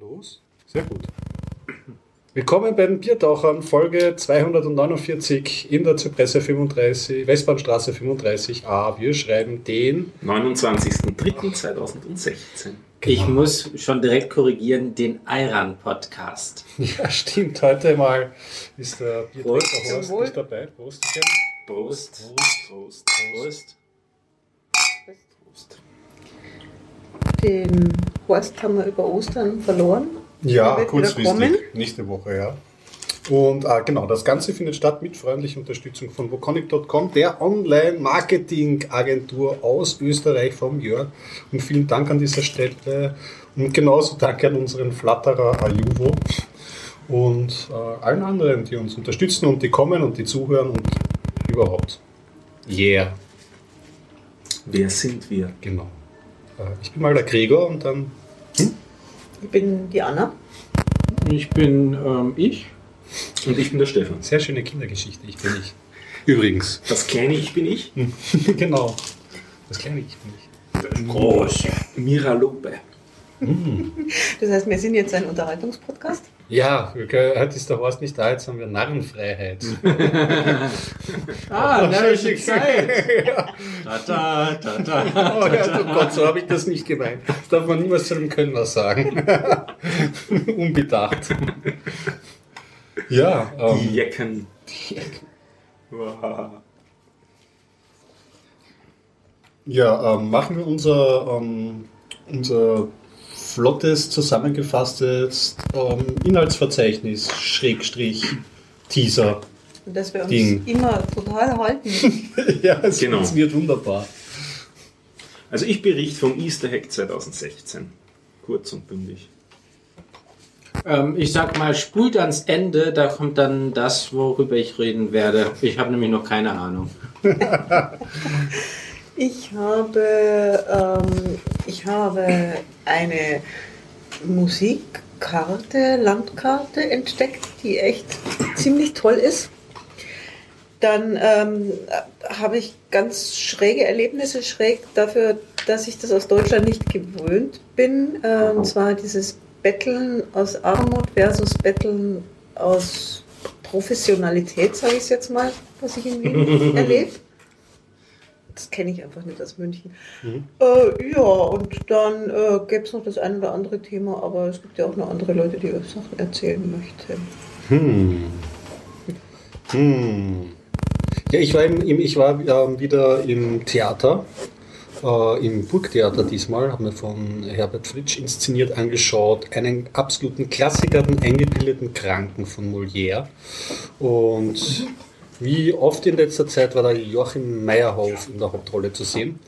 Los? Sehr gut. Willkommen bei den Biertauchern, Folge 249 in der Zypresse 35, Westbahnstraße 35a. Wir schreiben den 29.03.2016. Ich muss schon direkt korrigieren, den Ayran-Podcast. Ja, stimmt. Heute mal ist der Prost. Biertaucher Horst nicht dabei. Prost. Prost. Prost. Prost. Prost. Den Horst haben wir über Ostern verloren. Ja, kurzfristig. Nächste Woche, ja. Und äh, genau, das Ganze findet statt mit freundlicher Unterstützung von Voconic.com, der Online-Marketing-Agentur aus Österreich vom Jörg. Und vielen Dank an dieser Stelle. Und genauso danke an unseren Flatterer Ajuvo und äh, allen anderen, die uns unterstützen und die kommen und die zuhören und überhaupt. Yeah, Wer sind wir? genau. Äh, ich bin mal der Gregor und dann Ich bin die Anna. Ich bin ähm, ich. Und ich bin der Stefan. sehr schöne Kindergeschichte, ich bin ich. Übrigens. Das kleine Ich bin ich. genau. Das kleine Ich bin ich. Groß. Mira Lope. Das heißt, wir sind jetzt ein Unterhaltungspodcast. Ja, heute ist der Horst nicht da, jetzt haben wir Narrenfreiheit. Ah, närrische Zeit. ja. Ta, ta, ta, Oh, ta. ja, oh Gott, so habe ich das nicht gemeint. Das darf man niemals zu einem Kölner sagen. Unbedacht. Ja, Die ähm, Jecken. Wow. ja ähm, machen wir unser, ähm, unser flottes, zusammengefasstes ähm, Inhaltsverzeichnis, Schrägstrich, Teaser. Und dass wir uns Ding. immer total halten. ja, es Genau. funktioniert wunderbar. Also ich berichte vom Easter Hack 2016. Kurz und bündig. Ähm, ich sag mal, spult ans Ende, da kommt dann das, worüber ich reden werde. Ich habe nämlich noch keine Ahnung. Ich habe, ähm, ich habe eine Musikkarte, Landkarte entdeckt, die echt ziemlich toll ist. Dann ähm, habe ich ganz schräge Erlebnisse, schräg dafür, dass ich das aus Deutschland nicht gewöhnt bin. Äh, und zwar dieses Betteln aus Armut versus Betteln aus Professionalität, sage ich es jetzt mal, was ich in Wien erlebe. Das kenne ich einfach nicht aus München. Äh, ja, und dann äh, gäbe es noch das ein oder andere Thema, aber es gibt ja auch noch andere Leute, die Sachen erzählen möchten. Hm. Hm. Ja, ich war, im, ich war ähm, wieder im Theater, äh, im Burgtheater diesmal, habe mir von Herbert Fritsch inszeniert angeschaut, einen absoluten Klassiker, den eingebildeten Kranken von Molière. Und wie oft in letzter Zeit war da Joachim Meyerhoff in der Hauptrolle zu sehen.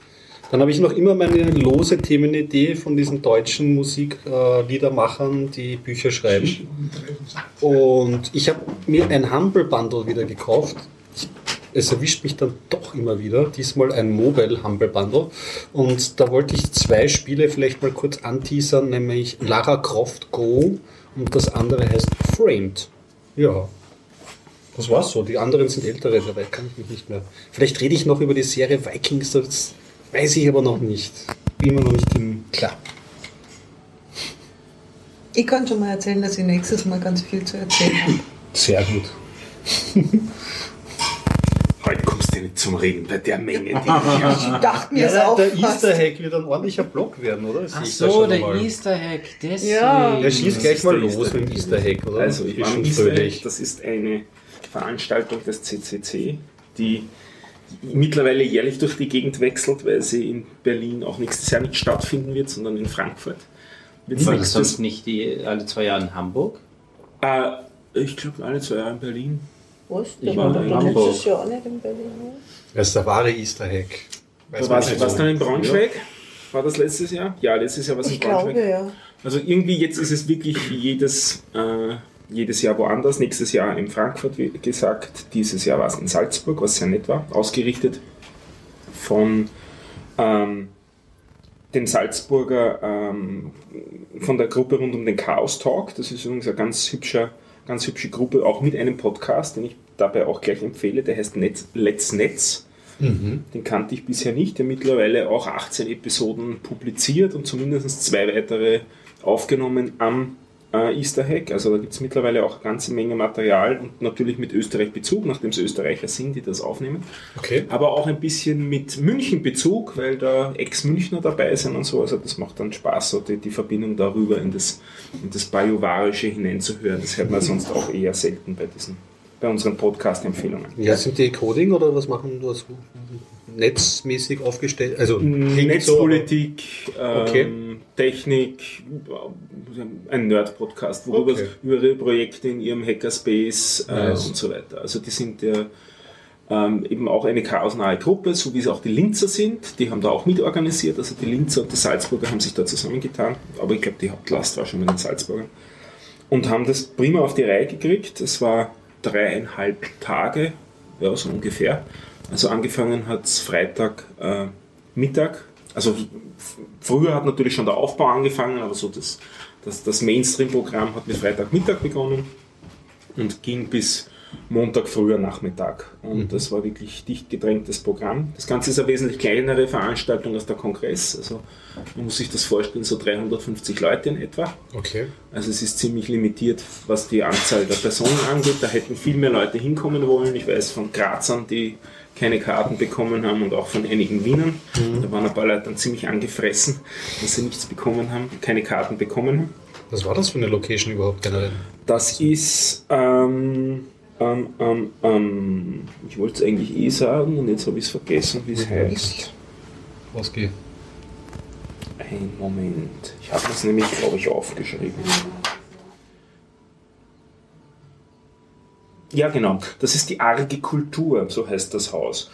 Dann habe ich noch immer meine lose Themenidee von diesen deutschen Musikliedermachern, die Bücher schreiben. Und ich habe mir ein Humble Bundle wieder gekauft. Es erwischt mich dann doch immer wieder. Diesmal ein Mobile Humble Bundle. Und da wollte ich zwei Spiele vielleicht mal kurz anteasern, nämlich Lara Croft Go und das andere heißt Framed. Ja. Das war's so. Die anderen sind ältere, dabei kann ich mich nicht mehr. Vielleicht rede ich noch über die Serie Vikings, das weiß ich aber noch nicht. Bin immer noch nicht im Klar. Ich kann schon mal erzählen, dass ich nächstes Mal ganz viel zu erzählen habe. Sehr gut. Heute kommst du nicht zum Reden bei der Menge. Die Ich dachte mir, Ja, es auch der fast. Easter Egg wird ein ordentlicher Block werden, oder? Das Ach so, der mal. Easter Egg, deswegen. Ja. Ja, schieß gleich mal los mit dem. Easter Egg, oder? Also, ich Egg. fröhlich. Das ist eine Veranstaltung des CCC, die mittlerweile jährlich durch die Gegend wechselt, weil sie in Berlin auch nächstes Jahr nicht stattfinden wird, sondern in Frankfurt. Wird War das sonst nicht die, alle zwei Jahre in Hamburg? Äh, ich glaube, alle zwei Jahre in Berlin. Was? Ich war in Hamburg. letztes Jahr auch nicht in Berlin. oder? Das ist der wahre Easter Egg. Weiß war so. dann in Braunschweig? War das letztes Jahr? Ja, letztes Jahr war es in Ich Braunschweig. glaube, ja. Also irgendwie jetzt ist es wirklich jedes, äh, jedes Jahr woanders. Nächstes Jahr in Frankfurt, wie gesagt. Dieses Jahr war es in Salzburg, was sehr nett war. Ausgerichtet von ähm, den Salzburger, ähm, von der Gruppe rund um den Chaos Talk. Das ist übrigens eine ganz, hübscher, ganz hübsche Gruppe, auch mit einem Podcast, den ich dabei auch gleich empfehle. Der heißt Netz, Let's Netz. Mhm. Den kannte ich bisher nicht, der mittlerweile auch 18 Episoden publiziert und zumindest zwei weitere aufgenommen am äh, Easter Hack. Also da gibt es mittlerweile auch eine ganze Menge Material und natürlich mit Österreich Bezug, nachdem es Österreicher sind, die das aufnehmen. Okay. Aber auch ein bisschen mit München Bezug, weil da Ex-Münchner dabei sind und so. Also das macht dann Spaß, so die, die Verbindung darüber in das, in das Bajuwarische hineinzuhören. Das hört man sonst auch eher selten bei diesen bei unseren Podcast-Empfehlungen. Ja, sind die Coding oder was machen du so netzmäßig aufgestellt? Also Netzpolitik, ähm, okay. Technik, ein Nerd-Podcast, worüber Okay. über ihre Projekte in ihrem Hackerspace äh, Nice. und so weiter. Also die sind ja ähm, eben auch eine chaosnahe Gruppe, so wie es auch die Linzer sind. Die haben da auch mitorganisiert. Also die Linzer und die Salzburger haben sich da zusammengetan. Aber ich glaube, die Hauptlast war schon mit den Salzburgern. Und haben das prima auf die Reihe gekriegt. Es war dreieinhalb Tage, ja, so ungefähr. Also angefangen hat es Freitag äh, Mittag. Also früher hat natürlich schon der Aufbau angefangen, aber so das, das, das Mainstream-Programm hat mit Freitagmittag begonnen und ging bis Montag früher Nachmittag. Und das war wirklich dicht gedrängtes Programm. Das Ganze ist eine wesentlich kleinere Veranstaltung als der Kongress. Also man muss sich das vorstellen, so 350 Leute in etwa. Okay. Also es ist ziemlich limitiert, was die Anzahl der Personen angeht. Da hätten viel mehr Leute hinkommen wollen. Ich weiß von Grazern, die keine Karten bekommen haben und auch von einigen Wienern. Da waren ein paar Leute dann ziemlich angefressen, dass sie nichts bekommen haben, keine Karten bekommen haben. Was war das für eine Location überhaupt generell? Das ist, ähm, ähm, ähm, ähm, ich wollte es eigentlich eh sagen und jetzt habe ich es vergessen, wie es heißt. Was geht? Ein Moment. Ich habe das nämlich, glaube ich, aufgeschrieben. Ja, genau. Das ist die arge Kultur, so heißt das Haus.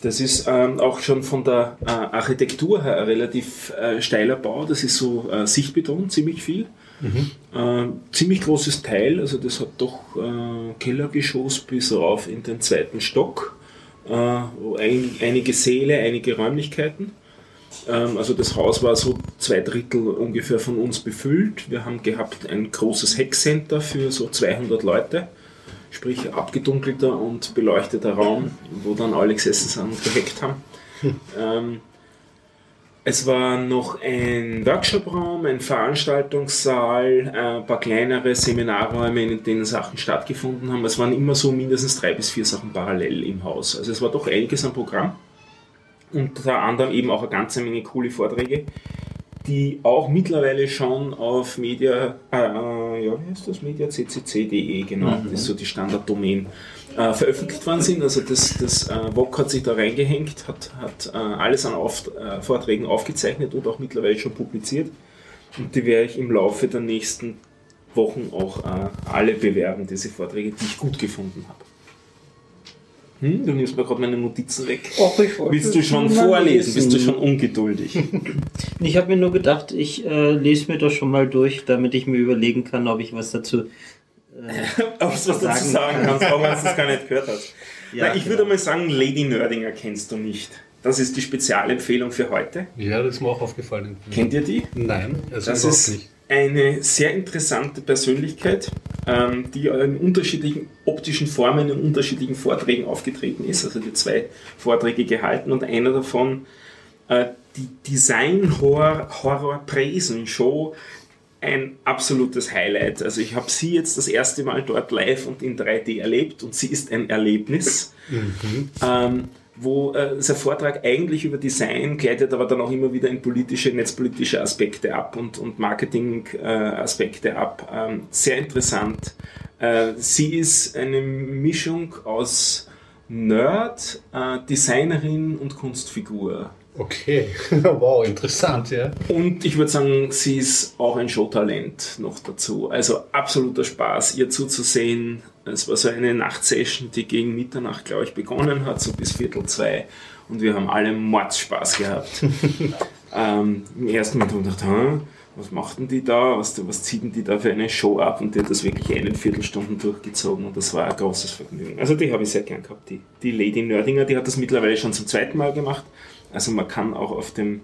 Das ist ähm, auch schon von der äh, Architektur her ein relativ äh, steiler Bau. Das ist so äh, Sichtbeton, ziemlich viel. Äh, ziemlich großes Teil, also das hat doch äh, Kellergeschoss bis rauf in den zweiten Stock. Äh, ein, einige Säle, einige Räumlichkeiten. Ähm, also das Haus war so zwei Drittel ungefähr von uns befüllt. Wir haben gehabt ein großes Hackcenter für so 200 Leute, sprich abgedunkelter und beleuchteter Raum, wo dann alle gesessen sind und gehackt haben. Ähm, es war noch ein Workshopraum, ein Veranstaltungssaal, ein paar kleinere Seminarräume, in denen Sachen stattgefunden haben. Es waren immer so mindestens drei bis vier Sachen parallel im Haus. Also es war doch einiges am Programm unter anderem eben auch eine ganze Menge coole Vorträge, die auch mittlerweile schon auf Media, äh, äh, ja, wie heißt das? mediaccc.de, genau, das ist so die Standarddomain, äh, veröffentlicht worden sind. Also das, das äh, VOG hat sich da reingehängt, hat, hat äh, alles an auf, äh, Vorträgen aufgezeichnet und auch mittlerweile schon publiziert. Und die werde ich im Laufe der nächsten Wochen auch äh, alle bewerben, diese Vorträge, die ich gut gefunden habe. Hm, du nimmst mir gerade meine Notizen weg. Och, ich Willst du schon vorlesen? Bist du schon ungeduldig? Ich habe mir nur gedacht, ich äh, lese mir das schon mal durch, damit ich mir überlegen kann, ob ich was dazu. Ob du was dazu Sagen sagen kannst, auch wenn du es gar nicht gehört hast. Ja, Na, ich genau. würde mal sagen, Lady Nerdinger kennst du nicht. Das ist die Spezialempfehlung für heute. Ja, das ist mir auch aufgefallen. Kennt ihr die? Nein, also Das ist nicht. eine sehr interessante Persönlichkeit, ähm, die in unterschiedlichen optischen Formen in unterschiedlichen Vorträgen aufgetreten ist. Also die zwei Vorträge gehalten und einer davon äh, die Design Ein absolutes Highlight. Also ich habe sie jetzt das erste Mal dort live und in 3D erlebt und sie ist ein Erlebnis ähm, wo äh, dieser Vortrag eigentlich über Design gleitet aber dann auch immer wieder in politische, netzpolitische Aspekte ab und, und Marketing-Aspekte ab. Ähm, sehr interessant. Äh, sie ist eine Mischung aus Nerd, äh, Designerin und Kunstfigur. Okay, wow, interessant, ja. Und ich würde sagen, sie ist auch ein Showtalent noch dazu. Also absoluter Spaß, ihr zuzusehen. Es war so eine Nachtsession, die gegen Mitternacht, glaube ich, begonnen hat, so bis Viertel zwei. Und wir haben alle Mordspaß gehabt. ähm, Im ersten Moment haben wir gedacht, Hä, was machten die da? Was, was zieht denn die da für eine Show ab? Und die hat das wirklich eine Viertelstunde durchgezogen und das war ein großes Vergnügen. Also die habe ich sehr gern gehabt. Die, die Lady Nerdinger, die hat das mittlerweile schon zum zweiten Mal gemacht. Also man kann auch auf dem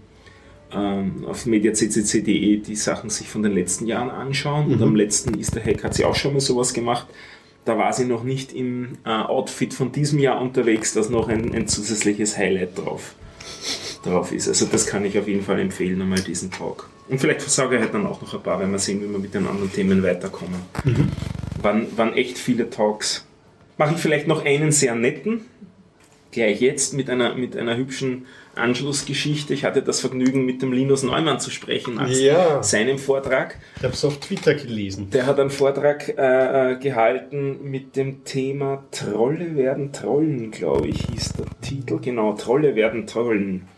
ähm, auf mediaccc.de die Sachen sich von den letzten Jahren anschauen. Und am letzten Easter Hack hat sie auch schon mal sowas gemacht. Da war sie noch nicht im äh, Outfit von diesem Jahr unterwegs, da ist noch ein, ein zusätzliches Highlight drauf. drauf ist. Also das kann ich auf jeden Fall empfehlen, einmal diesen Talk. Und vielleicht versage ich halt dann auch noch ein paar, wenn wir sehen, wie wir mit den anderen Themen weiterkommen. Mhm. Waren, waren echt viele Talks. Mache ich vielleicht noch einen sehr netten, gleich jetzt mit einer, mit einer hübschen Anschlussgeschichte. Ich hatte das Vergnügen, mit dem Linus Neumann zu sprechen nach ja. seinem Vortrag. Ich habe es auf Twitter gelesen. Der hat einen Vortrag äh, äh, gehalten mit dem Thema Trolle werden Trollen, glaube ich, hieß der Titel. Genau, Trolle werden Trollen.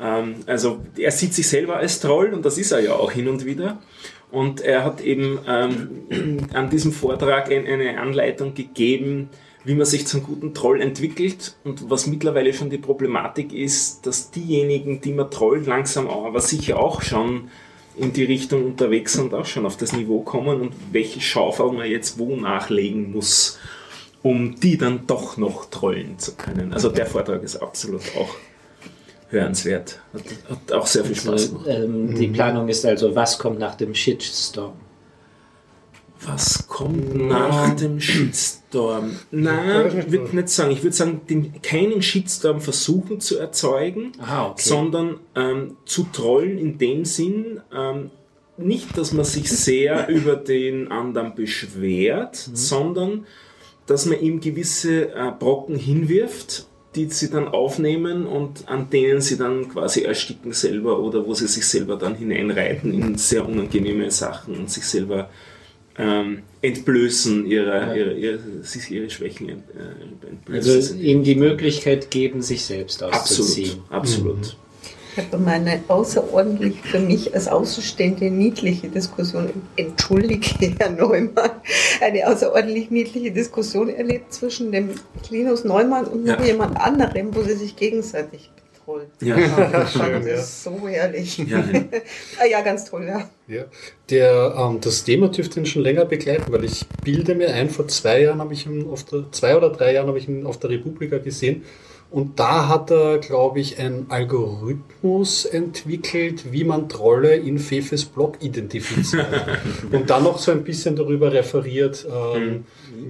Ähm, also er sieht sich selber als Troll und das ist er ja auch hin und wieder. Und er hat eben ähm, an diesem Vortrag eine Anleitung gegeben, wie man sich zum guten Troll entwickelt und was mittlerweile schon die Problematik ist, dass diejenigen, die man trollt, langsam aber sicher auch schon in die Richtung unterwegs sind, auch schon auf das Niveau kommen und welche Schaufel man jetzt wo nachlegen muss, um die dann doch noch trollen zu können. Also der Vortrag ist absolut auch hörenswert. Hat, hat auch sehr viel Spaß gemacht. Also, ähm, die Planung ist also, was kommt nach dem Shitstorm? Was kommt nach dem Shitstorm? Nein, ich würde nicht sagen. Ich würde sagen, den, keinen Shitstorm versuchen zu erzeugen, Aha, okay. sondern ähm, zu trollen in dem Sinn, ähm, nicht, dass man sich sehr über den anderen beschwert, mhm. sondern dass man ihm gewisse äh, Brocken hinwirft die sie dann aufnehmen und an denen sie dann quasi ersticken selber oder wo sie sich selber dann hineinreiten in sehr unangenehme Sachen und sich selber ähm, entblößen, ihre, ihre, ihre, sich ihre Schwächen ent, äh, entblößen. Also ihnen die Möglichkeit geben, sich selbst auszuziehen. Absolut, absolut. Mhm. Ich habe mal eine außerordentlich für mich als Außenstehende niedliche Diskussion, entschuldige Herr Neumann, eine außerordentlich niedliche Diskussion erlebt zwischen dem Linus Neumann und noch ja. jemand anderem, wo sie sich gegenseitig betrollen. Ja, das schön, ja. so herrlich. Ja, ja. Ah, ja, ganz toll, ja. ja. Der, ähm, das Thema dürfte ihn schon länger begleiten, weil ich bilde mir ein, vor zwei Jahren habe ich ihn auf der, zwei oder drei Jahren habe ich ihn auf der Republika gesehen und da hat er, glaube ich, einen Algorithmus entwickelt, wie man Trolle in Fefes Blog identifiziert. und dann noch so ein bisschen darüber referiert, ähm, mhm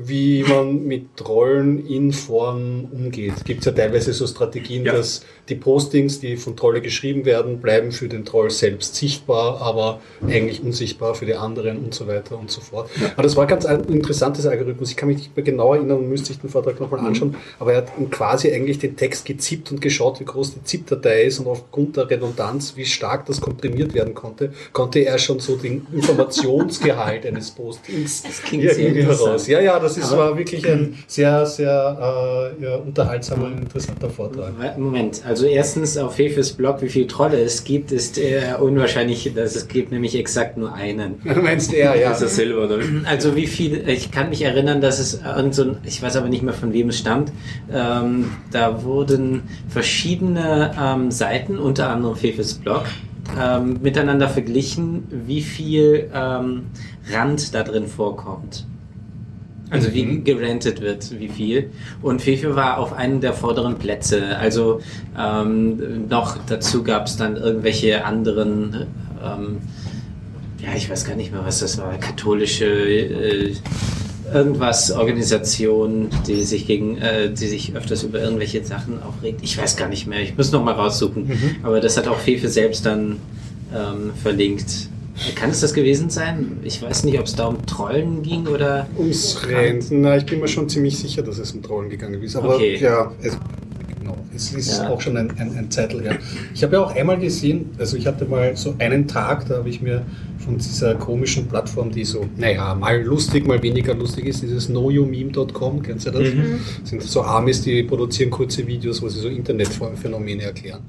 wie man mit Trollen in Foren umgeht. Es gibt ja teilweise so Strategien, ja. dass die Postings, die von Trolle geschrieben werden, bleiben für den Troll selbst sichtbar, aber eigentlich unsichtbar für die anderen und so weiter und so fort. Aber das war ganz ein interessantes Algorithmus. Ich kann mich nicht mehr genau erinnern, müsste ich den Vortrag nochmal mhm. anschauen, aber er hat quasi eigentlich den Text gezippt und geschaut, wie groß die ZIP-Datei ist und aufgrund der Redundanz, wie stark das komprimiert werden konnte, konnte er schon so den Informationsgehalt eines Postings irgendwie heraus. Ja, ja, das ist, war wirklich ein sehr, sehr äh, ja, unterhaltsamer und interessanter Vortrag. Moment, also erstens auf Hefes Blog, wie viele Trolle es gibt, ist äh, unwahrscheinlich, dass es gibt nämlich exakt nur einen. Du meinst er, ja. Das ist dasselbe, oder? Also wie viel, ich kann mich erinnern, dass es irgend so ein, ich weiß aber nicht mehr von wem es stammt, ähm, da wurden verschiedene ähm, Seiten, unter anderem Fefes Blog, ähm, miteinander verglichen, wie viel ähm, Rand da drin vorkommt. Also wie mhm. gerantet wird, wie viel. Und Fefe war auf einem der vorderen Plätze. Also ähm, noch dazu gab es dann irgendwelche anderen, ähm, ja, ich weiß gar nicht mehr, was das war, katholische äh, irgendwas Organisation, die sich gegen, äh, die sich öfters über irgendwelche Sachen aufregt. Ich weiß gar nicht mehr. Ich muss noch mal raussuchen. Mhm. Aber das hat auch Fefe selbst dann ähm, verlinkt. Kann es das gewesen sein? Ich weiß nicht, ob es da um Trollen ging oder. Ums Rennen. Na, ich bin mir schon ziemlich sicher, dass es um Trollen gegangen ist. Aber okay. ja, es, genau, es ist ja. auch schon ein, ein, ein Zeitl her. Ich habe ja auch einmal gesehen, also ich hatte mal so einen Tag, da habe ich mir von dieser komischen Plattform, die so, naja, mal lustig, mal weniger lustig ist, dieses knowyourmeme.com, kennst du das? Mhm. Das sind so Amis, die produzieren kurze Videos, wo sie so Internetphänomene erklären.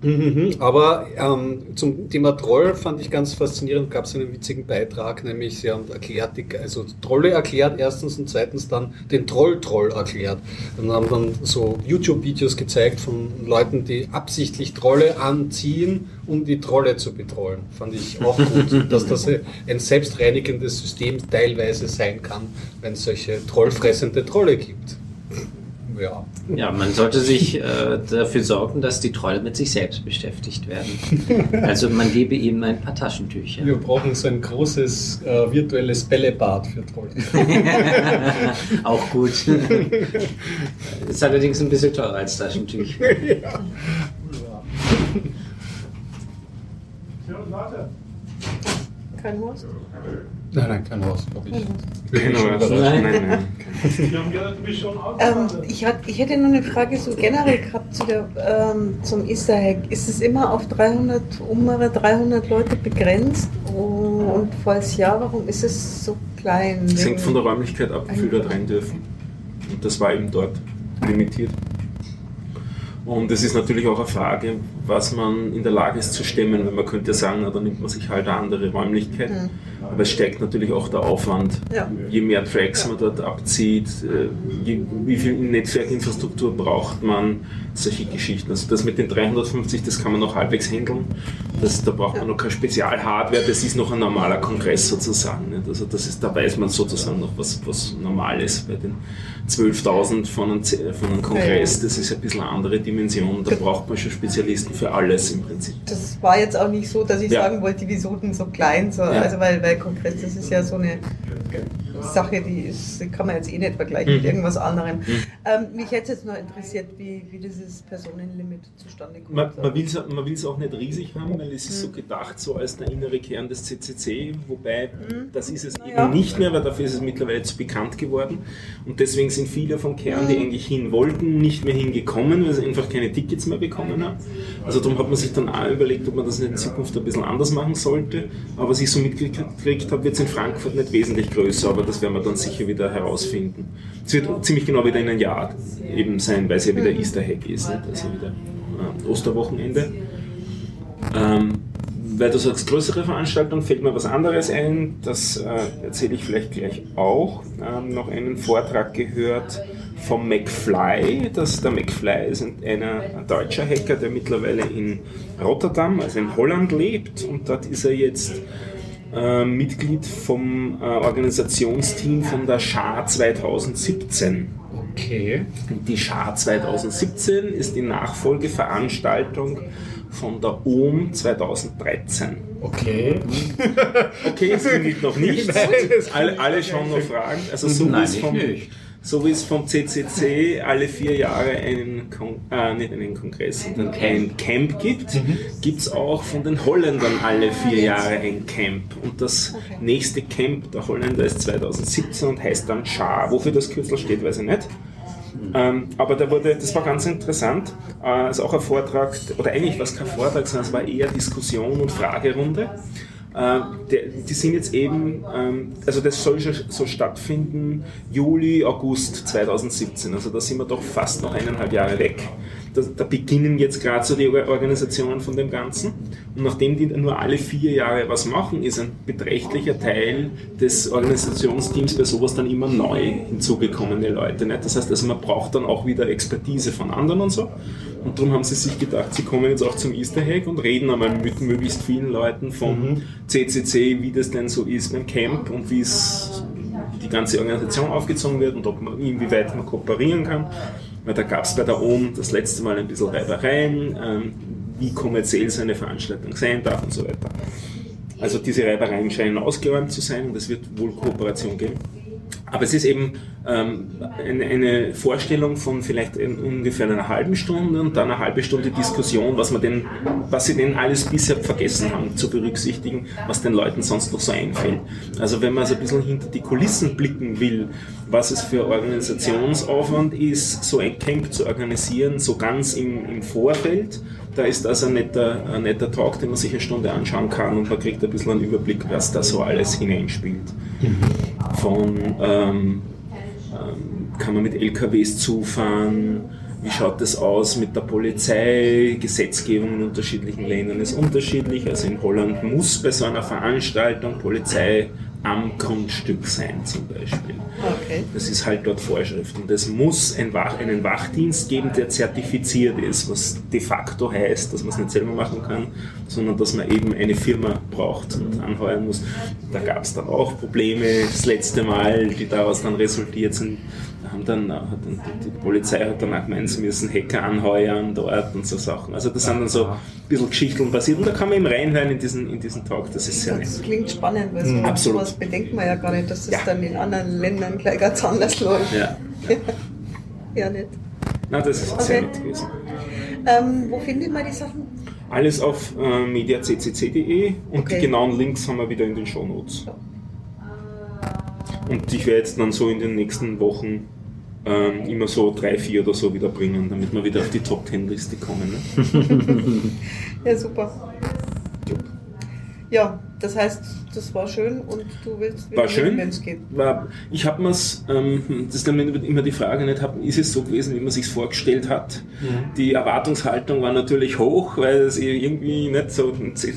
Mhm, aber ähm, zum Thema Troll fand ich ganz faszinierend, gab es einen witzigen Beitrag, nämlich sie haben erklärt, die, also Trolle erklärt erstens und zweitens dann den Troll-Troll erklärt. Und haben dann so YouTube-Videos gezeigt von Leuten, die absichtlich Trolle anziehen, um die Trolle zu betrollen. Fand ich auch gut, dass das ein selbstreinigendes System teilweise sein kann, wenn es solche trollfressende Trolle gibt ja. Ja, man sollte sich äh, dafür sorgen, dass die Trolle mit sich selbst beschäftigt werden. Also man gebe ihnen ein paar Taschentücher. Wir brauchen so ein großes äh, virtuelles Bällebad für Trolle. Auch gut. Ist allerdings ein bisschen teurer als Taschentücher. ja. Kein Horst? Nein, nein, kein Haus, glaube ich. Genau, nein, nein, nein. Ähm, ich, hat, ich hätte noch eine Frage so generell gehabt zu der, ähm, zum Easter Egg. Ist es immer auf 300, ungefähr 300 Leute begrenzt? Oh, und falls ja, warum ist es so klein? Es hängt von der Räumlichkeit ab, wie viele dort rein dürfen. Und das war eben dort limitiert. Und es ist natürlich auch eine Frage, was man in der Lage ist zu stemmen, weil man könnte sagen, na, dann nimmt man sich halt eine andere Räumlichkeit. Mhm. Aber es steigt natürlich auch der Aufwand. Ja. Je mehr Tracks man dort abzieht, äh, je, wie viel Netzwerkinfrastruktur braucht man, solche Geschichten. Also das mit den 350, das kann man noch halbwegs handeln. Das, da braucht man noch keine Spezialhardware, das ist noch ein normaler Kongress sozusagen. Nicht? Also das ist, da weiß man sozusagen noch, was, was normal ist bei den 12.000 von einem, von einem Kongress. Das ist ein bisschen eine andere Dimension. Da braucht man schon Spezialisten für alles im Prinzip. Das war jetzt auch nicht so, dass ich Ja. sagen wollte, wieso denn so klein? So, Ja. Also weil, weil Kongress, das ist ja so eine Sache, die, ist, die kann man jetzt eh nicht vergleichen mit Mhm. irgendwas anderem. Ähm, mich hätte jetzt noch interessiert, wie, wie dieses Personenlimit zustande kommt. Man, man will es auch nicht riesig haben, weil es ist so gedacht so als der innere Kern des CCC, wobei das ist es Ja. eben nicht mehr, weil dafür ist es mittlerweile zu bekannt geworden und deswegen sind viele vom Kern, die eigentlich hin wollten, nicht mehr hingekommen, weil sie einfach keine Tickets mehr bekommen haben. Also darum hat man sich dann auch überlegt, ob man das nicht in Zukunft ein bisschen anders machen sollte, aber was ich so mitgekriegt habe, wird es in Frankfurt nicht wesentlich größer, aber das werden wir dann sicher wieder herausfinden. Es wird ziemlich genau wieder in ein Jahr eben sein, weil es ja wieder Easter Egg ist, nicht? also wieder äh, Osterwochenende. Ähm, weil du sagst, größere Veranstaltungen, fällt mir was anderes ein, das äh, erzähle ich vielleicht gleich auch. Ähm, noch einen Vortrag gehört vom McFly. Das, der McFly ist ein, einer, ein deutscher Hacker, der mittlerweile in Rotterdam, also in Holland lebt und dort ist er jetzt äh, Mitglied vom äh, Organisationsteam von der SHA 2017. Okay. Und die SHA 2017 ist die Nachfolgeveranstaltung von der OM 2013. Okay. Okay, es gilt noch nicht. alle, alle schon noch Fragen. Also so Nein, ich vom, nicht. So wie es vom CCC alle vier Jahre einen, Kon äh, nicht einen Kongress, sondern ein Camp gibt, gibt es auch von den Holländern alle vier Jahre ein Camp. Und das nächste Camp der Holländer ist 2017 und heißt dann SHA. Wofür das Kürzel steht, weiß ich nicht. Ähm, aber da wurde, das war ganz interessant. Äh, also auch ein Vortrag, oder eigentlich war es kein Vortrag, sondern es war eher Diskussion und Fragerunde. Äh, der, die sind jetzt eben, ähm, also das soll so stattfinden, Juli, August 2017. Also da sind wir doch fast noch eineinhalb Jahre weg. Da, da beginnen jetzt gerade so die Or- Organisationen von dem Ganzen. Und nachdem die nur alle vier Jahre was machen, ist ein beträchtlicher Teil des Organisationsteams bei sowas dann immer neu hinzugekommene Leute. Nicht? Das heißt, also man braucht dann auch wieder Expertise von anderen und so. Und darum haben sie sich gedacht, sie kommen jetzt auch zum Easter Egg und reden einmal mit möglichst vielen Leuten vom CCC, wie das denn so ist beim Camp und wie es die ganze Organisation aufgezogen wird und ob man, inwieweit man kooperieren kann. Weil da gab es bei der OM das letzte Mal ein bisschen Reibereien, ähm, wie kommerziell so eine Veranstaltung sein darf und so weiter. Also diese Reibereien scheinen ausgeräumt zu sein und es wird wohl Kooperation geben. Aber es ist eben eine, eine Vorstellung von vielleicht ungefähr einer halben Stunde und dann eine halbe Stunde Diskussion, was, man denn, was sie denn alles bisher vergessen haben zu berücksichtigen, was den Leuten sonst noch so einfällt. Also wenn man so ein bisschen hinter die Kulissen blicken will, was es für Organisationsaufwand ist, so ein Camp zu organisieren, so ganz im, im Vorfeld, da ist das ein netter, ein netter Talk, den man sich eine Stunde anschauen kann und man kriegt ein bisschen einen Überblick, was da so alles hineinspielt. Von ähm, ähm, kann man mit LKWs zufahren, wie schaut das aus mit der Polizei, Gesetzgebung in unterschiedlichen Ländern ist unterschiedlich, also in Holland muss bei so einer Veranstaltung Polizei am Grundstück sein zum Beispiel. Okay. Das ist halt dort Vorschrift. Und es muss ein Wach, einen Wachdienst geben, der zertifiziert ist, was de facto heißt, dass man es nicht selber machen kann, sondern dass man eben eine Firma braucht und anheuern muss. Da gab es dann auch Probleme das letzte Mal, die daraus dann resultiert sind. Haben dann, hat dann die, die Polizei hat dann auch gemeint, sie müssen Hacker anheuern dort und so Sachen. Also das sind dann so ein bisschen Geschichten passiert. Und da kann man eben reinhören in diesen, in diesen Talk. Das ist sehr nett. Das klingt spannend, weil so Absolut. sowas bedenkt man ja gar nicht, dass das Ja. dann in anderen Ländern gleich ganz anders läuft. Ja. ja, nicht. Na, das ist sehr Okay. nett gewesen. Ähm, wo findet man die Sachen? Alles auf äh, mediaccc.de und Okay. die genauen Links haben wir wieder in den Shownotes. Und ich werde jetzt dann so in den nächsten Wochen ähm, immer so drei, vier oder so wieder bringen, damit wir wieder auf die Top Ten Liste kommen. Ne? Ja, super. Ja, das heißt, das war schön und du willst War schön. wenn es geht. War, ich habe mir's, ähm, das ist dann immer die Frage, nicht, hab, ist es so gewesen, wie man sich vorgestellt hat? Die Erwartungshaltung war natürlich hoch, weil es irgendwie nicht so,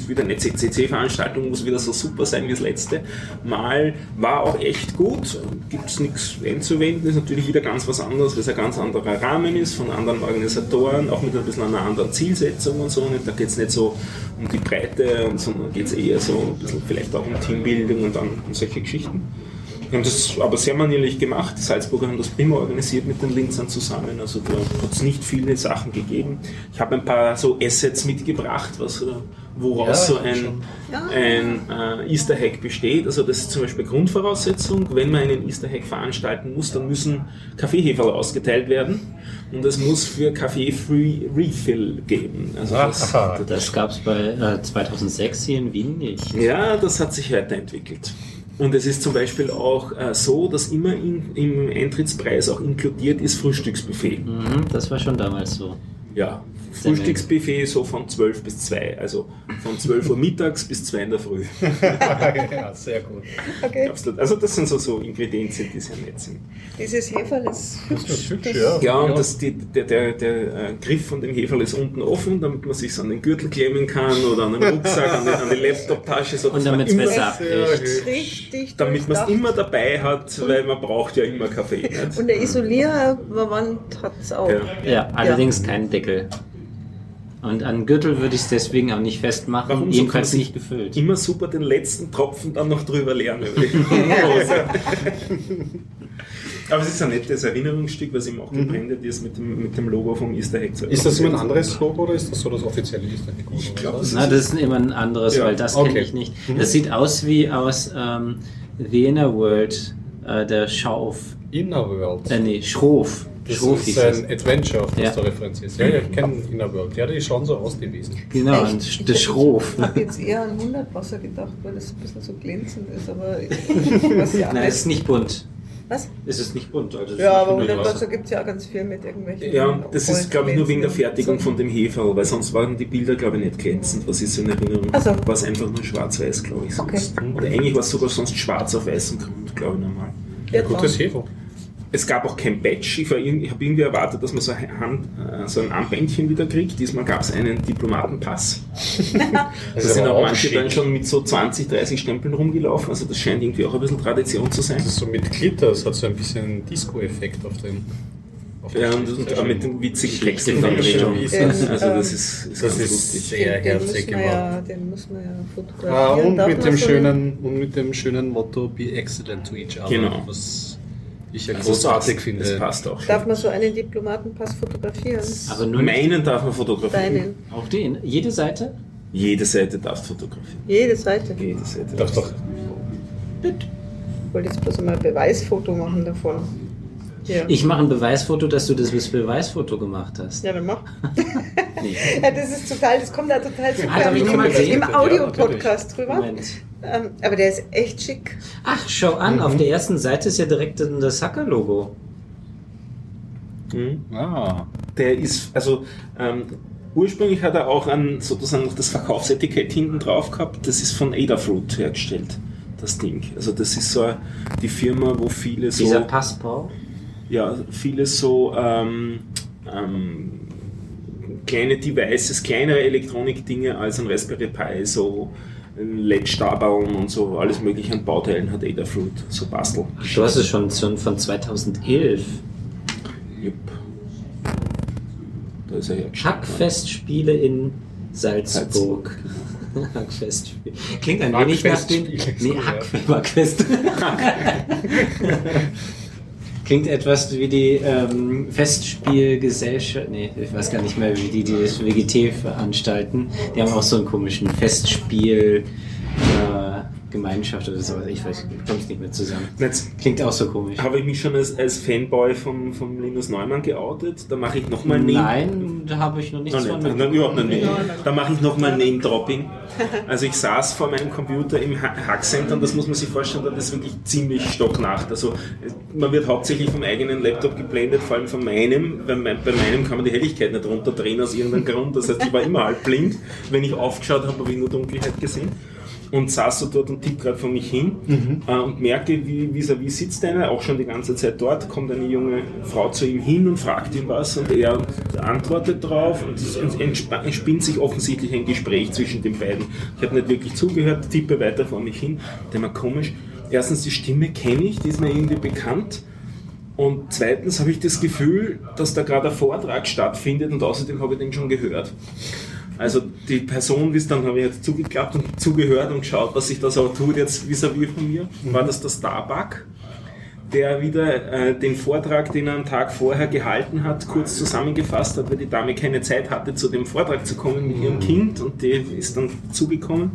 wieder eine CCC-Veranstaltung muss wieder so super sein wie das letzte Mal. War auch echt gut, gibt es nichts einzuwenden, ist natürlich wieder ganz was anderes, weil es ein ganz anderer Rahmen ist, von anderen Organisatoren, auch mit ein bisschen einer anderen Zielsetzung und so. Nicht? Da geht es nicht so um die Breite, und, sondern geht es eher so ein bisschen vielleicht auch um Teambildung und dann um solche Geschichten. Wir haben das aber sehr manierlich gemacht. Die Salzburger haben das prima organisiert mit den Linzern zusammen. Also da hat es nicht viele Sachen gegeben. Ich habe ein paar so Assets mitgebracht, was, äh, woraus Ja, so ein, Ja. ein äh, Easter Egg besteht. Also das ist zum Beispiel Grundvoraussetzung. Wenn man einen Easter Egg veranstalten muss, dann müssen Kaffeeheferl ausgeteilt werden. Und es muss für Kaffee Free Refill geben. Also das, Aha. Das gab es bei äh, 2006 hier in Wien nicht. ja, das hat sich weiterentwickelt. Und es ist zum Beispiel auch äh, so, dass immer in, im Eintrittspreis auch inkludiert ist Frühstücksbuffet. Mhm, das war schon damals so. Ja, Frühstücksbuffet so von 12 bis 2, also von 12 Uhr mittags bis 2 in der Früh. ja, sehr gut. Okay. Absolut. Also das sind so, so Ingredienzien, die sehr nett sind. Dieses Heferl ist hübsch. ist hübsch, Das- ja. Ja, und das, die, der, der, der äh, Griff von dem Heferl ist unten offen, damit man sich an den Gürtel klemmen kann oder an den Rucksack, an die, an die Laptoptasche. So, Und man damit es besser abbricht. Richtig damit man es immer dabei hat, weil man braucht ja immer Kaffee. Nicht? Und der Isolierwand hat es auch. Ja. Ja, allerdings kein Deckel. Und an Gürtel würde ich es deswegen auch nicht festmachen, Warum so jedenfalls man nicht gefüllt. Immer super den letzten Tropfen dann noch drüber leeren. Aber es ist ein nettes Erinnerungsstück, was ihm auch gebrandet ist mit dem, mit dem Logo vom Easter Egg. Ist das immer ein anderes Logo oder ist das so das offizielle Easter Egg? Ich glaub, das Na, das ist immer ein anderes, Ja, weil das okay. kenne ich nicht. Das sieht aus wie aus ähm, The Inner World, äh, der Schauf. Inner World. Äh, nee, Schrof. Das ist ein Adventure, auf das Ja. du referenzierst. Ja, ja, ich kenne Inner World. Ja, die schauen so aus, die Wesen. Genau, Echt? und der Schrof. Ich habe jetzt eher an 100 Wasser gedacht, weil das ein bisschen so glänzend ist, aber was ja Nein, es ist nicht bunt. Was? Es ist nicht bunt. Also Ja, aber nur 100 Wasser. Wasser gibt es ja auch ganz viel mit irgendwelchen. Ja, das ist, glaube ich, nur wegen der Fertigung von dem. Heferl, weil sonst waren die Bilder, glaube ich, nicht glänzend. Was ist so in Erinnerung? Ach so. War es einfach nur schwarz-weiß, glaube ich, sonst. Oder eigentlich war es sogar sonst schwarz auf weißem Grund, glaube ich, normal. Ja, Gutes Hefe. Es gab auch kein Badge. Ich, ich habe irgendwie erwartet, dass man so ein, Hand, äh, so ein Armbändchen wieder kriegt. Diesmal gab es einen Diplomatenpass. Da ist sind auch manche schick. dann schon mit so 20, 30 Stempeln rumgelaufen. Also das scheint irgendwie auch ein bisschen Tradition zu sein. Das ist so mit Glitter, das hat so ein bisschen Disco-Effekt auf den. Auf Ja, und, und auch mit den witzigen Texten dann drin. Also das ist, ist das ganz ist lustig. sehr den, den, herzig muss man ja, gemacht. den muss man ja Ah, fotografieren. und, Darf mit dem so schönen, und mit dem schönen Motto Be excellent to each other. Genau. Was ich ja Also großartig das, finde. Das passt auch. Darf man so einen Diplomatenpass fotografieren? Aber nur nicht Meinen darf man fotografieren. Deinen. auf die, in- jede Seite? Jede Seite darfst fotografieren. Jede Seite. Jede Seite. Darf doch. Ich wollte jetzt bloß mal ein Beweisfoto machen davon. Ja. Ich mache ein Beweisfoto, dass du das Beweisfoto gemacht hast. ja, dann mach. Nee. Ja, das ist total, das kommt da total super Ah, darf ich noch mal im, sehen? im Ja, Audiopodcast drüber. Moment. Ähm, aber der ist echt schick. Ach, schau an, auf der ersten Seite ist ja direkt das Hacker-Logo. Mhm. Ah. Der ist, also ähm, ursprünglich hat er auch ein, sozusagen noch das Verkaufsetikett hinten drauf gehabt. Das ist von Adafruit hergestellt, das Ding. Also das ist so die Firma, wo viele so, Dieser Passport. ja, viele so ähm, ähm, kleine Devices, kleinere Elektronikdinge als ein Raspberry Pi, so LED-Staballen und so alles mögliche an Bauteilen hat Adafruit, so Bastel. Du hast es schon von 2011. Jupp. Da ist er hergestellt. Hackfestspiele in Salzburg. Hackfestspiele. Klingt ein wenig nach dem. Nee, Hackfest. Klingt etwas wie die ähm, Festspielgesellschaft. Nee, ich weiß gar nicht mehr, wie die, die das WGT veranstalten. Die haben auch so einen komischen Festspiel. Äh, Gemeinschaft oder sowas. Ich weiß, es nicht mehr zusammen. Jetzt Klingt auch so komisch. habe ich mich schon als, als Fanboy von, von Linus Neumann geoutet. Da mache ich nochmal Nein, da habe ich noch nichts Nein, von nein, überhaupt nicht. Nein, nein. Da mache ich nochmal Name-Dropping. Also ich saß vor meinem Computer im Ha- Hackcenter und das muss man sich vorstellen, das ist wirklich ziemlich stocknacht. Also man wird hauptsächlich vom eigenen Laptop geblendet, vor allem von meinem. Bei, mein, bei meinem kann man die Helligkeit nicht runterdrehen aus irgendeinem Grund. Das heißt, ich war immer halb blind. Wenn ich aufgeschaut habe, habe ich nur Dunkelheit gesehen. Und saß so dort und tippt gerade vor mich hin äh, und merke, wie vis-à-vis sitzt einer, auch schon die ganze Zeit dort, kommt eine junge Frau zu ihm hin und fragt ihn was und er antwortet drauf und es entspinnt sich offensichtlich ein Gespräch zwischen den beiden. Ich habe nicht wirklich zugehört, tippe weiter vor mich hin, denke mir komisch. Erstens, die Stimme kenne ich, die ist mir irgendwie bekannt. Und zweitens habe ich das Gefühl, dass da gerade ein Vortrag stattfindet und außerdem habe ich den schon gehört. Also die Person, wie es dann habe ich jetzt zugeklappt und zugehört und geschaut, was sich da so tut jetzt vis-à-vis von mir, war das der Starbuck, der wieder äh, den Vortrag, den er am Tag vorher gehalten hat, kurz zusammengefasst hat, weil die Dame keine Zeit hatte, zu dem Vortrag zu kommen mit ihrem Kind und die ist dann zugekommen.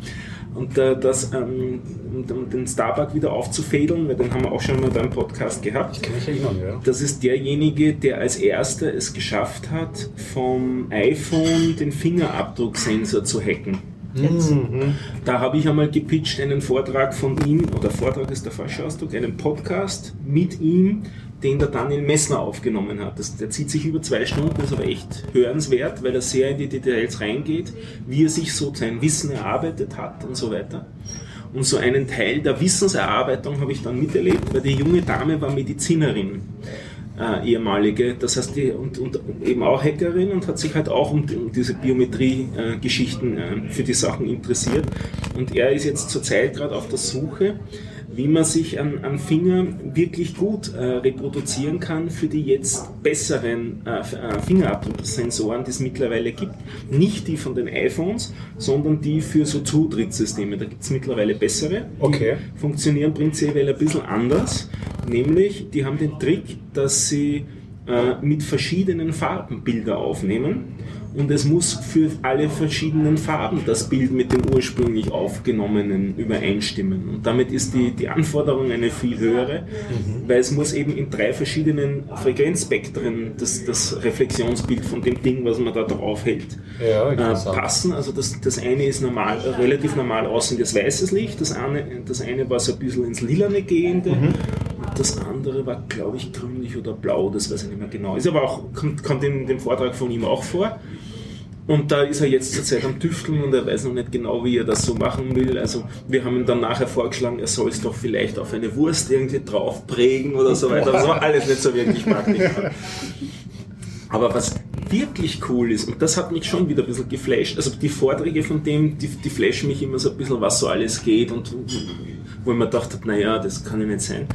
Und äh, das, ähm, um, um den Starbuck wieder aufzufädeln, weil den haben wir auch schon mal beim Podcast gehabt. Kann mich erinnern, ja. Das ist derjenige, der als erster es geschafft hat, vom iPhone den Fingerabdrucksensor zu hacken. Da habe ich einmal gepitcht einen Vortrag von ihm, oder Vortrag ist der falsche Ausdruck, einen Podcast mit ihm, den der Daniel Messner aufgenommen hat. Das, der zieht sich über zwei Stunden, ist aber echt hörenswert, weil er sehr in die Details reingeht, wie er sich so sein Wissen erarbeitet hat und so weiter. Und so einen Teil der Wissenserarbeitung habe ich dann miterlebt, weil die junge Dame war Medizinerin, äh, ehemalige, das heißt, die, und, und eben auch Hackerin und hat sich halt auch um, um diese Biometrie-Geschichten äh, für die Sachen interessiert. Und er ist jetzt zurzeit gerade auf der Suche, wie man sich an, an Finger wirklich gut äh, reproduzieren kann für die jetzt besseren äh, äh, Fingerabdrucksensoren, die es mittlerweile gibt. Nicht die von den iPhones, sondern die für so Zutrittssysteme. Da gibt es mittlerweile bessere. Okay. Die funktionieren prinzipiell ein bisschen anders. Nämlich, die haben den Trick, dass sie äh, mit verschiedenen Farben Bilder aufnehmen und es muss für alle verschiedenen Farben das Bild mit dem ursprünglich aufgenommenen übereinstimmen. Und damit ist die, die Anforderung eine viel höhere, weil es muss eben in drei verschiedenen Frequenzspektren das, das Reflexionsbild von dem Ding, was man da drauf hält, Ja, äh, passen. Also das, das eine ist normal, relativ normal aussehendes weißes Licht, das eine, das eine war so ein bisschen ins Lilane gehende. Mhm. Und das andere war, glaube ich, grünlich oder blau, das weiß ich nicht mehr genau. Ist aber auch, kommt, kommt in dem Vortrag von ihm auch vor. Und da ist er jetzt zurzeit am Tüfteln und er weiß noch nicht genau, wie er das so machen will. Also wir haben ihm dann nachher vorgeschlagen, er soll es doch vielleicht auf eine Wurst irgendwie drauf prägen oder so weiter. Das war alles nicht so wirklich praktisch. Aber was wirklich cool ist, und das hat mich schon wieder ein bisschen geflasht, also die Vorträge von dem, die, die flashen mich immer so ein bisschen, was so alles geht und wo ich mir gedacht habe, naja, das kann ja nicht sein.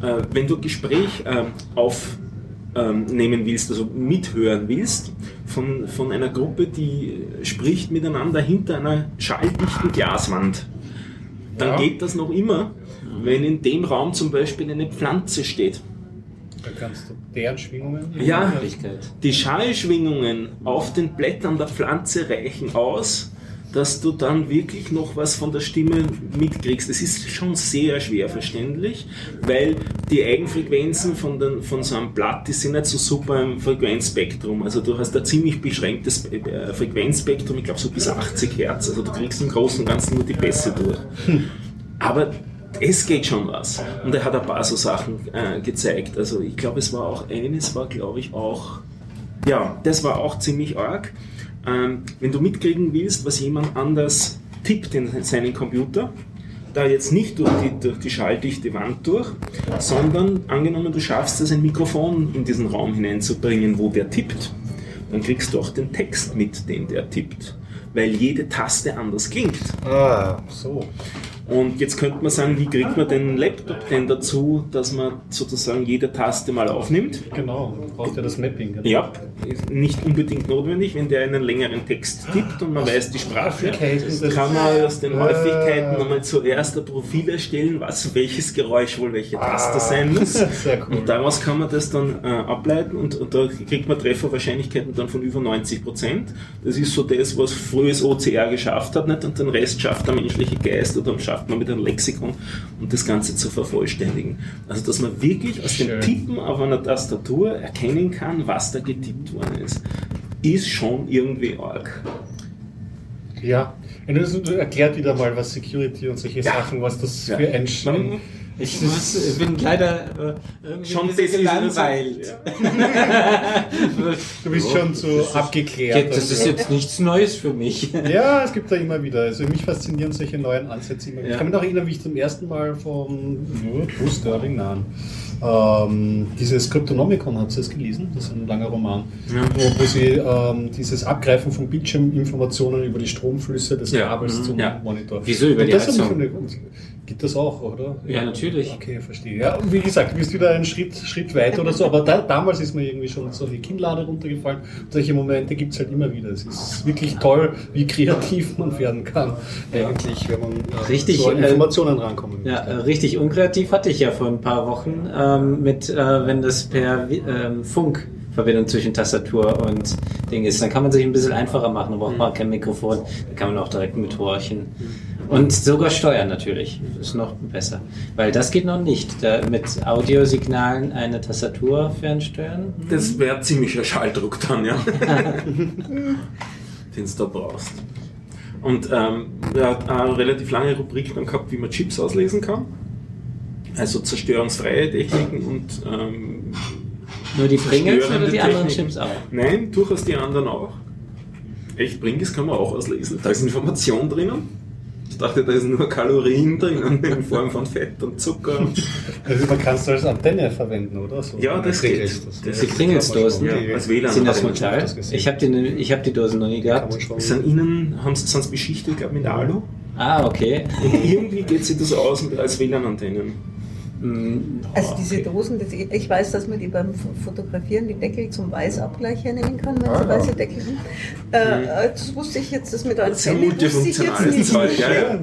Äh, wenn du Gespräch ähm, aufnehmen willst, also mithören willst, von, von einer Gruppe, die spricht miteinander hinter einer schalldichten Glaswand, dann Ja. geht das noch immer, wenn in dem Raum zum Beispiel eine Pflanze steht. Da kannst du deren Schwingungen. Ja, die Schallschwingungen auf den Blättern der Pflanze reichen aus, dass du dann wirklich noch was von der Stimme mitkriegst. Es ist schon sehr schwer verständlich, weil die Eigenfrequenzen von, den, von so einem Blatt, die sind nicht so super im Frequenzspektrum. Also du hast ein ziemlich beschränktes äh, Frequenzspektrum, ich glaube so bis 80 Hertz. Also du kriegst im Großen und Ganzen nur die Bässe durch. Aber es geht schon was. Und er hat ein paar so Sachen äh, gezeigt. Also ich glaube, es war auch eines, war glaube ich auch, ja, das war auch ziemlich arg. Ähm, wenn du mitkriegen willst, was jemand anders tippt in seinen Computer, da jetzt nicht durch die, durch die schalldichte Wand durch, sondern angenommen, du schaffst es, ein Mikrofon in diesen Raum hineinzubringen, wo der tippt, dann kriegst du auch den Text mit, den der tippt, weil jede Taste anders klingt. Ah, so. Und jetzt könnte man sagen, wie kriegt man den Laptop denn dazu, dass man sozusagen jede Taste mal aufnimmt? Genau, du brauchst ja das Mapping. Genau. Ja, ist nicht unbedingt notwendig, wenn der einen längeren Text tippt und man weiß die Sprache, kann man aus den Ah. Häufigkeiten nochmal zuerst ein Profil erstellen, was welches Geräusch wohl welche Taste Ah. sein muss. Sehr cool. Und daraus kann man das dann äh, ableiten und, und da kriegt man Trefferwahrscheinlichkeiten dann von über 90 Prozent. Das ist so das, was frühes OCR geschafft hat, nicht? und den Rest schafft der menschliche Geist oder schafft schafft man mit einem Lexikon, um das Ganze zu vervollständigen. Also dass man wirklich aus Schön. dem Tippen auf einer Tastatur erkennen kann, was da getippt worden ist, ist schon irgendwie arg. Ja. Und das erklärt wieder mal, was Security und solche Ja. Sachen, was das Ja. für ein, ein Ich muss, bin leider äh, irgendwie Schon ein bisschen desillusioniert. gelangweilt. Du bist schon so abgeklärt. Das ist jetzt nichts Neues für mich. Ja, es gibt da immer wieder. Also mich faszinieren solche neuen Ansätze immer. wieder. Ich Ja. kann mich noch erinnern, wie ich zum ersten Mal von ja, Bruce Sterling nahen. Ähm, dieses Cryptonomicon, habt ihr das gelesen? Das ist ein langer Roman, wo, wo sie ähm, dieses Abgreifen von Bildschirminformationen über die Stromflüsse des Ja, Kabels mhm, zum ja. Monitor. Wieso über Und die das hat Heizung? Gibt das auch, oder? Ja, natürlich. Okay, verstehe. Ja, und wie gesagt, du bist wieder einen Schritt, Schritt weiter oder so, aber da, damals ist mir irgendwie schon so die Kinnlade runtergefallen. Und solche Momente gibt es halt immer wieder. Es ist wirklich toll, wie kreativ man werden kann, eigentlich, wenn man äh, Richtig, so an äh, Informationen rankommen Ja, äh, möchte. richtig unkreativ hatte ich ja vor ein paar Wochen ähm, mit, äh, wenn das per ähm, Funk Verbindung zwischen Tastatur und Ding ist, dann kann man sich ein bisschen einfacher machen, dann braucht man kein Mikrofon, dann kann man auch direkt mithorchen. Und sogar steuern natürlich, ist noch besser. Weil das geht noch nicht, da mit Audiosignalen eine Tastatur fernsteuern. das wäre ziemlicher Schalldruck dann, ja. den du da brauchst. Und ähm, er hat eine relativ lange Rubrik dann gehabt, wie man Chips auslesen kann. Also zerstörungsfreie Techniken und ähm, Nur die Pringles oder die anderen Techniken. Chips auch? Nein, durchaus die anderen auch. Echt, Pringles kann man auch auslesen. Da ist Information drinnen. Ich dachte, da ist nur Kalorien drinnen in Form von Fett und Zucker. Also man kann es als Antenne verwenden, oder? So Ja, das geht. Pringles, Das Die Pringles-Dosen? Ja, als WLAN. Sind das Metall? das. Ich habe die, ich hab die Dosen noch nie gehabt. Sind innen, haben sie, sind sie beschichtet, glaube mit Alu. Ah, okay. Und irgendwie geht sich das aus mit- als WLAN-Antennen. Mm, Also diese okay. Dosen, das, ich weiß, dass man die beim Fotografieren die Deckel zum Weißabgleich hernehmen kann, wenn Ah, sie ja. weiße Deckel sind. Äh, das wusste ich jetzt, das mit der Das ist ja Antenne wusste ich jetzt nicht. Zeug, ja, ja.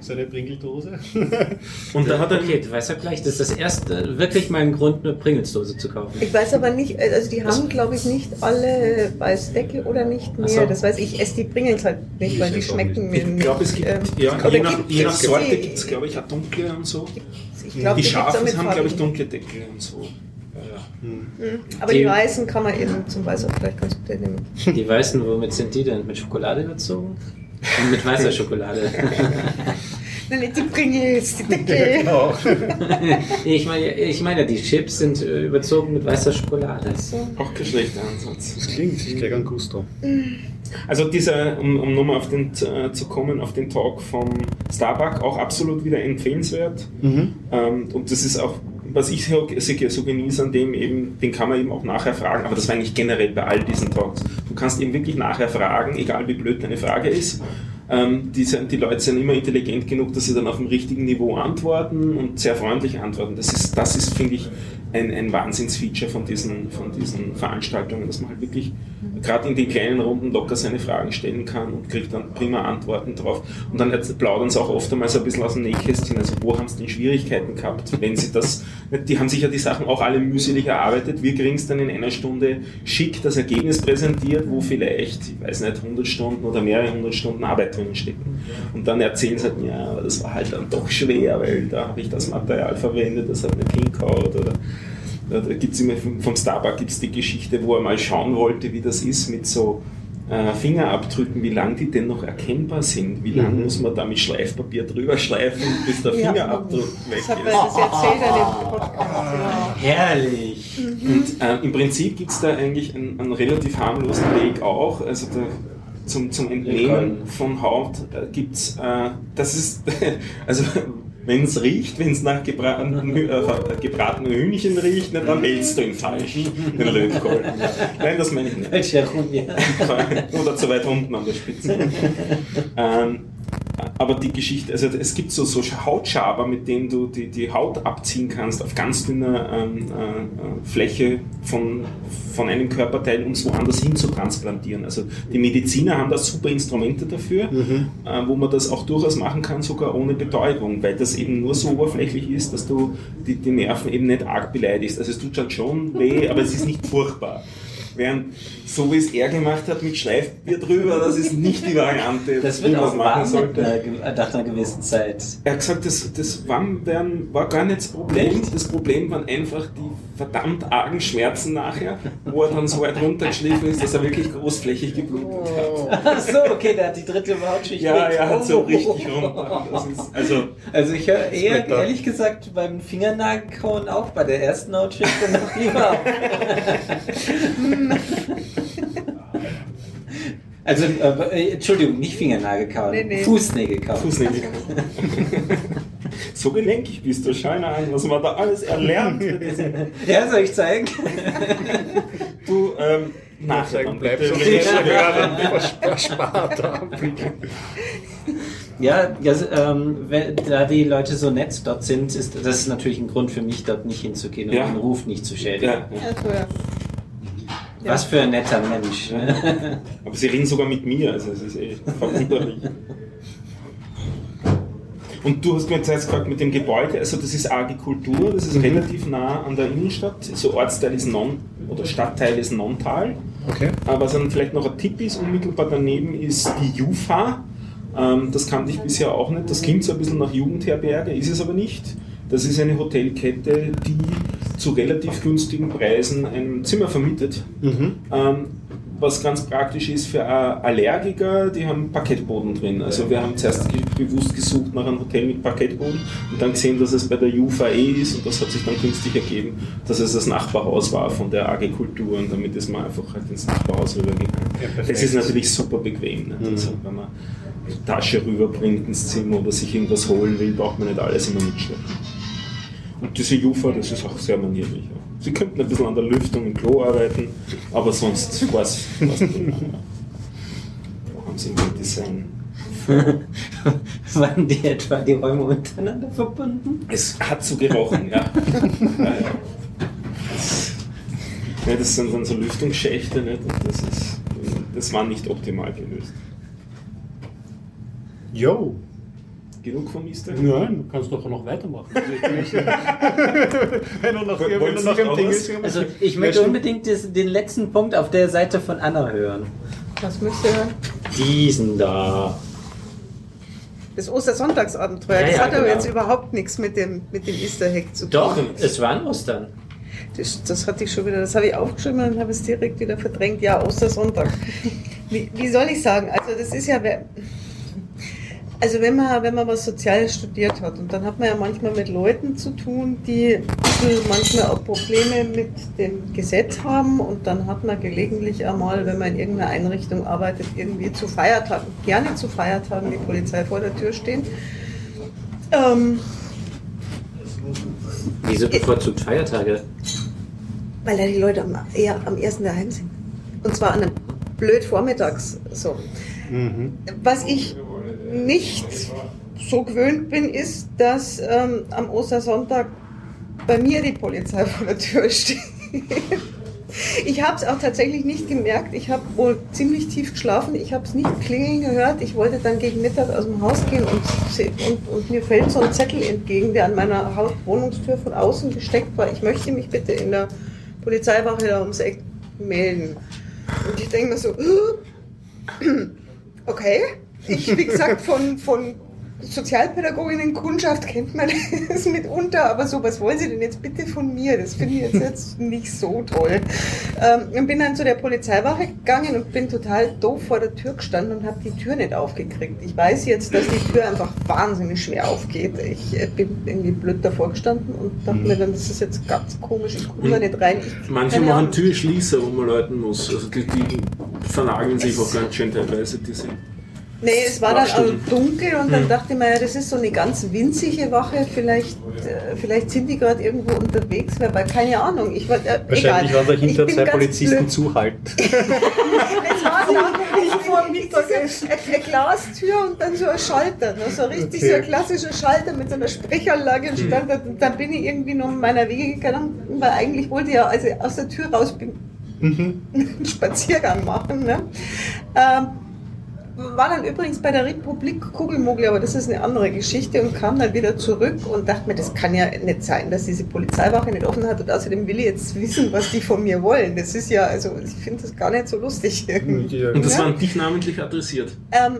so eine Pringeldose. Und da hat er Okay, du weißt ja gleich, das ist das erste, wirklich mein Grund, eine Pringles-Dose zu kaufen. Ich weiß aber nicht, also die haben, glaube ich, nicht alle weiße Deckel oder nicht mehr. So. Das weiß ich, ich esse die Pringles halt nicht, Ich weil die schmecken mir Ich nicht. glaube, es gibt, Ähm, ja, je nach, gibt je nach es Sorte gibt es, glaube ich, auch dunkle und so. Ich glaube, die auch Scharfen mit haben, glaube ich, dunkle Deckel und so. Ja. Mhm. Aber die, Die- weißen kann man eben zum Weißabgleich ganz gut nehmen. Die weißen, womit sind die denn? Mit Schokolade überzogen? Und mit weißer Schokolade. Nein, nicht die Pringles, die Deckel. Genau. Nee, ich meine, ich meine, die Chips sind äh, überzogen mit weißer Schokolade. Auch kein schlechter Ansatz. Das klingt sich gleich an Gusto. Also dieser, um, um nochmal auf den äh, zu kommen, auf den Talk vom Starbuck, auch absolut wieder empfehlenswert. Mhm. Ähm, und das ist auch, was ich so, so so genieße an dem eben, den kann man eben auch nachher fragen, aber das war eigentlich generell bei all diesen Talks. Du kannst eben wirklich nachher fragen, egal wie blöd deine Frage ist. Ähm, die, sind, die Leute sind immer intelligent genug, dass sie dann auf dem richtigen Niveau antworten und sehr freundlich antworten. Das ist, das ist finde ich, ein, ein Wahnsinnsfeature von diesen, von diesen Veranstaltungen, dass man halt wirklich gerade in den kleinen Runden locker seine Fragen stellen kann und kriegt dann prima Antworten drauf. Und dann plaudern sie auch oft einmal so ein bisschen aus dem Nähkästchen, also wo haben sie denn Schwierigkeiten gehabt, wenn sie das, die haben sich ja die Sachen auch alle mühselig erarbeitet, wir kriegen es dann in einer Stunde schick das Ergebnis präsentiert, wo vielleicht, ich weiß nicht, 100 Stunden oder mehrere hundert Stunden Arbeit drinnen stecken. Und dann erzählen sie halt, ja, das war halt dann doch schwer, weil da habe ich das Material verwendet, das hat nicht hingehaut oder da gibt's immer vom Starbuck gibt's die Geschichte, wo er mal schauen wollte, wie das ist mit so Fingerabdrücken, wie lang die denn noch erkennbar sind. Wie lang Mhm. muss man da mit Schleifpapier drüber schleifen, bis der Ja. Fingerabdruck weg Das hat ist. mir das erzählt an Podcast. Ja. Herrlich! Und äh, im Prinzip gibt es da eigentlich einen, einen relativ harmlosen Weg auch. Also da, zum, zum Entnehmen von Haut äh, gibt es, äh, das ist, also wenn es riecht, wenn es nach gebratenen, Hü- äh, gebratenen Hühnchen riecht, ne, dann hältst du ihn falsch, den Lötkolben. Nein, das meine ich nicht. Falsch herum, ja. Oder zu weit unten an der Spitze. ähm, aber die Geschichte, also es gibt so, so Hautschaber, mit denen du die, die Haut abziehen kannst auf ganz dünner ähm, äh, Fläche von, von einem Körperteil, um es woanders hin zu transplantieren. Also die Mediziner haben da super Instrumente dafür, äh, wo man das auch durchaus machen kann, sogar ohne Betäubung, weil das eben nur so oberflächlich ist, dass du die, die Nerven eben nicht arg beleidigst. Also es tut schon weh, aber es ist nicht furchtbar. Während so wie es er gemacht hat mit Schleifbier drüber, das ist nicht die Variante, Das wie man es machen sollte. nach einer gewissen Zeit. Er hat gesagt, das, das Warmwerden war gar nicht das Problem. Das Problem waren einfach die verdammt argen Schmerzen nachher, wo er dann so weit runtergeschliffen ist, dass er wirklich großflächig geblutet hat. Ach so, okay, der hat die dritte Hautschicht Ja, er hat so Oh. richtig runter. Ist, also, Also ich höre eher, ehrlich gesagt, beim Fingernagelkauen auch bei der ersten Hautschicht dann noch lieber auf. Also, äh, Entschuldigung, nicht Fingernagelkauen, Nee, nee. Fußnägelkauen. Fußnägel. so gelenkig bist du, schau ihn an, was man da alles erlernt. Ja, soll ich zeigen? Du, ähm, nachher Bleib so verspart. Ja, ja ähm, wenn, da die Leute so nett dort sind, ist das ist natürlich ein Grund für mich, dort nicht hinzugehen und Ja. den Ruf nicht zu schädigen. Ja. Also, ja. Was für ein netter Mensch. ne? Aber sie reden sogar mit mir, also es ist eh verwunderlich. Und du hast mir jetzt gesagt, mit dem Gebäude, also das ist Agrikultur, das ist relativ nah an der Innenstadt, so Ortsteil ist Non, oder Stadtteil ist Nontal. Okay. Aber was dann vielleicht noch ein Tipp ist, unmittelbar daneben ist die Jufa. Ähm, das kannte ich bisher auch nicht. Das klingt so ein bisschen nach Jugendherberge, ist es aber nicht. Das ist eine Hotelkette, die zu relativ günstigen Preisen ein Zimmer vermietet. Mhm. Ähm, was ganz praktisch ist für Allergiker, die haben Parkettboden drin. Also wir haben zuerst bewusst gesucht nach einem Hotel mit Parkettboden und dann gesehen, dass es bei der Jufa eh ist und das hat sich dann günstig ergeben, dass es das Nachbarhaus war von der AG-Kultur und damit ist man einfach halt ins Nachbarhaus rübergegangen. Ja, das ist natürlich super bequem. Ne? Also, wenn man die Tasche rüberbringt ins Zimmer oder sich irgendwas holen will, braucht man nicht alles immer mitschleppen. Und diese Jufa, das ist auch sehr manierlich. Ja. Sie könnten ein bisschen an der Lüftung im Klo arbeiten, aber sonst war es. Da haben sie ein Design. Waren die etwa die Räume untereinander verbunden? Es hat so gerochen, ja. ja, ja, das sind dann so Lüftungsschächte, nicht? Und das, ist, das war nicht optimal gelöst. Yo. Genug von Mister? Nein, du kannst doch noch weitermachen. wenn du noch, Woll- wenn du noch im Ding. Also ich möchte unbedingt des, den letzten Punkt auf der Seite von Anna hören. Was müsst ihr hören? Diesen da. Das Ostersonntagsabenteuer, Ja, das ja, hat aber genau. jetzt überhaupt nichts mit dem, mit dem Easter Egg zu tun. Doch, es war an Ostern. Das, das hatte ich schon wieder, das habe ich aufgeschrieben und habe es direkt wieder verdrängt. Ja, Ostersonntag. Wie, wie soll ich sagen? Also das ist ja, wer- also wenn man, wenn man was Soziales studiert hat und dann hat man ja manchmal mit Leuten zu tun, die manchmal auch Probleme mit dem Gesetz haben und dann hat man gelegentlich einmal, wenn man in irgendeiner Einrichtung arbeitet, irgendwie zu Feiertagen, gerne zu Feiertagen die Polizei vor der Tür stehen. Ähm, Wieso bevorzugt Feiertage? Weil da die Leute am, eher am ersten daheim sind. Und zwar an einem blöd vormittags so. Mhm. Was ich nicht so gewöhnt bin, ist, dass ähm, am Ostersonntag bei mir die Polizei vor der Tür steht. Ich habe es auch tatsächlich nicht gemerkt. Ich habe wohl ziemlich tief geschlafen. Ich habe es nicht klingeln gehört. Ich wollte dann gegen Mittag aus dem Haus gehen und, und, und mir fällt so ein Zettel entgegen, der an meiner Haus Wohnungstür von außen gesteckt war. Ich möchte mich bitte in der Polizeiwache da ums Eck melden. Und ich denke mir so, okay. Ich, wie gesagt, von, von Sozialpädagoginnen-Kundschaft kennt man das mitunter, aber so, was wollen Sie denn jetzt bitte von mir? Das finde ich jetzt, jetzt nicht so toll. Ähm, und bin dann zu der Polizeiwache gegangen und bin total doof vor der Tür gestanden und habe die Tür nicht aufgekriegt. Ich weiß jetzt, dass die Tür einfach wahnsinnig schwer aufgeht. Ich äh, bin irgendwie blöd davor gestanden und dachte mir dann, das ist jetzt ganz komisch, ich komme da nicht rein. Ich, Manche machen. Türschließer, wo man läuten muss. Also die, die vernageln sich auch ganz schön teilweise diese. Nee, es war dann auch dunkel und dann Hm. dachte ich mir, das ist so eine ganz winzige Wache, vielleicht, äh, vielleicht sind die gerade irgendwo unterwegs, weil, weil keine Ahnung, ich war, äh, Wahrscheinlich egal. waren dahinter zwei Polizisten zuhalten. Es war dann nicht vor Mittagessen. Eine, eine Glastür und dann so ein Schalter, ne? so richtig Okay. so ein klassischer Schalter mit so einer Sprechanlage und stand da, und dann bin ich irgendwie noch meiner Wege gegangen, weil eigentlich wollte ich ja, als ich aus der Tür raus bin, Mhm. einen Spaziergang machen. Ne? Ähm, war dann übrigens bei der Republik Kugelmuggel, aber das ist eine andere Geschichte und kam dann wieder zurück und dachte mir, das kann ja nicht sein, dass diese Polizeiwache nicht offen hat und außerdem will ich jetzt wissen, was die von mir wollen. Das ist ja, also ich finde das gar nicht so lustig. Ja. Und das Ja. war an dich namentlich adressiert. Ähm,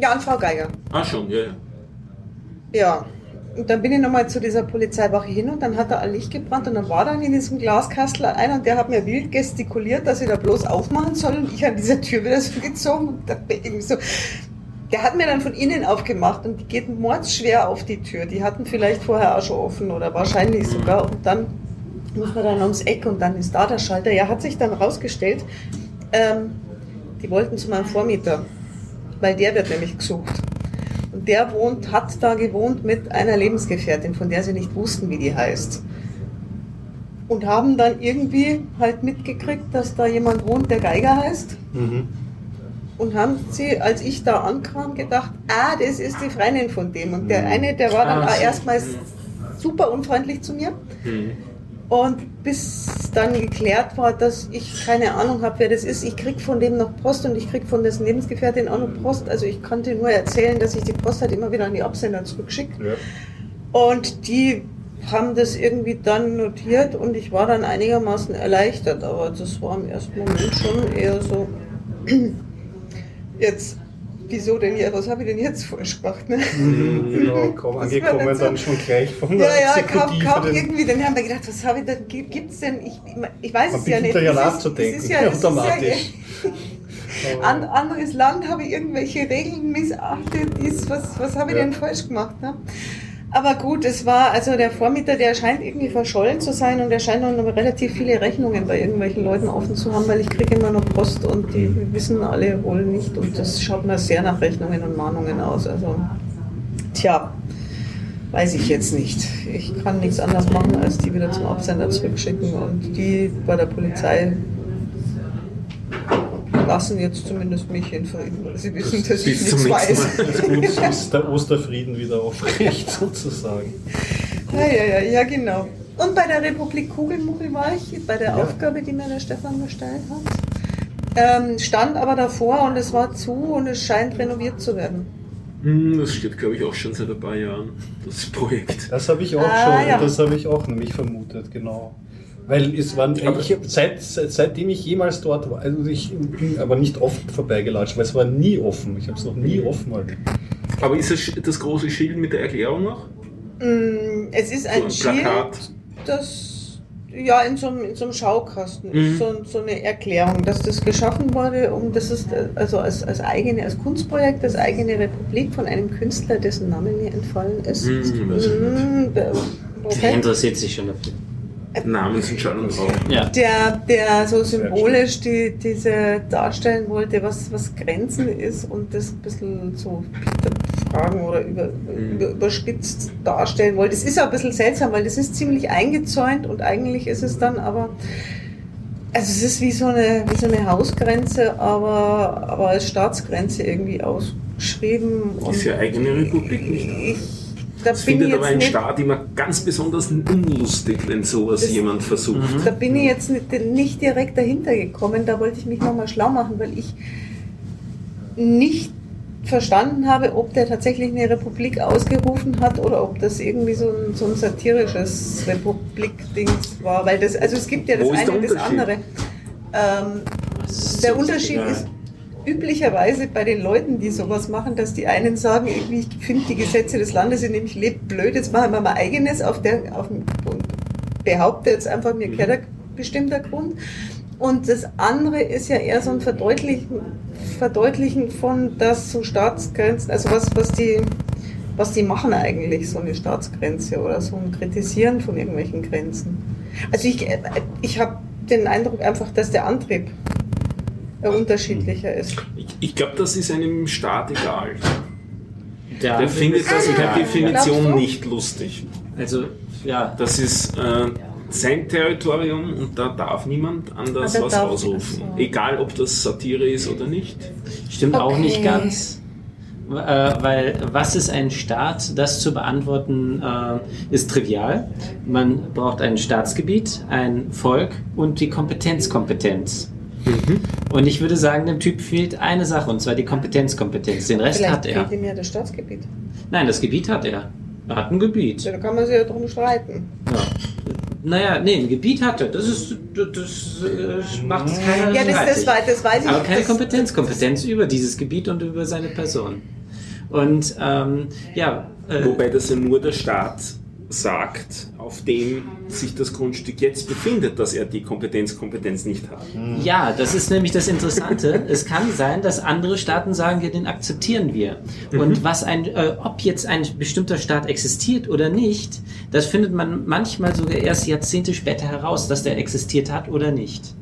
ja, an Frau Geiger. Ah, schon, ja, ja. Ja. Und dann bin ich nochmal zu dieser Polizeiwache hin und dann hat er ein Licht gebrannt und dann war dann in diesem Glaskastel einer und der hat mir wild gestikuliert, dass ich da bloß aufmachen soll und ich an dieser Tür wieder so gezogen und dachte mir irgendwie so, der hat mir dann von innen aufgemacht und die geht mordsschwer auf die Tür. Die hatten vielleicht vorher auch schon offen oder wahrscheinlich sogar und dann muss man dann ums Eck und dann ist da der Schalter. Ja, hat sich dann rausgestellt, ähm, die wollten zu meinem Vormieter, weil der wird nämlich gesucht. Und der wohnt, hat da gewohnt mit einer Lebensgefährtin, von der sie nicht wussten, wie die heißt. Und haben dann irgendwie halt mitgekriegt, dass da jemand wohnt, der Geiger heißt. Mhm. Und haben sie, als ich da ankam, gedacht, ah, das ist die Freundin von dem. Und der eine, der war dann Ah, erstmal super unfreundlich zu mir. Mhm. Und bis dann geklärt war, dass ich keine Ahnung habe, wer das ist, ich krieg von dem noch Post und ich krieg von dessen Lebensgefährtin auch noch Post. Also ich konnte nur erzählen, dass ich die Post halt immer wieder an die Absender zurückschicke. Ja. Und die haben das irgendwie dann notiert und ich war dann einigermaßen erleichtert, aber das war im ersten Moment schon eher so, jetzt, wieso denn hier, was habe ich denn jetzt falsch gemacht? Ne? Mhm, genau, kaum angekommen, nicht so- dann schon gleich von Ja, der ja, kaum, Exekutive. kaum den- irgendwie, dann haben wir gedacht, was habe ich denn, gibt- gibt's denn, ich, ich weiß Man es ja nicht. da ja nachzudenken, es ist ja, es ist ja, automatisch. An, anderes Land habe ich irgendwelche Regeln missachtet, ist, was, was habe ich Ja. denn falsch gemacht? Ne? Aber gut, es war, also der Vormieter, der scheint irgendwie verschollen zu sein und er scheint auch noch relativ viele Rechnungen bei irgendwelchen Leuten offen zu haben, weil ich kriege immer noch Post und die wissen alle wohl nicht und das schaut mir sehr nach Rechnungen und Mahnungen aus. Also, tja, weiß ich jetzt nicht. Ich kann nichts anderes machen, als die wieder zum Absender zurückschicken und die bei der Polizei lassen jetzt zumindest mich in Frieden, weil sie wissen, dass ich nichts weiß. Mal. Ist der Osterfrieden wieder aufrecht, sozusagen. Ja, ja, ja, ja, genau. Und bei der Republik Kugelmuggel war ich, bei der Ja. Aufgabe, die mir der Stefan gestellt hat. Ähm, stand aber davor und es war zu und es scheint renoviert zu werden. Hm, Das steht, glaube ich, auch schon seit ein paar Jahren, das Projekt. Das habe ich auch Ah, schon, ja. das habe ich auch nämlich vermutet, genau. Weil es waren, ich, seit, seit, seitdem ich jemals dort war, also ich bin aber nicht oft vorbeigelatscht, weil es war nie offen. Ich habe es noch nie offen erlebt. Aber ist das, das große Schild mit der Erklärung noch? Mm, Es ist So ein ein Schild, Plakat. das ja in so einem, in so einem Schaukasten Mhm. ist so, so eine Erklärung, dass das geschaffen wurde, um das ist also als, als eigene, als Kunstprojekt, als eigene Republik von einem Künstler, dessen Name mir entfallen ist. Mhm, ich Mm, der- okay. interessiert sich schon dafür. Namensentscheidung drauf. Ja. der, der so symbolisch die, diese darstellen wollte, was, was Grenzen ist und das ein bisschen so Fragen oder über, über, überspitzt darstellen wollte. Es ist ja ein bisschen seltsam, weil das ist ziemlich eingezäunt und eigentlich ist es dann aber, also es ist wie so eine, wie so eine Hausgrenze, aber, aber als Staatsgrenze irgendwie ausgeschrieben. Ist ja eigene Republik nicht. Ich, da Das bin ich findet aber ein Staat immer ganz besonders unlustig, wenn sowas Das- jemand versucht. Da bin ich jetzt nicht, nicht direkt dahinter gekommen. Da wollte ich mich nochmal schlau machen, weil ich nicht verstanden habe, ob der tatsächlich eine Republik ausgerufen hat oder ob das irgendwie so ein, so ein satirisches Republik-Dings war. Weil das, also es gibt ja das Wo eine und das Unterschied? andere. Ähm, der Unterschied ist üblicherweise bei den Leuten, die sowas machen, dass die einen sagen, irgendwie, ich finde die Gesetze des Landes sind nämlich lebt blöd, jetzt machen wir mal eigenes auf der, auf dem, und behaupte jetzt einfach, mir gehört ein bestimmter Grund. Und das andere ist ja eher so ein Verdeutlichen, Verdeutlichen von, dass so Staatsgrenzen, also was, was die, was die machen eigentlich, so eine Staatsgrenze oder so ein Kritisieren von irgendwelchen Grenzen. Also ich, äh, ich habe den Eindruck einfach, dass der Antrieb äh, unterschiedlicher ist. Ich, ich glaube, das ist einem Staat egal. Der, Der findet das per egal. Definition nicht lustig. Also, ja. Das ist äh, sein Territorium und da darf niemand anders Ah, was ausrufen. so. Egal, ob das Satire ist oder nicht. Stimmt auch Okay. nicht ganz. Äh, weil was ist ein Staat? Das zu beantworten äh, ist trivial. Man braucht ein Staatsgebiet, ein Volk und die Kompetenzkompetenz. Und ich würde sagen, dem Typ fehlt eine Sache, und zwar die Kompetenzkompetenz. Den Rest Vielleicht hat er. fehlt ihm ja das Staatsgebiet. Nein, das Gebiet hat er. Er hat ein Gebiet. Ja, da kann man sich ja drum streiten. Ja. Naja, nee, ein Gebiet hat er. Das ist, das äh, macht es keiner Ja, das, das, das weiß ich. Aber keine das, Kompetenz, Kompetenz über dieses Gebiet und über seine Person. Und ähm, ja, äh, Wobei das ja nur der Staat sagt, auf dem sich das Grundstück jetzt befindet, dass er die Kompetenz, Kompetenz nicht hat. ja, das ist nämlich das Interessante. es kann sein, dass andere Staaten sagen, ja, den akzeptieren wir. Und was ein, äh, ob jetzt ein bestimmter Staat existiert oder nicht, das findet man manchmal sogar erst Jahrzehnte später heraus, dass der existiert hat oder nicht.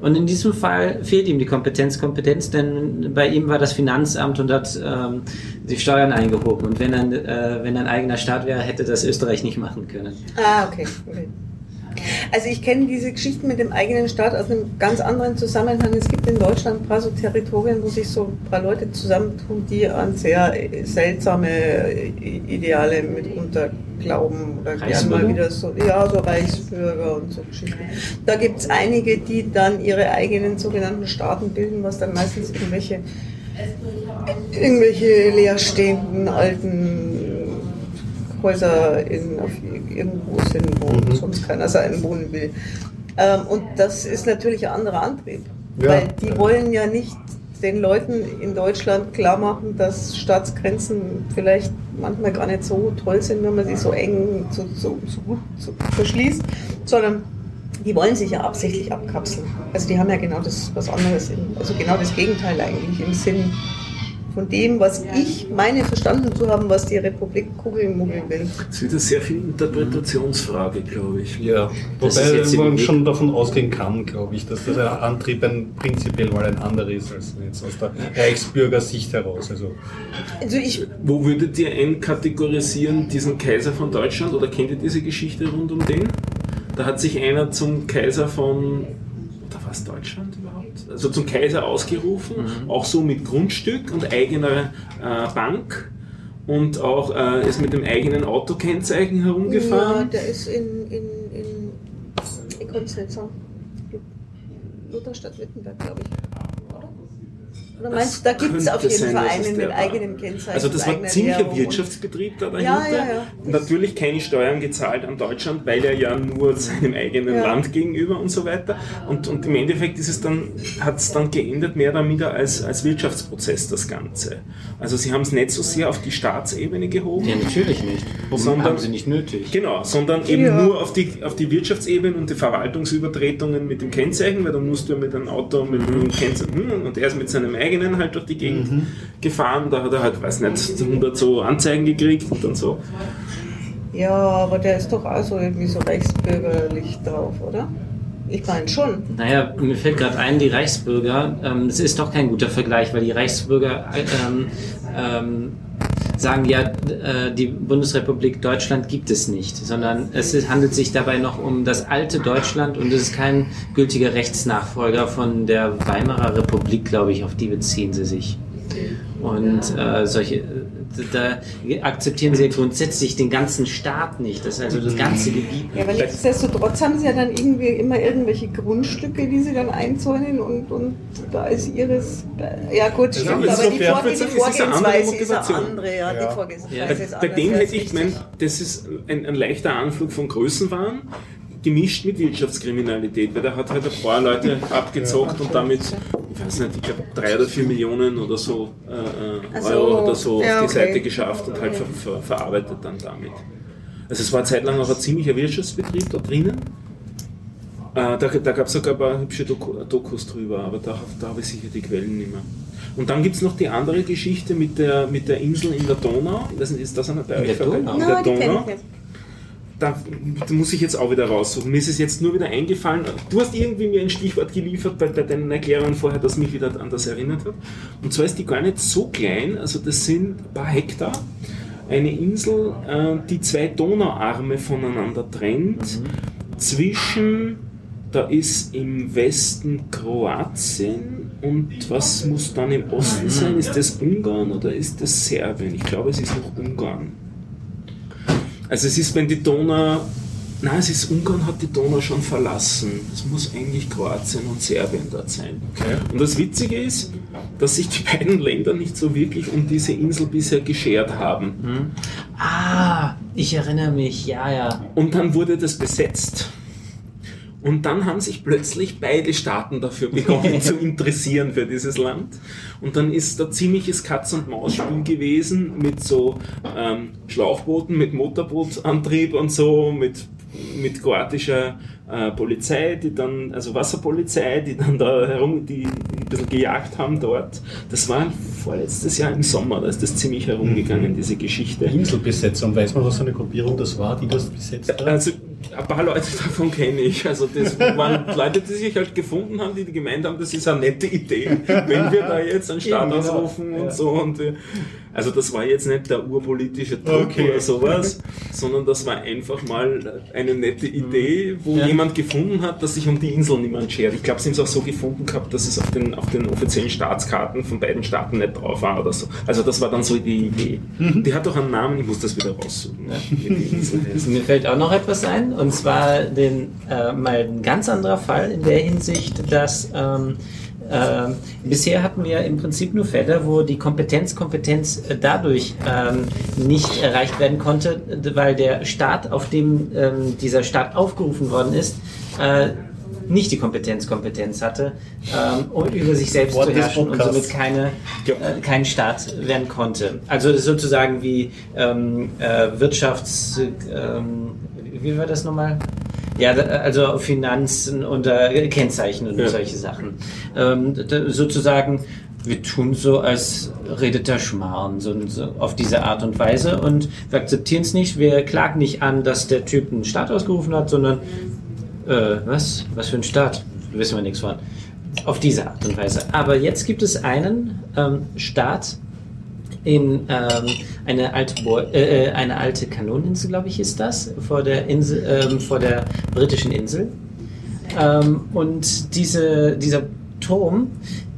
Und in diesem Fall fehlt ihm die Kompetenz, Kompetenz, denn bei ihm war das Finanzamt und hat ähm, die Steuern eingehoben. Und wenn ein, äh, wenn ein eigener Staat wäre, hätte das Österreich nicht machen können. Ah, okay. okay. Also ich kenne diese Geschichten mit dem eigenen Staat aus einem ganz anderen Zusammenhang. Es gibt in Deutschland ein paar so Territorien, wo sich so ein paar Leute zusammentun, die an sehr seltsame Ideale mitunter glauben oder gern Reichsbürger? mal wieder so, ja, so Reichsbürger und so Geschichten. Da gibt es einige, die dann ihre eigenen sogenannten Staaten bilden, was dann meistens irgendwelche irgendwelche leerstehenden alten Häuser in, auf irgendwo sind, wo sonst keiner sein wohnen will. Ähm, und das ist natürlich ein anderer Antrieb. Ja. Weil die wollen ja nicht den Leuten in Deutschland klar machen, dass Staatsgrenzen vielleicht manchmal gar nicht so toll sind, wenn man sie so eng, so, so, so gut so verschließt, sondern die wollen sich ja absichtlich abkapseln. Also die haben ja genau das was anderes, im, also genau das Gegenteil eigentlich im Sinn von dem, was ich meine verstanden zu haben, was die Republik Kugelmuggeln will. Das ist wieder sehr viel Interpretationsfrage, glaube ich. Ja, Das ist wobei jetzt man schon davon ausgehen kann, glaube ich, dass das ein Antrieb ein prinzipiell mal ein anderer ist als jetzt aus der Reichsbürgersicht heraus. Also Also ich, Wo würdet ihr einkategorisieren diesen Kaiser von Deutschland oder kennt ihr diese Geschichte rund um den? Da hat sich einer zum Kaiser von, oder was Deutschland überhaupt? Also zum Kaiser ausgerufen, auch so mit Grundstück und eigener äh, Bank und auch äh, ist mit dem eigenen Autokennzeichen ja, herumgefahren. der ist in, in, in ich konnte es nicht sagen, Lutherstadt Wittenberg, glaube ich. Oder? Meinst du, da gibt es auf jeden sein, Fall einen mit eigenem Kennzeichen. Also das war eigener ziemlicher Währung Wirtschaftsbetrieb da dahinter. Ja, ja, ja. Natürlich keine Steuern gezahlt an Deutschland, weil er ja nur seinem eigenen Ja. Land gegenüber und so weiter. Und, und im Endeffekt ist es dann, hat es dann geendet mehr oder minder als, als Wirtschaftsprozess das Ganze. Also sie haben es nicht so sehr auf die Staatsebene gehoben. Ja, natürlich nicht. Warum Sondern- haben sie nicht nötig? Genau, sondern eben nur auf die, auf die Wirtschaftsebene und die Verwaltungsübertretungen mit dem Kennzeichen, weil dann musst du ja mit einem Auto mit einem Kennzeichen hm, und er ist mit seinem eigenen halt durch die Gegend gefahren, da hat er halt, weiß nicht, 100 so Anzeigen gekriegt und dann so. Ja, aber der ist doch auch so irgendwie so rechtsbürgerlich drauf, oder? Ich meine schon. Naja, mir fällt gerade ein, die Reichsbürger, ähm, es ist doch kein guter Vergleich, weil die Reichsbürger ähm, ähm, sagen ja, äh, die Bundesrepublik Deutschland gibt es nicht, sondern es handelt sich dabei noch um das alte Deutschland und es ist kein gültiger Rechtsnachfolger von der Weimarer Republik, glaube ich, auf die beziehen sie sich. Und äh, solche, da akzeptieren sie ja grundsätzlich den ganzen Staat nicht, das ist also das ganze Gebiet. Ja, aber nichtsdestotrotz haben sie ja dann irgendwie immer irgendwelche Grundstücke, die sie dann einzäunen und, und da ist ihres. Ja, gut, stimmt, aber die, insofern, Vor würde ich die sagen, es ist eine andere Vorgehensweise ist eine andere. Ja, Ja. die Vorgehensweise Ja. ist Bei, anders. bei dem hätte ich gemeint, das ist ein, ein leichter Anflug von Größenwahn, gemischt mit Wirtschaftskriminalität, weil der hat halt ein paar Leute abgezockt und damit, ich weiß nicht, ich glaube drei oder vier Millionen oder so äh, äh, Ach so. Euro oder so Ja, auf die okay. Seite geschafft und halt ver, ver, verarbeitet dann damit. Also es war eine Zeit lang auch ein ziemlicher Wirtschaftsbetrieb da drinnen. Äh, da da gab es sogar ein paar hübsche Doku, Dokus drüber, aber da, da habe ich sicher die Quellen nicht mehr. Und dann gibt es noch die andere Geschichte mit der, mit der Insel in der Donau. Ich weiß nicht, ist das einer bei In euch der dabei? Donau? In der Donau. Da muss ich jetzt auch wieder raussuchen. Mir ist es jetzt nur wieder eingefallen. Du hast irgendwie mir ein Stichwort geliefert bei, deinen Erklärungen vorher, das mich wieder an das erinnert hat. Und zwar ist die gar nicht so klein, also das sind ein paar Hektar. Eine Insel, äh, die zwei Donauarme voneinander trennt. Zwischen, da ist im Westen Kroatien und was muss dann im Osten sein? Ist das Ungarn oder ist das Serbien? Ich glaube, es ist noch Ungarn. Also es ist, wenn die Donau Nein, es ist Ungarn hat die Donau schon verlassen. Es muss eigentlich Kroatien und Serbien dort sein. Okay. Und das Witzige ist, dass sich die beiden Länder nicht so wirklich um diese Insel bisher geschert haben. Ah, ich erinnere mich, ja, ja. Und dann wurde das besetzt. Und dann haben sich plötzlich beide Staaten dafür begonnen zu interessieren für dieses Land. Und dann ist da ziemliches Katz-und-Maus-Spiel gewesen mit so ähm, Schlauchbooten, mit Motorbootantrieb und so, mit, mit kroatischer äh, Polizei, die dann, also Wasserpolizei, die dann da herum, die ein bisschen gejagt haben dort. Das war vorletztes Jahr im Sommer, da ist das ziemlich herumgegangen, diese Geschichte. Inselbesetzung, weiß man, was für eine Gruppierung das war, die das besetzt hat? Also ein paar Leute davon kenne ich. Also das waren Leute, die sich halt gefunden haben, die gemeint haben, das ist eine nette Idee, wenn wir da jetzt einen Staat Ja, genau. ausrufen und Ja. so. Und wir, also das war jetzt nicht der urpolitische Druck Okay. oder sowas, sondern das war einfach mal eine nette Idee, wo Ja. jemand gefunden hat, dass sich um die Insel niemand schert. Ich glaube, sie haben es auch so gefunden gehabt, dass es auf den, auf den offiziellen Staatskarten von beiden Staaten nicht drauf war oder so. Also das war dann so die Idee. Die hat doch einen Namen, ich muss das wieder raussuchen. wie die Insel heißt. Mir fällt auch noch etwas ein, und zwar den, äh, mal ein ganz anderer Fall in der Hinsicht, dass ähm, ähm, bisher hatten wir im Prinzip nur Fälle, wo die Kompetenz, Kompetenz äh, dadurch ähm, nicht erreicht werden konnte, weil der Staat, auf dem ähm, dieser Staat aufgerufen worden ist, äh, nicht die Kompetenz, Kompetenz hatte, ähm, um über sich selbst Wort zu herrschen und somit keine, äh, kein Staat werden konnte. Also sozusagen wie ähm, äh, Wirtschafts... Ähm, wie war das nochmal? Ja, also Finanzen und äh, Kennzeichen und Ja. solche Sachen. Ähm, sozusagen, wir tun so, als redet der Schmarrn, so, so auf diese Art und Weise und wir akzeptieren es nicht. Wir klagen nicht an, dass der Typ einen Staat ausgerufen hat, sondern äh, was? Was für ein Staat? Da wissen wir nichts von. Auf diese Art und Weise. Aber jetzt gibt es einen ähm, Staat in ähm, eine alte Bo äh, eine alte Kanoneninsel, glaube ich, ist das, vor der Insel, ähm, vor der britischen Insel. Ähm, und diese, dieser Turm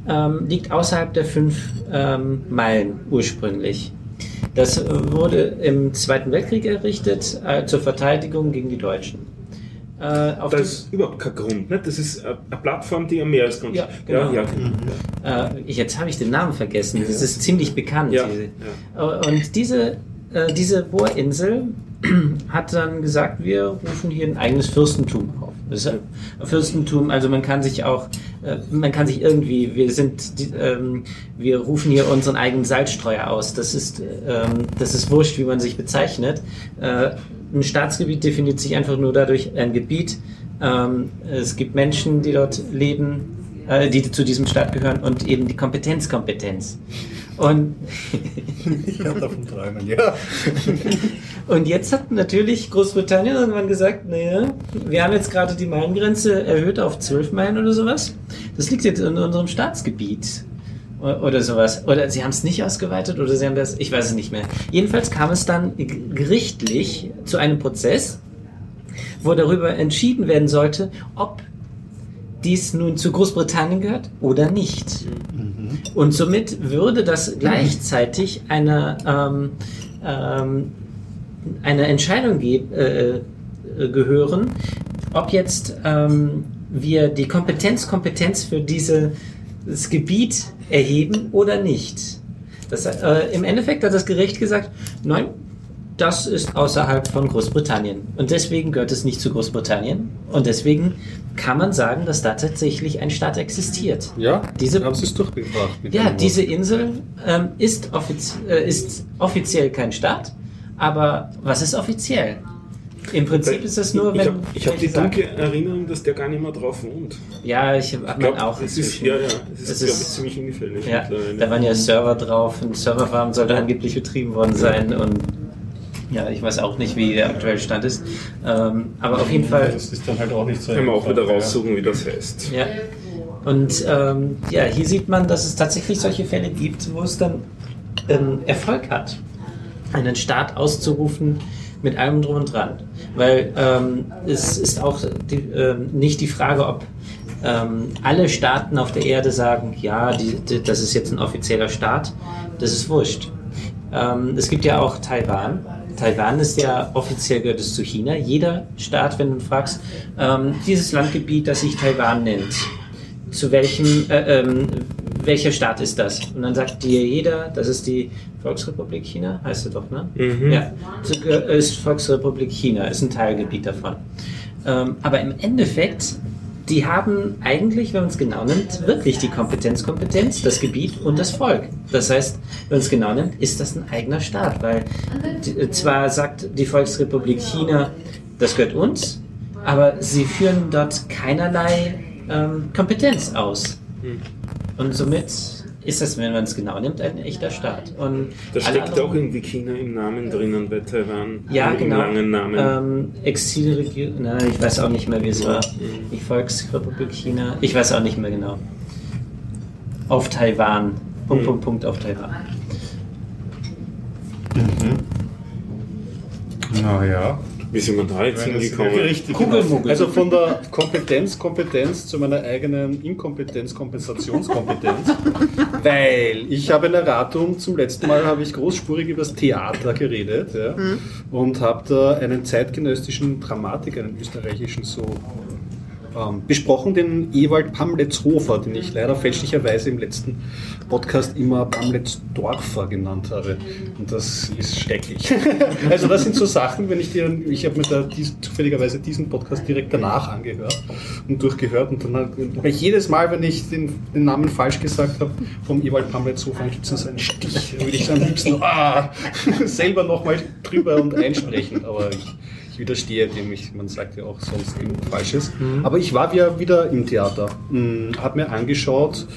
ähm, liegt außerhalb der fünf ähm, Meilen ursprünglich. Das wurde im Zweiten Weltkrieg errichtet äh, zur Verteidigung gegen die Deutschen. Äh, auf Das ist überhaupt kein Grund. Ne? Das ist eine eine Plattform, die am Meeresgrund Ja, genau. ja, ja. Äh, jetzt habe ich den Namen vergessen. Das ist ziemlich bekannt. Ja, diese. Äh, Und diese, äh, diese Bohrinsel hat dann gesagt, wir rufen hier ein eigenes Fürstentum auf. Das ist ein Fürstentum, also man kann sich auch, äh, man kann sich irgendwie, wir sind, ähm, wir rufen hier unseren eigenen Salzstreuer aus. Das ist, ähm, das ist wurscht, wie man sich bezeichnet. Äh, ein Staatsgebiet definiert sich einfach nur dadurch ein Gebiet. Ähm, es gibt Menschen, die dort leben, äh, die zu diesem Staat gehören und eben die Kompetenz, Kompetenz. Und, Ich kann davon träumen, ja. und jetzt hat natürlich Großbritannien irgendwann gesagt, naja, wir haben jetzt gerade die Meilengrenze erhöht auf 12 Meilen oder sowas. Das liegt jetzt in unserem Staatsgebiet. Oder sowas. Oder sie haben es nicht ausgeweitet oder sie haben das, ich weiß es nicht mehr. Jedenfalls kam es dann gerichtlich zu einem Prozess, wo darüber entschieden werden sollte, ob dies nun zu Großbritannien gehört oder nicht. Und somit würde das gleichzeitig eine, ähm, ähm, eine Entscheidung äh, äh, gehören, ob jetzt ähm, wir die Kompetenz für dieses Gebiet erheben oder nicht. Das, äh, Im Endeffekt hat das Gericht gesagt, nein, das ist außerhalb von Großbritannien. Und deswegen gehört es nicht zu Großbritannien. Und deswegen kann man sagen, dass da tatsächlich ein Staat existiert. Ja, Diese- haben sie es durchgebracht. Ja, diese. Insel ähm, ist, offiz äh, ist offiziell kein Staat, aber was ist offiziell? Im Prinzip ist es nur, ich wenn. habe ich hab wenn die dunkle Erinnerung, dass der gar nicht mehr drauf wohnt. Ja, ich habe auch das ist, ja, ja, das ist, Es ist- ziemlich hingefällig Ja, da waren ja Server drauf. Ein Serverfarm sollte angeblich betrieben worden sein und ja, ich weiß auch nicht, wie der aktuelle Stand ist. Ähm, aber auf jeden Fall. Das ist dann halt auch nicht so. Können wir auch wieder raussuchen, wie das heißt. Ja. Und ähm, ja, hier sieht man, dass es tatsächlich solche Fälle gibt, wo es dann ähm, Erfolg hat, einen Staat auszurufen mit allem drum und dran. Weil ähm, es ist auch die, ähm, nicht die Frage, ob ähm, alle Staaten auf der Erde sagen, ja, die, die, das ist jetzt ein offizieller Staat. Das ist wurscht. Ähm, es gibt ja auch Taiwan. Taiwan ist ja offiziell gehört es zu China. Jeder Staat, wenn du fragst, ähm, dieses Landgebiet, das sich Taiwan nennt, zu welchem, äh, ähm, welcher Staat ist das? Und dann sagt dir jeder, das ist die Volksrepublik China, heißt sie doch, ne? Mhm. Ja, ist Volksrepublik China, ist ein Teilgebiet davon. Ähm, aber im Endeffekt, die haben eigentlich, wenn man es genau nimmt, wirklich die Kompetenz, Kompetenz, das Gebiet und das Volk. Das heißt, wenn man es genau nimmt, ist das ein eigener Staat, weil die, zwar sagt die Volksrepublik China, das gehört uns, aber sie führen dort keinerlei ähm, Kompetenz aus. Und somit ist das, wenn man es genau nimmt, ein echter Staat. Und Da steckt anderen- auch irgendwie China im Namen drinnen bei Taiwan. ja, Im genau. langen Namen. Ähm, Exilregion, nein, ich weiß auch nicht mehr, wie es war. Mhm. Die Volksrepublik China, ich weiß auch nicht mehr genau. Auf Taiwan. Punkt, Mhm. Punkt, Punkt auf Taiwan. Naja. Wie sind wir da jetzt hingekommen? Richtig. Kugelmuggel. Also von der Kompetenz, Kompetenz zu meiner eigenen Inkompetenz, Kompensationskompetenz. Weil ich habe in der Ratung, zum letzten Mal habe ich großspurig über das Theater geredet ja, und habe da einen zeitgenössischen Dramatiker, einen österreichischen so ähm, besprochen, den Ewald Pamletzhofer, den ich leider fälschlicherweise im letzten Podcast immer Pamletzdorfer genannt habe. Und das ist schrecklich. also das sind so Sachen, wenn ich dir, ich habe mir da dies, zufälligerweise diesen Podcast direkt danach angehört und durchgehört und dann habe ich jedes Mal, wenn ich den, den Namen falsch gesagt habe, vom Ewald Pamletzhofer, gibt es einen Stich. Würde ich am liebsten ah, selber nochmal drüber und einsprechen, aber ich widerstehe dem, ich, man sagt ja auch sonst eben Falsches. Aber ich war ja wieder im Theater, habe mir angeschaut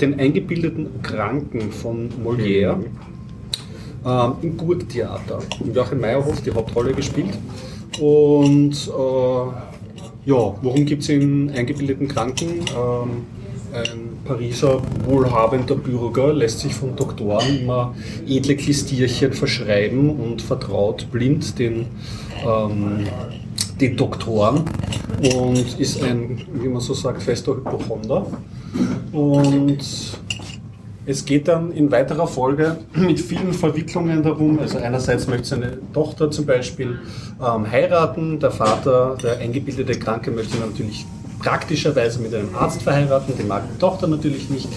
den eingebildeten Kranken von Molière ähm, im Burgtheater. Und Joachim Meyerhoff die Hauptrolle gespielt. Und äh, ja, worum geht es in eingebildeten Kranken? Ähm, ein Pariser wohlhabender Bürger lässt sich von Doktoren immer edle Klistierchen verschreiben und vertraut blind den, ähm, den Doktoren und ist ein, wie man so sagt, fester Hypochonder. Und es geht dann in weiterer Folge mit vielen Verwicklungen darum. Also einerseits möchte seine Tochter zum Beispiel ähm, heiraten. Der Vater, der eingebildete Kranke, möchte natürlich praktischerweise mit einem Arzt verheiraten. Den mag die Tochter natürlich nicht.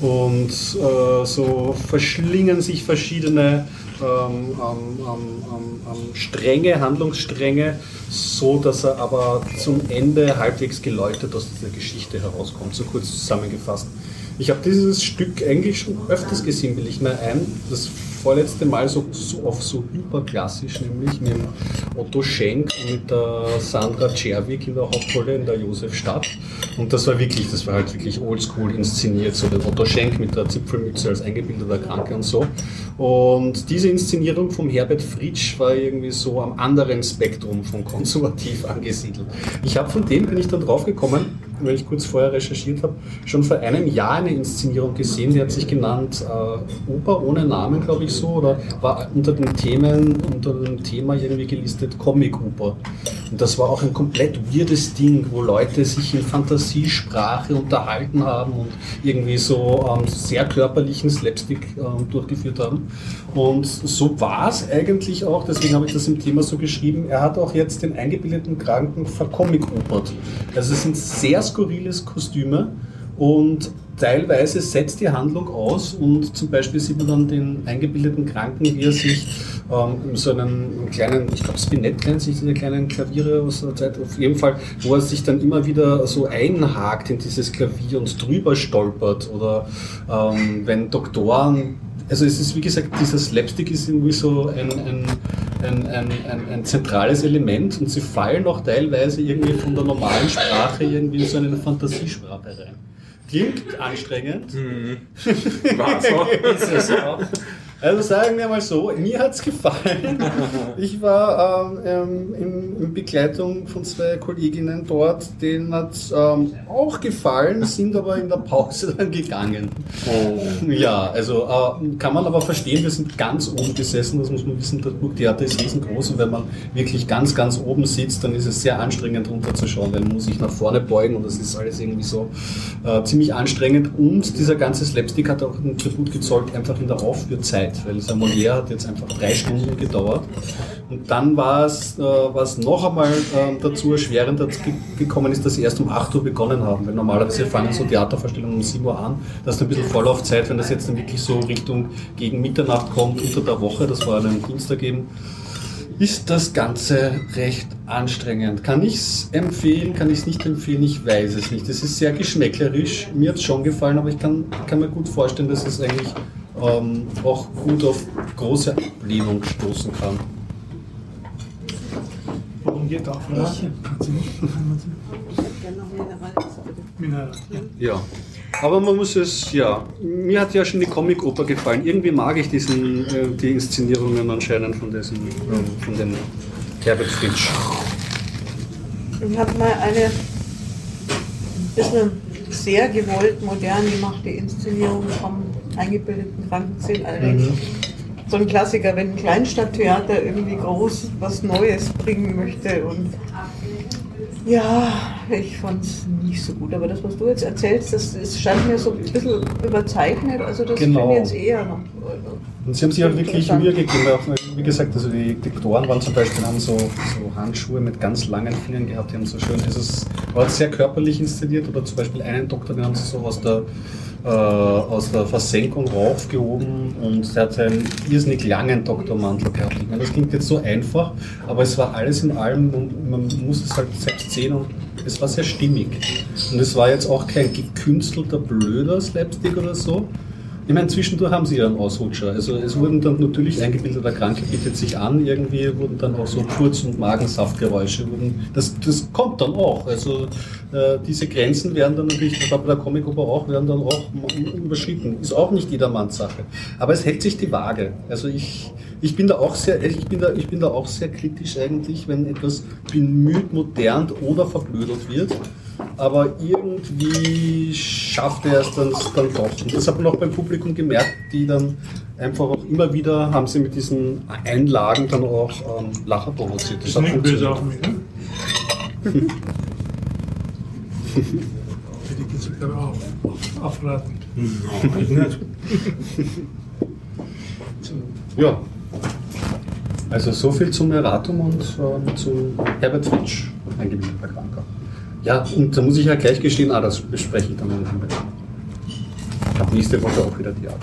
Und äh, so verschlingen sich verschiedene ähm, ähm, Stränge, Handlungsstränge, so dass er aber zum Ende halbwegs geläutert aus dieser Geschichte herauskommt. So kurz zusammengefasst. Ich habe dieses Stück eigentlich schon öfters gesehen, will ich mir ein. Das vorletzte Mal so, so auf so hyperklassisch, nämlich mit Otto Schenk und mit der Sandra Czerwig in der Hauptrolle in der Josefstadt. Und das war wirklich, das war halt wirklich oldschool inszeniert, so der Otto Schenk mit der Zipfelmütze als eingebildeter Kranke und so. Und diese Inszenierung vom Herbert Fritsch war irgendwie so am anderen Spektrum von konservativ angesiedelt. Ich habe von dem, bin ich dann draufgekommen, weil ich kurz vorher recherchiert habe, schon vor einem Jahr eine Inszenierung gesehen, die hat sich genannt äh, Oper ohne Namen, glaube ich so, oder war unter den Themen, unter dem Thema irgendwie gelistet Comic-Oper. Und das war auch ein komplett weirdes Ding, wo Leute sich in Fantasiesprache unterhalten haben und irgendwie so ähm, sehr körperlichen Slapstick ähm, durchgeführt haben. Und so war es eigentlich auch, deswegen habe ich das im Thema so geschrieben, er hat auch jetzt den eingebildeten Kranken vercomic-opert. Also es sind sehr skurriles Kostüme und teilweise setzt die Handlung aus und zum Beispiel sieht man dann den eingebildeten Kranken, wie er sich ähm, so einen kleinen, ich glaube Spinett nennt sich diese kleinen Klaviere aus der Zeit, auf jeden Fall, wo er sich dann immer wieder so einhakt in dieses Klavier und drüber stolpert oder ähm, wenn Doktoren also es ist wie gesagt, dieser Slapstick ist irgendwie so ein, ein, ein, ein, ein, ein zentrales Element und sie fallen auch teilweise irgendwie von der normalen Sprache irgendwie in so eine Fantasiesprache rein. Klingt anstrengend. War so. Ist es auch. Also sagen wir mal so, mir hat es gefallen. Ich war ähm, ähm, in, in Begleitung von zwei Kolleginnen dort, denen hat es ähm, auch gefallen, sind aber in der Pause dann gegangen. Ja, also äh, kann man aber verstehen, wir sind ganz oben gesessen, das muss man wissen, das Burgtheater ist riesengroß und wenn man wirklich ganz, ganz oben sitzt, dann ist es sehr anstrengend runterzuschauen, weil man muss sich nach vorne beugen und das ist alles irgendwie so äh, ziemlich anstrengend und dieser ganze Slapstick hat auch einen Tribut gezollt, einfach in der Aufführzeit. Zeit, weil dieser Molière hat jetzt einfach drei Stunden gedauert. Und dann war es, äh, was noch einmal äh, dazu erschwerend ge gekommen ist, dass sie erst um 8 Uhr begonnen haben. Weil normalerweise fangen so Theatervorstellungen um 7 Uhr an. Das ist ein bisschen Vorlaufzeit, wenn das jetzt dann wirklich so Richtung gegen Mitternacht kommt, unter der Woche, das war dann Dienstag eben, ist das Ganze recht anstrengend. Kann ich es empfehlen, kann ich es nicht empfehlen, ich weiß es nicht. Es ist sehr geschmäcklerisch, mir hat es schon gefallen, aber ich kann, kann mir gut vorstellen, dass es eigentlich ähm, auch gut auf große Ablehnung stoßen kann. Warum geht auch ne? Mineral. Ja. Aber man muss es, ja, mir hat ja schon die Comic-Oper gefallen. Irgendwie mag ich diesen, äh, die Inszenierungen anscheinend von diesen, ähm, von den Herbert Fritsch. Ich habe mal eine bisschen sehr gewollt modern gemachte Inszenierung vom eingebildeten allerdings. Mhm. So ein Klassiker, wenn ein Kleinstadttheater irgendwie groß was Neues bringen möchte und ja, ich fand es nicht so gut. Aber das, was du jetzt erzählst, das, das scheint mir so ein bisschen überzeichnet. Also das Genau. finde ich jetzt eher noch. Und sie haben sich auch wirklich. Mühe gegeben. Auch, wie gesagt, also die Diktoren waren zum Beispiel, haben so, so Handschuhe mit ganz langen Fingern gehabt. Die haben so schön dieses, war sehr körperlich inszeniert. Oder zum Beispiel einen Doktor, den haben sie so aus der, äh, aus der Versenkung raufgehoben und der hat einen irrsinnig langen Doktormantel gehabt. Ich meine, das klingt jetzt so einfach, aber es war alles in allem und man muss es halt selbst sehen und es war sehr stimmig. Und es war jetzt auch kein gekünstelter, blöder Slapstick oder so. Ich meine, zwischendurch haben sie einen Ausrutscher. Also es wurden dann natürlich eingebildeter Kranke bietet sich an, irgendwie wurden dann auch so Furz- und Magensaftgeräusche. Wurden, das, das kommt dann auch. Also äh, diese Grenzen werden dann natürlich, das war bei der Comic-Oper auch, werden dann auch überschritten. Ist auch nicht jedermanns Sache. Aber es hält sich die Waage. Also ich, ich bin da auch sehr, ich bin da, ich bin da auch sehr kritisch eigentlich, wenn etwas bemüht, modern oder verblödert wird aber irgendwie schafft er es dann, dann doch. Und das hat man auch beim Publikum gemerkt, die dann einfach auch immer wieder haben sie mit diesen Einlagen dann auch ähm, Lacher provoziert. Das Ist hat nicht böse auf mich, ne? Hätte ich gesagt, aber auf, auf, aufraten. Nein, nicht. Ja. Also so viel zum Erratum und ähm, zu Herbert Fritsch, ein gebildeter Kranker. Ja, und da muss ich ja gleich gestehen, ah, das bespreche ich dann einmal. Ich habe nächste Woche auch wieder Theater.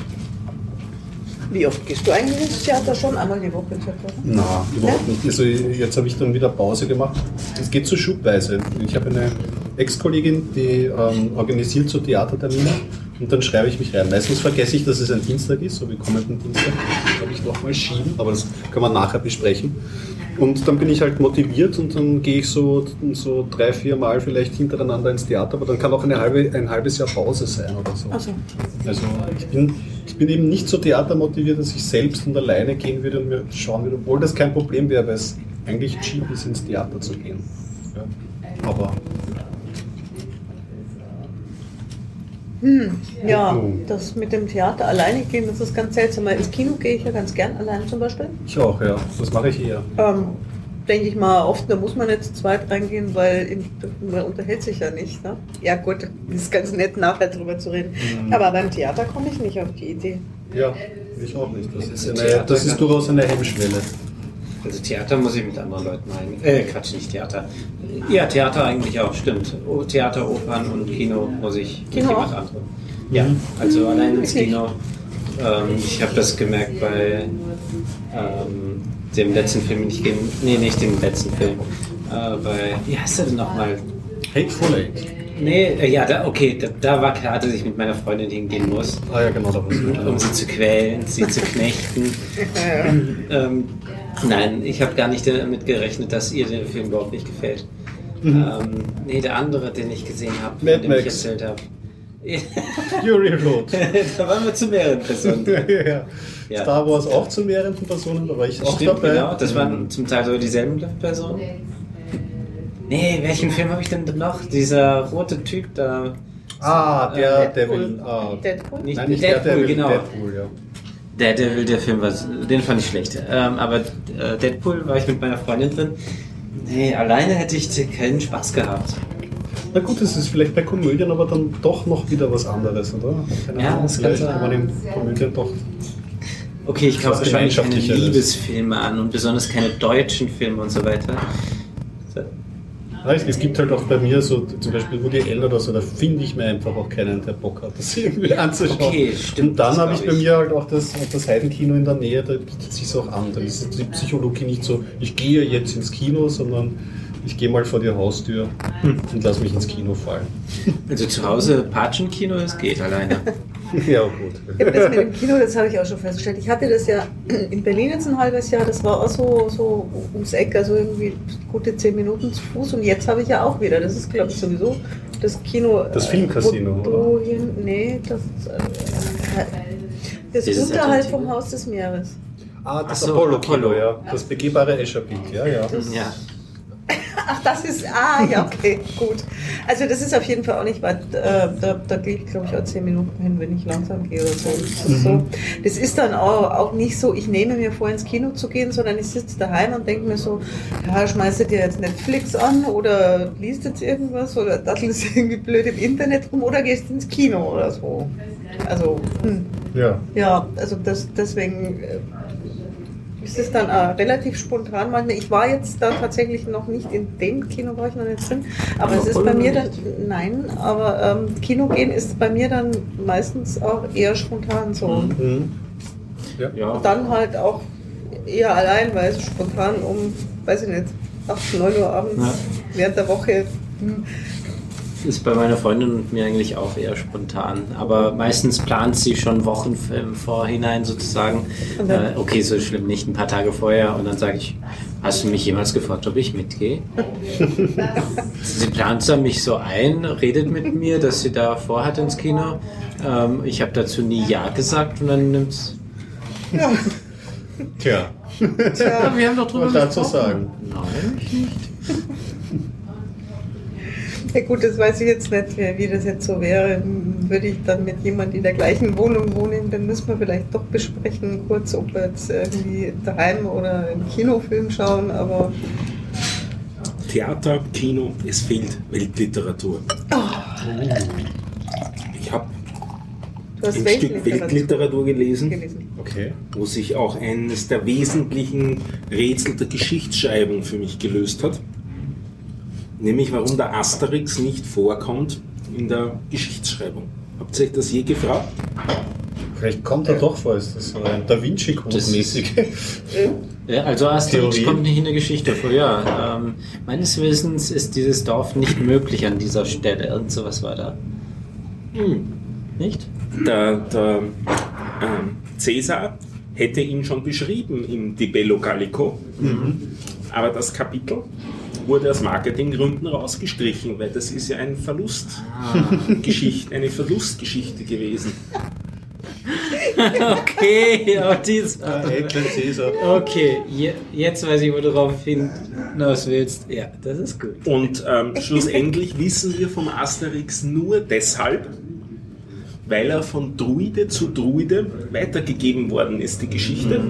Wie oft gehst du eigentlich ins Theater? Schon einmal die Woche circa? Na, überhaupt nicht. Also jetzt habe ich dann wieder Pause gemacht. Es geht so schubweise. Ich habe eine Ex-Kollegin, die ähm, organisiert so Theatertermine und dann schreibe ich mich rein. Meistens vergesse ich, dass es ein Dienstag ist, so wie kommenden Dienstag. Das habe ich nochmal schieben, aber das kann man nachher besprechen. Und dann bin ich halt motiviert und dann gehe ich so, so drei, vier Mal vielleicht hintereinander ins Theater, aber dann kann auch eine halbe, ein halbes Jahr Pause sein oder so. Ach so. Also ich bin, ich bin eben nicht so theatermotiviert, dass ich selbst und alleine gehen würde und mir schauen würde, obwohl das kein Problem wäre, weil es eigentlich cheap ist, ins Theater zu gehen. Ja. Aber Ja, Oh. das mit dem Theater alleine gehen, das ist ganz seltsam. Weil ins Kino gehe ich ja ganz gern alleine zum Beispiel. ich auch, ja. Das mache ich eher. Ähm, denke ich mal, oft, da muss man nicht zu zweit reingehen, weil in, man unterhält sich ja nicht. Ne? Ja gut, ist ganz nett nachher drüber zu reden. Mhm. Aber beim Theater komme ich nicht auf die Idee. Ja, ich auch nicht. Das ist, eine, das ist durchaus eine Hemmschwelle. Also Theater muss ich mit anderen Leuten rein. Äh, Quatsch, nicht Theater. Ja, Theater eigentlich auch, stimmt. O- Theater, Opern und Kino muss ich mit Kino jemand auch? anderem. Ja, also allein ins? Kino. Ähm, ich habe das gemerkt bei ähm, dem letzten Film, den ich gehen, nee, nicht dem letzten Film, äh, bei, wie heißt der denn nochmal? Hateful Eight. Nee, äh, ja, da, okay, da, da war klar, dass ich mit meiner Freundin hingehen muss, Ah ja, genau, da war es. um sie zu quälen, sie zu knechten. ähm, nein, ich habe gar nicht damit gerechnet, dass ihr der Film überhaupt nicht gefällt. Ähm, nee, der andere, den ich gesehen habe, von dem ich Max. erzählt habe. Fury Road. da waren wir zu mehreren Personen. ja. Star Wars auch zu mehreren Personen, war ich auch Stimmt, dabei. genau. Das waren zum Teil so dieselben Personen. Nee, welchen Film habe ich denn noch? Dieser rote Typ da. Ah, der Äh, Devil. Ah, Deadpool? Nicht Nein, nicht Deadpool, der Devil, genau. Deadpool, ja. Der Devil, der Film war, den fand ich schlecht. Ähm, aber äh, Deadpool war ich mit meiner Freundin drin. Nee, alleine hätte ich keinen Spaß gehabt. Na gut, das ist vielleicht bei Komödien aber dann doch noch wieder was anderes, oder? Keine Ja, Ahnung, das kann vielleicht kann man in Komödien doch. Okay, ich kaufe Was wahrscheinlich keine. Liebesfilme an und besonders keine deutschen Filme und so weiter. Ja, es, es gibt halt auch bei mir so, zum Beispiel Woody Allen oder so, da finde ich mir einfach auch keinen, der Bock hat, das irgendwie anzuschauen. Okay, stimmt, Und dann habe ich bei ich. mir halt auch das, das Heidenkino in der Nähe, da bietet sich auch an. Da ist die Psychologie nicht so, ich gehe jetzt ins Kino, sondern ich gehe mal vor die Haustür und lass mich ins Kino fallen. Also zu Hause Patschenkino, es geht alleine. ja, gut. Ja, das mit dem Kino, das habe ich auch schon festgestellt. Ich hatte das ja in Berlin jetzt ein halbes Jahr, das war auch so, so ums Eck, also irgendwie gute zehn Minuten zu Fuß. Und jetzt habe ich ja auch wieder, das ist glaube ich sowieso das Kino. Das äh, Filmcasino, du hin, nee, das, äh, das Dieses unterhalb vom Haus des Meeres. Ah, das so, Apollo-Kino, Apollo. ja. Das begehbare Escherbild, ja, ja. Ja. Ach, das ist, ah, ja, okay, gut. Also das ist auf jeden Fall auch nicht weit, äh, da, da gehe ich glaube ich auch zehn Minuten hin, wenn ich langsam gehe oder so. Das ist, so, das ist dann auch, auch nicht so, ich nehme mir vor, ins Kino zu gehen, sondern ich sitze daheim und denke mir so, ja, schmeißt du dir jetzt Netflix an oder liest jetzt irgendwas oder dattelst irgendwie blöd im Internet rum oder gehst ins Kino oder so. Also, hm. Ja. Ja, also das, deswegen äh, ist es dann äh, relativ spontan. Ich war jetzt da tatsächlich noch nicht in dem Kino, war ich noch nicht drin, aber Ja, es ist bei mir dann, nein, aber ähm, Kino gehen ist bei mir dann meistens auch eher spontan so. Mhm. ja. Und dann halt auch eher allein, weil es spontan um, weiß ich nicht, 8, 9 Uhr abends Ja. während der Woche. hm, Ist bei meiner Freundin und mir eigentlich auch eher spontan. Aber meistens plant sie schon Wochen im Vorhinein sozusagen. Äh, okay, so schlimm nicht, ein paar Tage vorher. Und dann sage ich, hast du mich jemals gefragt, ob ich mitgehe? sie plant dann mich so ein, redet mit mir, dass sie da vorhat ins Kino. Ähm, ich habe dazu nie Ja gesagt und dann nimmt's. Tja, Tja, wir haben doch was dazu sagen. Nein, ich nicht. Ja gut, das weiß ich jetzt nicht, wie, das jetzt so wäre. Würde ich dann mit jemandem in der gleichen Wohnung wohnen, dann müssen wir vielleicht doch besprechen, kurz, ob wir jetzt irgendwie daheim oder einen Kinofilm schauen, aber Theater, Kino, es fehlt Weltliteratur. Ich habe ein Stück Weltliteratur Weltliteratur gelesen, gelesen. Okay. wo sich auch eines der wesentlichen Rätsel der Geschichtsschreibung für mich gelöst hat. Nämlich warum der Asterix nicht vorkommt in der Geschichtsschreibung. Habt ihr euch das je gefragt? Vielleicht kommt er doch vor, ist das so ein Da Vinci-Code-mäßig. Ja, also Asterix Theorie. kommt nicht in der Geschichte vor, ja. Ähm, meines Wissens ist dieses Dorf nicht möglich an dieser Stelle. Irgend sowas war da. Hm. Nicht? Der, der ähm, Cäsar hätte ihn schon beschrieben im Di Bello Gallico, aber das Kapitel wurde aus Marketinggründen rausgestrichen, weil das ist ja ein Verlustgeschichte, eine Verlustgeschichte gewesen. Okay, auf dies. Edle Cäsar. Okay, je, jetzt weiß ich, wo du drauf hinaus willst. Ja, das ist gut. Und ähm, schlussendlich wissen wir vom Asterix nur deshalb, weil er von Druide zu Druide weitergegeben worden ist, die Geschichte,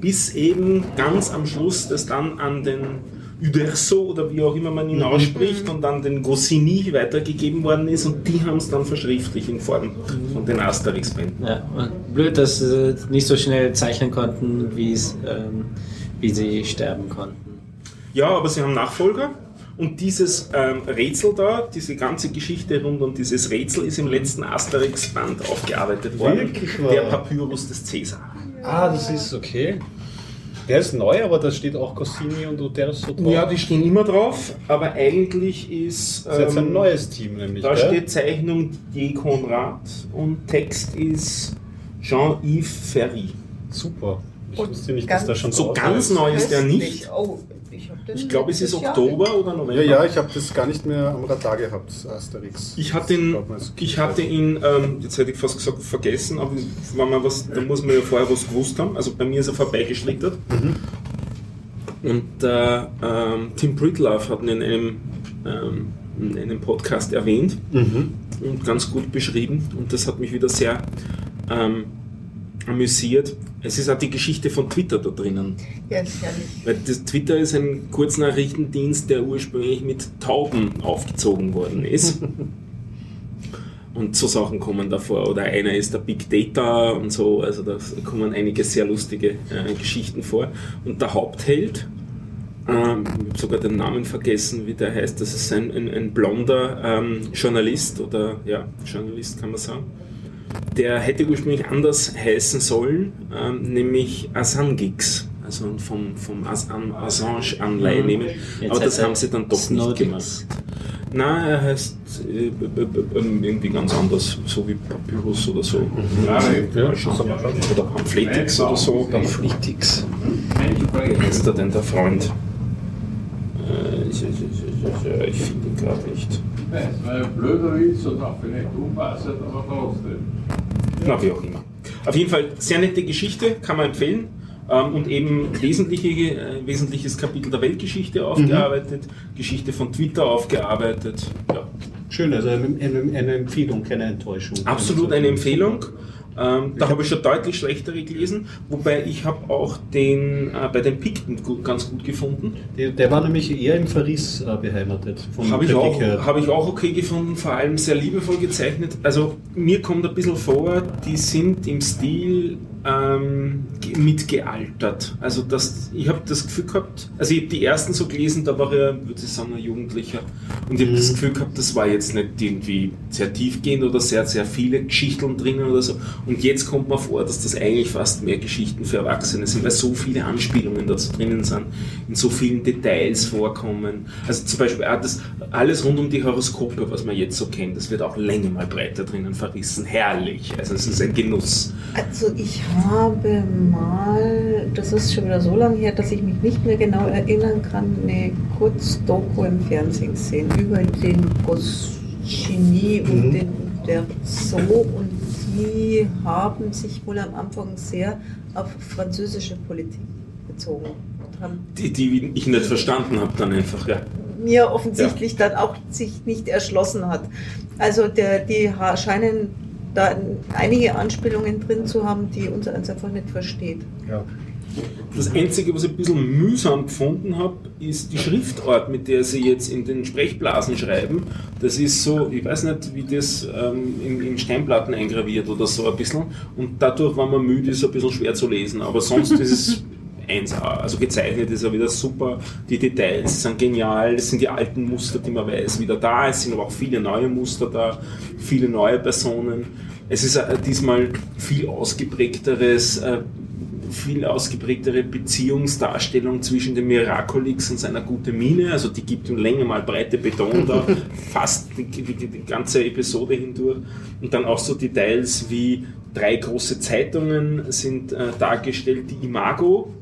bis eben ganz am Schluss das dann an den Uderso oder wie auch immer man ihn ausspricht und dann den Goscinny weitergegeben worden ist und die haben es dann verschriftlich in Form von den Asterix-Bänden. Ja, blöd, dass sie nicht so schnell zeichnen konnten, ähm, wie sie sterben konnten. Ja, aber sie haben Nachfolger. Und dieses ähm, Rätsel da, diese ganze Geschichte rund um dieses Rätsel ist im letzten Asterix-Band aufgearbeitet worden. Wirklich wahr? Der Papyrus des Cäsar. Ah, das ist okay. Der ist neu, aber da steht auch Goscinny und Uderzo drauf. Ja, die stehen immer drauf, aber eigentlich ist. das ist jetzt ein ähm, neues Team nämlich. Da gell? steht Zeichnung J. Konrad und Text ist Jean-Yves Ferry. Super. Ich Und wusste nicht, dass da schon So ganz ist. neu ist der nicht. Oh, den Ich glaube, es ist Jahr Oktober oder November. Ja, ja, ich habe das gar nicht mehr am Radar gehabt, Asterix. Ich hatte ihn, ich hatte ihn ähm, jetzt hätte ich fast gesagt, vergessen, aber wenn man was, da muss man ja vorher was gewusst haben. Also bei mir ist er vorbeigeschlittert. Und äh, ähm, Tim Pritlove hat ihn in einem, ähm, in einem Podcast erwähnt Mhm. und ganz gut beschrieben. Und das hat mich wieder sehr ähm, amüsiert. Es ist auch die Geschichte von Twitter da drinnen. Ja, ist herrlich. Weil das Twitter ist ein Kurznachrichtendienst, der ursprünglich mit Tauben aufgezogen worden ist. Und so Sachen kommen davor. Oder einer ist der Big Data und so. Also da kommen einige sehr lustige äh, Geschichten vor. Und der Hauptheld, ähm, ich habe sogar den Namen vergessen, wie der heißt. Das ist ein, ein, ein blonder ähm, Journalist oder ja, Journalist kann man sagen. Der hätte ursprünglich anders heißen sollen, ähm, nämlich Asangix. Also vom, vom As An- Mhm. nehmen. Jetzt Aber das haben sie dann doch nicht Snowdix. gemacht. Nein, er heißt äh, b- irgendwie ganz anders, so wie Papyrus oder so. Ja, Oder Pamphletics oder so. Pamphletics. Wie heißt er denn, der Freund? Ich ich, ich, ich, ich finde ihn gerade nicht. Es war ein blöder Witz und auch vielleicht unpassend, aber trotzdem. Na, wie auch immer. Auf jeden Fall sehr nette Geschichte, kann man empfehlen. Ähm, und eben wesentliche, äh, wesentliches Kapitel der Weltgeschichte aufgearbeitet, Geschichte von Twitter aufgearbeitet. Ja, Schön, also eine, eine, eine Empfehlung, keine Enttäuschung. absolut eine Empfehlung. Ähm, da habe ich schon deutlich schlechtere gelesen, wobei ich habe auch den äh, bei den Pikten gut, ganz gut gefunden. Der, der war nämlich eher im Verriss äh, beheimatet. Habe ich, auch, habe ich auch okay gefunden, vor allem sehr liebevoll gezeichnet. Also mir kommt ein bisschen vor, die sind im Stil ähm, ge- mitgealtert. Also das, ich habe das Gefühl gehabt, also ich habe die ersten so gelesen, da war er, würde ich sagen, ein Jugendlicher. Und ich habe das Gefühl gehabt, das war jetzt nicht irgendwie sehr tiefgehend oder sehr, sehr viele Geschichten drinnen oder so. Und jetzt kommt mir vor, dass das eigentlich fast mehr Geschichten für Erwachsene sind, weil so viele Anspielungen dazu drinnen sind, in so vielen Details vorkommen. Also zum Beispiel auch das, alles rund um die Horoskope, was man jetzt so kennt, das wird auch länger mal breiter drinnen verrissen. Herrlich. Also es ist ein Genuss. Also ich habe mal, das ist schon wieder so lange her, dass ich mich nicht mehr genau erinnern kann, eine Kurzdoku im Fernsehen gesehen über den Goscinny und Mhm. den der Zoo und die haben sich wohl am Anfang sehr auf französische Politik bezogen und Die, die ich nicht verstanden habe dann einfach, ja. mir offensichtlich dann auch sich nicht erschlossen hat. Also der, die scheinen da einige Anspielungen drin zu haben, die eins einfach nicht versteht. Ja. Das Einzige, was ich ein bisschen mühsam gefunden habe, ist die Schriftart, mit der sie jetzt in den Sprechblasen schreiben. Das ist so, ich weiß nicht, wie das ähm, in, in Steinplatten eingraviert oder so ein bisschen. Und dadurch, wenn man müde ist, ein bisschen schwer zu lesen. Aber sonst ist es 1A. Also gezeichnet ist er wieder super. Die Details sind genial. Es sind die alten Muster, die man weiß, wieder da. Es sind aber auch viele neue Muster da, viele neue Personen. Es ist äh, diesmal viel ausgeprägteres, äh, viel ausgeprägtere Beziehungsdarstellung zwischen dem Miraculix und seiner gute Mine. Also die gibt ihm länger mal breite Beton da, fast die, die, die ganze Episode hindurch. Und dann auch so Details wie drei große Zeitungen sind äh, dargestellt, die Imago,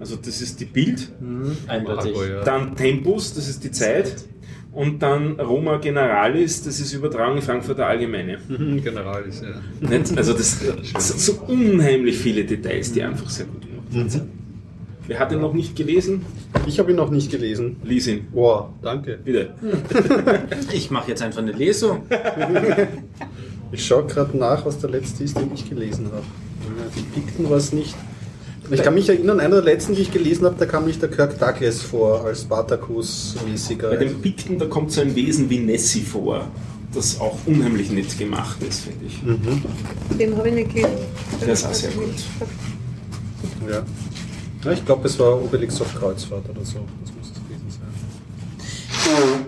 also das ist die Bild, Mhm, eindeutig. Dann Tempus, das ist die Zeit, und dann Roma Generalis, das ist übertragen in Frankfurter Allgemeine. Mhm, General ist ja. Nicht? Also das sind so unheimlich viele Details, die einfach sehr gut gemacht sind. Wer hat den noch nicht gelesen? Ich habe ihn noch nicht gelesen. Lies ihn, Boah, danke. bitte. Ich mache jetzt einfach eine Lesung. Ich schaue gerade nach, was der letzte ist, den ich gelesen habe. Die Pikten war es nicht. Ich kann mich erinnern, einer der letzten, die ich gelesen habe, da kam nicht der Kirk Douglas vor als Spartacus-mäßiger. Bei den Pikten, da kommt so ein Wesen wie Nessie vor, das auch unheimlich nett gemacht ist, finde ich. Den habe ich nicht gelesen. Der ist auch sehr gut. Ja. ja ich glaube, es war Obelix auf Kreuzfahrt oder so. Das muss es gewesen sein.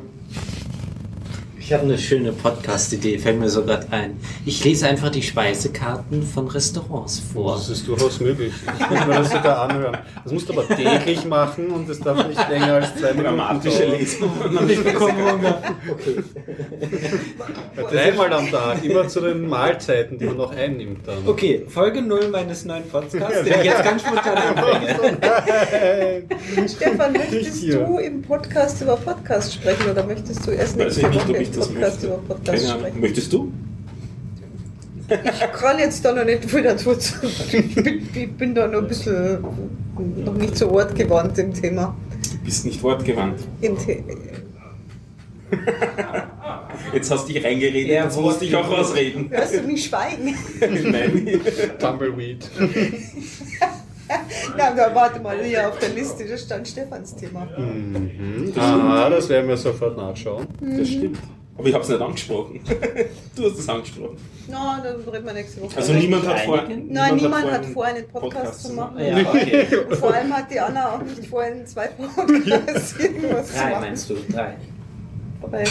Ich habe eine schöne Podcast-Idee, fällt mir so gerade ein. Ich lese einfach die Speisekarten von Restaurants vor. Das ist durchaus möglich. Ich muss mir das sogar anhören. Das musst du aber täglich machen und es darf nicht länger als zwei Minuten Dramatische. Lesung. Ich bekomme Hunger. Dreimal am Tag, immer zu den Mahlzeiten, die man noch einnimmt dann. Okay, Folge 0 meines neuen Podcasts, den ich jetzt ganz spontan anbringe. Stefan, Nicht möchtest du im Podcast über Podcast sprechen oder möchtest du erst nächste Woche das Podcast möchte. über Podcast Keine Ahnung. Möchtest du? Ich kann jetzt da noch nicht viel dazu sagen. Ich bin, ich bin da noch ein bisschen noch nicht so wortgewandt im Thema. Du bist nicht wortgewandt. Im The Jetzt hast du dich reingeredet, Ja, jetzt musst du dich auch ausreden. Hörst du mich schweigen? Nein. Tumbleweed. Na, na, warte mal, hier auf der Liste, da stand Stefans Thema. Mhm. Aha, das werden wir sofort nachschauen. Das stimmt. Aber ich habe es nicht angesprochen. du hast es angesprochen. Na, dann reden wir nächste Woche. Also niemand hat vor. Nein, niemand vor, hat vor, einen Podcast, zu machen. Ja, okay. Und vor allem hat die Anna auch nicht vor, einen zweiten Podcast irgendwas zu Drei machen. meinst du? Drei. Wobei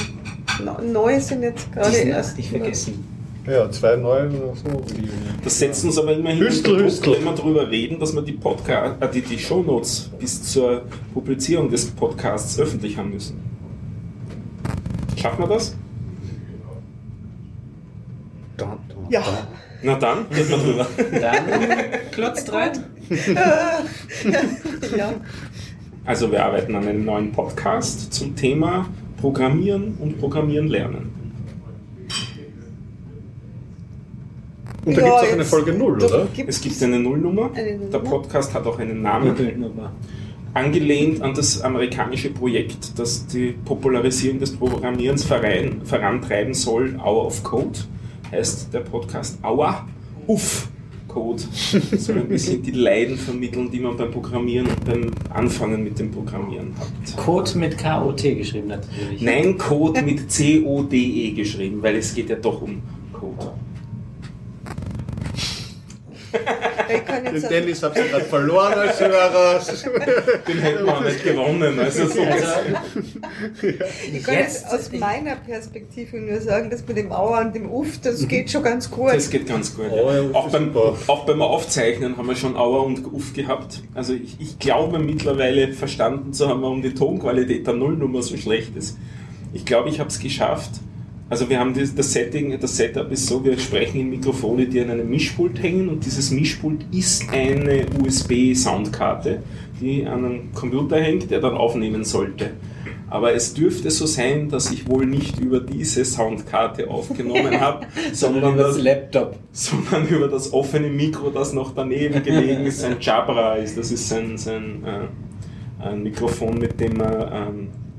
no- neu sind jetzt gerade erst. nicht vergessen. Ja, zwei neue oder so. Das setzt uns aber immerhin Hüstel, Hüstel. wenn wir darüber reden, dass wir die, Podcast, äh, die, die Shownotes bis zur Publizierung des Podcasts öffentlich haben müssen. Schaffen wir das? Ja. Na dann, reden wir drüber. Dann klotzt rein. ja. Also wir arbeiten an einem neuen Podcast zum Thema Programmieren und Programmieren lernen. Und da Ja, gibt es auch eine Folge 0, da oder? gibt's- Es gibt eine Nullnummer. Eine Nullnummer. Der Podcast hat auch einen Namen. Nullnummer. Angelehnt an das amerikanische Projekt, das die Popularisierung des Programmierens voran, vorantreiben soll. Hour of Code heißt der Podcast Hour of Code. Soll ein bisschen die Leiden vermitteln, die man beim Programmieren und beim Anfangen mit dem Programmieren hat. Code mit K-O-T geschrieben natürlich. Nein, Code mit C-O-D-E geschrieben, weil es geht ja doch um Code. Ich kann jetzt Den Dennis habt ihr gerade verloren als Hörer. Den hätten wir auch nicht gewonnen. Also so Also, Ich kann jetzt Jetzt- aus meiner Perspektive nur sagen, dass mit dem Auer und dem Uff, das geht schon ganz gut. Das geht ganz gut. Ja, auch, beim, auch beim Aufzeichnen haben wir schon Auer und Uff gehabt. Also ich, ich glaube mittlerweile verstanden zu haben, warum die Tonqualität der Nullnummer so schlecht ist. Ich glaube, ich habe es geschafft. Also wir haben das, das Setting, das Setup ist so, wir sprechen in Mikrofone, die an einem Mischpult hängen und dieses Mischpult ist eine USB-Soundkarte, die an einem Computer hängt, der dann aufnehmen sollte. Aber es dürfte so sein, dass ich wohl nicht über diese Soundkarte aufgenommen habe, sondern über das Laptop. sondern über das offene Mikro, das noch daneben gelegen ist, ein Jabra ist. Das ist ein, sein, äh, ein Mikrofon, mit dem man ähm, äh,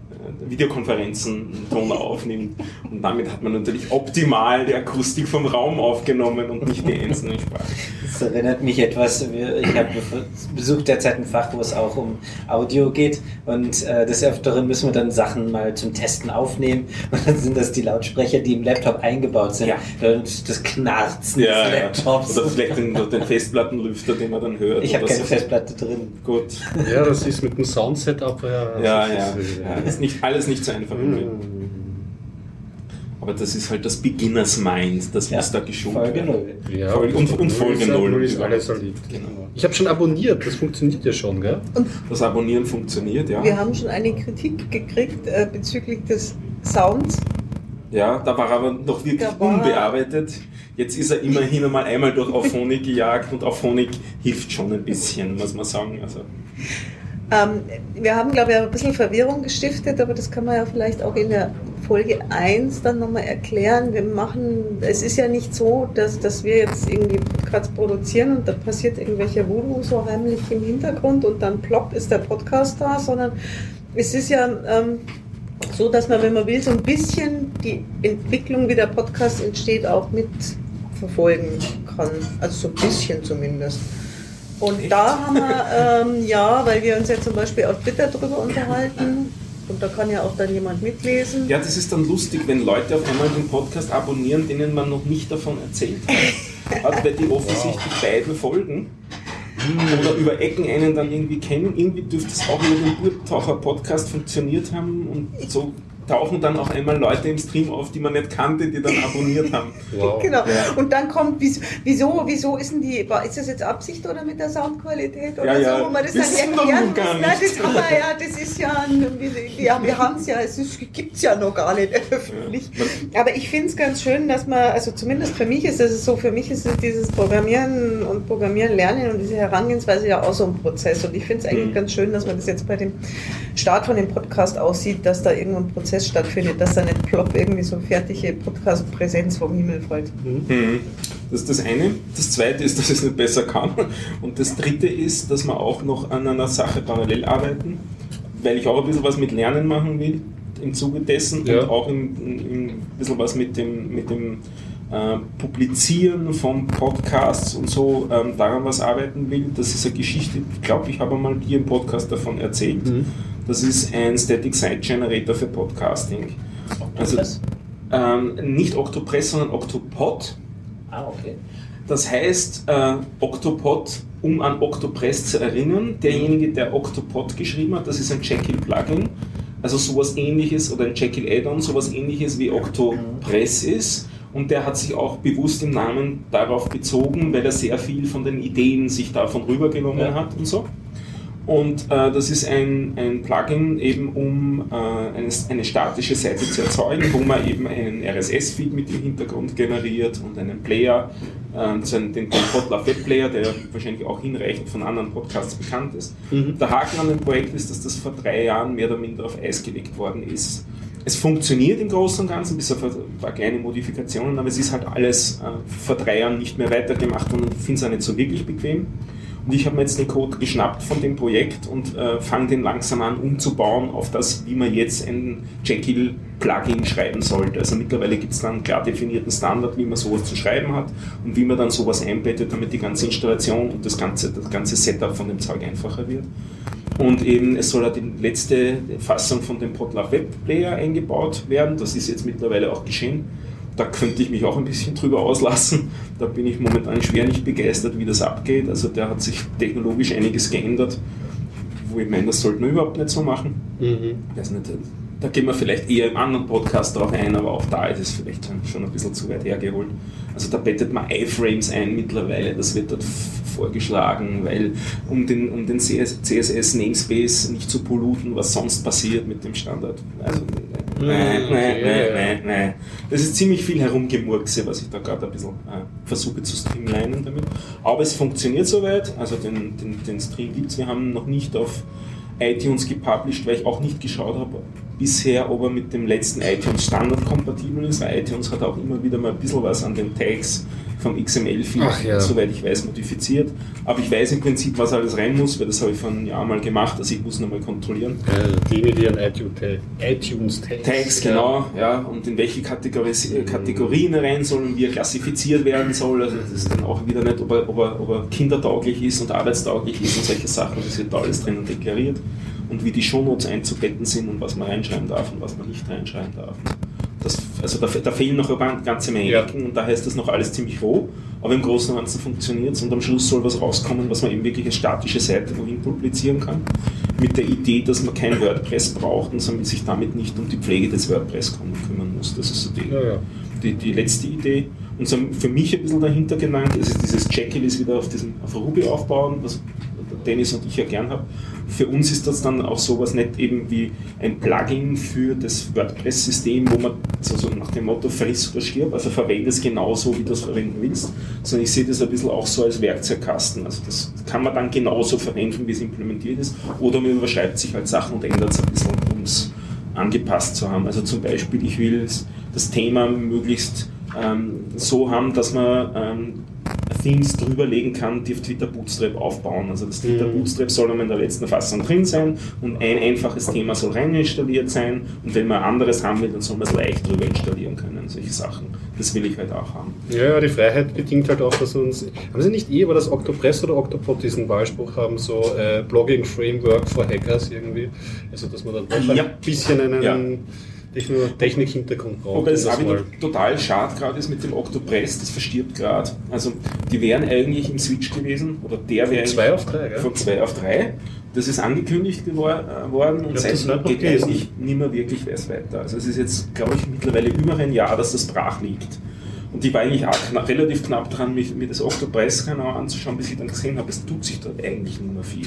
Videokonferenzen Ton aufnimmt. Und damit hat man natürlich optimal die Akustik vom Raum aufgenommen und nicht die einzelnen Sprachen. Das erinnert mich etwas, ich habe besucht derzeit ein Fach, wo es auch um Audio geht und äh, des Öfteren müssen wir dann Sachen mal zum Testen aufnehmen und dann sind das die Lautsprecher, die im Laptop eingebaut sind Ja. und das Knarzen Ja, des ja. Laptops. Oder vielleicht den, den Festplattenlüfter, den man dann hört. Ich habe keine so. Festplatte drin. Gut. Ja, das ist mit dem Soundsetup. Ja, Ja, ja. ist, ja. Ist nicht, alles nicht so einfach. Aber das ist halt das Beginners Mind, das muss da geschult Folge werden. 0. Ja, Folge- und- und Folge null. null ist alles erlebt. Genau. Ich habe schon abonniert, das funktioniert ja schon, gell? Das Abonnieren funktioniert, ja. Wir haben schon eine Kritik gekriegt äh, bezüglich des Sounds. Ja, da war er aber noch wirklich unbearbeitet. Jetzt ist er immerhin einmal einmal durch Auphonic gejagt und Auphonic hilft schon ein bisschen, muss man sagen. Also, Ähm, wir haben, glaube ich, ein bisschen Verwirrung gestiftet, aber das kann man ja vielleicht auch in der Folge 1 dann nochmal erklären. Wir machen, es ist ja nicht so, dass, dass wir jetzt irgendwie Podcasts produzieren und da passiert irgendwelcher Voodoo so heimlich im Hintergrund und dann plopp ist der Podcast da, sondern es ist ja ähm, so, dass man, wenn man will, so ein bisschen die Entwicklung, wie der Podcast entsteht, auch mit verfolgen kann. Also so ein bisschen zumindest. Und Echt? da haben wir, ähm, ja, weil wir uns ja zum Beispiel auf Twitter drüber unterhalten und da kann ja auch dann jemand mitlesen. ja, das ist dann lustig, wenn Leute auf einmal den Podcast abonnieren, denen man noch nicht davon erzählt hat. Weil die offensichtlich beiden folgen. Oder über Ecken einen dann irgendwie kennen. Irgendwie dürfte es auch über den Burgtaucher-Podcast funktioniert haben und so tauchen dann auf einmal Leute im Stream auf, die man nicht kannte, die dann abonniert haben. Wow. Genau. Und dann kommt, wieso, wieso, ist denn die, ist das jetzt Absicht oder mit der Soundqualität oder Ja, ja. so, wo man das Wissen dann erklären noch gar muss? Nein, nicht. das, aber ja, das ist ja, ja, wir haben es ja, es gibt es ja noch gar nicht öffentlich. Aber ich finde es ganz schön, dass man, also zumindest für mich ist es so, für mich ist es dieses Programmieren und Programmieren lernen und diese Herangehensweise ja auch so ein Prozess. Und ich finde es eigentlich Mhm. ganz schön, dass man das jetzt bei dem Start von dem Podcast aussieht, dass da irgendwo ein Prozess stattfindet, dass da nicht plopp irgendwie so fertige Podcast-Präsenz vom Himmel fällt. Mhm. Das ist das eine. Das zweite ist, dass ich es nicht besser kann. Und das dritte ist, dass wir auch noch an einer Sache parallel arbeiten, weil ich auch ein bisschen was mit Lernen machen will im Zuge dessen Ja. und auch ein bisschen was mit dem, mit dem äh, Publizieren von Podcasts und so ähm, daran was arbeiten will. Das ist eine Geschichte, ich glaube, ich habe mal hier im Podcast davon erzählt. Mhm. Das ist ein Static Site Generator für Podcasting. Also Was? Ähm, nicht Octopress, sondern Octopod. Ah, okay. Das heißt, äh, Octopod, um an Octopress zu erinnern, derjenige, der Octopod geschrieben hat, das ist ein Jekyll-Plugin, also sowas ähnliches, oder ein Jekyll-Add-on, sowas ähnliches wie Octopress ist. Und der hat sich auch bewusst im Namen darauf bezogen, weil er sehr viel von den Ideen sich davon rübergenommen Ja. hat und so. Und äh, das ist ein, ein Plugin eben, um äh, eine, eine statische Seite zu erzeugen, wo man eben einen RSS-Feed mit im Hintergrund generiert und einen Player, äh, so einen, den, Player, der wahrscheinlich auch hinreichend von anderen Podcasts bekannt ist. Der Haken an dem Projekt ist, dass das vor drei Jahren mehr oder minder auf Eis gelegt worden ist. Es funktioniert im Großen und Ganzen, bis auf ein paar kleine Modifikationen, aber es ist halt alles äh, vor drei Jahren nicht mehr weitergemacht und ich finde es auch nicht so wirklich bequem. Und ich habe mir jetzt den Code geschnappt von dem Projekt und äh, fange den langsam an umzubauen auf das, wie man jetzt ein Jekyll-Plugin schreiben sollte. Also mittlerweile gibt es dann einen klar definierten Standard, wie man sowas zu schreiben hat und wie man dann sowas einbettet, damit die ganze Installation und das ganze, das ganze Setup von dem Zeug einfacher wird. Und eben, es soll ja die letzte Fassung von dem Podlove Web Player eingebaut werden. Das ist jetzt mittlerweile auch geschehen. Da könnte ich mich auch ein bisschen drüber auslassen. Da bin ich momentan schwer nicht begeistert, wie das abgeht. Also der hat sich technologisch einiges geändert, wo ich meine, das sollten wir überhaupt nicht so machen. Mhm. Ich weiß nicht, da gehen wir vielleicht eher im anderen Podcast drauf ein, aber auch da ist es vielleicht schon ein bisschen zu weit hergeholt. Also da bettet man iFrames ein mittlerweile, das wird dort vorgeschlagen, weil um den, um den CS CSS Namespace nicht zu polluten, was sonst passiert mit dem Standard. Also, nein, nein, nein, nein, nein, nein. Das ist ziemlich viel Herumgemurkse, was ich da gerade ein bisschen äh, versuche zu streamlinen damit. Aber es funktioniert soweit, also den, den, den Stream gibt es. Wir haben noch nicht auf iTunes gepublished, weil ich auch nicht geschaut habe bisher, ob er mit dem letzten iTunes Standard kompatibel ist, weil iTunes hat auch immer wieder mal ein bisschen was an den Tags vom XML-Feed, ja. soweit ich weiß, modifiziert. Aber ich weiß im Prinzip, was alles rein muss, weil das habe ich vor einem Jahr mal gemacht, also ich muss nochmal kontrollieren. Äh, die mit ihren iTunes- iTunes-Tags. Tags, genau, ja, und in welche Kategoris äh, Kategorien er rein soll und wie er klassifiziert werden soll. Also das ist dann auch wieder nicht, ob er, ob er, ob er kindertauglich ist und arbeitstauglich ist und solche Sachen, das wird da alles drinnen deklariert. Und wie die Shownotes einzubetten sind und was man reinschreiben darf und was man nicht reinschreiben darf. Das, also da, da fehlen noch eine ganze Menge Ja. Und daher ist das noch alles ziemlich roh, aber im Großen und Ganzen funktioniert es und am Schluss soll was rauskommen, was man eben wirklich als statische Seite wohin publizieren kann, mit der Idee, dass man kein WordPress braucht und sich damit nicht um die Pflege des WordPress küm- kümmern muss. Das ist so die, Ja, ja. die, die letzte Idee. Und so für mich ein bisschen dahinter genannt, ist dieses Jekyll ist wieder auf, diesem, auf Ruby aufbauen, was Dennis und ich ja gern haben. Für uns ist das dann auch sowas nicht eben wie ein Plugin für das WordPress-System, wo man so, so nach dem Motto friss oder stirb, also verwende es genauso, wie du es verwenden willst, sondern ich sehe das ein bisschen auch so als Werkzeugkasten. Also das kann man dann genauso verwenden, wie es implementiert ist, oder man überschreibt sich halt Sachen und ändert es ein bisschen, um es angepasst zu haben. Also zum Beispiel, ich will das Thema möglichst ähm, so haben, dass man ähm, Themes drüberlegen kann, die auf Twitter Bootstrap aufbauen. Also das Twitter Bootstrap soll in der letzten Fassung drin sein und ein einfaches Thema soll rein installiert sein und wenn man anderes haben will, dann soll man es leicht drüber installieren können, solche Sachen. Das will ich halt auch haben. Ja, ja, die Freiheit bedingt halt auch, dass uns. Haben Sie nicht eh über das Octopress oder Octopod diesen Wahlspruch haben, so äh, Blogging Framework for Hackers irgendwie? Also, dass man dann doch Ja. ein bisschen einen Ja. Techno- Technik-Hintergrund braucht. Wobei es das auch wieder total schade gerade ist mit dem Octopress, das verstirbt gerade. Also die wären eigentlich im Switch gewesen, oder der wäre Von zwei auf drei, gell? Von zwei auf drei. Das ist angekündigt äh, worden und seitdem geht gelesen. eigentlich nicht mehr wirklich was weiter. Also es ist jetzt, glaube ich, mittlerweile über ein Jahr, dass das brach liegt. Und ich war eigentlich auch knapp, relativ knapp dran, mich, mir das Octopress genau anzuschauen, bis ich dann gesehen habe, es tut sich dort eigentlich nicht mehr viel.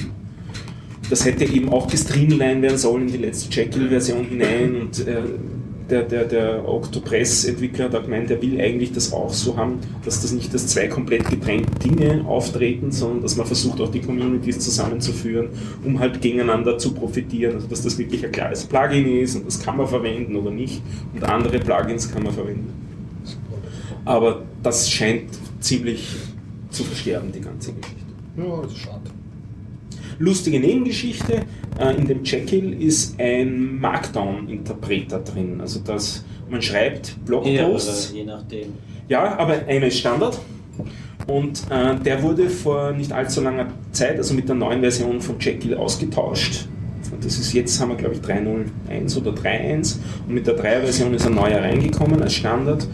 Das hätte eben auch gestreamlined werden sollen in die letzte Jekyll-Version hinein und äh, der, der, der Octopress-Entwickler hat auch gemeint, er will eigentlich das auch so haben, dass das nicht als zwei komplett getrennte Dinge auftreten, sondern dass man versucht, auch die Communities zusammenzuführen, um halt gegeneinander zu profitieren. Also dass das wirklich ein klares Plugin ist und das kann man verwenden oder nicht und andere Plugins kann man verwenden. Aber das scheint ziemlich zu versterben, die ganze Geschichte. Ja, das ist schade. Lustige Nebengeschichte, äh, in dem Jekyll ist ein Markdown-Interpreter drin. Also dass man schreibt Blogposts. je nachdem. Ja, aber einer ist Standard. Und äh, der wurde vor nicht allzu langer Zeit, also mit der neuen Version von Jekyll ausgetauscht. Und das ist jetzt, haben wir glaube ich 3.0.1 oder 3.1 und mit der 3er-Version ist ein neuer reingekommen als Standard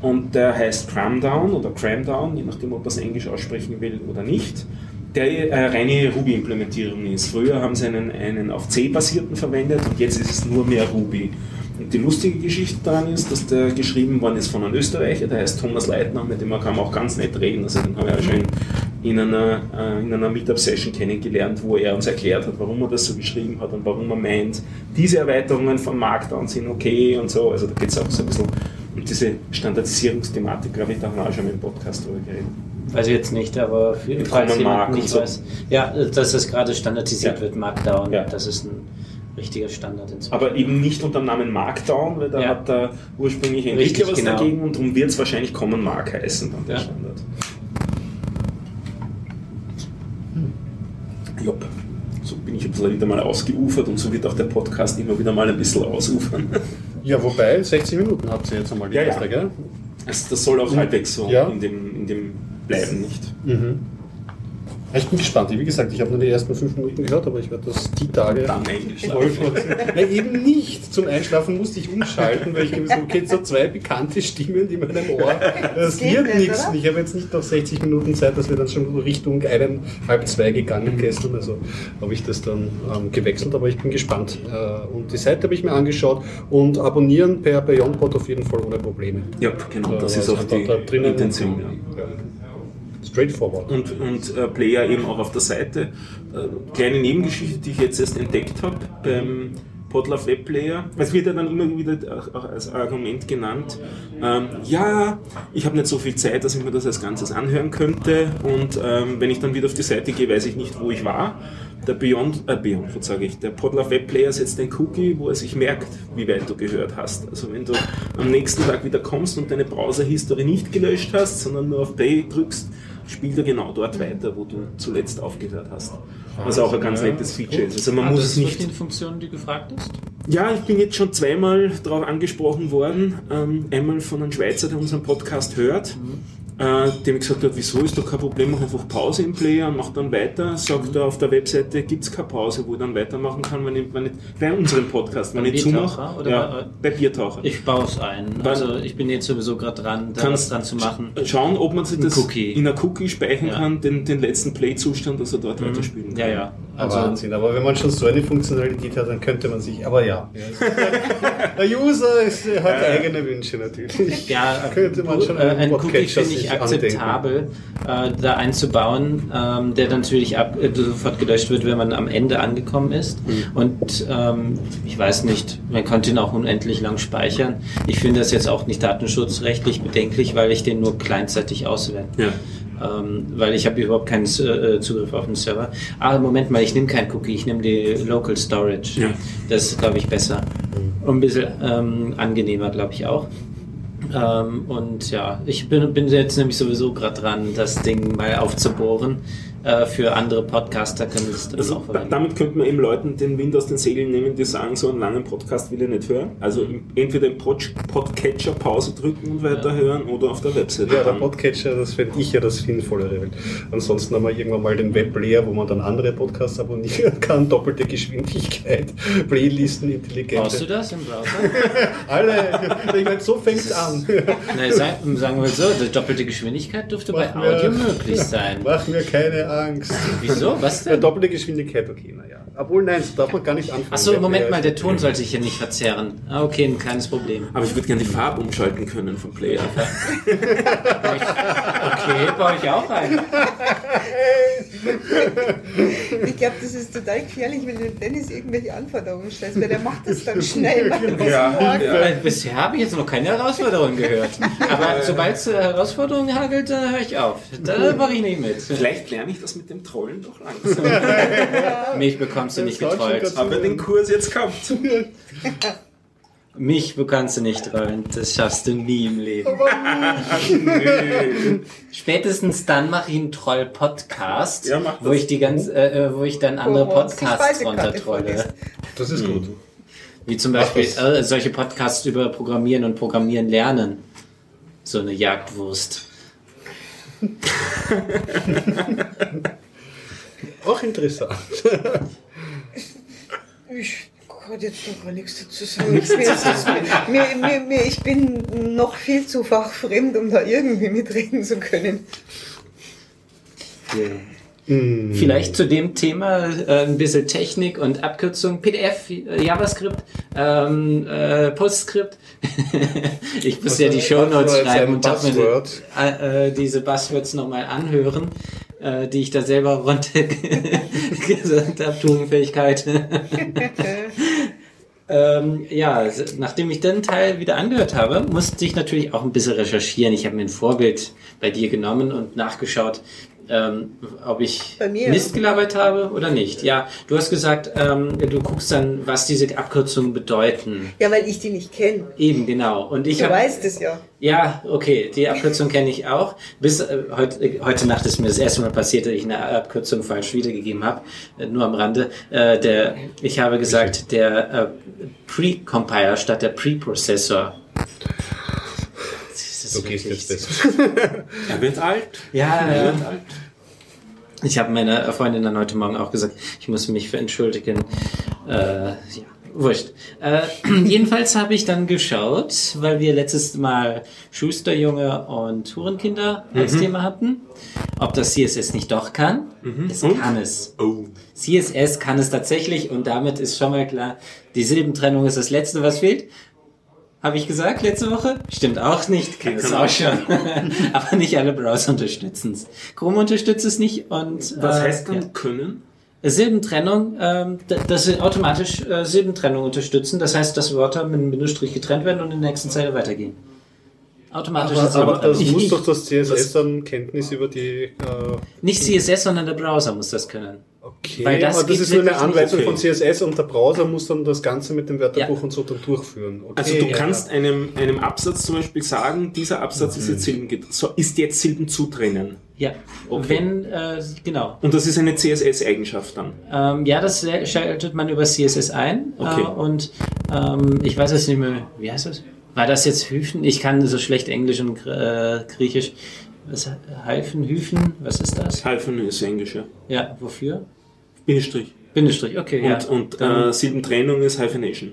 und der heißt Cramdown oder Cramdown, je nachdem, ob man es Englisch aussprechen will oder nicht, der äh, reine Ruby-Implementierung ist. Früher haben sie einen, einen auf C-basierten verwendet und jetzt ist es nur mehr Ruby. Und die lustige Geschichte daran ist, dass der geschrieben worden ist von einem Österreicher, der heißt Thomas Leitner, mit dem man kann man auch ganz nett reden. Also den habe ich ja schon in einer, äh, in einer Meetup-Session kennengelernt, wo er uns erklärt hat, warum er das so geschrieben hat und warum er meint, diese Erweiterungen von Markdown sind okay und so. Also da geht es auch so ein bisschen um diese Standardisierungsthematik, glaube ich, da haben wir auch schon im Podcast drüber geredet. Weiß ich jetzt nicht, aber Mit falls Common jemand nicht so. weiß. Ja, dass es gerade standardisiert Ja. wird, Markdown, Ja. das ist ein richtiger Standard inzwischen. Aber eben nicht unter dem Namen Markdown, weil da Ja. hat der ursprüngliche Richtig, Entwickler was genau. dagegen und darum wird es wahrscheinlich Common Mark heißen, dann der Ja. Standard. Jopp. So bin ich ein bisschen wieder mal ausgeufert und so wird auch der Podcast immer wieder mal ein bisschen ausufern. Ja, wobei, 60 Minuten habt ihr jetzt einmal die Ja, ja. erste, gell? Also das soll auch halbwegs so Ja. in, dem, in dem bleiben, nicht? Mhm. Ich bin gespannt. Wie gesagt, ich habe nur die ersten fünf Minuten gehört, aber ich werde das die Tage Dann voll. Nein, eben nicht. Zum Einschlafen musste ich umschalten, weil ich gewusst habe, okay, so zwei bekannte Stimmen in meinem Ohr. Das wird nicht, nichts. Ich habe jetzt nicht noch 60 Minuten Zeit, dass wir dann schon Richtung eineinhalb, zwei gegangen gestern. Also habe ich das dann ähm, gewechselt, aber ich bin gespannt. Äh, und die Seite habe ich mir angeschaut und abonnieren per BeyondPod auf jeden Fall ohne Probleme. Ja, genau, das Äh, ist was auch die Intention. Ja. Ja. Straightforward. und, und äh, Player eben auch auf der Seite. Äh, kleine Nebengeschichte, die ich jetzt erst entdeckt habe beim Podlove Web Player. Es wird ja dann immer wieder auch, als Argument genannt, ähm, ja, ich habe nicht so viel Zeit, dass ich mir das als Ganzes anhören könnte und ähm, wenn ich dann wieder auf die Seite gehe, weiß ich nicht, wo ich war. Der Beyond, äh, Beyond, was sage ich, der Podlove Web Player setzt ein Cookie, wo er sich merkt, wie weit du gehört hast. Also wenn du am nächsten Tag wieder kommst und deine Browser-History nicht gelöscht hast, sondern nur auf Play drückst, spielt er genau dort weiter, wo du zuletzt aufgehört hast. Was auch ein ganz nettes Feature ist. Also man Ah, muss es nicht. eine Funktion, die gefragt ist? Ja, ich bin jetzt schon zweimal darauf angesprochen worden. Ähm, einmal von einem Schweizer, der unseren Podcast hört, äh, dem ich gesagt habe, wieso ist doch kein Problem, mach einfach Pause im Player und mach dann weiter. Sagt er, auf der Webseite gibt es keine Pause, wo ich dann weitermachen kann, wenn ich, wenn ich, bei unserem Podcast, wenn Beim ich zumache. oder Ja, bei- bei Biertaucher. Ich baue es ein. Wann- Also ich bin jetzt sowieso gerade dran, da was dran zu machen. Schauen, ob man sich das Cookie. in einer Cookie speichern Ja. kann, den, den letzten Play-Zustand, dass er dort weiterspielen kann. Ja, ja. Also Wahnsinn, aber wenn man schon so eine Funktionalität hat, dann könnte man sich, aber ja. Der User ist, hat eigene Wünsche natürlich. Ja, Könnte man schon äh, einen ein Cookie finde ich akzeptabel, äh, da einzubauen, ähm, der natürlich ab, äh, sofort gelöscht wird, wenn man am Ende angekommen ist. Mhm. Und ähm, ich weiß nicht, man könnte ihn auch unendlich lang speichern. Ich finde das jetzt auch nicht datenschutzrechtlich bedenklich, weil ich den nur kleinzeitig auswähle. Ja. Ähm, weil ich habe überhaupt keinen äh, Zugriff auf den Server. Aber Moment mal, ich nehme keinen Cookie, ich nehme die Local Storage. Ja. Das ist, glaube ich, besser. Und ein bisschen ähm, angenehmer, glaube ich auch. Ähm, und ja, ich bin, bin jetzt nämlich sowieso gerade dran, das Ding mal aufzubohren. Äh, für andere Podcaster können das dann Also auch verwenden. damit könnte man eben Leuten den Wind aus den Segeln nehmen, die sagen, so einen langen Podcast will ich nicht hören. Also entweder im Pod Podcatcher Pause drücken und weiterhören oder auf der Webseite. Ja, der. Podcatcher, das fände ich ja das Sinnvollere. Ansonsten haben wir irgendwann mal den Webplayer, wo man dann andere Podcasts abonnieren kann, doppelte Geschwindigkeit, Playlisten, intelligente. Brauchst du das im Browser? Alle, ich meine, so fängt es an. Na, sagen, wir so, die doppelte Geschwindigkeit dürfte bei Mach mir- Audio möglich sein. Mach mir keine Angst. Wieso? Was Ja, denn? doppelte Geschwindigkeit, okay, naja. Obwohl, nein, das darf man gar nicht anfangen. Achso, Moment mal, der Ton soll sich hier nicht verzerren. Ah, okay, ein kleines Problem. Aber ich würde gerne die Farbe umschalten können vom Player. Okay, baue ich auch ein. Ich glaube, das ist total gefährlich, wenn du Dennis irgendwelche Anforderungen stellst, weil der macht das dann schnell. Das Ja, ja. Bisher habe ich jetzt noch keine Herausforderung gehört. Aber sobald es äh, Herausforderungen hagelt, dann höre ich auf. Da mache ich nicht mit. Vielleicht lerne ich das mit dem Trollen doch langsam. Mich bekommst du nicht getrollt. Aber den Kurs jetzt kommt. Mich bekommst du nicht trollen. Das schaffst du nie im Leben. Spätestens dann mache ich einen Troll-Podcast, Ja, wo ich die ganz, äh, äh, wo ich dann andere die Podcasts runtertrolle. Das ist gut. Wie zum Beispiel äh, solche Podcasts über Programmieren und Programmieren lernen. So eine Jagdwurst. Auch interessant. Ich kann jetzt noch gar nichts dazu sagen. Ich bin, jetzt- mir, mir, mir, ich bin noch viel zu fachfremd, um da irgendwie mitreden zu können. Hm. Vielleicht zu dem Thema äh, ein bisschen Technik und Abkürzung. PDF, äh, JavaScript, ähm, äh, PostScript. ich muss ja die Was- Shownotes was schreiben und darf mir äh, äh, diese Buzzwords nochmal anhören, äh, die ich da selber runter gesagt habe, Tugendfähigkeit. Ähm, ja, nachdem ich den Teil wieder angehört habe, musste ich natürlich auch ein bisschen recherchieren. Ich habe mir ein Vorbild bei dir genommen und nachgeschaut, ähm, ob ich? Mist gelabert habe oder nicht. Ja, du hast gesagt, ähm, du guckst dann, was diese Abkürzungen bedeuten. Ja, weil ich die nicht kenne. Eben, genau. Und ich Du habe weißt es ja. ja, okay, die Abkürzung kenne ich auch. Bis äh, heute, äh, heute Nacht ist mir das erste Mal passiert, dass ich eine Abkürzung falsch wiedergegeben habe. Äh, nur am Rande. Äh, der, ich habe gesagt, der äh, Pre-Compiler statt der Pre-Processor. Ist Du gehst wirklich- jetzt besser. Er wird alt. Ja, Er ja. wird alt. Ich habe meiner Freundin dann heute Morgen auch gesagt, ich muss mich für entschuldigen. Äh, ja, wurscht. Äh, jedenfalls habe ich dann geschaut, weil wir letztes Mal Schusterjunge und Hurenkinder als Thema hatten, ob das CSS nicht doch kann. Es Und? kann es. Oh. CSS kann es tatsächlich und damit ist schon mal klar, die Silbentrennung ist das Letzte, was fehlt. Habe ich gesagt letzte Woche? Stimmt auch nicht, kann es auch schon. Aber nicht alle Browser unterstützen es. Chrome unterstützt es nicht und Was äh, heißt dann ja. können? Silbentrennung, ähm, dass sie automatisch äh, Silbentrennung unterstützen. Das heißt, dass Wörter mit einem Bindestrich getrennt werden und in der nächsten Zeile weitergehen. Automatische Aber, aber das Silbentrennung. muss doch das CSS dann Kenntnis über die. Äh, Nicht CSS, sondern der Browser muss das können. Okay, Weil das aber das ist nur eine. Anweisung Okay. von CSS und der Browser muss dann das Ganze mit dem Wörterbuch Ja. und so dann durchführen. Okay, Also du ja. kannst einem, einem Absatz zum Beispiel sagen, dieser Absatz ist jetzt Silben, so, ist jetzt Silben zu trennen. Ja, Okay. wenn, äh, genau. Und das ist eine CSS-Eigenschaft dann. Ähm, ja, das schaltet man über CSS ein. Okay. Äh, und ähm, ich weiß jetzt nicht mehr, wie heißt das? War das jetzt Hüfen? Ich kann so schlecht Englisch und äh, Griechisch. Was, Hyphen, Hüfen, was ist das? Hyphen ist Englisch, ja. Ja, wofür? Bindestrich. Bindestrich, okay, ja. Und, und Dann- äh, Silbentrennung ist Hyphenation.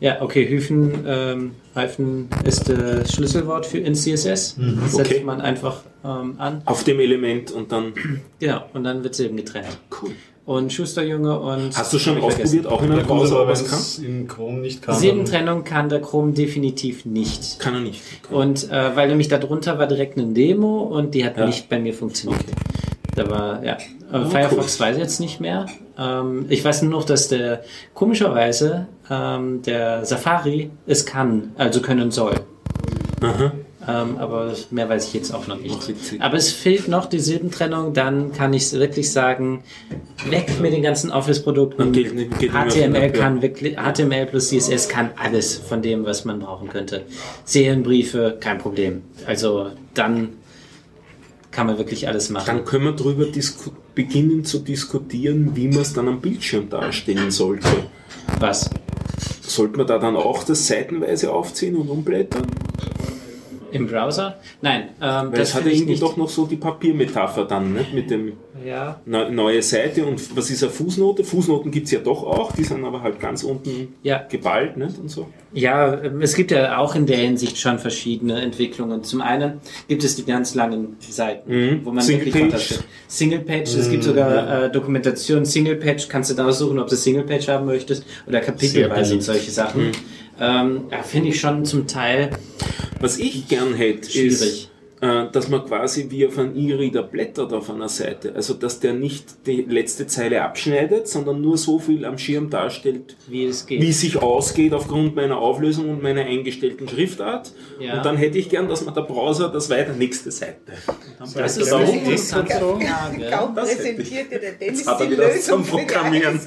Ja, okay, Hüfen, ähm, Hyphen ist das Schlüsselwort für in CSS. Das setzt Okay. man einfach ähm, an. Auf dem Element und dann. Genau, und dann wird es eben getrennt. Cool. Und Schusterjunge und. Hast du schon ausprobiert, auch in gut, Browser, aber kann? es in Chrome nicht kann. dann- Silbentrennung kann der Chrome definitiv nicht. Kann er nicht. Und äh, weil nämlich darunter war direkt eine Demo und die hat Ja. nicht bei mir funktioniert. Da war, ja. Oh, Firefox weiß jetzt nicht mehr. Ähm, ich weiß nur noch, dass der komischerweise ähm, der Safari es kann, also können soll. Aha. Ähm, aber mehr weiß ich jetzt auch noch nicht. Aber es fehlt noch die Silbentrennung, dann kann ich wirklich sagen, weg mit den ganzen Office-Produkten. HTML kann wirklich, HTML plus CSS kann alles von dem, was man brauchen könnte. Serienbriefe, kein Problem. Also dann kann man wirklich alles machen. Dann können wir darüber beginnen zu diskutieren, wie man es dann am Bildschirm darstellen sollte. was? Sollte man da dann auch das seitenweise aufziehen und umblättern? Im Browser? Nein, ähm, Weil es hat ja finde ich irgendwie nicht. doch noch so die Papiermetapher dann, nicht? mit dem Ja, ne- neue Seite und was ist eine Fußnote? Fußnoten gibt es ja doch auch, die sind aber halt ganz unten Ja. geballt nicht? und so. Ja, ähm, es gibt ja auch in der Hinsicht schon verschiedene Entwicklungen. Zum einen gibt es die ganz langen Seiten, Mhm. wo man Single wirklich Page. Single Page, es gibt sogar äh, Dokumentation Single Page, kannst du da aussuchen, ob du Single Page haben möchtest oder kapitelweise und solche Sachen. Mhm. Ähm, finde ich schon zum Teil Was ich gern hätte, Schwierig. ist, dass man quasi wie auf einen E-Reader blättert auf einer Seite. Also, dass der nicht die letzte Zeile abschneidet, sondern nur so viel am Schirm darstellt, wie es geht. wie sich ausgeht aufgrund meiner Auflösung und meiner eingestellten Schriftart. Ja. Und dann hätte ich gern, dass man der Browser das weiter nächste Seite. das ist interessante das so? Frage. Kaum der Dennis hat er wieder Lösung zum Programmieren.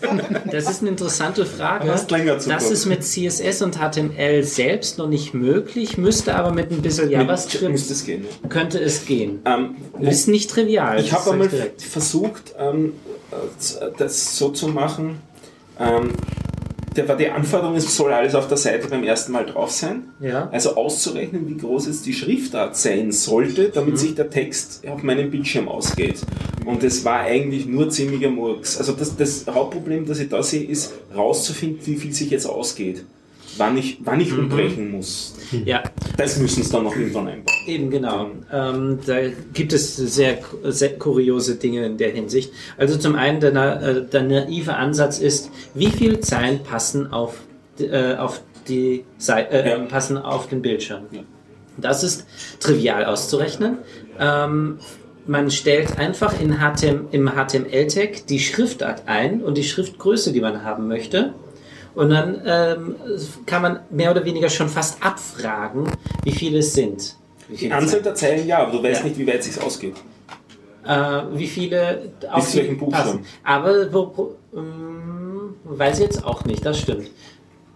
Das ist eine interessante Frage. Das ist mit CSS und HTML selbst noch nicht möglich, müsste aber mit ein bisschen JavaScript Müsste es gehen. Ja. Könnte es gehen. Ähm, Ist nicht trivial. Ich habe einmal direkt. versucht, ähm, äh, das so zu machen. Ähm, der war die Anforderung, es soll alles auf der Seite beim ersten Mal drauf sein. Ja. Also auszurechnen, wie groß jetzt die Schriftart sein sollte, Mhm. damit sich der Text auf meinem Bildschirm ausgeht. Und es war eigentlich nur ziemlicher Murks. Also das, das Hauptproblem, das ich da sehe, ist rauszufinden, wie viel sich jetzt ausgeht. Wann ich, wann Mhm. ich umbrechen muss. Ja, Das müssen sie dann noch irgendwann einbauen. Eben genau. Ähm, da gibt es sehr, sehr kuriose Dinge in der Hinsicht. Also zum einen der, na- äh, der naive Ansatz ist, wie viele Zeilen passen auf, äh, auf die Sei- äh, Ja. passen auf den Bildschirm. Ja. Das ist trivial auszurechnen. Ähm, man stellt einfach in HTML, im HTML-Tag die Schriftart ein und die Schriftgröße, die man haben möchte. Und dann ähm, kann man mehr oder weniger schon fast abfragen, wie viele es sind. Wie Die viele Anzahl der Zeilen ja, aber du weißt Ja. nicht, wie weit es sich ausgeht. äh, wie viele auf Bis welchen Buchstaben? Aber wo, wo, ähm, weiß ich jetzt auch nicht, das stimmt.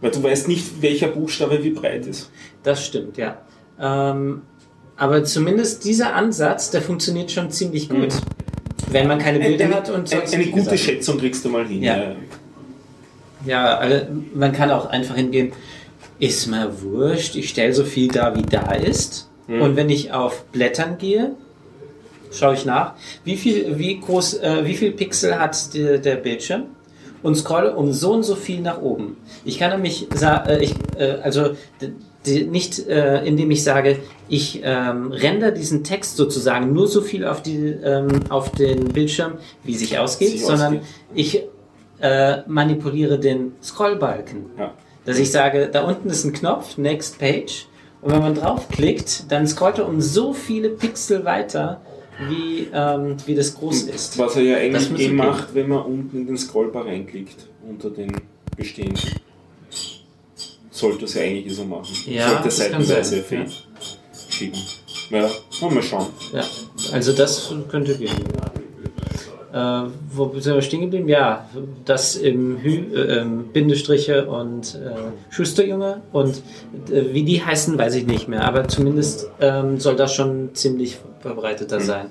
Weil du weißt nicht, welcher Buchstabe wie breit ist. Das stimmt, ja. Ähm, aber zumindest dieser Ansatz, der funktioniert schon ziemlich gut. Wenn man keine Bilder eine, hat und eine, sonst eine wie gute. Schätzung kriegst du mal hin. Ja. Ja, also man kann auch einfach hingehen, ist mir wurscht, ich stelle so viel da, wie da ist. Und wenn ich auf Blättern gehe, schaue ich nach, wie viel, wie groß, äh, wie viel Pixel hat die, der Bildschirm und scrolle um so und so viel nach oben. Ich kann nämlich, äh, ich, äh, also die, nicht, äh, indem ich sage, ich ähm, render diesen Text sozusagen nur so viel auf, die, ähm, auf den Bildschirm, wie sich ausgeht, Sich sondern ausgeht. ich äh, manipuliere den Scrollbalken. Ja. Dass ich sage, da unten ist ein Knopf, Next Page, und wenn man draufklickt, dann scrollt er um so viele Pixel weiter, wie, ähm, wie das groß ist. Was er ja eigentlich eh macht, wenn man unten in den Scrollbar reinklickt, unter den bestehenden. Sollte es ja eigentlich so machen. Ja, Sollte seitenweise sein, schieben. Ja, wir schauen. Ja, also das könnte gehen. Äh, wo sind wir stehen geblieben? Ja, das im Hü äh, ähm, Bindestriche und äh, Schusterjunge und äh, wie die heißen, weiß ich nicht mehr, aber zumindest ähm, soll das schon ziemlich verbreiteter sein.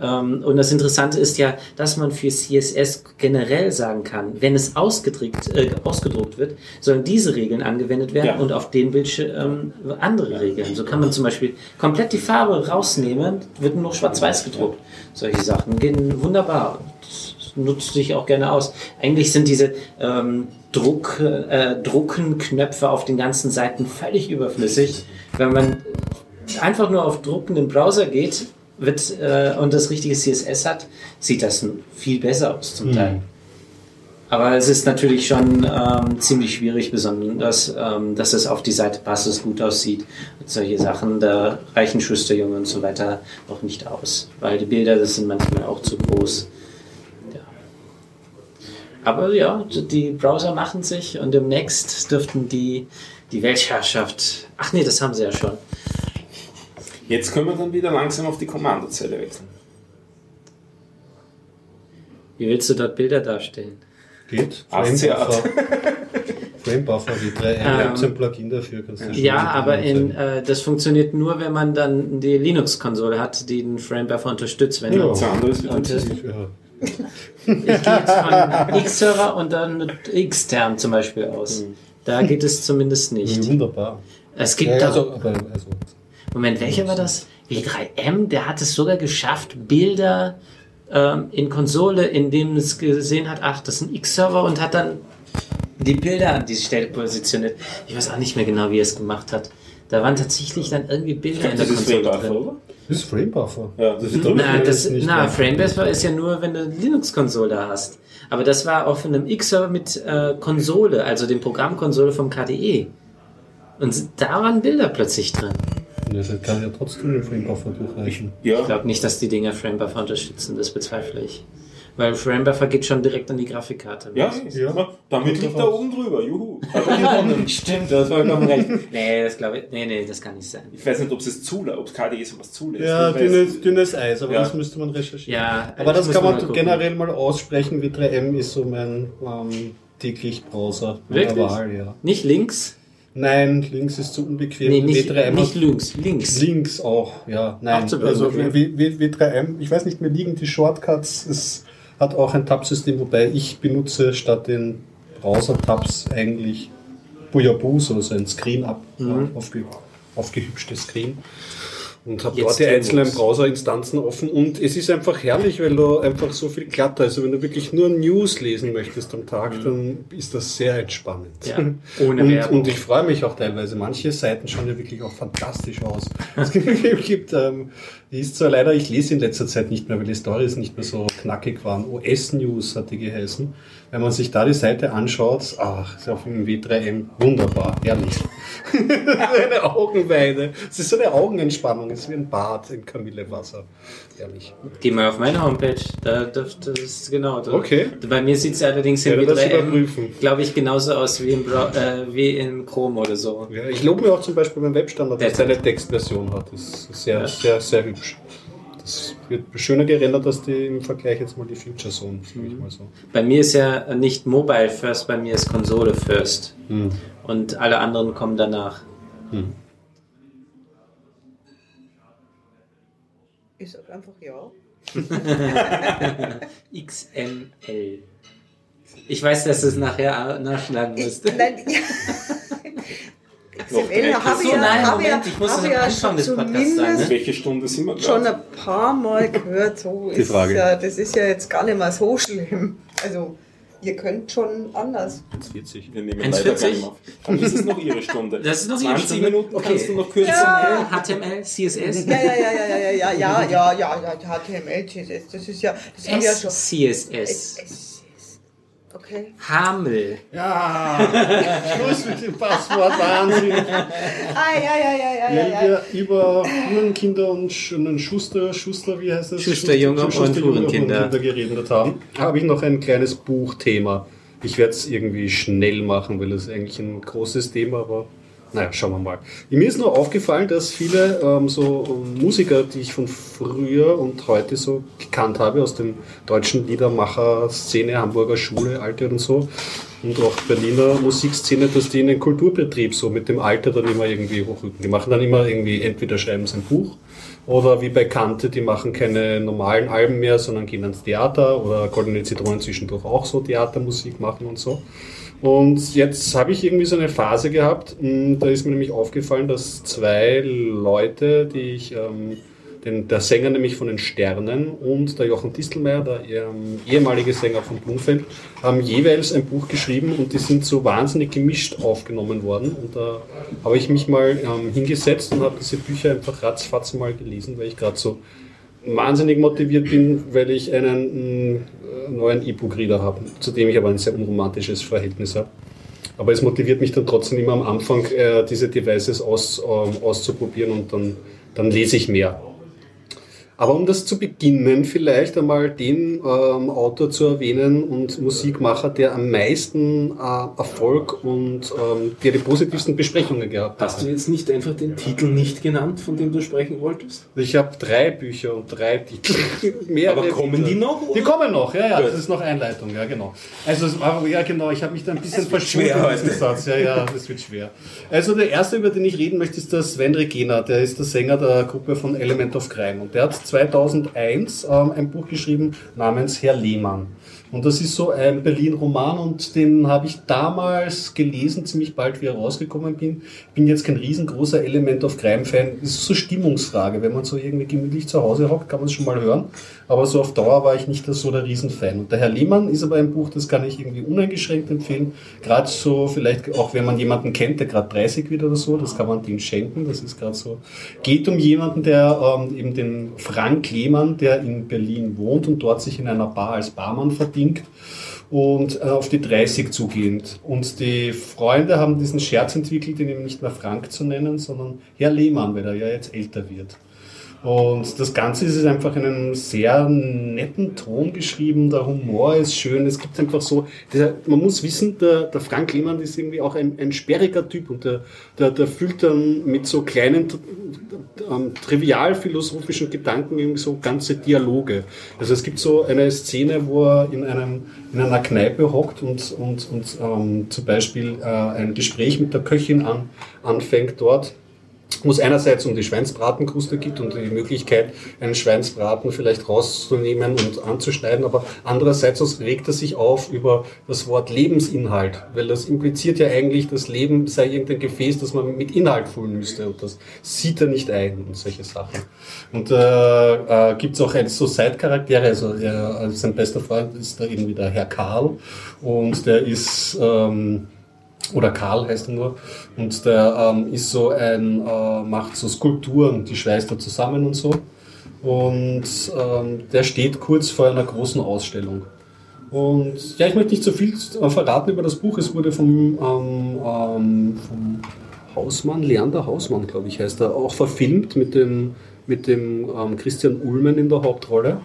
Ähm, und das Interessante ist ja, dass man für CSS generell sagen kann, wenn es ausgedruckt, äh, ausgedruckt wird, sollen diese Regeln angewendet werden Ja. und auf den Bildschirm ähm, andere Regeln. So kann man zum Beispiel komplett die Farbe rausnehmen, wird nur schwarz-weiß gedruckt. Solche Sachen gehen wunderbar. Das nutzt sich auch gerne aus. Eigentlich sind diese ähm, Druck, äh, Druckenknöpfe auf den ganzen Seiten völlig überflüssig. Wenn man einfach nur auf Drucken im Browser geht wird, äh, und das richtige CSS hat, sieht das viel besser aus zum Teil. Aber es ist natürlich schon ähm, ziemlich schwierig, besonders, ähm, dass es auf die Seite passt, es gut aussieht. Und solche Sachen, da reichen Schusterjunge und so weiter noch nicht aus. Weil die Bilder, das sind manchmal auch zu groß. Ja. Aber ja, die Browser machen sich und demnächst dürften die die Weltherrschaft. Ach nee, das haben sie ja schon. Jetzt können wir dann wieder langsam auf die Kommandozeile wechseln. Wie willst du dort Bilder darstellen? Geht. Framebuffer. Framebuffer wie 3M. Ähm, Ähm, ein Plugin dafür. Kannst du schon Ja, aber in, äh, das funktioniert nur, wenn man dann die Linux-Konsole hat, die den Framebuffer unterstützt. Wenn Ja. man, Das andere ist und, äh, Ja. ich gehe jetzt von X-Server und dann mit Xterm zum Beispiel aus. Da geht es zumindest nicht. Wunderbar. Es gibt Ja, da, also, aber, also, Moment, welcher war das? W3M, der hat es sogar geschafft, Bilder ähm, in Konsole, in dem es gesehen hat, ach, das ist ein X-Server und hat dann die Bilder an diese Stelle positioniert. Ich weiß auch nicht mehr genau, wie er es gemacht hat. Da waren tatsächlich dann irgendwie Bilder in der Das ist Konsole Framebuffer, drin. oder? das ist Framebuffer. Ja, das ist Na, das nicht na. Framebuffer ist ja nur, wenn du eine Linux-Konsole hast. Aber das war auf einem X-Server mit äh, Konsole, also dem Programmkonsole vom KDE. Und da waren Bilder plötzlich drin. Das kann ja trotzdem den Framebuffer durchreichen. Ich Ja, glaube nicht, dass die Dinger Framebuffer unterstützen, das bezweifle ich. Weil Framebuffer geht schon direkt an die Grafikkarte. ja, Ja. damit liegt er aus. oben drüber. Juhu. Stimmt, du hast vollkommen recht. Nee, das glaube ich. Nee, nee, das kann nicht sein. Ich weiß nicht, ob es zulässt, ob KDE sowas zulässt. Ja, Ich dünnes, dünnes Eis, aber Ja. das müsste man recherchieren. Ja, aber ich das muss kann mal man gucken. generell mal aussprechen. W3M ist so mein ähm, täglich Browser Wirklich? Wahl, ja. Nicht links? Nein, links ist zu unbequem. Nee, nicht, W3M nicht links. Links. links auch, ja. Nein, Auch zu also unbequem. W- W- W3M, ich weiß nicht, mir liegen die Shortcuts. Es hat auch ein Tab-System, wobei ich benutze statt den Browser-Tabs eigentlich Bujabus oder so ein Screen ab, aufge, aufgehübschtes Screen. Und habe dort die einzelnen. Browserinstanzen offen und es ist einfach herrlich, weil du einfach so viel Klatter, also wenn du wirklich nur News lesen möchtest am Tag, dann ist das sehr entspannend. Ja, ohne und, Werbung. und ich freue mich auch teilweise. Manche Seiten schauen ja wirklich auch fantastisch aus. Es gibt, gibt ähm, ist zwar leider, ich lese in letzter Zeit nicht mehr, weil die Stories nicht mehr so knackig waren. OS News hat die geheißen. Wenn man sich da die Seite anschaut, ach, ist auf dem W3M wunderbar, herrlich. eine Augenweide. Es ist so eine Augenentspannung, es ist wie ein Bad im Kamillewasser. Herrlich. Geh mal auf meine Homepage. Da, da, das ist genau. Da, Okay. Bei mir sieht es allerdings im werde das W3M, überprüfen. glaube ich, genauso aus wie im, Bra äh, wie im Chrome oder so. Ja, ich lobe mir auch zum Beispiel beim Webstandard, dass Der- es eine Textversion hat. Das ist sehr, Ja. sehr, sehr hübsch. Das wird schöner gerendert als die im Vergleich jetzt mal die Future Zone, mal so. Bei mir ist ja nicht Mobile First, bei mir ist Konsole First. Hm. Und alle anderen kommen danach. Ich sag einfach ja. XML. Ich weiß, dass du es nachher nachschlagen Ich, musst. nein, ja. XML habe So, ja, nein, habe ja, Moment, ich muss das ja schon des Podcasts zumindest sagen, ne? Welche Stunde sind wir schon gerade? ein paar Mal gehört, so Die ist Frage. ja, das ist ja jetzt gar nicht mal so schlimm. Also, ihr könnt schon anders. 40. Wir nehmen 1,40? leider gar nicht mehr auf. Dann ist es noch Ihre Stunde. Das ist noch Ihre 20 Stunde. Minuten Okay. kannst du noch kürzen. Ja. HTML, CSS, Ja, ja, ja, ja, ja, ja, ja, ja, ja, ja, ja, HTML, CSS, das ist ja, das haben wir ja schon. Es- Okay. Hamel. Ja, Schluss mit dem Passwort, Wahnsinn. Ah, ja, ja, ja, ja, Ja, ja, ja. wir über Hurenkinder und Sch- und Schuster, Schuster, wie heißt das? Schusterjunge und Schusterjunge Hurenkinder. geredet haben, habe ich noch ein kleines Buchthema. Ich werde es irgendwie schnell machen, weil es eigentlich ein großes Thema, aber naja, schauen wir mal. Mir ist nur aufgefallen, dass viele ähm, so ähm, Musiker, die ich von früher und heute so gekannt habe, aus dem deutschen Liedermacher-Szene, Hamburger Schule, Alte und so, und auch Berliner Musikszene, dass die in den Kulturbetrieb so mit dem Alter dann immer irgendwie hochrücken. Die machen dann immer irgendwie, entweder schreiben sie ein Buch oder wie bei Kante, die machen keine normalen Alben mehr, sondern gehen ans Theater oder Goldene Zitronen zwischendurch auch so Theatermusik machen und so. Und jetzt habe ich irgendwie so eine Phase gehabt, mh, da ist mir nämlich aufgefallen, dass zwei Leute, die ich, ähm, den, der Sänger nämlich von den Sternen und der Jochen Distelmeier, der ähm, ehemalige Sänger von Blumfeld, haben jeweils ein Buch geschrieben und die sind so wahnsinnig gemischt aufgenommen worden. Und da habe ich mich mal ähm, hingesetzt und habe diese Bücher einfach ratzfatz mal gelesen, weil ich gerade so wahnsinnig motiviert bin, weil ich einen mh, neuen E-Book-Reader habe, zu dem ich aber ein sehr unromantisches Verhältnis habe. Aber es motiviert mich dann trotzdem immer am Anfang, äh, diese Devices aus, ähm, auszuprobieren und dann, dann lese ich mehr. Aber um das zu beginnen, vielleicht einmal den ähm, Autor zu erwähnen und Musikmacher, der am meisten äh, Erfolg und ähm, der die positivsten Besprechungen gehabt hat. Hast du jetzt nicht einfach den Titel nicht genannt, von dem du sprechen wolltest? Ich habe drei Bücher und drei Titel. Aber kommen Titel. die noch, Die oder? kommen noch, ja, ja. Das ist noch Einleitung, ja, genau. Also, ja, genau, ich habe mich da ein bisschen verschwunden in diesem. Satz. Ja, ja, das wird schwer. Also, der erste, über den ich reden möchte, ist der Sven Regena. Der ist der Sänger der Gruppe von Element of Crime. Und der hat 2001 ähm, ein Buch geschrieben namens Herr Lehmann. Und das ist so ein Berlin-Roman und den habe ich damals gelesen, ziemlich bald, wie er rausgekommen bin. Bin jetzt kein riesengroßer Element of Crime-Fan. Ist so Stimmungsfrage. Wenn man so irgendwie gemütlich zu Hause hockt, kann man es schon mal hören. Aber so auf Dauer war ich nicht so der Riesenfan. Und der Herr Lehmann ist aber ein Buch, das kann ich irgendwie uneingeschränkt empfehlen. Gerade so, vielleicht auch wenn man jemanden kennt, der gerade 30 wird oder so, das kann man dem schenken. Das ist gerade so. Geht um jemanden, der ähm, eben den Frank Lehmann, der in Berlin wohnt und dort sich in einer Bar als Barmann verdingt und äh, auf die 30 zugehend. Und die Freunde haben diesen Scherz entwickelt, ihn eben nicht mehr Frank zu nennen, sondern Herr Lehmann, weil er ja jetzt älter wird. Und das Ganze ist einfach in einem sehr netten Ton geschrieben. Der Humor ist schön. Es gibt einfach so, der, man muss wissen, der, der Frank Lehmann ist irgendwie auch ein, ein sperriger Typ und der, der, der füllt dann mit so kleinen, ähm, trivial philosophischen Gedanken irgendwie so ganze Dialoge. Also es gibt so eine Szene, wo er in einem, in einer Kneipe hockt und, und, und ähm, zum Beispiel äh, ein Gespräch mit der Köchin an, anfängt dort wo es einerseits um die Schweinsbratenkruste geht und die Möglichkeit, einen Schweinsbraten vielleicht rauszunehmen und anzuschneiden, aber andererseits regt er sich auf über das Wort Lebensinhalt, weil das impliziert ja eigentlich, das Leben sei irgendein Gefäß, das man mit Inhalt füllen müsste und das sieht er nicht ein und solche Sachen. Und äh, äh, gibt es auch ein, so Side-Charaktere, also er, also sein bester Freund ist da irgendwie der Herr Karl und der ist... Ähm, oder Karl heißt er nur. Und der ähm, ist so ein, äh, macht so Skulpturen, die schweißt er zusammen und so. Und ähm, der steht kurz vor einer großen Ausstellung. Und ja, ich möchte nicht so viel verraten über das Buch. Es wurde vom, ähm, ähm, vom Hausmann, Leander Hausmann, glaube ich, heißt er, auch verfilmt mit dem, mit dem ähm, Christian Ullmann in der Hauptrolle.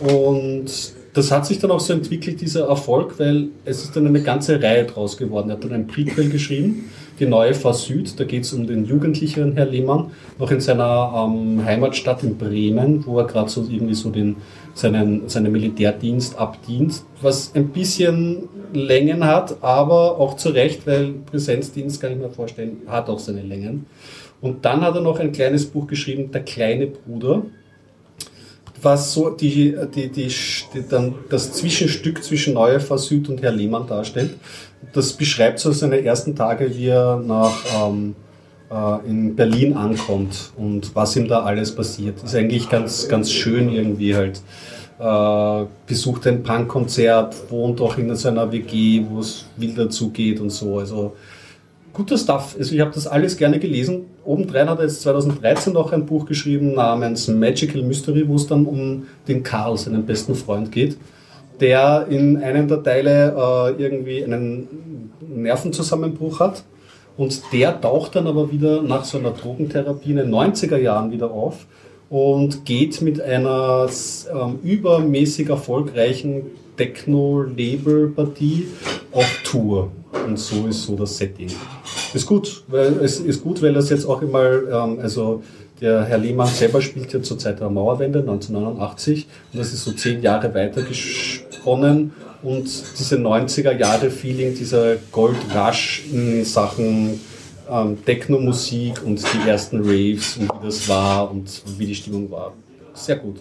Und das hat sich dann auch so entwickelt, dieser Erfolg, weil es ist dann eine ganze Reihe draus geworden. Er hat dann ein Prequel geschrieben, die neue Fahr Süd, da geht es um den jugendlichen Herr Lehmann, noch in seiner ähm, Heimatstadt in Bremen, wo er gerade so irgendwie so den, seinen, seinen Militärdienst abdient, was ein bisschen Längen hat, aber auch zu Recht, weil Präsenzdienst, kann ich mir vorstellen, hat auch seine Längen. Und dann hat er noch ein kleines Buch geschrieben, Der kleine Bruder was so die, die, die, die, dann das Zwischenstück zwischen Neuefer Süd und Herr Lehmann darstellt. Das beschreibt so seine ersten Tage, wie er nach, ähm, äh, in Berlin ankommt und was ihm da alles passiert. Ist eigentlich ganz, ganz schön irgendwie halt. Äh, besucht ein Punkkonzert, wohnt auch in seiner WG, wo es wilder zugeht und so. Also guter Stuff. Also ich habe das alles gerne gelesen. Obendrein hat er jetzt 2013 noch ein Buch geschrieben namens Magical Mystery, wo es dann um den Karl, seinen besten Freund, geht, der in einem der Teile äh, irgendwie einen Nervenzusammenbruch hat. Und der taucht dann aber wieder nach so einer Drogentherapie in den 90er Jahren wieder auf und geht mit einer ähm, übermäßig erfolgreichen Techno-Label-Partie auf Tour. Und so ist so das Setting. Ist gut, weil es ist gut, weil das jetzt auch immer, ähm, also der Herr Lehmann selber spielt ja zur Zeit der Mauerwende 1989 und das ist so zehn Jahre weiter gesponnen und diese 90er Jahre Feeling, dieser Gold Rush in Sachen ähm, Techno-Musik und die ersten Raves und wie das war und wie die Stimmung war. Sehr gut.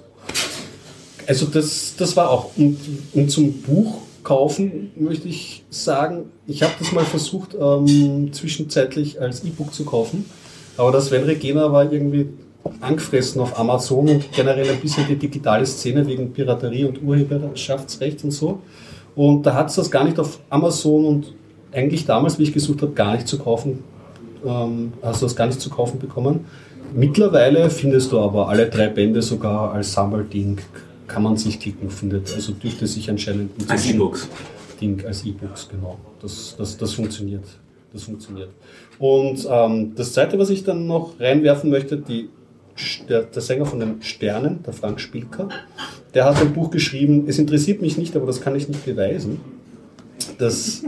Also das, das war auch. Und, und zum Buch kaufen möchte ich sagen, ich habe das mal versucht, ähm, zwischenzeitlich als E-Book zu kaufen. Aber das Sven Regena war irgendwie angefressen auf Amazon und generell ein bisschen die digitale Szene wegen Piraterie und Urheberschaftsrecht und so. Und da hat es das gar nicht auf Amazon und eigentlich damals, wie ich gesucht habe, gar nicht zu kaufen, ähm, hast du das gar nicht zu kaufen bekommen. Mittlerweile findest du aber alle drei Bände sogar als Sammelding kann man sich klicken, findet. Also dürfte sich anscheinend als E-Books. Ding als E-Books, genau. Das, das, das funktioniert. Das funktioniert. Und ähm, das zweite, was ich dann noch reinwerfen möchte, die, der, der Sänger von den Sternen, der Frank Spielker, der hat ein Buch geschrieben, es interessiert mich nicht, aber das kann ich nicht beweisen. Das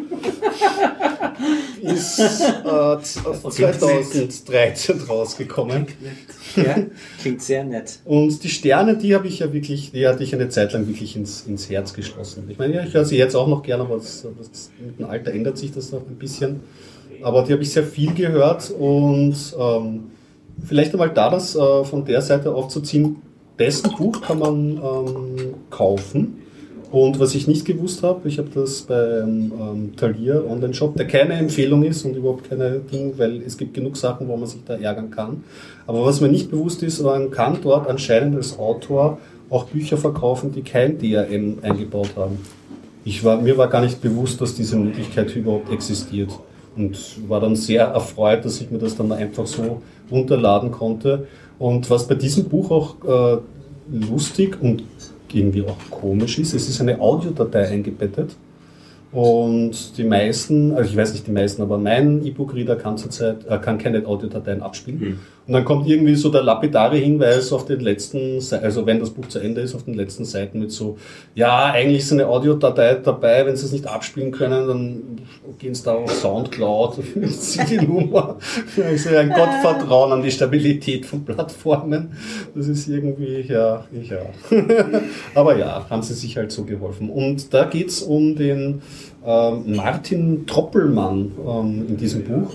ist äh, 2013 rausgekommen. Ja, klingt sehr nett. Und die Sterne, die habe ich ja wirklich, die hatte ich eine Zeit lang wirklich ins, ins Herz geschlossen. Ich meine, ja, ich höre sie jetzt auch noch gerne, aber das, das, mit dem Alter ändert sich das noch ein bisschen. Aber die habe ich sehr viel gehört und ähm, vielleicht einmal da das äh, von der Seite aufzuziehen. Dessen Buch kann man ähm, kaufen und was ich nicht gewusst habe, ich habe das beim ähm, Talier Online-Shop, der keine Empfehlung ist und überhaupt keine Ding, weil es gibt genug Sachen, wo man sich da ärgern kann. Aber was mir nicht bewusst ist, man kann dort anscheinend als Autor auch Bücher verkaufen, die kein DRM eingebaut haben. Ich war, mir war gar nicht bewusst, dass diese Möglichkeit überhaupt existiert. Und war dann sehr erfreut, dass ich mir das dann einfach so runterladen konnte. Und was bei diesem Buch auch äh, lustig und irgendwie auch komisch ist. Es ist eine Audiodatei eingebettet und die meisten, also ich weiß nicht die meisten, aber mein E-Book-Reader kann zurzeit äh, kann keine Audiodateien abspielen. Mhm. Und dann kommt irgendwie so der lapidare Hinweis auf den letzten, also wenn das Buch zu Ende ist, auf den letzten Seiten mit so, ja, eigentlich ist eine Audiodatei dabei, wenn sie es nicht abspielen können, dann gehen sie da auf Soundcloud, die Nummer. Also ein Gottvertrauen an die Stabilität von Plattformen. Das ist irgendwie, ja, ja. Aber ja, haben sie sich halt so geholfen. Und da geht's um den ähm, Martin Troppelmann ähm, in diesem Buch.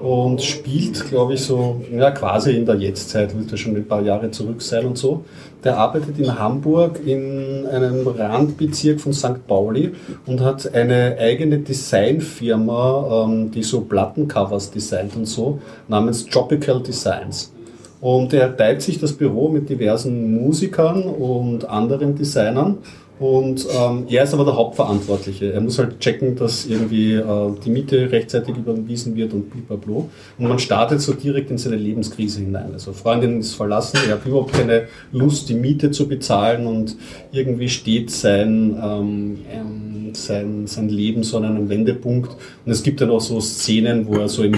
Und spielt, glaube ich, so ja, quasi in der Jetztzeit, wird ja schon ein paar Jahre zurück sein und so. Der arbeitet in Hamburg in einem Randbezirk von St. Pauli und hat eine eigene Designfirma, ähm, die so Plattencovers designt und so, namens Tropical Designs. Und er teilt sich das Büro mit diversen Musikern und anderen Designern und ähm, er ist aber der Hauptverantwortliche. Er muss halt checken, dass irgendwie äh, die Miete rechtzeitig überwiesen wird und blablabla. Und man startet so direkt in seine Lebenskrise hinein. Also Freundin ist verlassen, er hat überhaupt keine Lust, die Miete zu bezahlen und irgendwie steht sein, ähm, ähm, sein, sein Leben so an einem Wendepunkt. Und es gibt dann auch so Szenen, wo er so im,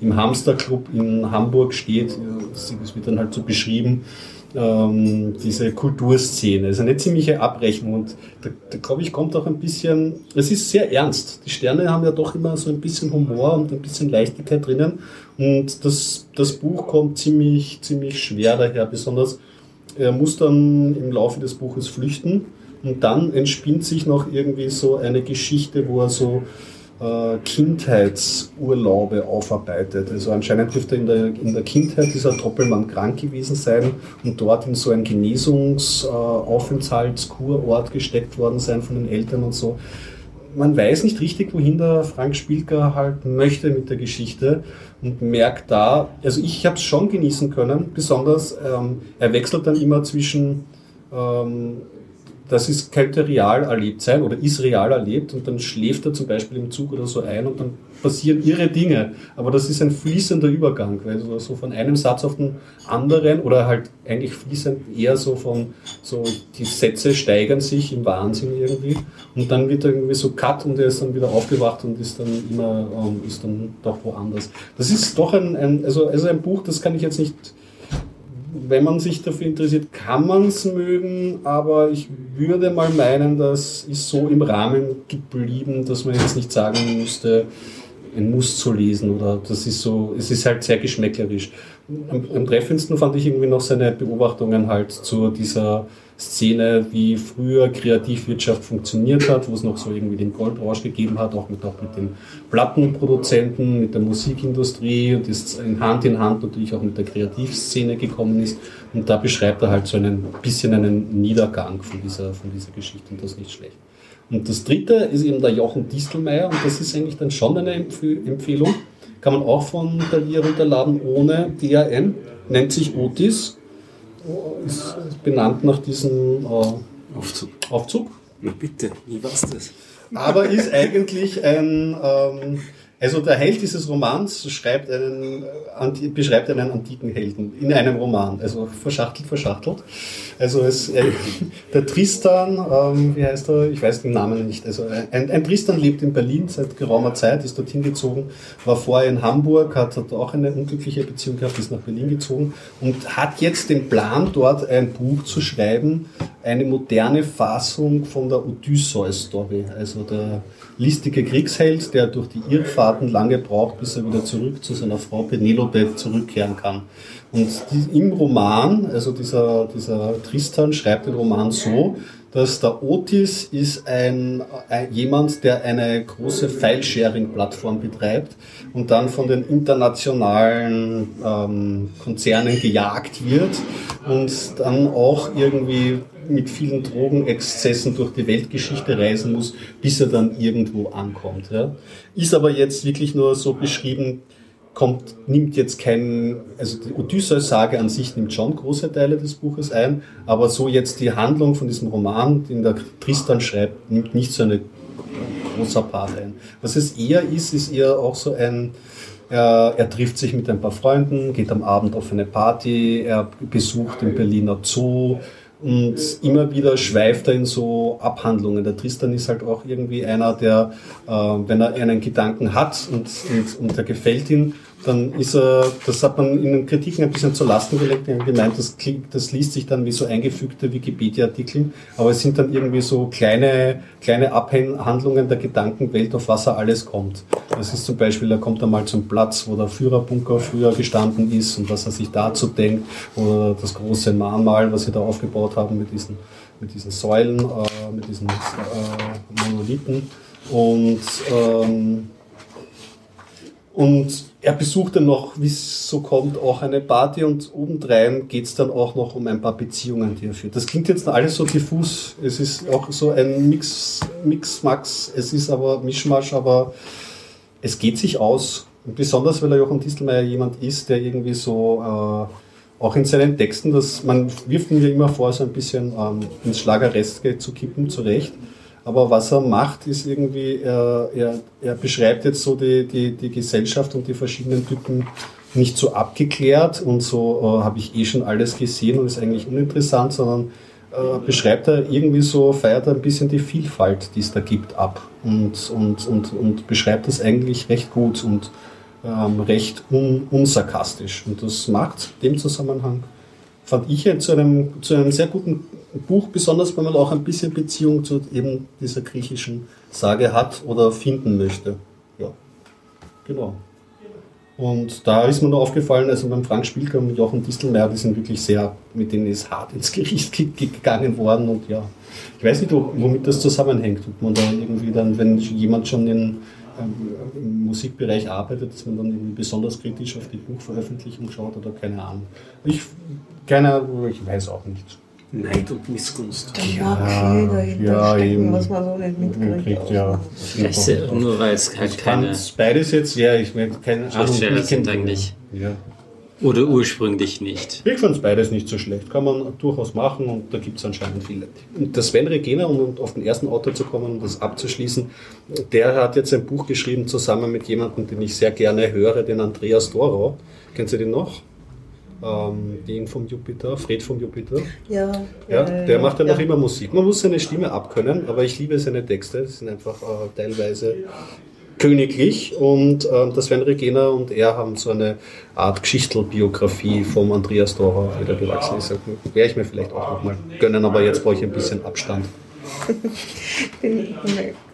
im Hamsterclub in Hamburg steht. Das wird dann halt so beschrieben ähm, diese Kulturszene. Es ist eine ziemliche Abrechnung und da, da glaube ich, kommt auch ein bisschen, es ist sehr ernst. Die Sterne haben ja doch immer so ein bisschen Humor und ein bisschen Leichtigkeit drinnen und das, das Buch kommt ziemlich, ziemlich schwer daher, besonders er muss dann im Laufe des Buches flüchten und dann entspinnt sich noch irgendwie so eine Geschichte, wo er so Kindheitsurlaube aufarbeitet. Also anscheinend dürfte in der, in der Kindheit dieser Doppelmann krank gewesen sein und dort in so ein Genesungsaufenthaltskurort gesteckt worden sein von den Eltern und so. Man weiß nicht richtig, wohin der Frank Spielker halt möchte mit der Geschichte und merkt da, also ich habe es schon genießen können, besonders ähm, er wechselt dann immer zwischen ähm, das ist, könnte real erlebt sein oder ist real erlebt und dann schläft er zum Beispiel im Zug oder so ein und dann passieren irre Dinge. Aber das ist ein fließender Übergang, also so von einem Satz auf den anderen oder halt eigentlich fließend eher so von, so die Sätze steigern sich im Wahnsinn irgendwie und dann wird er irgendwie so cut und er ist dann wieder aufgewacht und ist dann immer, ähm, ist dann doch woanders. Das ist doch ein, ein also, also ein Buch, das kann ich jetzt nicht wenn man sich dafür interessiert, kann man es mögen, aber ich würde mal meinen, das ist so im Rahmen geblieben, dass man jetzt nicht sagen müsste, ein Muss zu lesen oder das ist so, es ist halt sehr geschmäcklerisch. Am, am treffendsten fand ich irgendwie noch seine Beobachtungen halt zu dieser Szene, wie früher Kreativwirtschaft funktioniert hat, wo es noch so irgendwie den Goldrausch gegeben hat, auch mit, auch mit den Plattenproduzenten, mit der Musikindustrie und ist Hand in Hand natürlich auch mit der Kreativszene gekommen ist. Und da beschreibt er halt so ein bisschen einen Niedergang von dieser, von dieser Geschichte und das ist nicht schlecht. Und das dritte ist eben der Jochen Distelmeier und das ist eigentlich dann schon eine Empfehlung. Kann man auch von Thalia runterladen ohne DRM. Nennt sich Otis ist benannt nach diesem äh, Aufzug. Aufzug. Na bitte, wie war's das? Aber ist eigentlich ein ähm, also der Held dieses Romans schreibt einen, äh, beschreibt einen antiken Helden in einem Roman, also verschachtelt, verschachtelt. Also es, äh, der Tristan, ähm, wie heißt er? Ich weiß den Namen nicht. Also ein, ein, Tristan lebt in Berlin seit geraumer Zeit, ist dorthin gezogen, war vorher in Hamburg, hat, hat auch eine unglückliche Beziehung gehabt, ist nach Berlin gezogen und hat jetzt den Plan, dort ein Buch zu schreiben, eine moderne Fassung von der Odysseus-Story, also der listige Kriegsheld, der durch die Irrfahrten lange braucht, bis er wieder zurück zu seiner Frau Penelope zurückkehren kann. Und die, im Roman, also dieser, dieser Tristan schreibt den Roman so, dass der Otis ist ein, ein jemand, der eine große File-Sharing-Plattform betreibt und dann von den internationalen ähm, Konzernen gejagt wird und dann auch irgendwie mit vielen Drogenexzessen durch die Weltgeschichte reisen muss, bis er dann irgendwo ankommt. Ja. Ist aber jetzt wirklich nur so beschrieben, kommt, nimmt jetzt kein, also die Odysseus-Sage an sich nimmt schon große Teile des Buches ein, aber so jetzt die Handlung von diesem Roman, den der Tristan schreibt, nimmt nicht so eine großer Part ein. Was es eher ist, ist eher auch so ein, er, er, trifft sich mit ein paar Freunden, geht am Abend auf eine Party, er besucht den Berliner Zoo, und immer wieder schweift er in so Abhandlungen. Der Tristan ist halt auch irgendwie einer, der, äh, wenn er einen Gedanken hat und, und, und der gefällt ihn, dann ist er, das hat man in den Kritiken ein bisschen zur Lasten gelegt, die haben gemeint, das, das liest sich dann wie so eingefügte Wikipedia-Artikel, aber es sind dann irgendwie so kleine, kleine Abhandlungen der Gedankenwelt, auf was er alles kommt. Das ist zum Beispiel, er kommt einmal zum Platz, wo der Führerbunker früher gestanden ist und was er sich dazu denkt, oder das große Mahnmal, was sie da aufgebaut haben mit diesen, mit diesen Säulen, äh, mit diesen äh, Monolithen. Und ähm, und er besucht dann noch, wie es so kommt, auch eine Party und obendrein geht es dann auch noch um ein paar Beziehungen, die er führt. Das klingt jetzt alles so diffus. Es ist auch so ein Mix, Mix, Max. Es ist aber Mischmasch, aber es geht sich aus. Und besonders, weil er Jochen Distelmeier jemand ist, der irgendwie so äh, auch in seinen Texten, dass man wirft ja immer vor, so ein bisschen ähm, ins Schlagerrest zu kippen, zurecht. Aber was er macht, ist irgendwie, er, er, er beschreibt jetzt so die, die, die Gesellschaft und die verschiedenen Typen nicht so abgeklärt und so äh, habe ich eh schon alles gesehen und ist eigentlich uninteressant, sondern äh, beschreibt er irgendwie so, feiert er ein bisschen die Vielfalt, die es da gibt, ab und, und, und, und beschreibt das eigentlich recht gut und ähm, recht un, unsarkastisch. Und das macht dem Zusammenhang, fand ich, zu einem, zu einem sehr guten Buch, besonders wenn man auch ein bisschen Beziehung zu eben dieser griechischen Sage hat oder finden möchte. Ja, genau. Und da ist mir nur aufgefallen, also beim Frank Spielker und Jochen Distelmeier, die sind wirklich sehr, mit denen ist hart ins Gericht gegangen worden und ja, ich weiß nicht, womit das zusammenhängt, ob man da irgendwie dann, wenn jemand schon in, im Musikbereich arbeitet, dass man dann irgendwie besonders kritisch auf die Buchveröffentlichung schaut oder keine Ahnung. Ich, keine, ich weiß auch nicht. Neid und Missgunst. Da mag jeder hinterstecken, was man so nicht mitkriegt. Kriegt, ja. Äh, nur weil es halt Ich keine beides jetzt, ja, ich meine, keine Ahnung. Ich sind kenn- eigentlich. Ja. Oder ursprünglich nicht. Ich fand es beides nicht so schlecht. Kann man durchaus machen und da gibt es anscheinend viele. Und der Sven Regena, um auf den ersten Autor zu kommen und das abzuschließen, der hat jetzt ein Buch geschrieben zusammen mit jemandem, den ich sehr gerne höre, den Andreas Doro. Kennen Sie den noch? Ähm, den vom Jupiter, Fred vom Jupiter. Ja, Ja, äh, der macht ja noch ja. immer Musik. Man muss seine Stimme abkönnen, aber ich liebe seine Texte. Sie sind einfach äh, teilweise königlich. Und äh, der Sven Regena und er haben so eine Art Geschichtelbiografie vom Andreas Dorer wieder gewachsen ist. Wäre ich mir vielleicht auch noch mal gönnen, aber jetzt brauche ich ein bisschen Abstand. bin,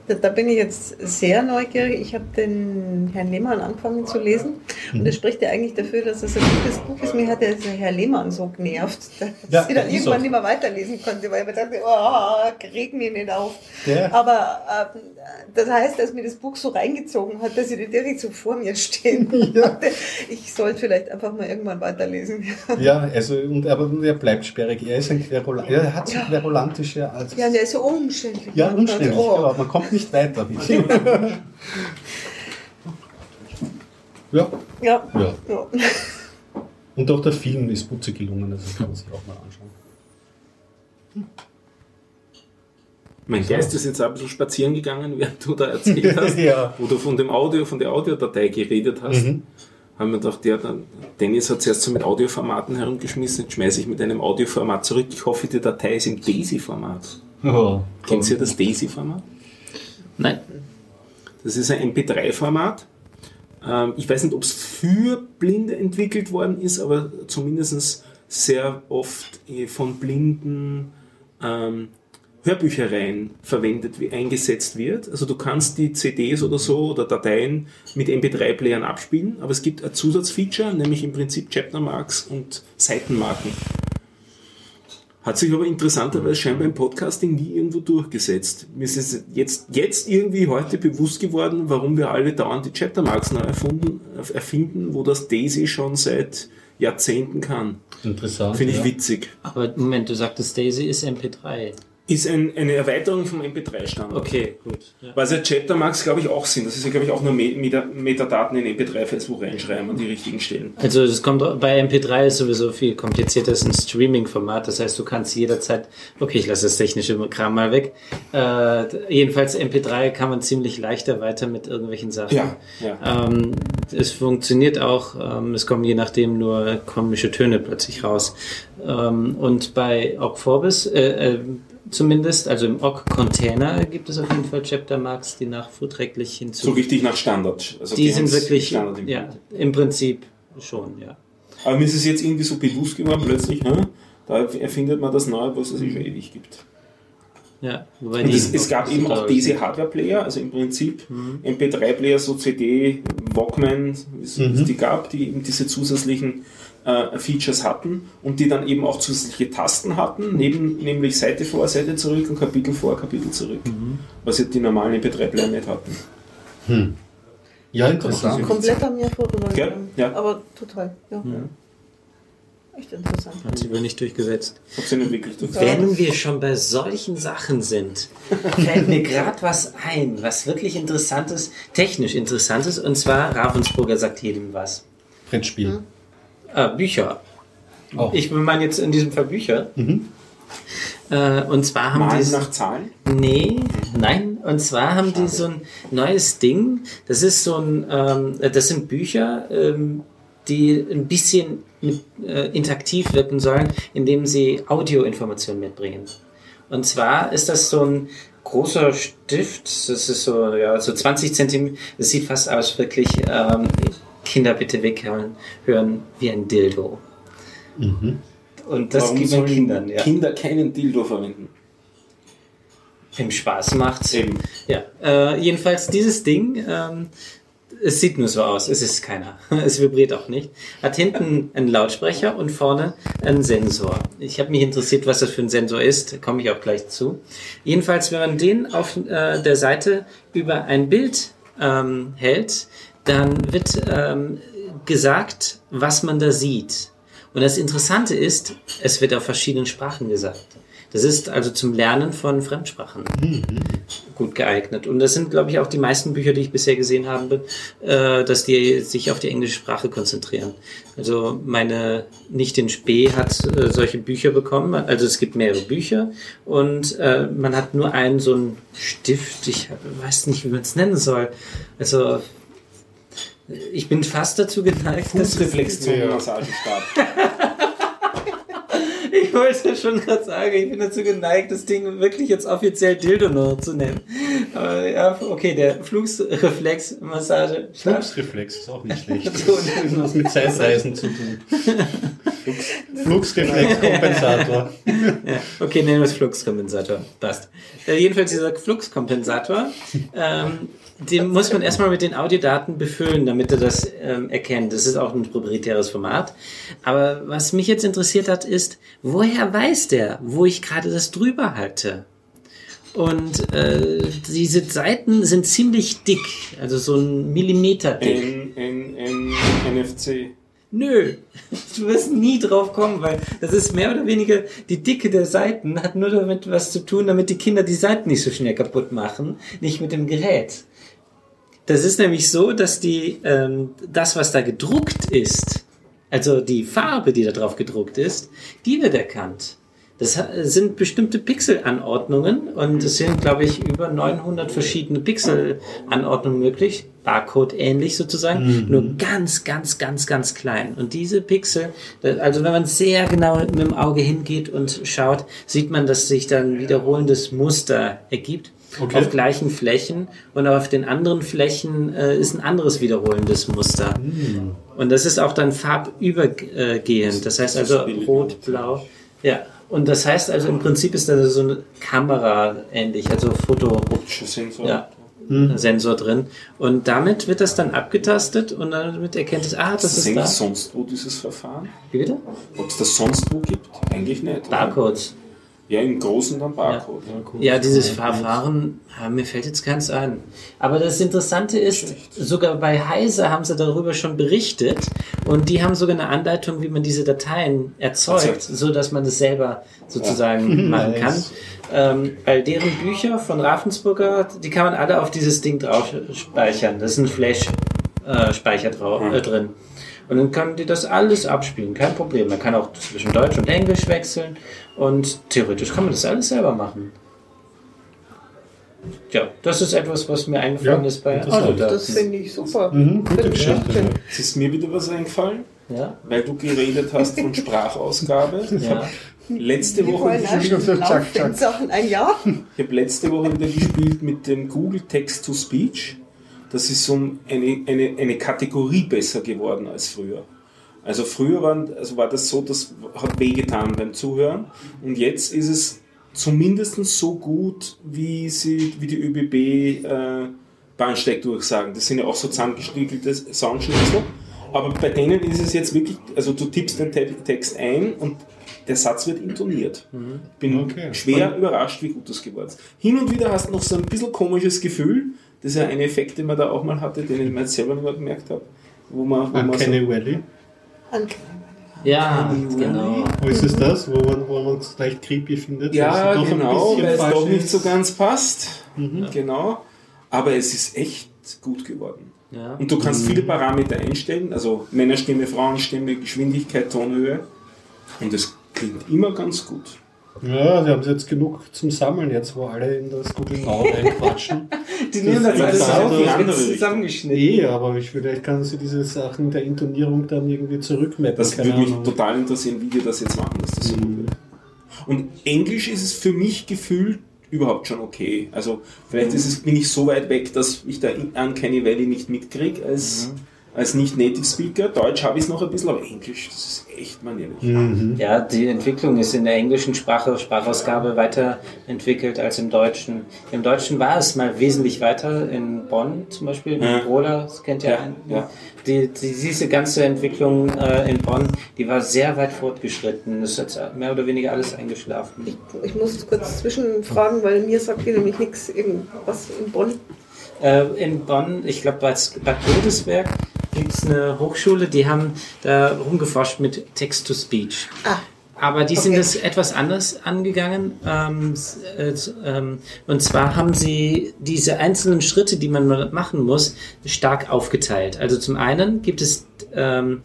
da bin ich jetzt sehr neugierig. Ich habe den Herrn Lehmann angefangen zu lesen Mhm. und das spricht ja eigentlich dafür, dass es ein gutes Buch ist. Mir hat der Herr Lehmann so genervt, dass Ja, ich dann irgendwann auch. nicht mehr weiterlesen konnte, weil ich mir dachte, oh, reg mich nicht auf. Ja. Aber ähm, das heißt, dass mir das Buch so reingezogen hat, dass ich die direkt so vor mir stehen Ja. Ich sollte vielleicht einfach mal irgendwann weiterlesen. Ja, also, und, aber er bleibt sperrig. Er ist ein Querulant. Er hat so querulantische. Also, Ja, der ist so umständlich. ja, umständlich. Oh. Genau. Man kommt nicht weiter. ja. Ja. ja. ja. Und auch der Film ist putzig gelungen, also das kann man sich auch mal anschauen. Mein Geist ist jetzt ein bisschen spazieren gegangen, während du da erzählt hast, Ja. wo du von dem Audio, von der Audiodatei geredet hast. Mhm. Haben wir gedacht, ja, dann, Dennis hat zuerst so mit Audioformaten herumgeschmissen, jetzt schmeiße ich mit einem Audioformat zurück. Ich hoffe, die Datei ist im DAISY-Format. Ja. Kennt ihr das DAISY-Format? Nein. Das ist ein MP3-Format. Ähm, ich weiß nicht, ob es für Blinde entwickelt worden ist, aber zumindest sehr oft eh von blinden ähm, Hörbüchereien verwendet, eingesetzt wird. Also du kannst die CDs oder so oder Dateien mit MP3-Playern abspielen, aber es gibt ein Zusatzfeature, nämlich im Prinzip Chaptermarks und Seitenmarken. Hat sich aber interessanterweise scheinbar im Podcasting nie irgendwo durchgesetzt. Mir ist es jetzt, jetzt irgendwie heute bewusst geworden, warum wir alle dauernd die Chaptermarks neu erfunden, erfinden, wo das Daisy schon seit Jahrzehnten kann. Interessant. Finde ich ja. witzig. Aber Moment, du sagtest Daisy ist MP3. Ist ein, eine Erweiterung vom MP3-Standard. Okay, gut. Ja. Was ja Chaptermarks, glaube ich, auch sind. Das ist ja, glaube ich, auch nur Meta- Meta- Metadaten in MP3-Facebook reinschreiben an die richtigen Stellen. Also es kommt bei MP3 ist sowieso viel komplizierter, es ist ein Streaming-Format, das heißt, du kannst jederzeit, okay, ich lasse das technische Kram mal weg. Äh, jedenfalls MP3 kann man ziemlich leicht erweitern mit irgendwelchen Sachen. Ja, ja. Ähm, es funktioniert auch, ähm, es kommen je nachdem nur komische Töne plötzlich raus. Ähm, und bei Ogg Vorbis, äh, äh, zumindest, also im Ogg Container gibt es auf jeden Fall Chaptermarks, die nachverträglich hinzu. So richtig nach Standard. Also die sind haben's wirklich, Standard ja, im Prinzip schon, ja. Aber mir ist es jetzt irgendwie so bewusst geworden, plötzlich, hä? da erfindet man das Neue, was es eh schon ewig gibt. Ja, wobei Und die es, es gab eben auch die diese Hardware-Player, also im Prinzip Mhm. MP3-Player, so CD, Walkman, es Mhm. die gab, die eben diese zusätzlichen äh, Features hatten und die dann eben auch zusätzliche Tasten hatten, neben, nämlich Seite vor, Seite zurück und Kapitel vor, Kapitel zurück, Mhm. was ja die normalen MP3-Player nicht hatten. Ja, interessant. Komplett an mir vorübergegangen. Ja, ja. Aber total, ja. Echt interessant. Hat sich wohl nicht durchgesetzt. Hat sie nicht wirklich dazu. Wenn wir schon bei solchen Sachen sind, fällt mir gerade was ein, was wirklich interessantes, technisch interessantes, und zwar Ravensburger sagt jedem was. Brettspiel. Äh, Bücher. Oh. Ich meine jetzt in diesem Fall Bücher. Äh, und zwar haben Malen die. nach Zahlen? Nee, nein. Und zwar haben die so ein neues Ding. Das ist so ein, ähm, das sind Bücher, ähm, die ein bisschen mit, äh, interaktiv wirken sollen, indem sie Audioinformationen mitbringen. Und zwar ist das so ein großer Stift. Das ist so, ja, so 20 Zentimeter. Das sieht fast aus wirklich, ähm, Kinder bitte weghören, hören wie ein Dildo. Und das Warum gibt man sollen Kindern, ja. Kinder keinen Dildo verwenden? Wem Spaß macht. Eben. Ja, äh, jedenfalls dieses Ding, ähm, es sieht nur so aus, es ist keiner. Es vibriert auch nicht. Hat hinten einen Lautsprecher und vorne einen Sensor. Ich habe mich interessiert, was das für ein Sensor ist, da komme ich auch gleich zu. Jedenfalls, wenn man den auf äh, der Seite über ein Bild ähm, hält, dann wird ähm, gesagt, was man da sieht. Und das Interessante ist, es wird auf verschiedenen Sprachen gesagt. Das ist also zum Lernen von Fremdsprachen gut geeignet. Und das sind, glaube ich, auch die meisten Bücher, die ich bisher gesehen habe, äh, dass die sich auf die englische Sprache konzentrieren. Also meine Nichte in Spee hat äh, solche Bücher bekommen. Also es gibt mehrere Bücher und äh, man hat nur einen so einen Stift. Ich weiß nicht, wie man es nennen soll. Also ich bin fast dazu geneigt, das Fußreflexzone-Massagestab. Ich wollte schon gerade sagen, ich bin dazu geneigt, das Ding wirklich jetzt offiziell Dildo noch zu nennen. Aber ja, okay, der Flugsreflex-Massage. Flugsreflex ist auch nicht schlecht. So, Was mit Zeitreisen zu tun. Flugsreflexkompensator. Ja, okay, nennen wir es Fluxkompensator. Passt. Äh, jedenfalls dieser Fluxkompensator, ähm, den muss man erstmal mit den Audiodaten befüllen, damit er das ähm, erkennt. Das ist auch ein proprietäres Format. Aber was mich jetzt interessiert hat, ist, woher weiß der, wo ich gerade das drüber halte? Und äh, diese Seiten sind ziemlich dick, also so ein Millimeter dick. N, N, N, NFC. Nö, du wirst nie drauf kommen, weil das ist mehr oder weniger die Dicke der Seiten hat nur damit was zu tun, damit die Kinder die Seiten nicht so schnell kaputt machen, nicht mit dem Gerät. Das ist nämlich so, dass die ähm, das, was da gedruckt ist, also die Farbe, die da drauf gedruckt ist, die wird erkannt. Das sind bestimmte Pixelanordnungen und es sind, glaube ich, über 900 verschiedene Pixelanordnungen möglich. Barcode ähnlich sozusagen, nur ganz, ganz, ganz, ganz klein. Und diese Pixel, also wenn man sehr genau mit dem Auge hingeht und schaut, sieht man, dass sich dann wiederholendes Muster ergibt. Okay. Auf gleichen Flächen und auf den anderen Flächen äh, ist ein anderes wiederholendes Muster. Und das ist auch dann farbübergehend. Das heißt also rot, blau. Ja. Und das heißt also im Prinzip ist da so eine Kamera ähnlich, also Foto. Sensor. Ja. Sensor drin. Und damit wird das dann abgetastet und damit erkennt es, ah, das Das ist ist da. sonst wo dieses Verfahren? Wie bitte? Ob es das sonst wo gibt? Eigentlich nicht. oder? Barcodes. Ja, im Großen dann Barcode. Ja, dieses Verfahren, ja, mir fällt jetzt keins ein. Aber das Interessante ist, sogar bei Heise haben sie darüber schon berichtet und die haben sogar eine Anleitung, wie man diese Dateien erzeugt, so dass man das selber sozusagen machen kann. Ähm, weil deren Bücher von Ravensburger, die kann man alle auf dieses Ding drauf speichern. Das ist ein Flash-Speicher drau- äh, drin. Und dann kann die das alles abspielen, kein Problem. Man kann auch zwischen Deutsch und Englisch wechseln und theoretisch kann man das alles selber machen. Ja, das ist etwas, was mir eingefallen Ja, ist bei. Autodaten. Das finde ich super. Mhm, gute Geschichte. Es ist mir wieder was eingefallen, Ja, weil du geredet hast von Sprachausgabe. ja. Letzte Die Woche Sachen ein Jahr. ich habe letzte Woche wieder gespielt mit dem Google Text to Speech. Das ist um eine, eine, eine Kategorie besser geworden als früher. Also früher waren, also war das so, das hat wehgetan beim Zuhören. Und jetzt ist es zumindest so gut, wie, sie, wie die ÖBB äh, Bahnsteigdurchsagen. Das sind ja auch so zusammengestiegelte Soundschnitzel. Aber bei denen ist es jetzt wirklich, also du tippst den Te Text ein und der Satz wird intoniert. Ich bin Okay. schwer überrascht, wie gut das geworden ist. Hin und wieder hast du noch so ein bisschen komisches Gefühl, Das ist ja ein Effekt, den man da auch mal hatte, den ich mir jetzt selber nicht mehr gemerkt habe. Wo man, wo man so, Uncanny Valley. Ja, genau. Wo ist es das? Wo man, wo man es leicht creepy findet? ja, doch genau, weil es doch nicht so ganz passt. Mhm. Genau. Aber es ist echt gut geworden. Ja. Und du Mhm. kannst viele Parameter einstellen, also Männerstimme, Frauenstimme, Geschwindigkeit, Tonhöhe. Und es klingt immer ganz gut. Ja, sie haben jetzt genug zum Sammeln, jetzt wo alle in das Google Now reinquatschen. Die nehmen das alles auf, zusammengeschnitten. eh, aber ich, vielleicht kann sie diese Sachen der Intonierung dann irgendwie zurückmappen. Das würde mich Ahnung. total interessieren, wie die das jetzt machen, dass das so gut wird. Und Englisch ist es für mich gefühlt überhaupt schon okay. Also vielleicht ist es, bin ich so weit weg, dass ich da an Kenny Valley nicht mitkriege als, als nicht-Native Speaker. Deutsch habe ich es noch ein bisschen, aber Englisch, das ist echt manierlich. Mhm. Ja, die Entwicklung ist in der englischen Sprache, Sprachausgabe weiterentwickelt als im Deutschen. Im Deutschen war es mal wesentlich weiter, in Bonn zum Beispiel, in Ja. Brola, das kennt ihr Ja, einen. ja. Die, die, diese ganze Entwicklung äh, in Bonn, die war sehr weit fortgeschritten. Das ist jetzt mehr oder weniger alles eingeschlafen. Ich muss kurz zwischenfragen, weil mir sagt hier nämlich nichts, irgendwas in Bonn. Äh, in Bonn, ich glaube bei Bad Godesberg, gibt es eine Hochschule, die haben da rumgeforscht mit Text-to-Speech. Ah, Aber die sind Okay. das etwas anders angegangen. Ähm, äh, ähm, und zwar haben sie diese einzelnen Schritte, die man machen muss, stark aufgeteilt. Also zum einen gibt es ähm,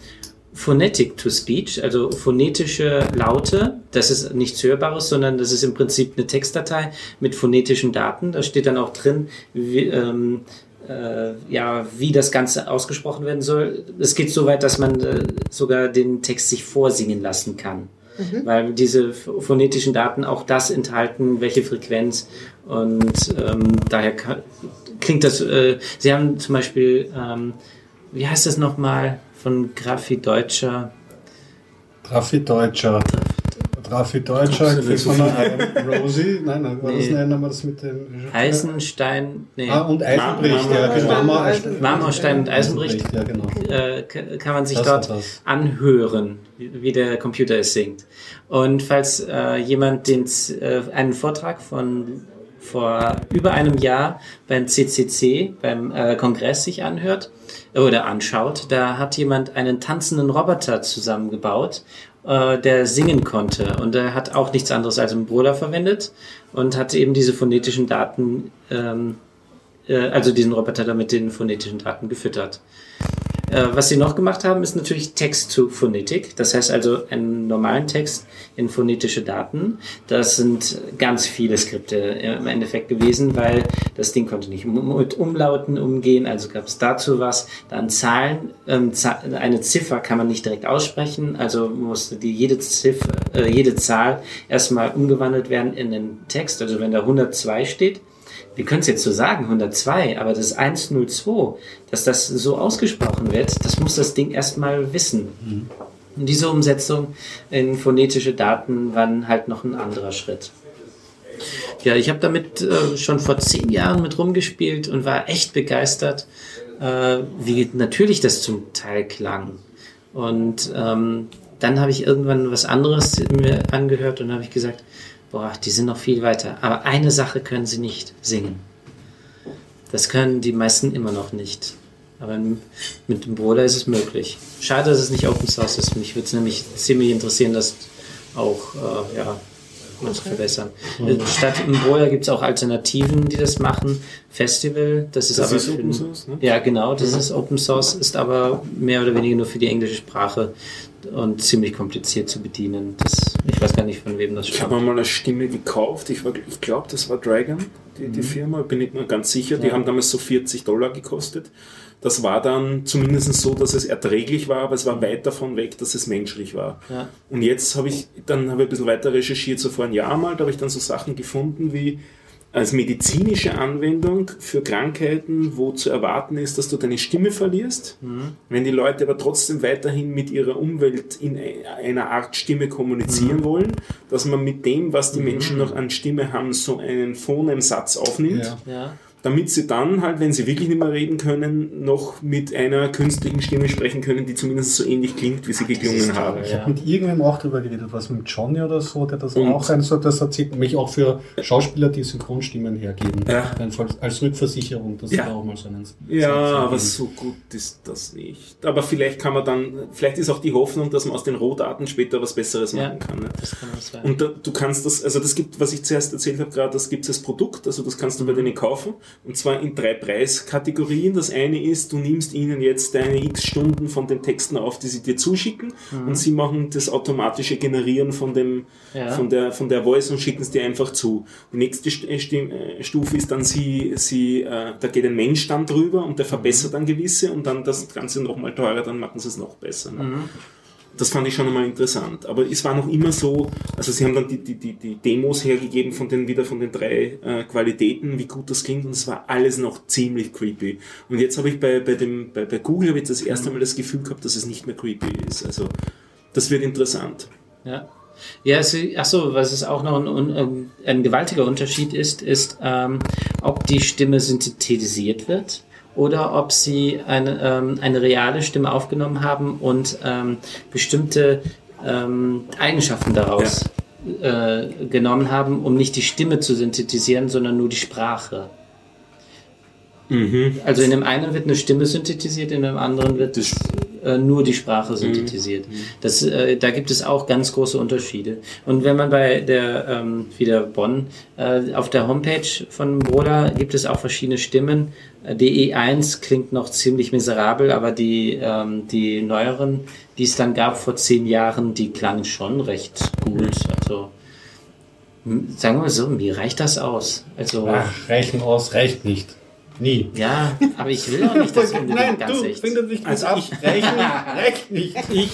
Phonetic to Speech, also phonetische Laute. Das ist nichts Hörbares, sondern das ist im Prinzip eine Textdatei mit phonetischen Daten. Da steht dann auch drin, wie, ähm, äh, ja, wie das Ganze ausgesprochen werden soll. Es geht so weit, dass man äh, sogar den Text sich vorsingen lassen kann. Weil diese ph- phonetischen Daten auch das enthalten, welche Frequenz und ähm, daher ka- klingt das, äh, sie haben zum Beispiel, ähm, wie heißt das nochmal von Graffi Deutscher? Traffi Deutscher. Traffi Deutscher, nicht der Rosie. Nein, nein, war das Nee. nennen wir das mit dem. Eisenstein, nee, Ah, und Eisenbricht, ja, genau. Marmorstein und Eisenbricht. Ja, genau. äh, kann man sich Das dort das. anhören, wie der Computer es singt. Und falls äh, jemand den, äh, einen Vortrag von vor über einem Jahr beim CCC, beim äh, Kongress sich anhört äh, oder anschaut, da hat jemand einen tanzenden Roboter zusammengebaut, äh, der singen konnte. Und er hat auch nichts anderes als einen Brüller verwendet und hat eben diese phonetischen Daten, ähm, äh, also diesen Roboter da mit den phonetischen Daten gefüttert. Äh, was sie noch gemacht haben, ist natürlich Text zu Phonetik. Das heißt also einen normalen Text in phonetische Daten. Das sind ganz viele Skripte im Endeffekt gewesen, weil das Ding konnte nicht mit Umlauten umgehen. Also gab es dazu was. Dann Zahlen. Ähm, eine Ziffer kann man nicht direkt aussprechen. Also musste die jede Ziffer, äh, jede Zahl erstmal umgewandelt werden in den Text. Also wenn da 102 steht, wir können es jetzt so sagen, 102, aber das 102, dass das so ausgesprochen wird, das muss das Ding erstmal wissen. Und diese Umsetzung in phonetische Daten waren halt noch ein anderer Schritt. Ja, ich habe damit äh, schon vor zehn Jahren mit rumgespielt und war echt begeistert, äh, wie natürlich das zum Teil klang. Und ähm, dann habe ich irgendwann was anderes mir angehört und habe ich gesagt, boah, die sind noch viel weiter. Aber eine Sache können sie nicht, singen. Das können die meisten immer noch nicht. Aber mit dem Brawler ist es möglich. Schade, dass es nicht Open Source ist. Mich würde es nämlich ziemlich interessieren, das auch äh, ja, noch zu verbessern. Äh, Statt im Brawler gibt es auch Alternativen, die das machen. Festival, das ist Das aber ist für Open Source, ne? Ja, genau, das ist Open Source, ist aber mehr oder weniger nur für die englische Sprache und ziemlich kompliziert zu bedienen. Das, ich weiß gar nicht, von wem das Ich habe stammt. mal eine Stimme gekauft. Ich, ich glaube, das war Dragon, die, die Firma. Bin ich mir ganz sicher. Die Ja. haben damals so 40 Dollar gekostet. Das war dann zumindest so, dass es erträglich war, aber es war weit davon weg, dass es menschlich war. Ja. Und jetzt habe ich, dann habe ich ein bisschen weiter recherchiert, so vor einem Jahr mal, da habe ich dann so Sachen gefunden wie als medizinische Anwendung für Krankheiten, wo zu erwarten ist, dass du deine Stimme verlierst. Wenn die Leute aber trotzdem weiterhin mit ihrer Umwelt in einer Art Stimme kommunizieren wollen, dass man mit dem, was die Menschen noch an Stimme haben, so einen Phonemsatz aufnimmt. Ja. Ja. Damit sie dann halt, wenn sie wirklich nicht mehr reden können, noch mit einer künstlichen Stimme sprechen können, die zumindest so ähnlich klingt, wie sie geklungen haben. Ich habe mit irgendwem auch drüber geredet, was mit Johnny oder so, der das Und- auch ein so, das erzählt, nämlich auch für Schauspieler, die Synchronstimmen hergeben. Ja. Als Rückversicherung, dass Ja. sie da auch mal so einen Ja, aber so gut ist das nicht. Aber vielleicht kann man dann, vielleicht ist auch die Hoffnung, dass man aus den Rohdaten später was Besseres Ja. machen kann. Ne? Das kann auch sein. Und da, du kannst das, also das gibt, was ich zuerst erzählt habe gerade, das gibt es als Produkt, also das kannst du bei denen kaufen. Und zwar in drei Preiskategorien. Das eine ist, du nimmst ihnen jetzt deine x Stunden von den Texten auf, die sie dir zuschicken, und sie machen das automatische Generieren von dem, Ja. von der, von der Voice und schicken es dir einfach zu. Die nächste St- äh, äh, Stufe ist dann sie, sie, äh, da geht ein Mensch dann drüber und der verbessert dann gewisse und dann das Ganze nochmal teurer, dann machen sie es noch besser. Ne? Das fand ich schon einmal interessant. Aber es war noch immer so, also sie haben dann die, die, die, die Demos hergegeben von den, wieder von den drei äh, Qualitäten, wie gut das klingt und es war alles noch ziemlich creepy. Und jetzt habe ich bei, bei, dem, bei, bei Google ich das erste Mal das Gefühl gehabt, dass es nicht mehr creepy ist. Also das wird interessant. Ja. Ja, es, ach so, was es auch noch ein, ein, ein gewaltiger Unterschied ist, ist, ähm, ob die Stimme synthetisiert wird oder ob sie eine, ähm, eine reale Stimme aufgenommen haben und ähm, bestimmte ähm, Eigenschaften daraus äh, genommen haben, um nicht die Stimme zu synthetisieren, sondern nur die Sprache. Mhm. Also in dem einen wird eine Stimme synthetisiert, in dem anderen wird Das- äh, nur die Sprache synthetisiert. Das, äh, da gibt es auch ganz große Unterschiede. Und wenn man bei der, ähm, wieder Bonn, äh, auf der Homepage von Broda gibt es auch verschiedene Stimmen. Die E1 klingt noch ziemlich miserabel, aber die, ähm, die neueren, die es dann gab vor zehn Jahren, die klangen schon recht gut. Also, m- sagen wir mal so, mir reicht das aus. Also, Ach, reichen aus, reicht nicht. Nie. ja, aber ich will auch nicht, dass unbedingt Nein, ganz du, echt. findet nicht Also ab. ich- Reichen, reicht nicht. Ich.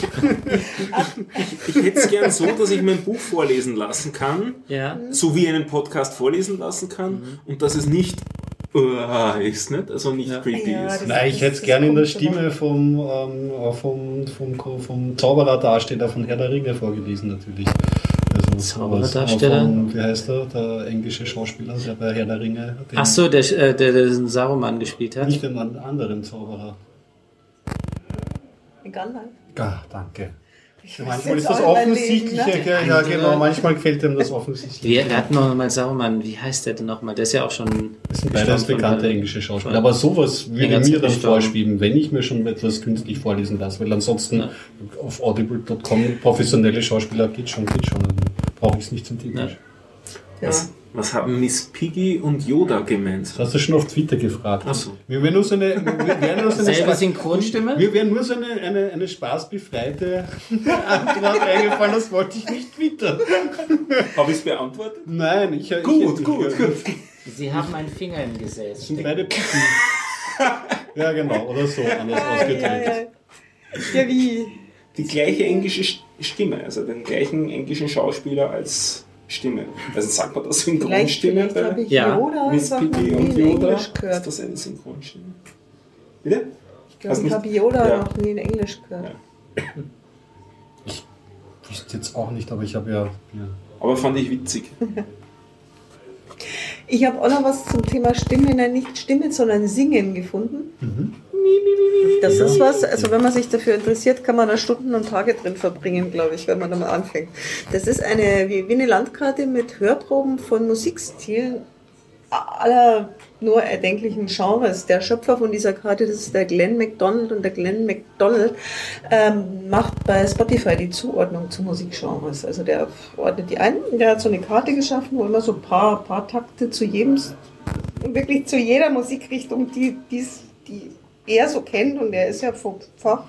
Ich hätte es gern so, dass ich mein Buch vorlesen lassen kann, Ja. so wie einen Podcast vorlesen lassen kann und dass es nicht uh, ist, nicht? also nicht Ja. creepy Ja, ist. Nein, ich hätte es das gerne in der Stimme vom, ähm, äh, vom, vom, vom Zaubererdarsteller von Herr der Ringe vorgelesen, natürlich. Zaubererdarsteller? Von, wie heißt er? Der englische Schauspieler, der bei Herr der Ringe. den- Ach so, der, äh, der, der den Saruman gespielt hat. Nicht den an- anderen Zauberer. Gandalf. Danke. Ich Ja, weiß manchmal ist das Leben, ne? ja, genau, manchmal gefällt ihm das offensichtlich. Wir, wir hatten noch mal Saruman, wie heißt der denn nochmal? Der ist ja auch schon. Das sind beides gestorben bekannte von- englische Schauspieler. Aber sowas würde mir dann vorschweben, wenn ich mir schon etwas künstlich vorlesen lasse, weil ansonsten Ja. auf audible.com professionelle Schauspieler geht schon, geht schon. Brauche ich es nicht zum Typisch. Ja. Was, was haben Miss Piggy und Yoda gemeint? Das hast du schon auf Twitter gefragt. Ach so. Wir wären nur so eine, wir wären nur so eine, Selbe Spaß, Synchronstimme? wir wären nur so eine, eine, eine spaßbefreite Antwort eingefallen, das wollte ich nicht twittern. Habe ich es beantwortet? Nein, ich Gut, ich, gut, ich, gut. Sie haben einen Finger im Gesäß. sind beide Picken. ja, genau, oder so anders Ja, ausgedrückt. ja, ja. ja, wie? Die gleiche englische St- Stimme, also den gleichen englischen Schauspieler als Stimme. Also sagt man das Vielleicht, Synchronstimme vielleicht habe ich Ja. Yoda Miss Piggy und Yoda? Ist gehört. das eine Synchronstimme? Bitte? Ich glaube, ich habe Yoda Ja. noch nie in Englisch gehört. Ja. Ich wüsste jetzt auch nicht, aber ich habe ja, ja. Aber fand ich witzig. Ich habe auch noch was zum Thema Stimme, nein, nicht Stimme, sondern Singen gefunden. Mhm. Das ist was, also wenn man sich dafür interessiert, kann man da Stunden und Tage drin verbringen, glaube ich, wenn man da mal anfängt. Das ist eine, wie, wie eine Landkarte mit Hörproben von Musikstilen aller nur erdenklichen Genres. Der Schöpfer von dieser Karte, das ist der Glenn McDonald und der Glenn McDonald ähm, macht bei Spotify die Zuordnung zu Musikgenres. Also der ordnet die ein, der hat so eine Karte geschaffen, wo immer so ein paar, paar Takte zu jedem, wirklich zu jeder Musikrichtung, die, die's, die er so kennt und er ist ja vom Fach.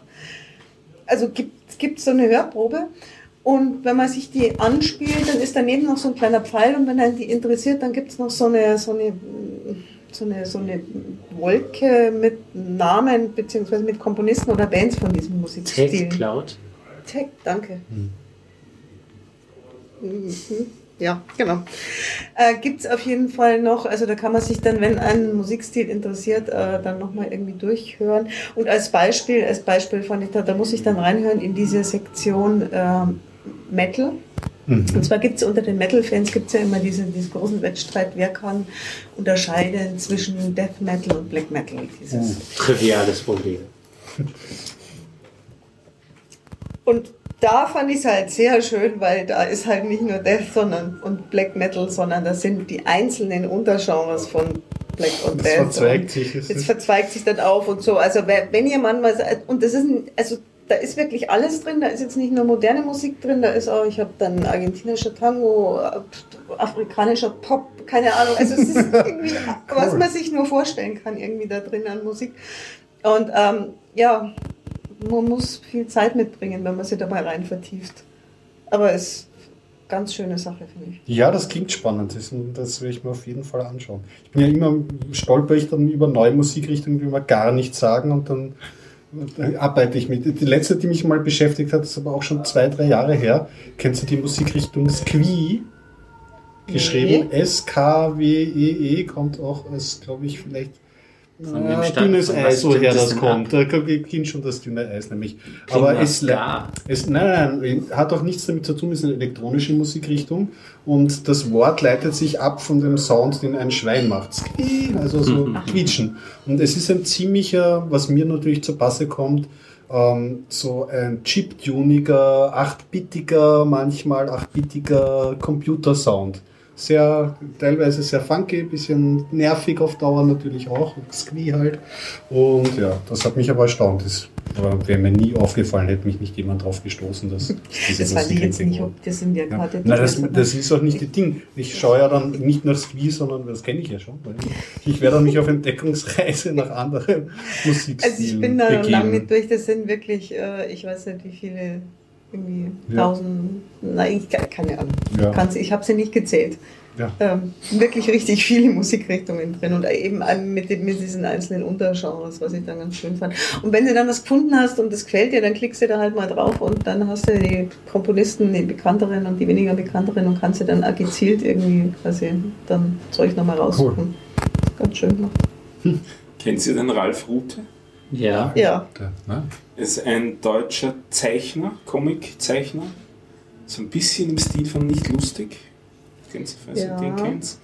Also gibt gibt so eine Hörprobe und wenn man sich die anspielt, dann ist daneben noch so ein kleiner Pfeil und wenn einen die interessiert, dann gibt es noch so eine, so eine so eine, so eine Wolke mit Namen beziehungsweise mit Komponisten oder Bands von diesem Musikstil. Take Cloud. Tech, danke. Mhm. Ja, genau. Äh, Gibt es auf jeden Fall noch, also da kann man sich dann, wenn ein Musikstil interessiert, äh, dann nochmal irgendwie durchhören. Und als Beispiel, als Beispiel fand ich da, da muss ich dann reinhören in diese Sektion ähm, Metal. Und zwar gibt es unter den Metal-Fans gibt's ja immer diesen, diesen großen Wettstreit, wer kann unterscheiden zwischen Death Metal und Black Metal. Dieses. Triviales Problem. Und da fand ich es halt sehr schön, weil da ist halt nicht nur Death sondern, und Black Metal, sondern das sind die einzelnen Untergenres von Black und Death. verzweigt und sich, es Jetzt verzweigt sich das auf und so. Also wenn ihr manchmal, und das ist, ein, also da ist wirklich alles drin, da ist jetzt nicht nur moderne Musik drin, da ist auch, ich habe dann argentinischer Tango, äh, afrikanischer Pop, keine Ahnung, also es ist irgendwie, was man sich nur vorstellen kann, irgendwie da drin an Musik. Und ähm, ja, man muss viel Zeit mitbringen, wenn man sich da mal rein vertieft. Aber es ist eine ganz schöne Sache, finde ich. Ja, das klingt spannend. Das, werde ich mir auf jeden Fall anschauen. Ich bin ja immer, stolper ich dann über neue Musikrichtungen, die mir gar nichts sagen und dann arbeite ich mit. Die letzte, die mich mal beschäftigt hat, ist aber auch schon zwei, drei Jahre her. Kennst du die Musikrichtung Squee? Geschrieben S-K-W-E-E, E, kommt auch als, glaube ich, vielleicht Stammt- dünnes Eis, woher das kommt. Da beginnt schon das dünne Eis nämlich. Klingt Aber es, es, nein, nein, hat auch nichts damit zu tun, es ist eine elektronische Musikrichtung und das Wort leitet sich ab von dem Sound, den ein Schwein macht. Also so quietschen. Und es ist ein ziemlicher, was mir natürlich zur Passe kommt, ähm, so ein chiptuniger, 8-bittiger, manchmal 8-bittiger Computersound. Sehr, teilweise sehr funky, bisschen nervig auf Dauer natürlich auch, Squee halt. Und ja, das hat mich aber erstaunt. Das wäre mir nie aufgefallen, hätte mich nicht jemand drauf gestoßen, dass diese Das weiß ich jetzt nicht, ob das sind ja ja. gerade die Nein, das, das ist auch nicht die Ding. Ich schaue ja dann nicht nach Squee, sondern das kenne ich ja schon. Ich werde mich auf Entdeckungsreise nach anderen Musikstilen Also ich bin da noch lange nicht durch, das sind wirklich, äh, ich weiß nicht wie viele, irgendwie Ja. tausend, nein, ich, keine Ahnung. Ja. Ich habe sie nicht gezählt. Ja. Ähm, wirklich richtig viele Musikrichtungen drin und eben mit, dem- mit diesen einzelnen Untergenres, was ich dann ganz schön fand. Und wenn du dann was gefunden hast und das gefällt dir, dann klickst du da halt mal drauf und dann hast du die Komponisten, die bekannteren und die weniger bekannteren und kannst du dann auch gezielt irgendwie quasi dann Zeug nochmal raussuchen. Ganz schön gemacht. Kennt ihr den Ralf Rute? Ja. Ja. Ja, ne? Ist ein deutscher Zeichner, Comiczeichner. So ein bisschen im Stil von Nicht lustig. Kennst du, falls Ja. du den kennst?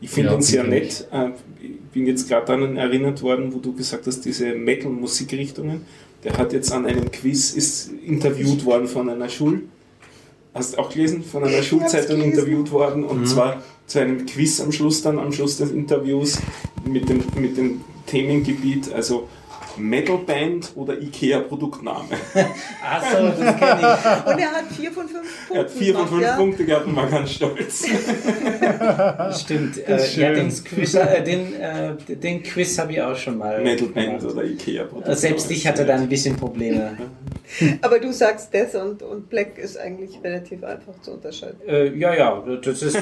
Ich finde Ja, ihn sehr nett. Äh, Ich bin jetzt gerade daran erinnert worden, wo du gesagt hast, diese Metal-Musikrichtungen. Der hat jetzt an einem Quiz, ist interviewt worden von einer Schul... Hast du auch gelesen? Von einer Schulzeitung interviewt worden und zwar zu einem Quiz am Schluss dann, am Schluss des Interviews mit dem, mit dem Themengebiet, also Metalband oder IKEA-Produktname. Achso, das kenne ich. Und er hat vier von fünf Punkten. Er hat vier von fünf ja. Punkte gehabt und war ganz stolz. Stimmt. Äh, ja, den Quiz, äh, den, äh, den Quiz habe ich auch schon mal Metalband oder IKEA-Produktname. Äh, Selbst ich hatte da ein bisschen Probleme. Aber du sagst Death und, und Black ist eigentlich relativ einfach zu unterscheiden. Äh, ja, ja, das, ist,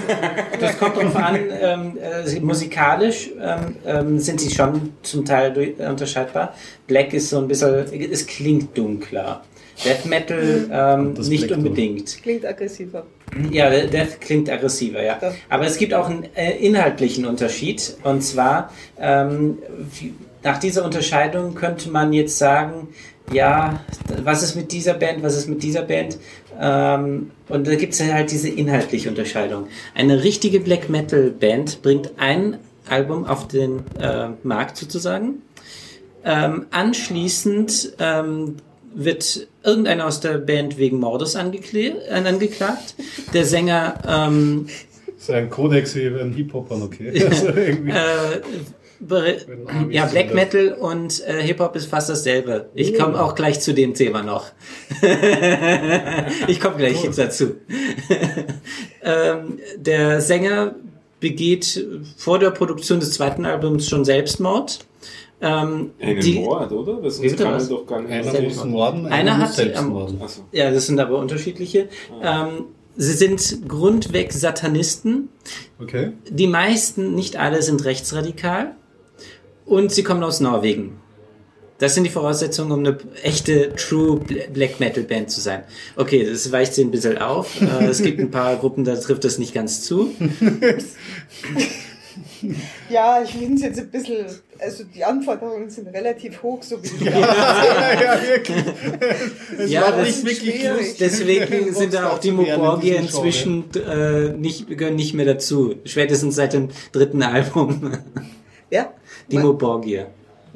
das kommt drauf an. Ähm, äh, musikalisch ähm, ähm, sind sie schon zum Teil durch, unterscheidbar. Black ist so ein bisschen, es klingt dunkler. Death Metal ähm, das nicht Black unbedingt. Klingt aggressiver. Ja, Death klingt aggressiver, ja. Aber es gibt auch einen äh, inhaltlichen Unterschied. Und zwar, ähm, wie- nach dieser Unterscheidung könnte man jetzt sagen, ja, was ist mit dieser Band, was ist mit dieser Band? Ähm, und da gibt es halt diese inhaltliche Unterscheidung. Eine richtige Black Metal Band bringt ein Album auf den äh, Markt sozusagen. Ähm, anschließend ähm, wird irgendeiner aus der Band wegen Mordes angekle- äh, angeklagt. Der Sänger ähm, Das ist ein Kodex wie beim Hip-Hopern, okay? Also irgendwie. äh, ja, Black sind. Metal und äh, Hip-Hop ist fast dasselbe. Ich komme auch gleich zu dem Thema noch. ich komme gleich dazu. ähm, der Sänger begeht vor der Produktion des zweiten Albums schon Selbstmord. Ähm, Einen die- Mord, oder? Wie bitte kann was? doch gar nicht. Einer Selbst- muss morden, Einer einer hat, selbst ähm, morden. Achso. Ja, das sind aber unterschiedliche. Ähm, sie sind grundweg Satanisten. Okay. Die meisten, nicht alle, sind rechtsradikal. Und sie kommen aus Norwegen. Das sind die Voraussetzungen, um eine echte True Bla- Black Metal Band zu sein. Okay, das weicht sie ein bisschen auf. Äh, es gibt ein paar Gruppen, da trifft das nicht ganz zu. Ja, ich finde es jetzt ein bisschen, also die Anforderungen sind relativ hoch, so wie die ja, wirklich. Es Ja, war das nicht ist wirklich schwierig. Deswegen sind da auch die Genre. inzwischen äh, nicht, gehören nicht mehr dazu. Spätestens seit dem dritten Album. Ja, Die Moborgier.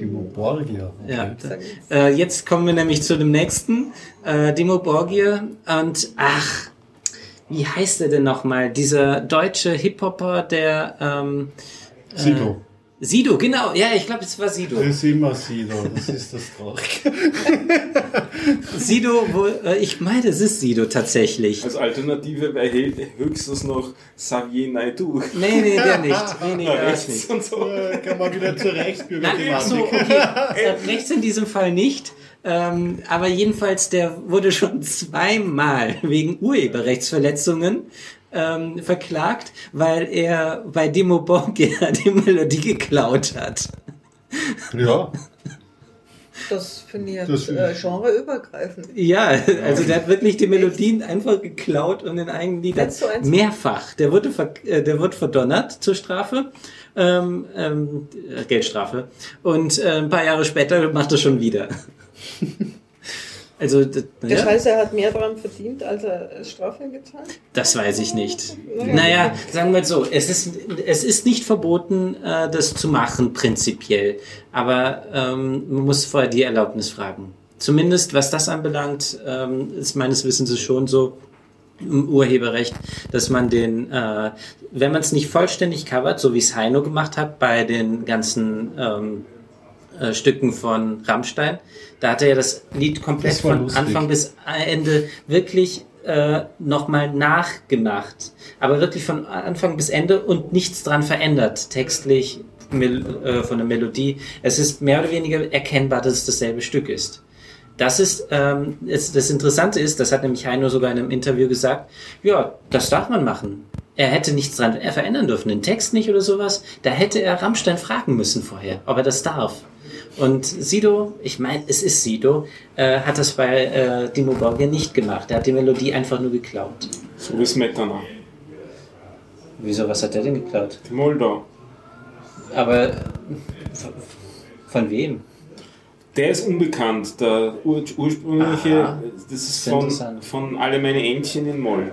Die Moborgier. Ja. Sagen Äh, jetzt kommen wir nämlich zu dem nächsten. Äh, Dimo Borgir und ach, wie heißt er denn nochmal? Dieser deutsche Hip-Hopper, der ähm, Sido. Sido, genau, ja, ich glaube, es war Sido. Das ist immer Sido, das ist das Traurige. Sido, wo, äh, ich meine, es ist Sido tatsächlich. Als Alternative wäre höchstens noch Xavier Naidoo. Nee, nee, der nicht. Nee, nee, der Rechts nicht. und so. Äh, Kann man wieder zur Nein, ach so, Rechtsbürgerthematik. okay. Äh, rechts in diesem Fall nicht. Ähm, aber jedenfalls, der wurde schon zweimal wegen Urheberrechtsverletzungen ähm, verklagt, weil er bei Demo Borgia die Melodie geklaut hat. Ja, Das finde ich jetzt äh, genreübergreifend. Ja, also der hat wirklich die Melodien einfach geklaut und in eigenen Liedern. Eins zu eins. Mehrfach. Der wurde, ver äh, der wurde verdonnert zur Strafe. Ähm, ähm, äh, Geldstrafe. Und äh, ein paar Jahre später macht er schon wieder. Also, d- Der ja, Scheiße hat mehr daran verdient, als er Strafe hat. das weiß ich nicht. Naja. Naja, sagen wir es so, es ist, es ist nicht verboten, äh, das zu machen, prinzipiell. Aber ähm, man muss vorher die Erlaubnis fragen. Zumindest was das anbelangt, ähm, ist meines Wissens schon so im Urheberrecht, dass man den, äh, wenn man es nicht vollständig covert, so wie es Heino gemacht hat bei den ganzen ähm, äh, Stücken von Rammstein, da hat er ja das Lied komplett Das von lustig. Anfang bis Ende wirklich äh, nochmal nachgemacht. Aber wirklich von Anfang bis Ende und nichts dran verändert, textlich, mel äh, von der Melodie. Es ist mehr oder weniger erkennbar, dass es dasselbe Stück ist. Das ist, ähm, es, das Interessante ist, das hat nämlich Heino sogar in einem Interview gesagt, ja, das darf man machen. Er hätte nichts dran er verändern dürfen, den Text nicht oder sowas. Da hätte er Rammstein fragen müssen vorher, ob er das darf. Und Sido, ich meine, es ist Sido, äh, hat das bei äh, Dimo Borgia nicht gemacht. Er hat die Melodie einfach nur geklaut. So wie Smetana. Wieso, was hat er denn geklaut? Die Moldau. Aber von, von wem? Der ist unbekannt. Der ur ursprüngliche, Aha. das ist von, von Alle meine Entchen in Moll.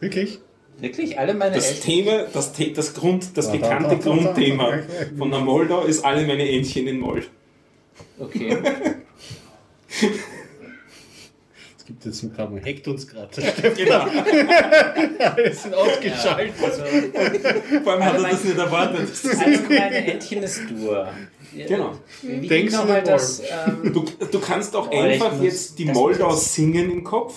wirklich? Wirklich? Alle meine Das Eltern? Thema, das, The- das, Grund, das Da, da, bekannte da, da, da. Grundthema von der Moldau ist Alle meine Entchen in Moll. Okay. Es gibt jetzt ein paar, hackt uns gerade. Genau. Alle sind ausgeschaltet. Also, Vor allem hat er das nicht erwartet. alle meine Entchen ist Dur. Genau. Wie Denkst Denkst du nochmal denn das? Ähm, Du, du kannst auch Oh, einfach jetzt die Moldau singen im Kopf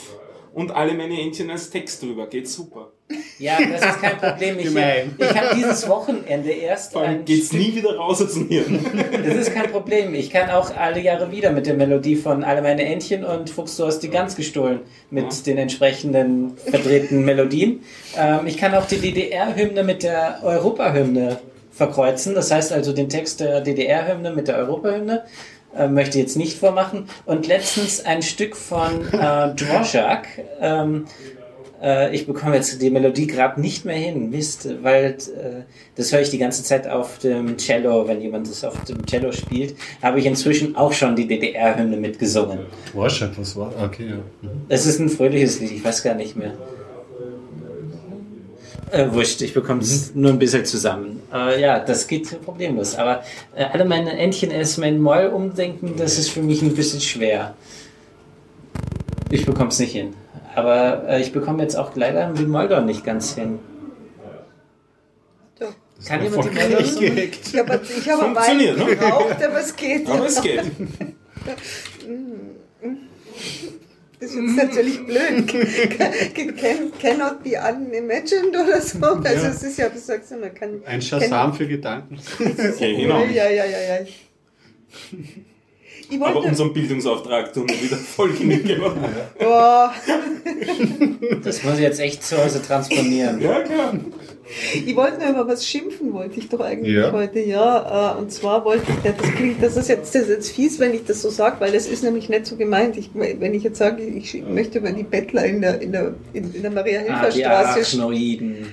und alle meine Entchen als Text drüber. Geht super. Ja, das ist kein Problem. Ich, ich habe dieses Wochenende erst Vor allem geht's Stück nie wieder raus aus dem Hirn. Das ist kein Problem. Ich kann auch alle Jahre wieder mit der Melodie von Alle meine Entchen und Fuchs, du hast die Gans gestohlen mit Ja. den entsprechenden verdrehten Melodien. Ähm, ich kann auch die DDR-Hymne mit der Europahymne verkreuzen. Das heißt also den Text der DDR-Hymne mit der Europahymne. Äh, möchte jetzt nicht vormachen. Und letztens ein Stück von äh, Dvorak. Ähm, äh, ich bekomme jetzt die Melodie gerade nicht mehr hin. Mist, weil äh, das höre ich die ganze Zeit auf dem Cello, wenn jemand das auf dem Cello spielt. Habe ich inzwischen auch schon die DDR-Hymne mitgesungen. Warschak, was war? Okay, ja. Es ist ein fröhliches Lied, ich weiß gar nicht mehr. Äh, wurscht, ich bekomme es nur ein bisschen zusammen. Äh, ja, das geht problemlos. Aber äh, alle meine Entchen erstmal in Moll umdenken, das ist für mich ein bisschen schwer. Ich bekomme es nicht hin. Aber äh, ich bekomme jetzt auch leider die Moldau nicht ganz hin. So. Kann jemand die Moldau gehackt. Ich habe ich hab Weile Funktioniert, ne? gebraucht, aber es geht. Aber es geht. Das ist jetzt natürlich blöd. Can, can, cannot be unimagined oder so. Also es ist ja, wie sagst du, man kann... Ein Shazam für Gedanken. Ja, genau. Ja, ja, ja, ja. Ich Aber wollte... unseren Bildungsauftrag tun wir wieder voll genüge machen. Boah, Das muss ich jetzt echt zu Hause transponieren. Ja, klar. Ich wollte nur über was schimpfen, wollte ich doch eigentlich Ja. heute, ja. äh, Und zwar wollte ich, das klingt, das ist jetzt, das ist jetzt fies, wenn ich das so sage, weil das ist nämlich nicht so gemeint. Ich, wenn ich jetzt sage, ich möchte über die Bettler in der, in der, in, in der Ah, die Maria-Hilfer-Straße Arachnoiden.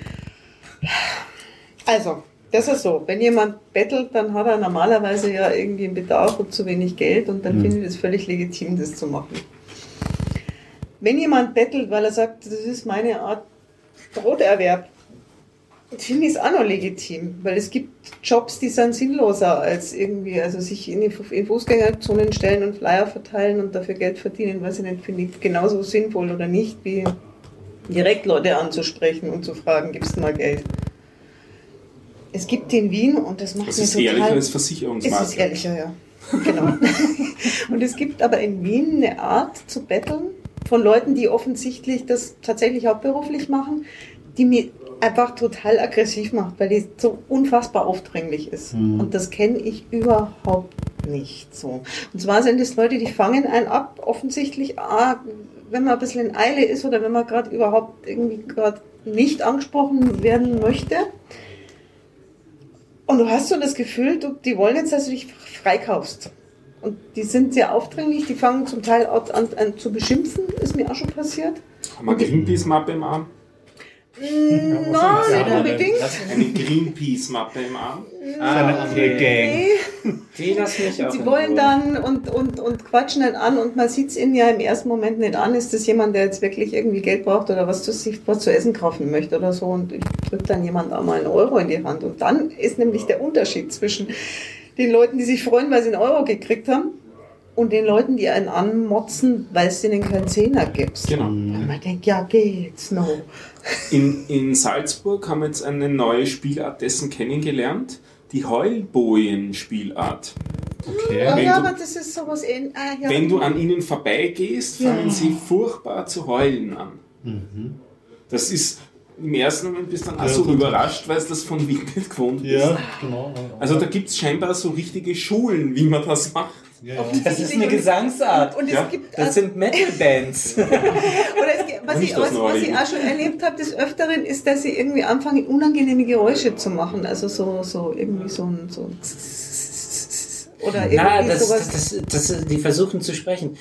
Also, das ist so. Wenn jemand bettelt, dann hat er normalerweise ja irgendwie einen Bedarf und zu wenig Geld und dann Mhm. finde ich es völlig legitim, das zu machen. Wenn jemand bettelt, weil er sagt, das ist meine Art Broterwerb, finde ich es auch noch legitim, weil es gibt Jobs, die sind sinnloser als irgendwie, also sich in die in Fußgängerzonen stellen und Flyer verteilen und dafür Geld verdienen, weiß ich nicht, finde ich genauso sinnvoll oder nicht, wie direkt Leute anzusprechen und zu fragen, gibst du mal Geld? Es gibt in Wien und das macht Das mir ist total... ehrlicher als Es ist Versicherungsmakler. ehrlicher, ja. Genau. und es gibt aber in Wien eine Art zu betteln von Leuten, die offensichtlich das tatsächlich hauptberuflich machen, die mir einfach total aggressiv macht, weil die so unfassbar aufdringlich ist. Mhm. Und das kenne ich überhaupt nicht so. Und zwar sind es Leute, die fangen einen ab, offensichtlich, ah, wenn man ein bisschen in Eile ist oder wenn man gerade überhaupt irgendwie gerade nicht angesprochen werden möchte. Und du hast so das Gefühl, du, die wollen jetzt, dass du dich freikaufst. Und die sind sehr aufdringlich, die fangen zum Teil an, an, zu beschimpfen, ist mir auch schon passiert. Haben wir Greenpeace-Mappe im Arm? Nein, das? unbedingt. Eine Greenpeace-Mappe im Arm? Eine andere Gang. Nee. Die lassen mich auch Sie wollen Ruhe. dann und, und, und quatschen dann an und man sieht es ihnen ja im ersten Moment nicht an, ist das jemand, der jetzt wirklich irgendwie Geld braucht oder was zu, sich was zu essen kaufen möchte oder so und ich drücke dann jemand einmal einen Euro in die Hand und dann ist nämlich der Unterschied zwischen den Leuten, die sich freuen, weil sie einen Euro gekriegt haben und den Leuten, die einen anmotzen, weil es ihnen keinen Zehner gibt. Genau. Und man denkt, ja geht's, no. In, in Salzburg haben wir jetzt eine neue Spielart dessen kennengelernt. Die Heulbojen-Spielart. Okay. Ja, Wenn ja du- aber das ist sowas. Ah, ja. Wenn du an ihnen vorbeigehst, Ja. fangen sie furchtbar zu heulen an. Mhm. Das ist im ersten Moment bist du dann auch Ja, so überrascht, weil du das von Wien nicht gewohnt bist. Ja, genau. Also da gibt es scheinbar so richtige Schulen, wie man das macht. Ja, ja. Das ist eine Gesangsart. Und, und es Ja, gibt Das also- sind Metal-Bands. Oder es, gibt- was, ich, was, was ich auch schon erlebt habe des Öfteren, ist, dass sie irgendwie anfangen, unangenehme Geräusche zu machen. Also so, so irgendwie so ein. So ein oder irgendwie Na, das, sowas. das, das, das, die versuchen zu sprechen.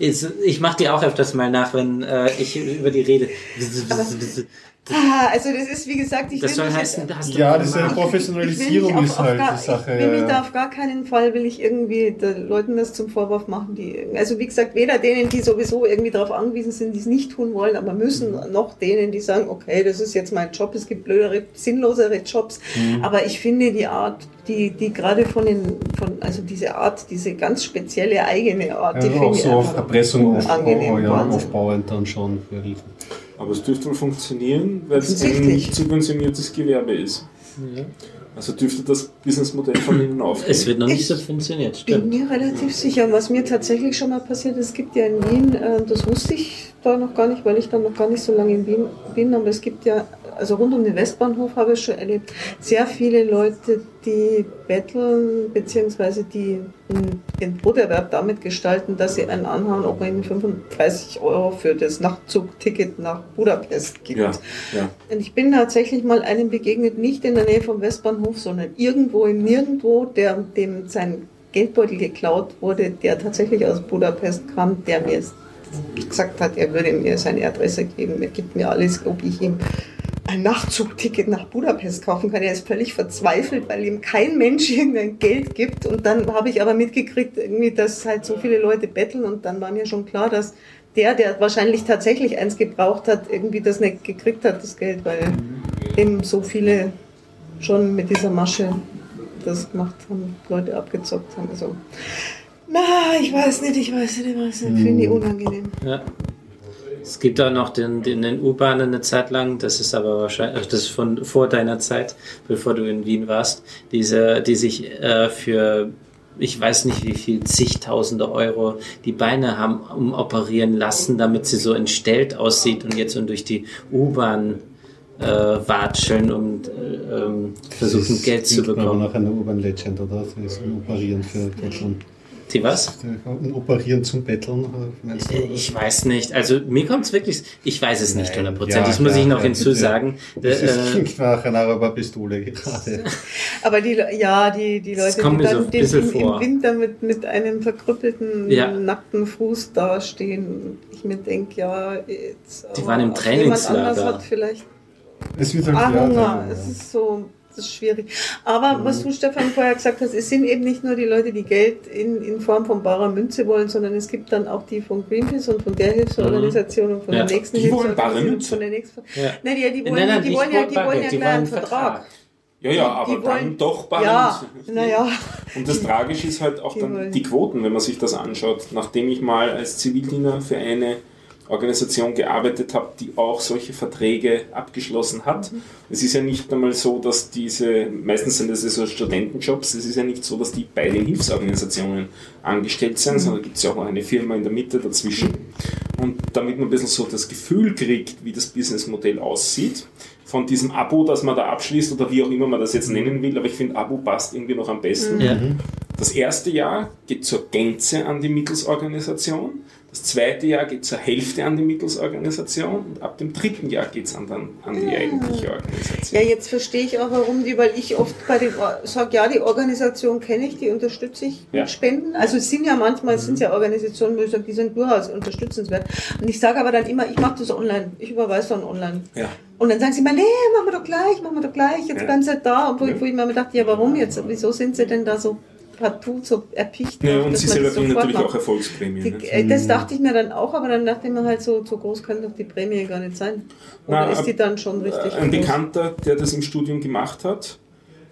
Ich mache die auch öfters mal nach, wenn äh, ich über die rede. ah, also das ist, wie gesagt, ich Das will soll mich heißen, jetzt- da hast du ja, das ist eine Professionalisierung mich ist auf, auf halt gar, die Sache. Ich will mich ja, da ja. auf gar keinen Fall will ich irgendwie den Leuten das zum Vorwurf machen, die also wie gesagt weder denen, die sowieso irgendwie darauf angewiesen sind, die es nicht tun wollen, aber müssen, Mhm. noch denen, die sagen, okay, das ist jetzt mein Job, es gibt blödere, sinnlosere Jobs, Mhm. aber ich finde die Art, die die gerade von den von also diese Art, diese ganz spezielle eigene Art, die Ja, finde auch ich so auf Erpressung aufbau, angenehm, ja, aufbauend dann schon. für Hilfe. Aber es dürfte wohl funktionieren, weil es ein nicht subventioniertes Gewerbe ist. Also dürfte das Businessmodell von ihnen aufgehen. Es wird noch nicht Ich subventioniert, bin stimmt. mir relativ sicher. Was mir tatsächlich schon mal passiert ist, es gibt ja in Wien, äh, das wusste ich da noch gar nicht, weil ich da noch gar nicht so lange in Wien bin, aber es gibt ja, also rund um den Westbahnhof habe ich schon erlebt, sehr viele Leute, die betteln, beziehungsweise die den Broterwerb damit gestalten, dass sie einen anhauen, ob man ihnen 35 Euro für das Nachtzugticket nach Budapest gibt. ja, ja. Und ich bin tatsächlich mal einem begegnet, nicht in der Nähe vom Westbahnhof, sondern irgendwo im Nirgendwo, der, dem sein Geldbeutel geklaut wurde, der tatsächlich aus Budapest kam, der mir gesagt hat, er würde mir seine Adresse geben, er gibt mir alles, ob ich ihm ein Nachtzugticket nach Budapest kaufen kann. Er ist völlig verzweifelt, weil ihm kein Mensch irgendein Geld gibt. Und dann habe ich aber mitgekriegt, irgendwie, dass halt so viele Leute betteln. Und dann war mir schon klar, dass der, der wahrscheinlich tatsächlich eins gebraucht hat, irgendwie das nicht gekriegt hat, das Geld, weil eben so viele schon mit dieser Masche das gemacht haben, Leute abgezockt haben. Also, na, ich weiß nicht, ich weiß nicht, ich weiß nicht, finde ich unangenehm. Ja. Es gibt auch noch den, den, den U-Bahnen eine Zeit lang, das ist aber wahrscheinlich, das ist von vor deiner Zeit, bevor du in Wien warst, diese, die sich äh, für ich weiß nicht wie viel, zigtausende Euro die Beine haben umoperieren lassen, damit sie so entstellt aussieht und jetzt und durch die U-Bahn äh, watscheln und äh, ähm, versuchen Das Geld zu klingt mir aber bekommen. nach einer Urban Legend, oder? Das ist Operieren für Deutschland. Die was? Um operieren zum Betteln, oder meinst du? Ich weiß nicht. Also mir kommt es wirklich, ich weiß es nicht hundertprozentig. Ja, das muss klar, ich noch ja, hinzusagen. Das Äh, ist, klingt nach einer Araberpistole gerade. Aber die, ja, die, die Leute, kommt die so dann ein den, bisschen im, vor. im Winter mit, mit einem verkrüppelten, Ja. nackten Fuß dastehen ich mir denke, ja, jetzt. Die waren im Trainingslager. Jemand anders hat vielleicht Es wird halt Ah, ja, Hunger. ja, Es ja. ist so, das ist schwierig. Aber was du, Stefan, vorher gesagt hast, es sind eben nicht nur die Leute, die Geld in, in Form von barer Münze wollen, sondern es gibt dann auch die von Greenpeace und von der Hilfsorganisation und von Ja. der nächsten Die wollen bare Münze. von der nächsten. Ja. Nein, die, die wollen, Nein, nein, die wollen ja, die wollen ja die gleich einen Vertrag. Ja, ja, aber die wollen- dann doch bei Ja, naja. Und das Tragische ist halt auch Die dann wollen- die Quoten, wenn man sich das anschaut. Nachdem ich mal als Zivildiener für eine Organisation gearbeitet habe, die auch solche Verträge abgeschlossen hat. Mhm. Es ist ja nicht einmal so, dass diese, meistens sind das ja so Studentenjobs, es ist ja nicht so, dass die bei den Hilfsorganisationen angestellt sind, sondern gibt es ja auch noch eine Firma in der Mitte dazwischen. Und damit man ein bisschen so das Gefühl kriegt, wie das Businessmodell aussieht, von diesem Abo, das man da abschließt oder wie auch immer man das jetzt nennen will, aber ich finde Abo passt irgendwie noch am besten. ja. Das erste Jahr geht zur Gänze an die Mittelsorganisation. Das zweite Jahr geht zur Hälfte an die Mittelsorganisation und ab dem dritten Jahr geht es an, dann, an die eigentliche Organisation. Ja, jetzt verstehe ich auch, warum die, weil ich oft bei den sage, ja, die Organisation kenne ich, die unterstütze ich Ja. mit Spenden. Also es sind ja manchmal, es sind ja Organisationen, wo ich sage, die sind durchaus unterstützenswert. Und ich sage aber dann immer, ich mache das online, ich überweise dann online. Ja. Und dann sagen sie mal, nee, machen wir doch gleich, machen wir doch gleich, jetzt Ja. bleiben sie da. Und wo, Ja. wo ich mir immer dachte, ja, warum jetzt? Wieso sind sie denn da so partout, so erpicht? Ja, und sie selber kriegen natürlich macht? auch Erfolgsprämien. Die, ne? äh, das dachte ich mir dann auch, aber dann dachte ich mir halt so, so groß kann doch die Prämie gar nicht sein. Oder Na, ist die dann schon richtig Ein groß? Bekannter, der das im Studium gemacht hat,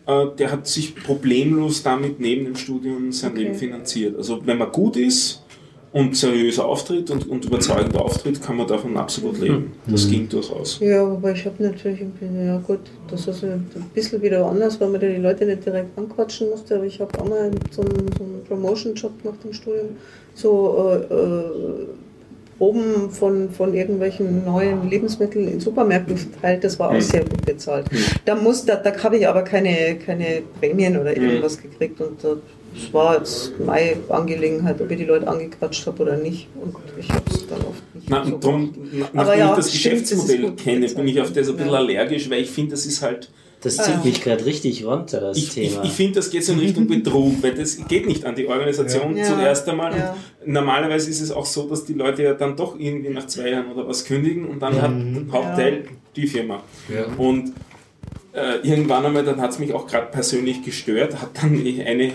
äh, der hat sich problemlos damit neben dem Studium sein Okay. Leben finanziert. Also wenn man gut ist und seriös auftritt und, und überzeugend auftritt, kann man davon absolut leben. Das ging durchaus. Ja, aber ich habe natürlich ein bisschen, ja gut, das ist ein bisschen wieder anders, weil man da die Leute nicht direkt anquatschen musste, aber ich habe auch mal so einen, so einen Promotion-Job nach dem Studium, so äh, äh, Proben von, von irgendwelchen neuen Lebensmitteln in Supermärkten verteilt, das war auch Mhm. sehr gut bezahlt. Mhm. Da, muss, da, da habe ich aber keine, keine Prämien oder irgendwas gekriegt und da, das war jetzt meine Angelegenheit, ob ich die Leute angequatscht habe oder nicht und ich habe es dann oft nicht Na, so drum, gemacht. na- Aber nachdem ja, ich das stimmt, Geschäftsmodell kenne, bin ich auf das ein bisschen Ja. allergisch, weil ich finde, das ist halt. Das Ah. zieht mich gerade richtig runter, das Ich, ich, Thema. ich finde, das geht so in Richtung Betrug, weil das geht nicht an die Organisation Ja. zuerst einmal. Ja. Und normalerweise ist es auch so, dass die Leute ja dann doch irgendwie nach zwei Jahren oder was kündigen und dann hat ein Hauptteil die Firma. Ja. Und äh, irgendwann einmal, dann hat es mich auch gerade persönlich gestört, hat dann eine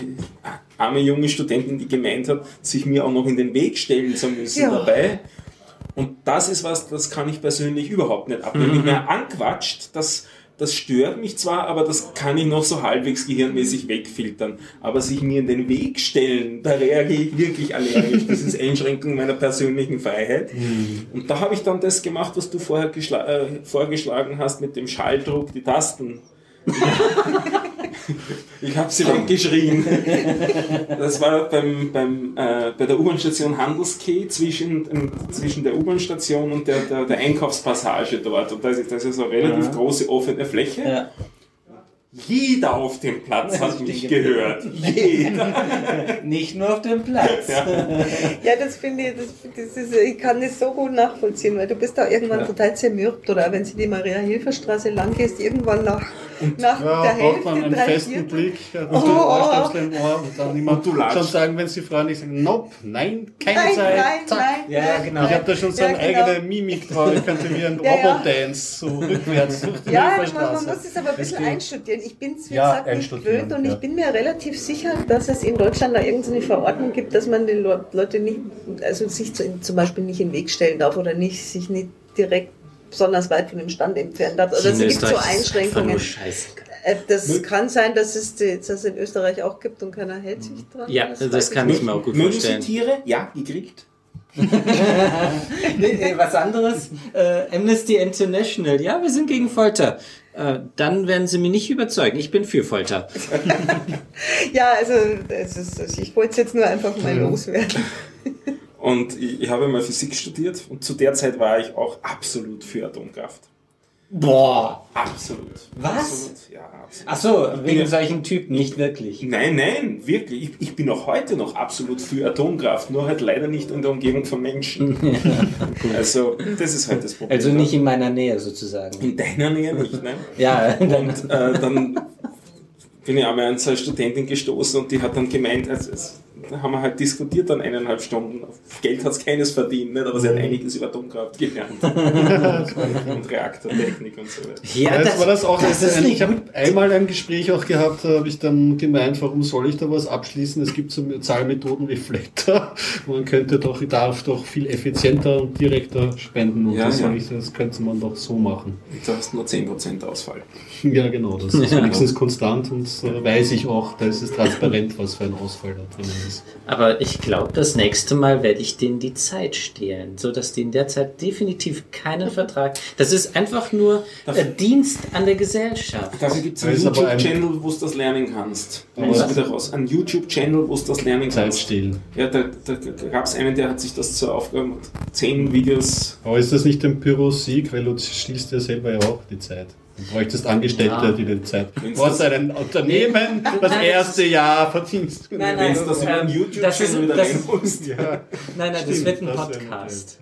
arme junge Studentin, die gemeint hat, sich mir auch noch in den Weg stellen zu müssen Ja. dabei. Und das ist was, das kann ich persönlich überhaupt nicht ab. Wenn mich mehr anquatscht, das, das stört mich zwar, aber das kann ich noch so halbwegs gehirnmäßig wegfiltern. Aber sich mir in den Weg stellen, da reagiere ich wirklich allergisch. Das ist Einschränkung meiner persönlichen Freiheit. Und da habe ich dann das gemacht, was du vorher äh, vorgeschlagen hast mit dem Schalldruck, die Tasten. Ich habe sie weggeschrien. Das war beim, beim, äh, bei der U-Bahn-Station Handelskeh zwischen, ähm, zwischen der U-Bahn-Station und der, der, der Einkaufspassage dort. Und da ist, das ist eine relativ Ja. große offene Fläche. ja. Jeder auf dem Platz hat mich gehört. Jeder. Nicht nur auf dem Platz. Ja, das finde ich, das, das ist, ich kann das so gut nachvollziehen, weil du bist da irgendwann Ja. total zermürbt oder wenn du die Maria-Hilfer-Straße lang gehst, irgendwann nach, nach Ja, der braucht Hälfte, man einen drei festen Viertel. Blick und Oh, den oh, im Ohr und dann immer Und du schon sagen, wenn sie freundlich sagen, nope, nein, keine Nein, Zeit, nein, zack. nein. Ja, nein, genau. Ich habe da schon so Ja, eine genau. eigene Mimik drauf, ich könnte wie ein Ja, ja. Robodance so rückwärts durch die Ja, man, man muss es aber ein bisschen einstudieren. Ich bin es, wie Ja, gesagt, nicht gewöhnt und ja. ich bin mir relativ sicher, dass es in Deutschland da irgendeine Verordnung gibt, dass man den Le- Leute nicht, also sich zu, zum Beispiel nicht in den Weg stellen darf oder nicht, sich nicht direkt besonders weit von dem Stand entfernen darf. Also es gibt so Einschränkungen. Äh, Das kann sein, dass es es in Österreich auch gibt und keiner hält sich dran. Ja, das weiß kann nicht. ich mir auch gut Mögen Sie vorstellen. Tiere? Ja, gekriegt. Nee, nee, was anderes. Äh, Amnesty International. Ja, wir sind gegen Folter. Äh, dann werden sie mich nicht überzeugen. Ich bin für Folter. Ja, also es ist, also ich wollte es jetzt nur einfach mal loswerden. Und ich, ich habe mal Physik studiert und zu der Zeit war ich auch absolut für Atomkraft. Boah. Absolut. Was? Absolut. Ja, absolut. Ach so, wegen ja- solchen Typen, nicht wirklich. Nein, nein, wirklich. Ich, ich bin auch heute noch absolut für Atomkraft, nur halt leider nicht in der Umgebung von Menschen. also, das ist halt das Problem. Also nicht in meiner Nähe sozusagen. in deiner Nähe nicht, ne? Ja, dann, Und äh, dann bin ich einmal an so eine Studentin gestoßen und die hat dann gemeint, also haben wir halt diskutiert dann eineinhalb Stunden. Geld hat es keines verdient, nicht? aber sie hat einiges über Atomkraft gelernt. und Reaktortechnik und so weiter. ja, das, war das auch. das ein, ich habe einmal ein Gespräch auch gehabt, da habe ich dann gemeint, warum soll ich da was abschließen? Es gibt so Zahlmethoden wie Flatter. Man könnte doch, ich darf doch viel effizienter und direkter spenden. Und Ja, das, ja. ich, das könnte man doch so machen. Da hast du nur 10% Ausfall. Ja, genau. Das ist wenigstens konstant und äh, weiß ich auch, da ist es transparent, was für ein Ausfall da drinnen ist. Aber ich glaube, das nächste Mal werde ich denen die Zeit stehlen, so dass die in der Zeit definitiv keinen Vertrag. Das ist einfach nur äh, Dienst an der Gesellschaft. Dafür gibt es einen YouTube-Channel, wo du das lernen kannst. Da muss was? wieder raus. Ein YouTube-Channel, wo du das lernen Zeit kannst. stehlen. Ja, da, da, da gab es einen, der hat sich das zur Aufgabe gemacht. Zehn Videos. Aber ist das nicht ein Pyrrhus-Sieg, weil du stiehlst ja selber ja auch die Zeit. Du bräuchtest Angestellte, Ja. die die Zeit. Wenn's Du das- ein Unternehmen, das erste Jahr verdienst. Nein, nein. du das über einen ähm, YouTube-Channel das ist- wieder das- reinholst. Ja. Nein, nein, das Stimmt, wird ein das Podcast.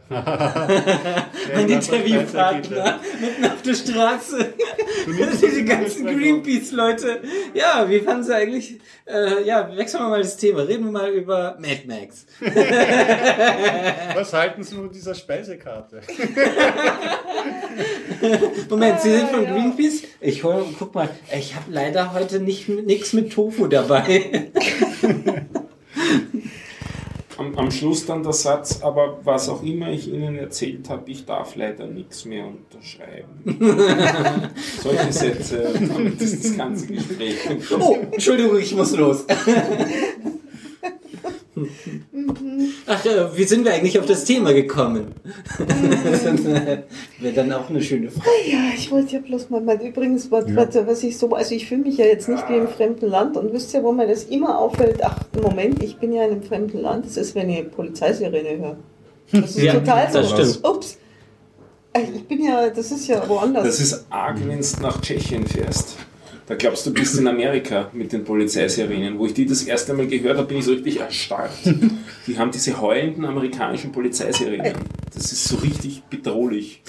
Ein Interviewpartner mitten auf der Straße. Diese das ganzen Greenpeace-Leute. Ja, wie fanden sie eigentlich? Äh, ja, wechseln wir mal das Thema. Reden wir mal über Mad Max. Was halten Sie von dieser Speisekarte? Moment, Sie sind von Greenpeace? Ich hol, guck mal, ich habe leider heute nicht nichts mit Tofu dabei. Am, am Schluss dann der Satz, aber was auch immer ich Ihnen erzählt habe, ich darf leider nichts mehr unterschreiben. Solche Sätze, ist das ganze Gespräch. Oh, Entschuldigung, ich muss los. Ach, äh, wie sind wir eigentlich auf das Thema gekommen? das äh, wäre dann auch eine schöne Frage. Ja, ich wollte ja bloß mal, mal übrigens, was, was, was ich so, also ich fühle mich ja jetzt nicht wie im fremden Land und wisst ihr, wo mir das immer auffällt, ach, Moment, ich bin ja in einem fremden Land, das ist, wenn ihr Polizeisirene hört. Das ist Ja, total so. das stimmt. Ups. Ey, Ich bin ja, das ist ja woanders. Das ist arg, wenn du nach Tschechien fährst. Da glaubst du, du bist in Amerika mit den Polizeisirenen. Wo ich die das erste Mal gehört habe, bin ich so richtig erstarrt. Die haben diese heulenden amerikanischen Polizeisirenen. Das ist so richtig bedrohlich.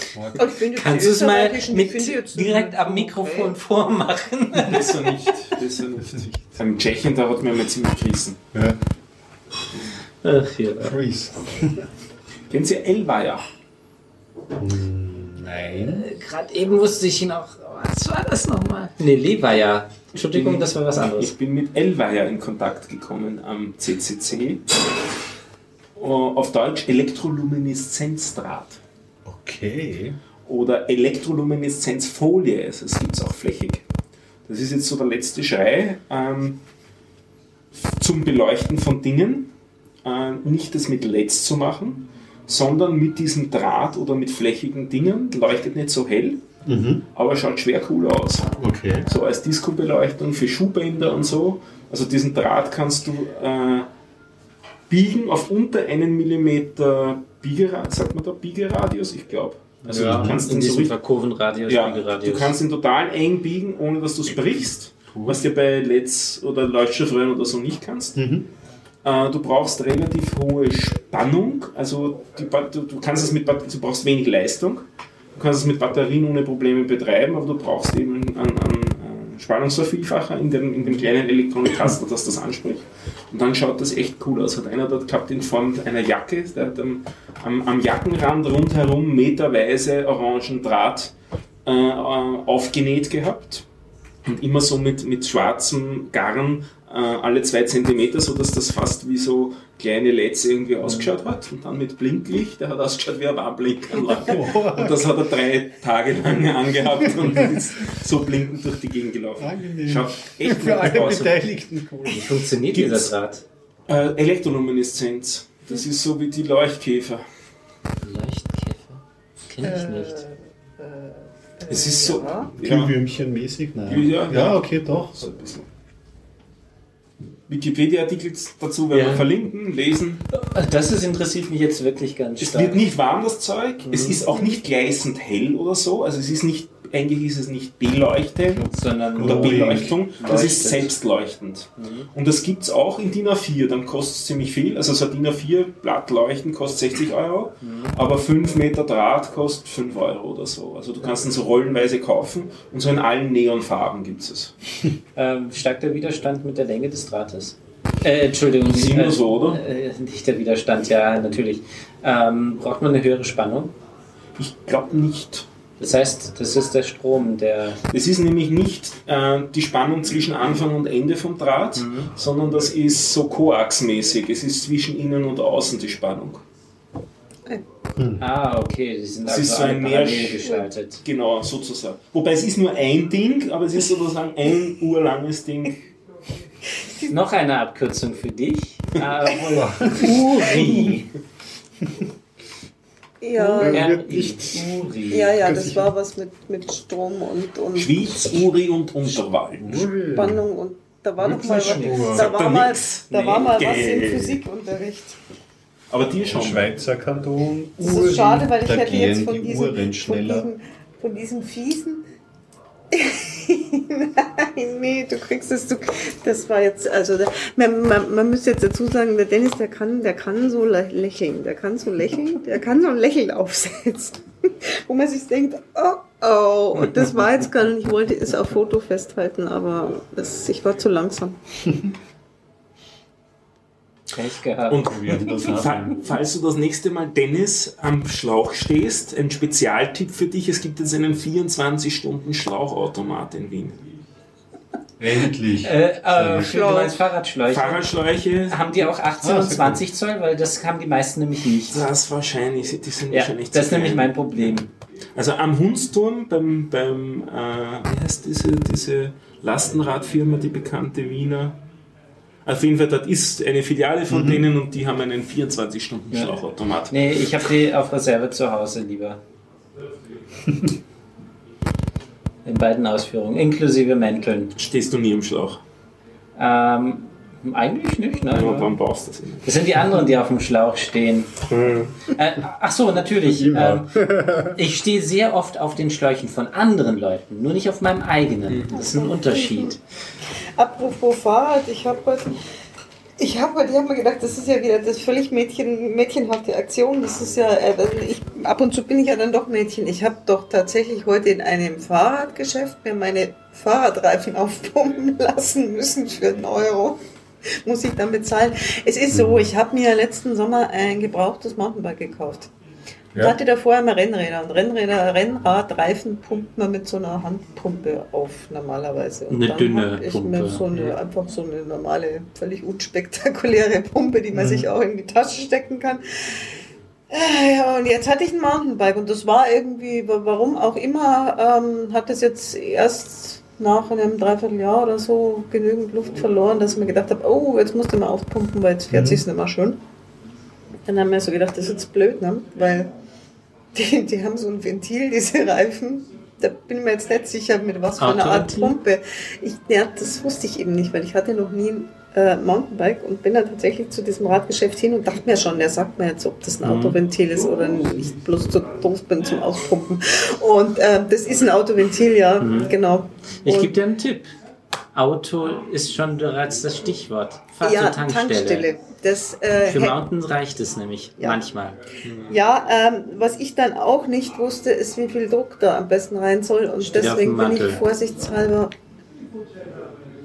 Finde, Kannst du es mal mit direkt am Mikrofon vormachen? Besser nicht. Besser nicht. In Tschechien, da hat mir mal ziemlich gerissen. Ja. Ach, ja. Freeze. Kennen Sie Elvaya? Nein. Gerade eben wusste ich noch, was war das nochmal? Nee, Levaja. Entschuldigung, das war was anderes. Ich bin mit Elvaya in Kontakt gekommen am CCC. Oh, Auf Deutsch Elektrolumineszenzdraht Okay. oder Elektrolumineszenzfolie. Also es gibt es auch flächig. Das ist jetzt so der letzte Schrei ähm, zum Beleuchten von Dingen. Äh, nicht das mit LEDs zu machen, sondern mit diesem Draht oder mit flächigen Dingen. Leuchtet nicht so hell, Mhm. aber schaut schwer cool aus. Okay. so als Disco-Beleuchtung für Schuhbänder und so. Also diesen Draht kannst du äh, biegen auf unter einen Millimeter Biegeradius, sagt man da Biegeradius? Ich glaube. Also ja, du kannst in ihn so diesem richtig, Kurvenradius, ja, Spiegelradius. du kannst ihn total eng biegen, ohne dass du es brichst, was du bei LEDs oder Leuchtstoffröhren oder so nicht kannst. Mhm. Äh, du brauchst relativ hohe Spannung, also die, du, du kannst es mit du brauchst wenig Leistung. Du kannst es mit Batterien ohne Probleme betreiben, aber du brauchst eben einen, einen, Spannungsvervielfacher in dem, in dem kleinen Elektronikkasten, das das anspricht. Und dann schaut das echt cool aus. Hat einer dort gehabt in Form einer Jacke, der hat am, am, am Jackenrand rundherum meterweise orangen Draht äh, äh, aufgenäht gehabt und immer so mit, mit schwarzem Garn alle zwei Zentimeter, sodass das fast wie so kleine LEDs irgendwie ausgeschaut hat. Und dann mit Blinklicht, der hat ausgeschaut wie eine Warnblinkanlage. Und das hat er drei Tage lang angehabt und ist so blinkend durch die Gegend gelaufen. Angenehm. Schaut echt Für alle aus. Beteiligten cool. Wie funktioniert Gibt's- Draht? Äh, Elektrolumineszenz. Das ist so wie die Leuchtkäfer. Leuchtkäfer? Kenne ich nicht. Es ist so. Ja. Ja, Glühwürmchen-mäßig? Nein. Ja, ja. ja, okay, doch. so ein bisschen. Wikipedia-Artikel dazu werden Ja. wir verlinken, lesen. Das ist, interessiert mich jetzt wirklich ganz Es stark. wird nicht warm, das Zeug. Es ist auch nicht gleißend hell oder so. Also es ist nicht eigentlich ist es nicht Beleuchte Sondern oder Beleuchtung, das ist selbstleuchtend. Und das gibt es auch in DIN A4, dann kostet es ziemlich viel. Also so ein DIN A4 Blatt leuchten kostet 60 Euro, aber 5 Meter Draht kostet 5 Euro oder so. Also du kannst dann so rollenweise kaufen und so in allen Neonfarben gibt es es. Ähm, steigt der Widerstand mit der Länge des Drahtes? Äh, Entschuldigung. Immer so, oder? Äh, nicht der Widerstand, ja, natürlich. Ähm, braucht man eine höhere Spannung? Ich glaube nicht. Das heißt, das ist der Strom, der. Das ist nämlich nicht äh, die Spannung zwischen Anfang und Ende vom Draht, sondern das ist so koaxmäßig. Es ist zwischen innen und außen die Spannung. Ah, okay, die sind Das also ist so ein Mehr- geschaltet. Genau, sozusagen. Wobei es ist nur ein Ding, aber es ist sozusagen ein urlanges Ding. Noch eine Abkürzung für dich. Ah, wohl. Uri. Ja, Ja. Ja, wird nicht- Uri. ja, ja, das war was mit, mit Strom und, und Schwyz, Uri und Unterwald. Spannung und da war noch mal was, da war mal, da war mal was im Physikunterricht. Aber dir schon. Schweizer Kanton. Das ist schade, weil ich da hätte jetzt von die diesem, von diesem, von diesem fiesen. Nein, nee, du kriegst es. Du, das war jetzt, also man, man, man müsste jetzt dazu sagen, der Dennis, der kann, der kann so lä- lächeln, der kann so lächeln, der kann so ein Lächeln aufsetzen, wo man sich denkt, oh oh, und das war jetzt gar nicht, ich wollte es auf Foto festhalten, aber das, ich war zu langsam. Pech gehabt. Und falls du das nächste Mal Dennis am Schlauch stehst, ein Spezialtipp für dich: Es gibt jetzt einen 24-Stunden-Schlauchautomat in Wien. Endlich. äh, äh, für, du Schlauch. meinst Fahrradschläuche. Fahrradschläuche, Haben die auch 18 Ah, und sehr 20 Zoll? Weil das haben die meisten nämlich nicht. das wahrscheinlich, die sind Ja, wahrscheinlich das ist nämlich mein Problem. Also am Hundsturm, beim, beim äh, wie heißt diese, diese Lastenradfirma, die bekannte Wiener? Auf jeden Fall, das ist eine Filiale von denen und die haben einen 24-Stunden-Schlauchautomat. Nee, ich habe die auf Reserve zu Hause lieber. In beiden Ausführungen, inklusive Mänteln. Stehst du nie im Schlauch? Ähm, eigentlich nicht, nein. Aber warum brauchst du das immer? Das sind die anderen, die auf dem Schlauch stehen. Äh, ach so, natürlich. Ähm, Immer. ich stehe sehr oft auf den Schläuchen von anderen Leuten, nur nicht auf meinem eigenen. Das ist ein Unterschied. Apropos Fahrrad, ich habe heute, ich habe heute, ich mir gedacht, das ist ja wieder das völlig Mädchen, mädchenhafte Aktion. Das ist ja, äh, ich, ab und zu bin ich ja dann doch Mädchen. Ich habe doch tatsächlich heute in einem Fahrradgeschäft mir meine Fahrradreifen aufpumpen lassen müssen für einen Euro. Muss ich dann bezahlen. Es ist so, ich habe mir letzten Sommer ein gebrauchtes Mountainbike gekauft. Ich Ja. hatte davor immer Rennräder und Rennräder, Rennradreifen pumpt man mit so einer Handpumpe auf normalerweise. Und Eine dann dünne ich Pumpe, mir so eine, einfach so eine normale, völlig unspektakuläre Pumpe, die man sich auch in die Tasche stecken kann. Äh, Ja, und jetzt hatte ich ein Mountainbike und das war irgendwie, wa- warum auch immer, ähm, hat es jetzt erst nach einem Dreivierteljahr oder so genügend Luft verloren, dass ich mir gedacht habe, oh, jetzt musst du mal aufpumpen, weil jetzt fährt sich's nicht mehr schön. Dann haben wir so gedacht, das ist jetzt blöd, ne? weil die, die haben so ein Ventil, diese Reifen. Da bin ich mir jetzt nicht sicher, mit was für einer Art Autoventil? Pumpe. Ich, ja, das wusste ich eben nicht, weil ich hatte noch nie ein äh, Mountainbike und bin dann tatsächlich zu diesem Radgeschäft hin und dachte mir schon, der sagt mir jetzt, ob das ein Autoventil ist oder nicht bloß zu doof bin zum Auspumpen. Und äh, das ist ein Autoventil, ja, genau. Ich gebe dir einen Tipp. Auto ist schon bereits das Stichwort. Fahr ja, zur Tankstelle. Tankstelle. Das, äh, Für Mountains reicht es nämlich Ja. manchmal. Ja, ähm, was ich dann auch nicht wusste, ist, wie viel Druck da am besten rein soll. Und Steht deswegen bin ich vorsichtshalber.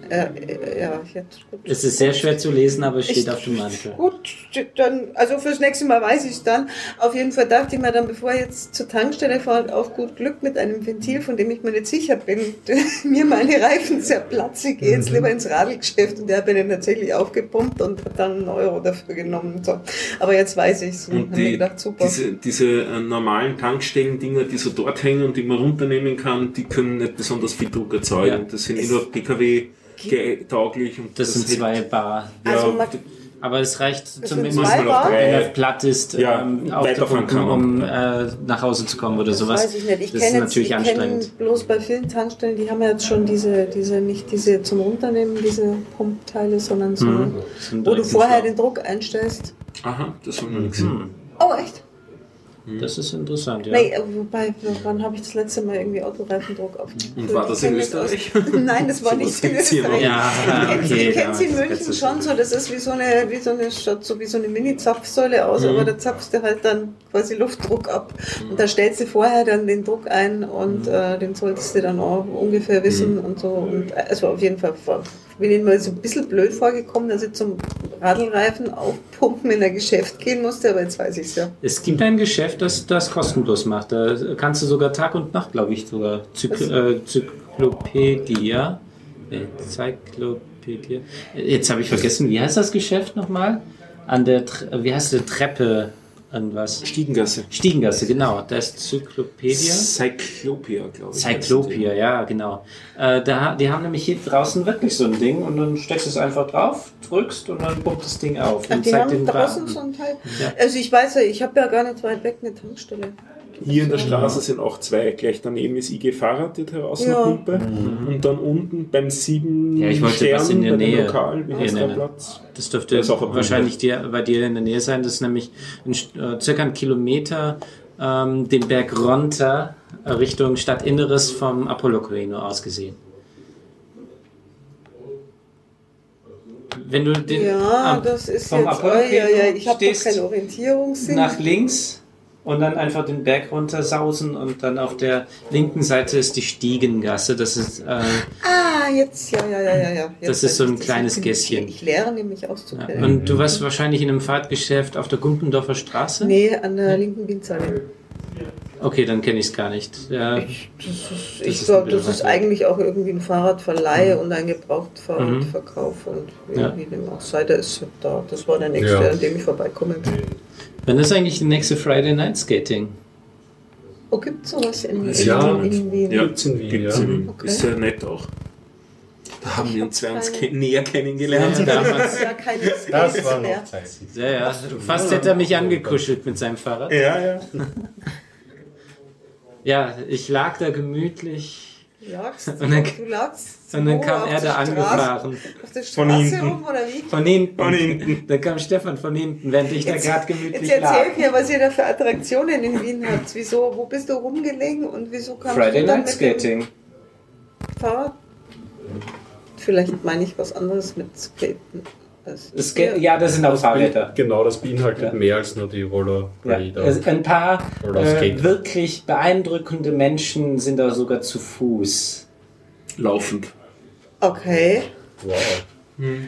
Äh, äh, ja, jetzt gut. Es ist sehr schwer zu lesen, aber es steht Ich- auf dem Mantel. Gut, dann, also fürs nächste Mal weiß ich es dann. Auf jeden Fall dachte ich mir dann, bevor ich jetzt zur Tankstelle fahre, auf gut Glück mit einem Ventil, von dem ich mir nicht sicher bin, mir meine Reifen sehr platzig, gehe jetzt lieber ins Radlgeschäft und der hat mir den tatsächlich aufgepumpt und hat dann einen Euro dafür genommen. So. Aber jetzt weiß ich es und, Und habe mir die, gedacht, super. diese, diese äh, normalen Tankstellen-Dinger, die so dort hängen und die man runternehmen kann, die können nicht besonders viel Druck erzeugen. Ja. Das sind eh nur PKW tauglich und Das sind hält- zwei Bar. Also Ja, man- Aber es reicht sind zumindest, wenn er platt ist, Ja, ähm, aufzupumpen, kann um äh, nach Hause zu kommen oder Das sowas. weiß ich nicht. Ich das ist kenne jetzt, natürlich ich anstrengend. bloß bei vielen Tankstellen, die haben ja jetzt schon diese, diese, nicht diese zum Runternehmen, diese Pumpteile, sondern so, Mhm. Wo du vorher den Druck einstellst. Aha, das haben wir nicht gesehen. Oh, echt? Das ist interessant, ja. Nee, äh, wobei, wann habe ich das letzte Mal irgendwie Autoreifendruck auf Und war das in Österreich? Nein, das war So nicht in Österreich. Ja, Ich okay. kenne ja, sie in das München schon so, das ist wie so eine, wie so eine, schaut so wie so eine Mini-Zapfsäule aus, Mhm. aber da zapfst du halt dann quasi Luftdruck ab. Und da stellst du vorher dann den Druck ein und Mhm. äh, den solltest du dann auch ungefähr wissen und so. Und äh, es war auf jeden Fall, bin ihnen mal so ein bisschen blöd vorgekommen, dass ich zum Radlreifen aufpumpen in ein Geschäft gehen musste, aber jetzt weiß ich es ja. Es gibt ein Geschäft, das das kostenlos macht. Da kannst du sogar Tag und Nacht, glaube ich, sogar. Zyk äh, Zyklopädia. Nee, Zyklopädia. Jetzt habe ich vergessen, wie heißt das Geschäft nochmal? An der, wie heißt die Treppe? Irgendwas. Stiegengasse. Stiegengasse, genau. Da ist Zyklopädia. Cyclopia, glaube ich. Cyclopia, ja, genau. Äh, da, die haben nämlich hier draußen wirklich so ein Ding und dann steckst du es einfach drauf, drückst und dann pumpt das Ding auf Ach, und die zeigt haben den draußen Rahmen. so ein Teil. Ja. Also ich weiß ja, ich habe ja gar nicht weit weg eine Tankstelle. Hier in der Straße sind auch zwei. Gleich daneben ist IG Fahrrad, die draußen Ja. Pumpe. Und dann unten beim sieben Ja, ich wollte Stern, was in der Nähe Lokal, wie heißt der. Platz? Das dürfte Da ist auch ein wahrscheinlich dir, bei dir in der Nähe sein. Das ist nämlich ein, äh, circa ein Kilometer ähm, den Berg runter äh, Richtung Stadtinneres vom Apollo Corino aus gesehen. Wenn du den Ja, am- das ist vom jetzt. Apollo Oh, ja, ja, ich habe keinen Orientierungssinn. nach links und dann einfach den Berg runter sausen und dann auf der linken Seite ist die Stiegengasse. Das ist äh, Ah, jetzt, ja, ja, ja, ja. ja. Jetzt Das ist so ich, ein kleines Gässchen. Ich lehre nämlich ja. auszukennen. und du warst wahrscheinlich in einem Fahrtgeschäft auf der Gumpendorfer Straße. Nee, an der linken Windseite. Okay, dann kenne ich es gar nicht. Ja. Das ist, Das ich ist glaube, das ist eigentlich auch irgendwie ein Fahrradverleih und ein Gebrauchtfahrradverkauf und Mhm. Ja. wie dem auch sei, der ist da. Das war der nächste, Ja. an dem ich vorbeikomme. Wann ist eigentlich die nächste Friday Night Skating? Oh, gibt es sowas in, in, Ja. in, in Wien? Ja, Gibt's in Wien, gibt's ja. in Wien. Okay. Ist sehr nett auch. Da haben wir uns zwei uns ke näher kennengelernt. Ja, damals. Ja, keine Das war noch Zeiten. Ja, ja. Fast hätte er mich angekuschelt mit seinem Fahrrad. Ja, ja. Ja, ich lag da gemütlich Lagst, Und dann- du lagst und dann kam er da Straße- angefahren. Auf der Von Straße hinten. rum oder wie? Von hinten. Von hinten. Dann kam Stefan von hinten, während ich da Jetzt- gerade Jetzt gemütlich erzähl lag. mir, was ihr da für Attraktionen in Wien habt. Wieso, wo bist du rumgelegen und wieso kamst Friday du dann Night Skating. Fahrrad? Vielleicht meine ich was anderes mit Skaten. Ge- ihr. ja, das sind auch Fahrräder. Genau, das beinhaltet Ja. mehr als nur die Ja, Rollerblade. es- ein paar äh, wirklich beeindruckende Menschen sind da sogar zu Fuß. Laufend. Okay. Wow.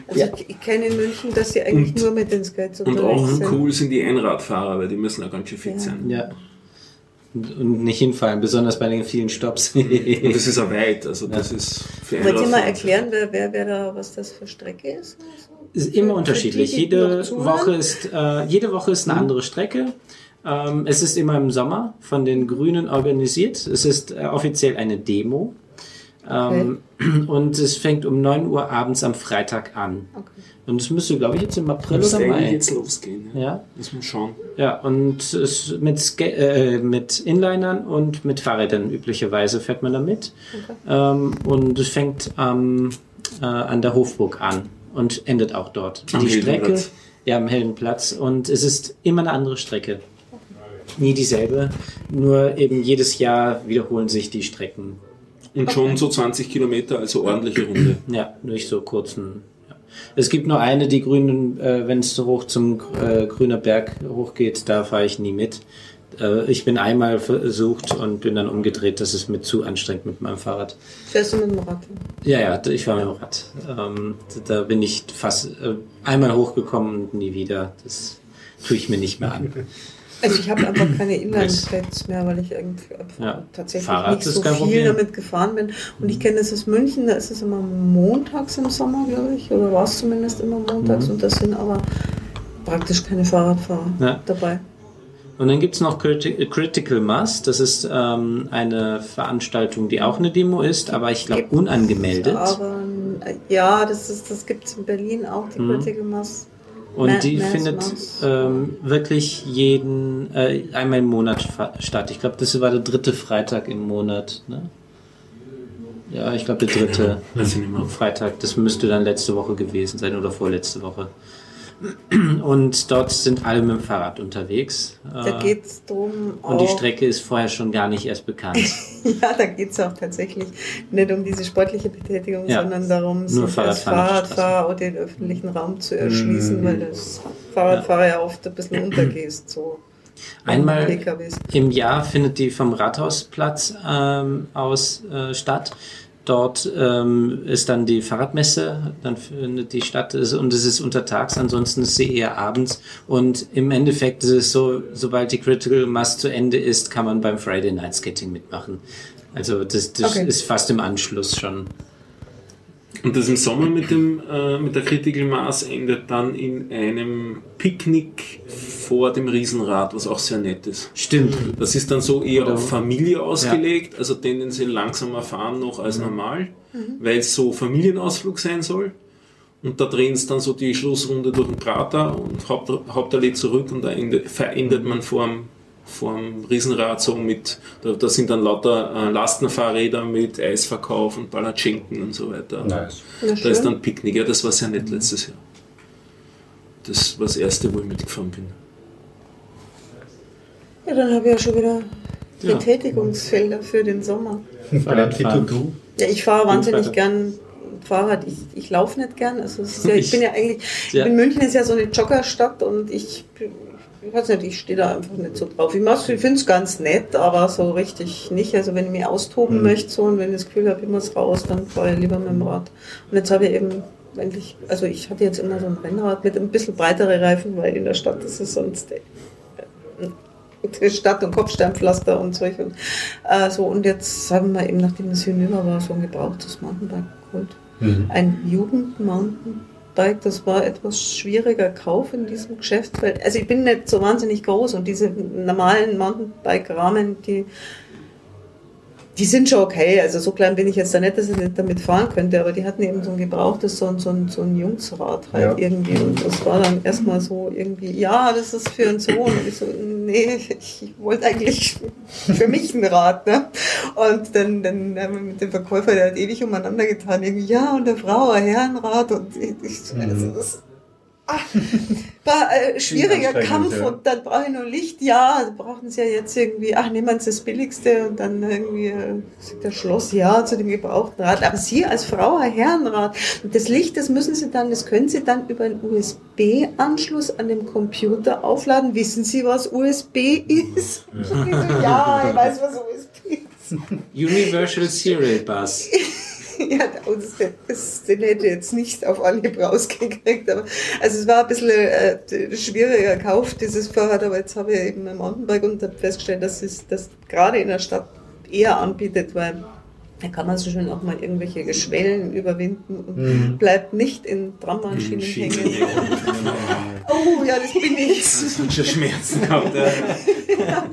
Also ich, ich kenne in München, dass sie eigentlich Und- nur mit den Skates Und unterwegs auch sind. cool sind die Einradfahrer, weil die müssen auch ganz schön fit Ja. sein. Ja. Und, und nicht hinfallen, besonders bei den vielen Stops. Und das ist auch weit, also das ist für Wollt ihr mal erklären, wer, wer, wer da, was das für Strecke ist? Ist immer Für- unterschiedlich. für die, die Jede? Woche ist äh, jede Woche ist eine andere Strecke. Ähm, es ist immer im Sommer von den Grünen organisiert. Es ist äh, offiziell eine Demo. Ähm, Und es fängt um 9 Uhr abends am Freitag an. Okay. Und es müsste, glaube ich, jetzt im April oder Mai. jetzt losgehen. Ja. Ja, Muss man schauen. ja, und es mit, Ska äh, mit Inlinern und mit Fahrrädern üblicherweise fährt man da mit. Ähm, und es fängt ähm, äh, an der Hofburg an und endet auch dort. Am die Strecke, ja, am Heldenplatz. Und es ist immer eine andere Strecke. Nie dieselbe, nur eben jedes Jahr wiederholen sich die Strecken. Und schon so 20 Kilometer, also ordentliche Runde. Ja, durch so kurzen. Ja. Es gibt nur eine, die Grünen, äh, wenn es so hoch zum äh, Grüner Berg hochgeht, da fahre ich nie mit. Äh, ich bin einmal versucht und bin dann umgedreht. Das ist mir zu anstrengend mit meinem Fahrrad. Fährst du mit dem Rad? Ja, ja, ich fahre mit dem Rad. Ähm, da bin ich fast äh, einmal hochgekommen und nie wieder. Das tue ich mir nicht mehr an. Also ich habe einfach keine Inline-Skates mehr, weil ich irgendwie Ja. tatsächlich Fahrrad nicht so viel Problem. damit gefahren bin. Und ich kenne das aus München, da ist es immer montags im Sommer, glaube ich, oder war es zumindest immer montags. Mhm. Und das sind aber praktisch keine Fahrradfahrer Ja. dabei. Und dann gibt's noch Criti Critical Mass. Das ist ähm, eine Veranstaltung, die auch eine Demo ist, aber ich glaube Gibt- unangemeldet. Aber ja, das, ist, das gibt es in Berlin auch, die Mhm. Critical Mass. Und Ma- die Mass, findet Mass. ähm, wirklich jeden, äh, einmal im Monat statt. Ich glaube, das war der dritte Freitag im Monat. Ne? Ja, ich glaube, der dritte. Freitag. Das müsste dann letzte Woche gewesen sein oder vorletzte Woche. Und dort sind alle mit dem Fahrrad unterwegs. Da Äh, geht es darum, und die Strecke ist vorher schon gar nicht erst bekannt. Ja, da geht es auch tatsächlich nicht um diese sportliche Betätigung, Ja. sondern darum, Nur sich als Fahrradfahrer oder den öffentlichen Raum zu erschließen, Mhm. weil das Fahrradfahrer ja. oft ein bisschen untergehst. So Einmal. Im Jahr findet die vom Rathausplatz ähm, aus äh, statt. Dort ähm, ist dann die Fahrradmesse, dann findet die statt und es ist untertags, ansonsten ist sie eher abends. Und im Endeffekt ist es so, sobald die Critical Mass zu Ende ist, kann man beim Friday Night Skating mitmachen. Also das, das Okay. ist fast im Anschluss schon. Und das im Sommer mit, dem, äh, mit der Critical Mass endet dann in einem Picknick vor dem Riesenrad, was auch sehr nett ist. Stimmt. Das ist dann so eher Oder- auf Familie ausgelegt, also tendenziell langsamer fahren noch als normal, weil es so Familienausflug sein soll. Und da drehen es dann so die Schlussrunde durch den Prater und Haupt, Hauptallee zurück und da ende, verendet man vorm, vorm Riesenrad so mit, da, da sind dann lauter äh, Lastenfahrräder mit Eisverkauf und Palatschinken und so weiter. Nice. Ja, Da ist dann Picknick, ja, das war sehr nett letztes Jahr. Das war das erste, wo ich mitgefahren bin. ja, dann habe ich ja schon wieder Ja. Betätigungsfelder für den Sommer. Ja, ich fahre wahnsinnig gern Fahrrad. Ich, ich laufe nicht gern. Also ja, ich Ich- bin ja eigentlich, Ja. bin München ist ja so eine Joggerstadt und ich, ich weiß nicht, ich stehe da einfach nicht so drauf. Ich, mach's- ich finde es ganz nett, aber so richtig nicht. Also wenn ich mich austoben Mhm. möchte so und wenn ich das Gefühl habe, ich muss raus, dann fahre ich lieber mit dem Rad. Und jetzt habe ich eben eigentlich, also ich hatte jetzt immer so ein Rennrad mit ein bisschen breitere Reifen, weil in der Stadt ist es sonst äh, Stadt- und Kopfsteinpflaster und solche. Und, äh, so, und jetzt haben wir eben, nachdem das hinüber war, so ein gebrauchtes Mountainbike geholt. Mhm. Ein Jugend-Mountainbike, das war etwas schwieriger Kauf in diesem Geschäft, weil, also ich bin nicht so wahnsinnig groß und diese normalen Mountainbike-Rahmen, die, die sind schon okay. Also so klein bin ich jetzt da nicht, dass ich nicht damit fahren könnte, aber die hatten eben so ein gebrauchtes, so ein, so ein, so ein Jungsrad halt Ja. irgendwie. Und das war dann erstmal so irgendwie, ja, das ist für einen Sohn. Und ich so, nee, ich wollte eigentlich für mich ein Rad. Ne? Und dann, dann haben wir mit dem Verkäufer, der hat ewig umeinander getan, irgendwie, ja, und der Frau ein Herrenrad. Und ich, ich so, also Mhm. das ah, war ein schwieriger Kampf ja. und dann brauche ich nur Licht. Ja, da brauchen sie ja jetzt irgendwie, ach, nehmen Sie das Billigste und dann irgendwie äh, der Schloss ja zu dem gebrauchten Rad. Aber Sie als Frau ein Herrenrad. Und das Licht, das müssen Sie dann, das können Sie dann über einen USB-Anschluss an dem Computer aufladen. Wissen Sie, was USB ist? So, ja, ich weiß, was USB ist. Universal Serial Bus. Ja, und das, den hätte ich jetzt nicht auf Anhieb rausgekriegt. Aber, also es war ein bisschen äh, schwieriger Kauf, dieses Fahrrad, aber jetzt habe ich eben ein Mountainbike und habe festgestellt, dass es das gerade in der Stadt eher anbietet, weil da kann man so schön auch mal irgendwelche Schwellen überwinden und Mhm. bleibt nicht in Trambahnschienen hängen. Oh, ja, das bin ich. Das hat schon Schmerzen gehabt. Ja.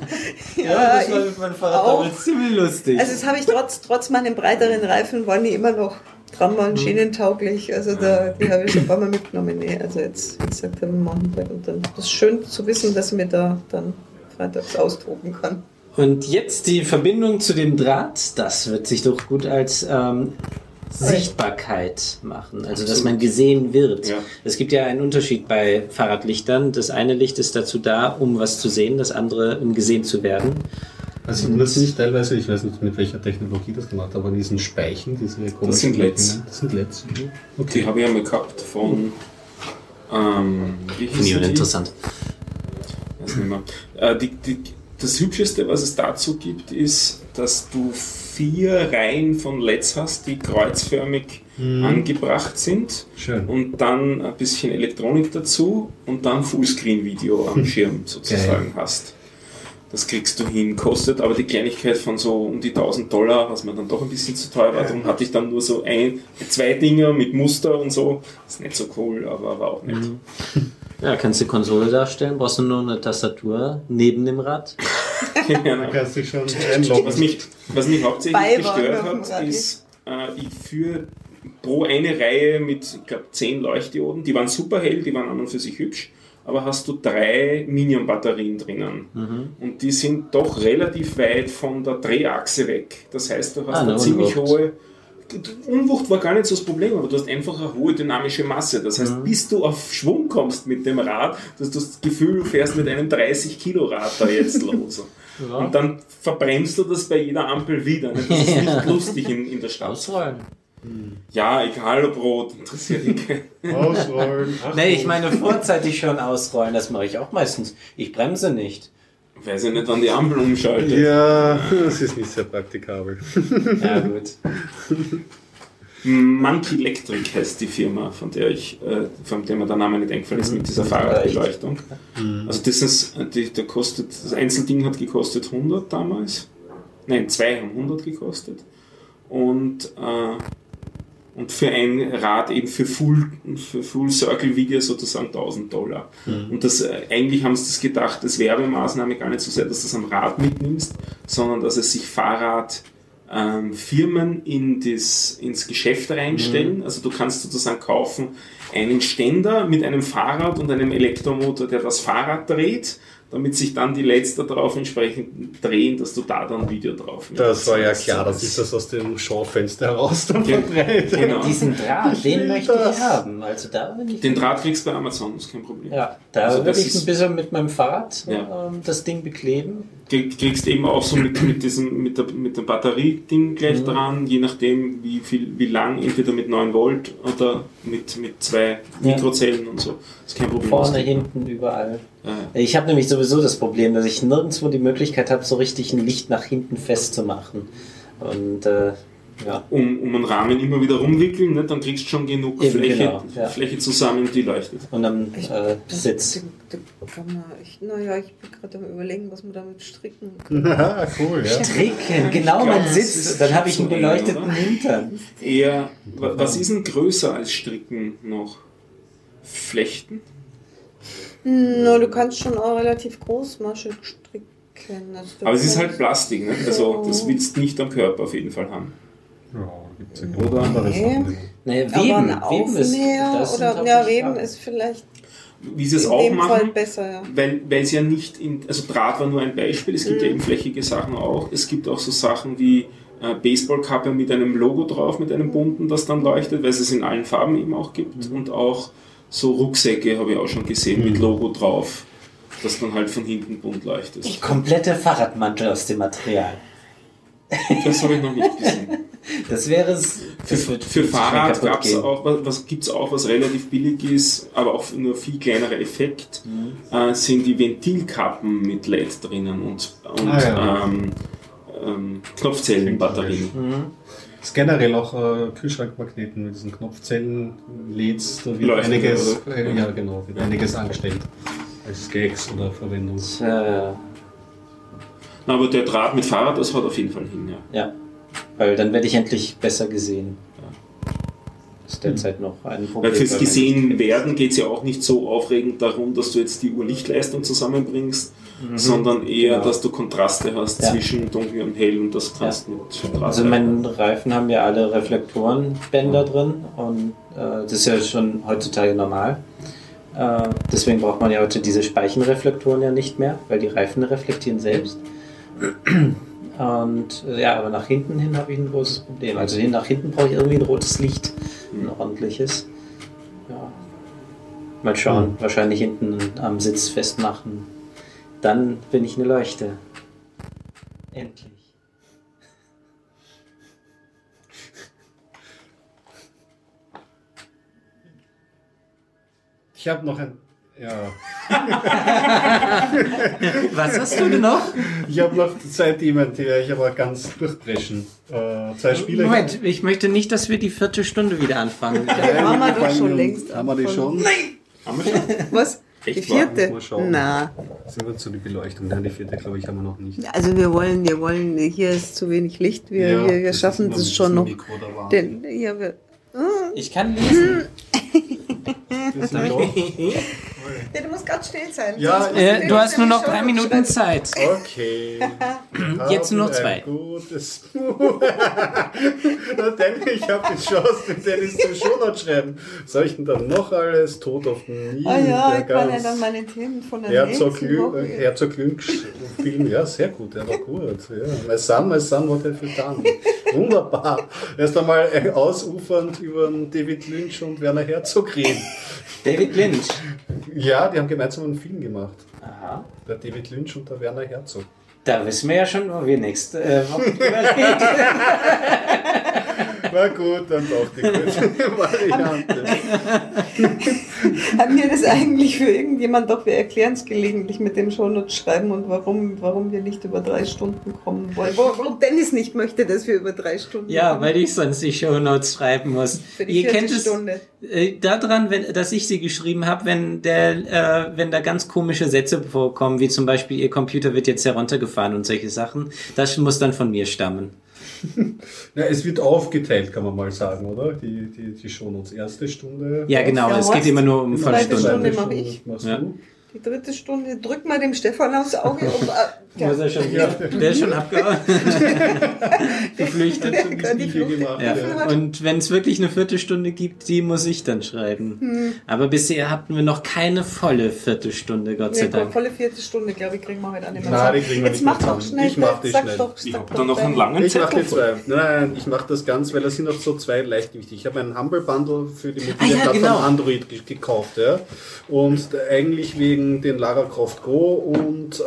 Ja, ich, mein auch. damals ziemlich lustig. Also das habe ich trotz, trotz meinen breiteren Reifen waren die immer noch Trambahn schienentauglich. Also da, die habe ich schon ein paar Mal mitgenommen. Nee, also jetzt, wie gesagt, habe ich Mountainbike. Und dann, das ist schön zu wissen, dass ich mir da dann freitags austoben kann. Und jetzt die Verbindung zu dem Draht, das wird sich doch gut als ähm, Sichtbarkeit machen, also dass man gesehen wird. Ja. Es gibt ja einen Unterschied bei Fahrradlichtern. Das eine Licht ist dazu da, um was zu sehen, das andere, um gesehen zu werden. Also das nicht teilweise, ich weiß nicht mit welcher Technologie das gemacht hat, aber diesen Speichen, diese komischen sind LEDs. Das sind LEDs. Mhm. Die Okay. habe ich einmal gehabt von. Ähm, wie Finde ich die? uninteressant. Weiß nicht mehr. Äh, die, die, das Hübscheste, was es dazu gibt, ist, dass du vier Reihen von LEDs hast, die kreuzförmig angebracht sind Schön. und dann ein bisschen Elektronik dazu und dann Fullscreen-Video am Schirm sozusagen hast. Das kriegst du hin, kostet aber die Kleinigkeit von so um die 1000 Dollar, was mir dann doch ein bisschen zu teuer war. Darum hatte ich dann nur so ein, zwei Dinger mit Muster und so. ist nicht so cool, aber war auch nett. Ja, kannst du die Konsole darstellen, brauchst du nur eine Tastatur neben dem Rad. Ja, Da kannst du schon einloggen. Was mich, was mich hauptsächlich Beiwagen gestört hat, ist, äh, ich führe pro eine Reihe mit, ich glaube, zehn Leuchtdioden. Die waren super hell, die waren an und für sich hübsch, aber hast du drei Minion-Batterien drinnen. Mhm. Und die sind doch relativ weit von der Drehachse weg. Das heißt, du hast Ah, eine ziemlich hohe Unwucht war gar nicht so das Problem, aber du hast einfach eine hohe dynamische Masse. Das Mhm. heißt, bis du auf Schwung kommst mit dem Rad, dass du das Gefühl, du fährst mit einem 30 Kilo Rad da jetzt los. Und dann verbremst du das bei jeder Ampel wieder. ne? Das ist nicht lustig in, in der Stadt. Ja, egal ob rot, interessiert ihn keinen. Ausrollen. Nee, ich meine vorzeitig schon ausrollen, das mache ich auch meistens. Ich bremse nicht. Weiß ja nicht, wann die Ampel umschaltet. Ja, das ist nicht sehr praktikabel. Ja, gut. Monkey Electric heißt die Firma, von der ich, äh, von der mir der Name nicht eingefallen ist, mit dieser Fahrradbeleuchtung. Also das ist, die, der kostet, das Einzelding hat gekostet 100 damals. Nein, zwei haben 100 gekostet. Und, äh, und für ein Rad eben für Full, für Full Circle Video sozusagen 1000 Dollar. Und das, äh, eigentlich haben sie das gedacht, das Werbemaßnahme gar nicht so sehr, dass du das am Rad mitnimmst, sondern dass es sich Fahrrad ähm, Firmen in das, ins Geschäft reinstellen. Also du kannst sozusagen kaufen einen Ständer mit einem Fahrrad und einem Elektromotor, der das Fahrrad dreht, damit sich dann die LEDs da drauf entsprechend drehen, dass du da dann Video drauf Das war ja klar, das ist das aus dem Schaufenster heraus dann Gen- verdreht. Genau. Diesen Draht, den möchte ich das. haben. Also da bin ich. Den Draht kriegst du bei Amazon, ist kein Problem. Ja, da Also würde ich ist- ein bisschen mit meinem Fahrrad Ja. ähm, das Ding bekleben. Krieg- kriegst eben auch so mit, mit diesem, mit, der, mit dem Batterieding gleich Mhm. dran, je nachdem wie viel, wie lang, entweder mit 9 Volt oder mit, mit zwei Ja. Mikrozellen und so. Ist kein Problem. Vorne, hinten, überall. Ja. Ich habe nämlich sowieso das Problem, dass ich nirgendwo die Möglichkeit habe, so richtig ein Licht nach hinten festzumachen. Und äh, ja, um, um einen Rahmen immer wieder rumwickeln, ne, dann kriegst du schon genug Eben, Fläche, genau, ja. Fläche zusammen, die leuchtet. und am äh, Sitz. Da, da kann man, ich, naja, ich bin gerade am überlegen, was man damit stricken kann. Ah, cool, ja. Stricken, genau glaub, mein das Sitz. ist Dann habe ich einen beleuchteten? Hintern. Eher, wa- was ist denn größer als Stricken noch? Flechten? Na, du kannst schon auch relativ großmaschig stricken. Also Aber es ist halt Plastik, ne? also das willst du nicht am Körper auf jeden Fall haben. Ja, gibt's ja Oder? andere Nee. Sachen. Naja, aber Weben, ein Weben ist. Aufnäher das oder ja, Weben ist vielleicht Wie sie es in auch machen, besser, ja. weil, weil es ja nicht in, also Draht war nur ein Beispiel, es gibt ja Mhm. ebenflächige Sachen auch. Es gibt auch so Sachen wie äh, Baseballkappe mit einem Logo drauf, mit einem bunten, das dann leuchtet, weil es es in allen Farben eben auch gibt. Und auch so Rucksäcke habe ich auch schon gesehen mit Logo drauf, das dann halt von hinten bunt leuchtet. Die komplette Fahrradmantel aus dem Material. Das habe ich noch nicht gesehen. Das wäre es. Für, für Fahrrad gab's gehen. auch, was, was gibt es auch, was relativ billig ist, aber auch nur viel kleinerer Effekt, äh, sind die Ventilkappen mit LED drinnen und, und Ah, ja. ähm, ähm, Knopfzellenbatterien. Mhm. Ist generell auch äh, Kühlschrankmagneten mit diesen Knopfzellen, LEDs, da wird Leuchten, einiges, äh, ja genau, wird einiges angestellt als Gags oder Verwendung. Äh, Na, Aber der Draht mit Fahrrad, das haut auf jeden Fall hin, ja. ja. Weil dann werde ich endlich besser gesehen. Das ist derzeit noch ein Problem. Weil fürs gesehen werden geht es ja auch nicht so aufregend darum, dass du jetzt die Uhrlichtleistung zusammenbringst, sondern eher, Genau. dass du Kontraste hast Ja. zwischen dunkel und hell und das kannst mit Draht. Also meine Reifen haben ja alle Reflektorenbänder drin und äh, das ist ja schon heutzutage normal. Äh, deswegen braucht man ja heute diese Speichenreflektoren ja nicht mehr, weil die Reifen reflektieren selbst. Und äh, ja, aber nach hinten hin habe ich ein großes Problem. Also hin, nach hinten brauche ich irgendwie ein rotes Licht, ein ordentliches. Ja. Mal schauen, wahrscheinlich hinten am Sitz festmachen. Dann bin ich eine Leuchte. Endlich. Ich habe noch ein. Ja. Was hast du denn noch? Ich habe noch zwei Themen, die ich aber ganz durchbrechen. Äh, zwei Spiele. Moment, ich möchte nicht, dass wir die vierte Stunde wieder anfangen. Ja, haben wir doch schon längst Haben wir die schon? Haben wir schon? Was? Echt die vierte? Mal schauen. Na, Sind wir zu die Beleuchtung? Nein, die vierte glaube ich haben wir noch nicht. also wir wollen, wir wollen, hier ist zu wenig Licht, wir, Ja, wir, wir das schaffen das schon noch. Mikro da warm. Den, ja, wir, Ich kann lesen. Wir sind doch- ja, du musst ganz still sein. Ja, äh, du hast nur noch drei Minuten Zeit. Okay. Jetzt nur noch zwei. Gutes. Na, denn ich habe die Chance, den Dennis zum Shownote schreiben. Soll ich denn dann noch alles? Tod auf den Nil. Ah ja, der ich kann ja dann meine Themen von der Herzog, nächsten Lü Woche. Herzog Lynx Film, ja, sehr gut, der war gut. Ja. My son, my son, what have you done? Wunderbar. Erst einmal äh, ausufernd über den David Lynch und Werner Herzog reden. David Lynch. Ja, die haben gemeinsam einen Film gemacht. Aha. Der David Lynch und der Werner Herzog. Da wissen wir ja schon, wo wir nächste äh, reden. Na gut, dann doch die gute Variante. Haben wir das eigentlich für irgendjemand doch? Wir erklären es gelegentlich mit dem Shownotes schreiben und warum, warum wir nicht über drei Stunden kommen wollen. Warum Dennis nicht möchte, dass wir über drei Stunden Ja, kommen. weil ich sonst die Shownotes schreiben muss. Für die Ihr kennt es Stunde. äh, daran, wenn, dass ich sie geschrieben habe, wenn der, äh, wenn da ganz komische Sätze vorkommen, wie zum Beispiel Ihr Computer wird jetzt heruntergefahren und solche Sachen. Das muss dann von mir stammen. Ja, es wird aufgeteilt, kann man mal sagen, oder? Die, die, die Shownotes. Erste Stunde. Ja, genau. Ja, es geht immer nur um Zweite Vollstunden. Stunde Zweite mache ich. Ja. Die dritte Stunde, drück mal dem Stefan aufs Auge. Um, äh, Muss er schon, ja. Der ist schon abgehauen. Geflüchtet. Stiche Flucht gemacht. Ja. Ja. Und wenn es wirklich eine Viertelstunde gibt, die muss ich dann schreiben. Hm. Aber bisher hatten wir noch keine volle Viertelstunde, Gott sei Ja, Dank. volle vierte Stunde, glaube ich, kriegen wir heute an dem Nein, die kriegen wir Jetzt nicht mach mehr doch schnell. Ich mach die sag schnell. Doch, Ich habe da noch einen langen Ich mache die zwei. Nein, nein, ich mache das ganz, weil da sind auch so zwei Leichtgewichtig. Ich habe einen Humble Bundle für die mobile Ah, ja, genau. Android ge- gekauft, ja. Und eigentlich wegen den Lara Croft Go und äh,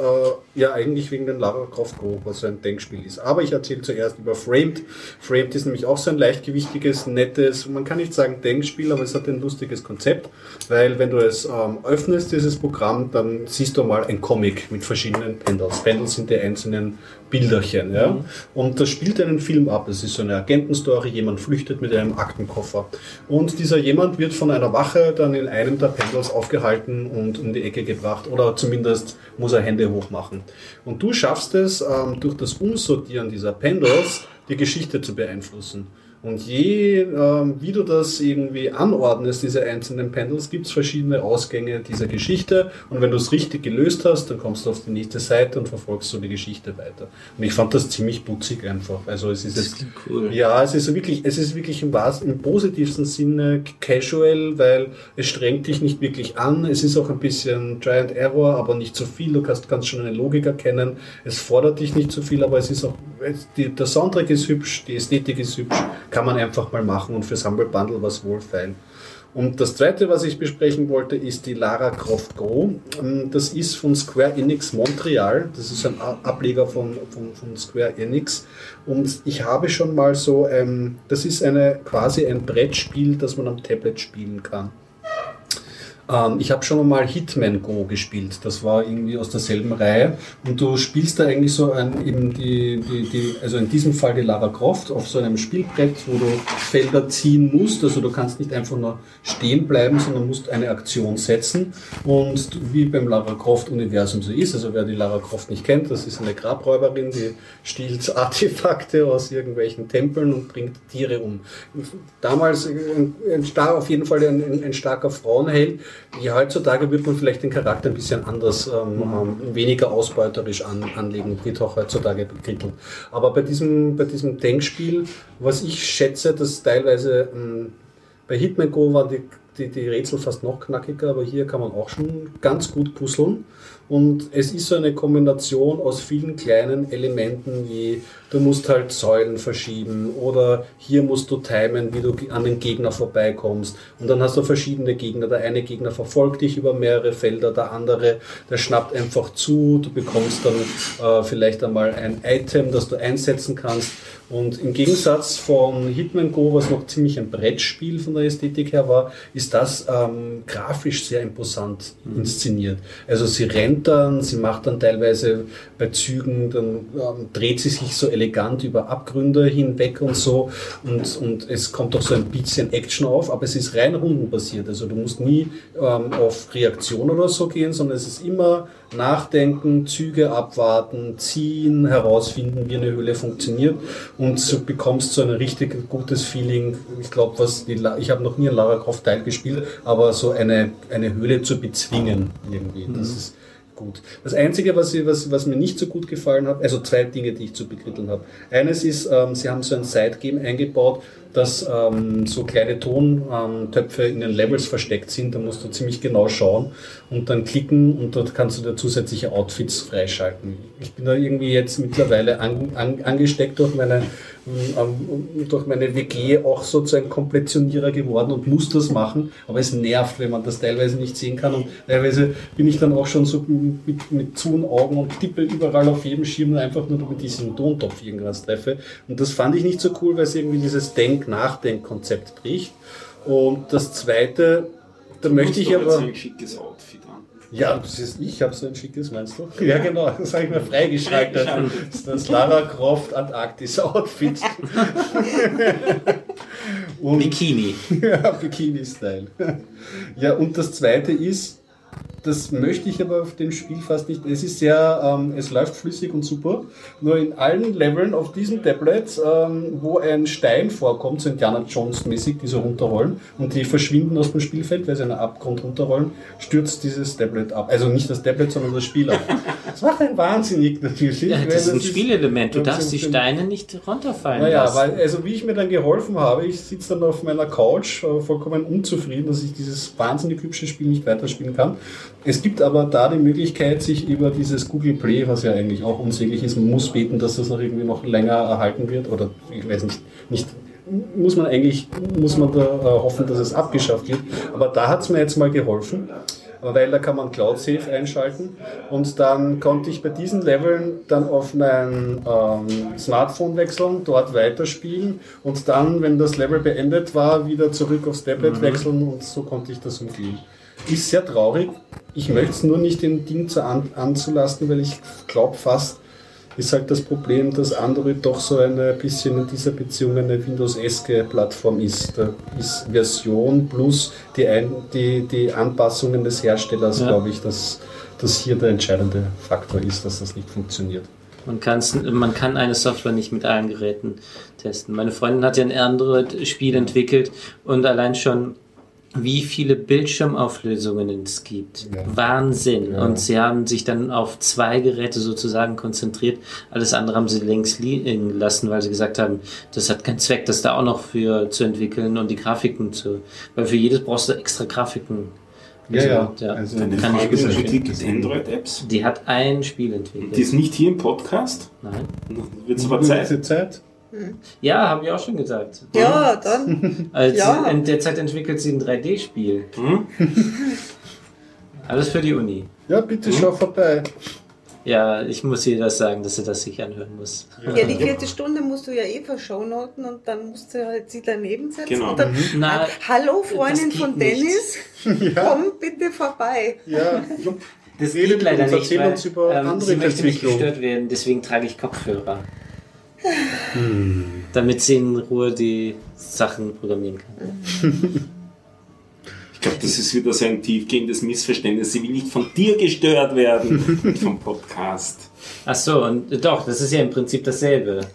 ja, eigentlich wegen den Lara Croft Go, was so ein Denkspiel ist. Aber ich erzähle zuerst über Framed. Framed ist nämlich auch so ein leichtgewichtiges, nettes, man kann nicht sagen Denkspiel, aber es hat ein lustiges Konzept, weil wenn du es ähm, öffnest, dieses Programm, dann siehst du mal ein Comic mit verschiedenen Pendels. Pendels sind die einzelnen Bilderchen, ja. Und das spielt einen Film ab. Es ist so eine Agentenstory, jemand flüchtet mit einem Aktenkoffer. Und dieser jemand wird von einer Wache dann in einem der Pendels aufgehalten und um die Ecke gebracht. Oder zumindest muss er Hände hoch machen. Und du schaffst es, ähm, durch das Umsortieren dieser Pendels die Geschichte zu beeinflussen. Und je, ähm, wie du das irgendwie anordnest, diese einzelnen Pendels, gibt es verschiedene Ausgänge dieser Geschichte. Und wenn du es richtig gelöst hast, dann kommst du auf die nächste Seite und verfolgst so die Geschichte weiter. Und ich fand das ziemlich putzig einfach. Also es ist jetzt Cool. ja, es ist wirklich, es ist wirklich im, wahrsten, im positivsten Sinne casual, weil es strengt dich nicht wirklich an. Es ist auch ein bisschen Try and Error, aber nicht zu viel. Du kannst, kannst schon eine Logik erkennen. Es fordert dich nicht zu viel, aber es ist auch, es, die, der Soundtrack ist hübsch, die Ästhetik ist hübsch. Kann man einfach mal machen und fürs Humble Bundle was wohlfeil. Und das zweite, was ich besprechen wollte, ist die Lara Croft Go. Ähm, Das ist von Square Enix Montreal. Das ist ein Ableger von, von, von Square Enix. Und ich habe schon mal so, ähm, das ist eine quasi ein Brettspiel, das man am Tablet spielen kann. Ähm, ich habe schon mal Hitman Go gespielt. Das war irgendwie aus derselben Reihe. Und du spielst da eigentlich so ein, eben die, die, die, also in diesem Fall die Lara Croft auf so einem Spielbrett, wo du Felder ziehen musst. Also du kannst nicht einfach nur stehen bleiben, sondern musst eine Aktion setzen. Und wie beim Lara Croft Universum so ist, also wer die Lara Croft nicht kennt, das ist eine Grabräuberin, die stiehlt Artefakte aus irgendwelchen Tempeln und bringt Tiere um. Damals ein, ein star, auf jeden Fall ein, ein starker Frauenheld. Ja, heutzutage wird man vielleicht den Charakter ein bisschen anders, ähm, ähm, weniger ausbeuterisch an, anlegen, wird auch heutzutage bekrittelt. Aber bei diesem, bei diesem Denkspiel, was ich schätze, dass teilweise ähm, bei Hitman Go waren die, die, die Rätsel fast noch knackiger, aber hier kann man auch schon ganz gut puzzeln. Und es ist so eine Kombination aus vielen kleinen Elementen, wie du musst halt Säulen verschieben oder hier musst du timen, wie du an den Gegner vorbeikommst. Und dann hast du verschiedene Gegner. Der eine Gegner verfolgt dich über mehrere Felder, der andere, der schnappt einfach zu. Du bekommst dann äh, vielleicht einmal ein Item, das du einsetzen kannst. Und im Gegensatz von Hitman Go, was noch ziemlich ein Brettspiel von der Ästhetik her war, ist das ähm, grafisch sehr imposant inszeniert. Also sie rennt dann, sie macht dann teilweise bei Zügen, dann ähm, dreht sie sich so elegant über Abgründe hinweg und so. Und, und es kommt auch so ein bisschen Action auf, aber es ist rein rundenbasiert. Also du musst nie ähm, auf Reaktion oder so gehen, sondern es ist immer nachdenken, Züge abwarten, ziehen, herausfinden, wie eine Höhle funktioniert und du bekommst so ein richtig gutes Feeling. Ich glaube, was die, La- ich habe noch nie ein Lara Croft Teil gespielt, aber so eine, eine Höhle zu bezwingen irgendwie. Das ist gut. Das Einzige, was, ich, was, was mir nicht so gut gefallen hat, also zwei Dinge, die ich zu bekritteln habe. Eines ist, ähm, sie haben so ein Side-Game eingebaut, dass ähm, so kleine Tontöpfe in den Levels versteckt sind. Da musst du ziemlich genau schauen und dann klicken und dort kannst du dir zusätzliche Outfits freischalten. Ich bin da irgendwie jetzt mittlerweile an, an, angesteckt durch meine, ähm, durch meine WG auch so zu einem Komplettionierer geworden und muss das machen, aber es nervt, wenn man das teilweise nicht sehen kann. Und teilweise bin ich dann auch schon so mit, mit zu Augen und tippe überall auf jedem Schirm einfach nur mit diesem Tontopf irgendwas treffe. Und das fand ich nicht so cool, weil es irgendwie dieses Denk-Nachdenk-Konzept bricht. Und das zweite, da möchte ich aber... ein schickes Outfit. Ja, das ist, ich habe so ein schickes, meinst du? Ja, genau, das habe ich mir freigeschaltet. Das ist das Lara Croft Antarktis Outfit. und, Bikini. ja, Bikini-Style. Ja, und das zweite ist, das möchte ich aber auf dem Spiel fast nicht. Es ist sehr, ähm, es läuft flüssig und super. Nur in allen Leveln auf diesem Tablet, ähm, wo ein Stein vorkommt, so Indiana Jones mäßig, die so runterrollen und die verschwinden aus dem Spielfeld, weil sie einen Abgrund runterrollen, stürzt dieses Tablet ab. Also nicht das Tablet, sondern das Spiel ab. Das macht einen wahnsinnig natürlich. Ja, das ist ein Spielelement. Du darfst die ein- Steine nicht runterfallen naja, lassen. weil, also wie ich mir dann geholfen habe, ich sitze dann auf meiner Couch, äh, vollkommen unzufrieden, dass ich dieses wahnsinnig hübsche Spiel nicht weiterspielen kann. Es gibt aber da die Möglichkeit, sich über dieses Google Play, was ja eigentlich auch unsäglich ist, man muss beten, dass das noch irgendwie noch länger erhalten wird, oder ich weiß nicht, nicht muss man eigentlich, muss man da äh, hoffen, dass es abgeschafft wird. Aber da hat es mir jetzt mal geholfen weil da kann man Cloud Safe einschalten und dann konnte ich bei diesen Leveln dann auf mein ähm, Smartphone wechseln, dort weiterspielen und dann, wenn das Level beendet war, wieder zurück aufs Tablet wechseln und so konnte ich das umgehen. Ist sehr traurig. Ich möchte es nur nicht dem Ding zu an, anzulasten, weil ich glaube fast, ist halt das Problem, dass Android doch so ein bisschen in dieser Beziehung eine Windows-eske Plattform ist. Da ist Version plus die, Ein die, die Anpassungen des Herstellers, Ja. glaube ich, dass das hier der entscheidende Faktor ist, dass das nicht funktioniert. Man, kann's, man kann eine Software nicht mit allen Geräten testen. Meine Freundin hat ja ein Android-Spiel entwickelt und allein schon wie viele Bildschirmauflösungen es gibt. Ja. Wahnsinn. Ja. Und sie haben sich dann auf zwei Geräte sozusagen konzentriert. Alles andere haben sie links liegen lassen, weil sie gesagt haben, das hat keinen Zweck, das da auch noch für zu entwickeln und die Grafiken zu. Weil für jedes brauchst du extra Grafiken. Ja, ja. ja. Also kann ich Freundin gut verstehen. entwickelt Android-Apps. Die hat ein Spiel entwickelt. Die ist nicht hier im Podcast. Nein. Wird es aber Zeit. Zeit. Ja, haben wir auch schon gesagt. Ja, dann. Also Ja. in der Zeit entwickelt sie ein 3D-Spiel. Hm? Alles für die Uni. Ja, bitte schau vorbei. Ja, ich muss ihr das sagen, dass sie das sich anhören muss. Ja, die vierte Stunde musst du ja eh verschaunoten und dann musst du halt sie daneben setzen. Genau. Und dann, Na, Hallo Freundin von. Dennis, komm bitte vorbei. Ja, Das geht leider uns, nicht, weil uns über ähm, andere sie möchte nicht gestört werden, deswegen trage ich Kopfhörer. Hm. Damit sie in Ruhe die Sachen programmieren kann. Ich glaube, das ist wieder so ein tiefgehendes Missverständnis. Sie will nicht von dir gestört werden, nicht vom Podcast. Ach so, und doch, das ist ja im Prinzip dasselbe.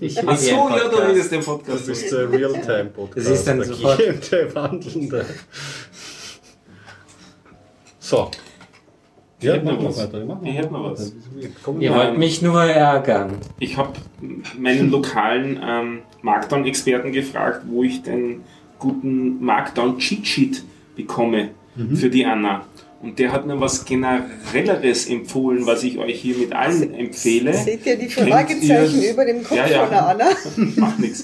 Ich Ach so, ja, du Podcast. redest den Das Podcast. ist der Realtime-Podcast. Sie ist dann der sofort- gehende, wandelnde. So. Ja, hätte machen noch wir was. weiter. Machen wir was. Ihr wollt mich nur ärgern. Ich habe meinen lokalen ähm, Markdown-Experten gefragt, wo ich den guten Markdown-Cheat-Sheet bekomme für die Anna. Und der hat mir was Generelleres empfohlen, was ich euch hier mit allen empfehle. Seht ihr die Fragezeichen ihr- über dem Kopf Ja, ja. von der Anna? Macht nichts.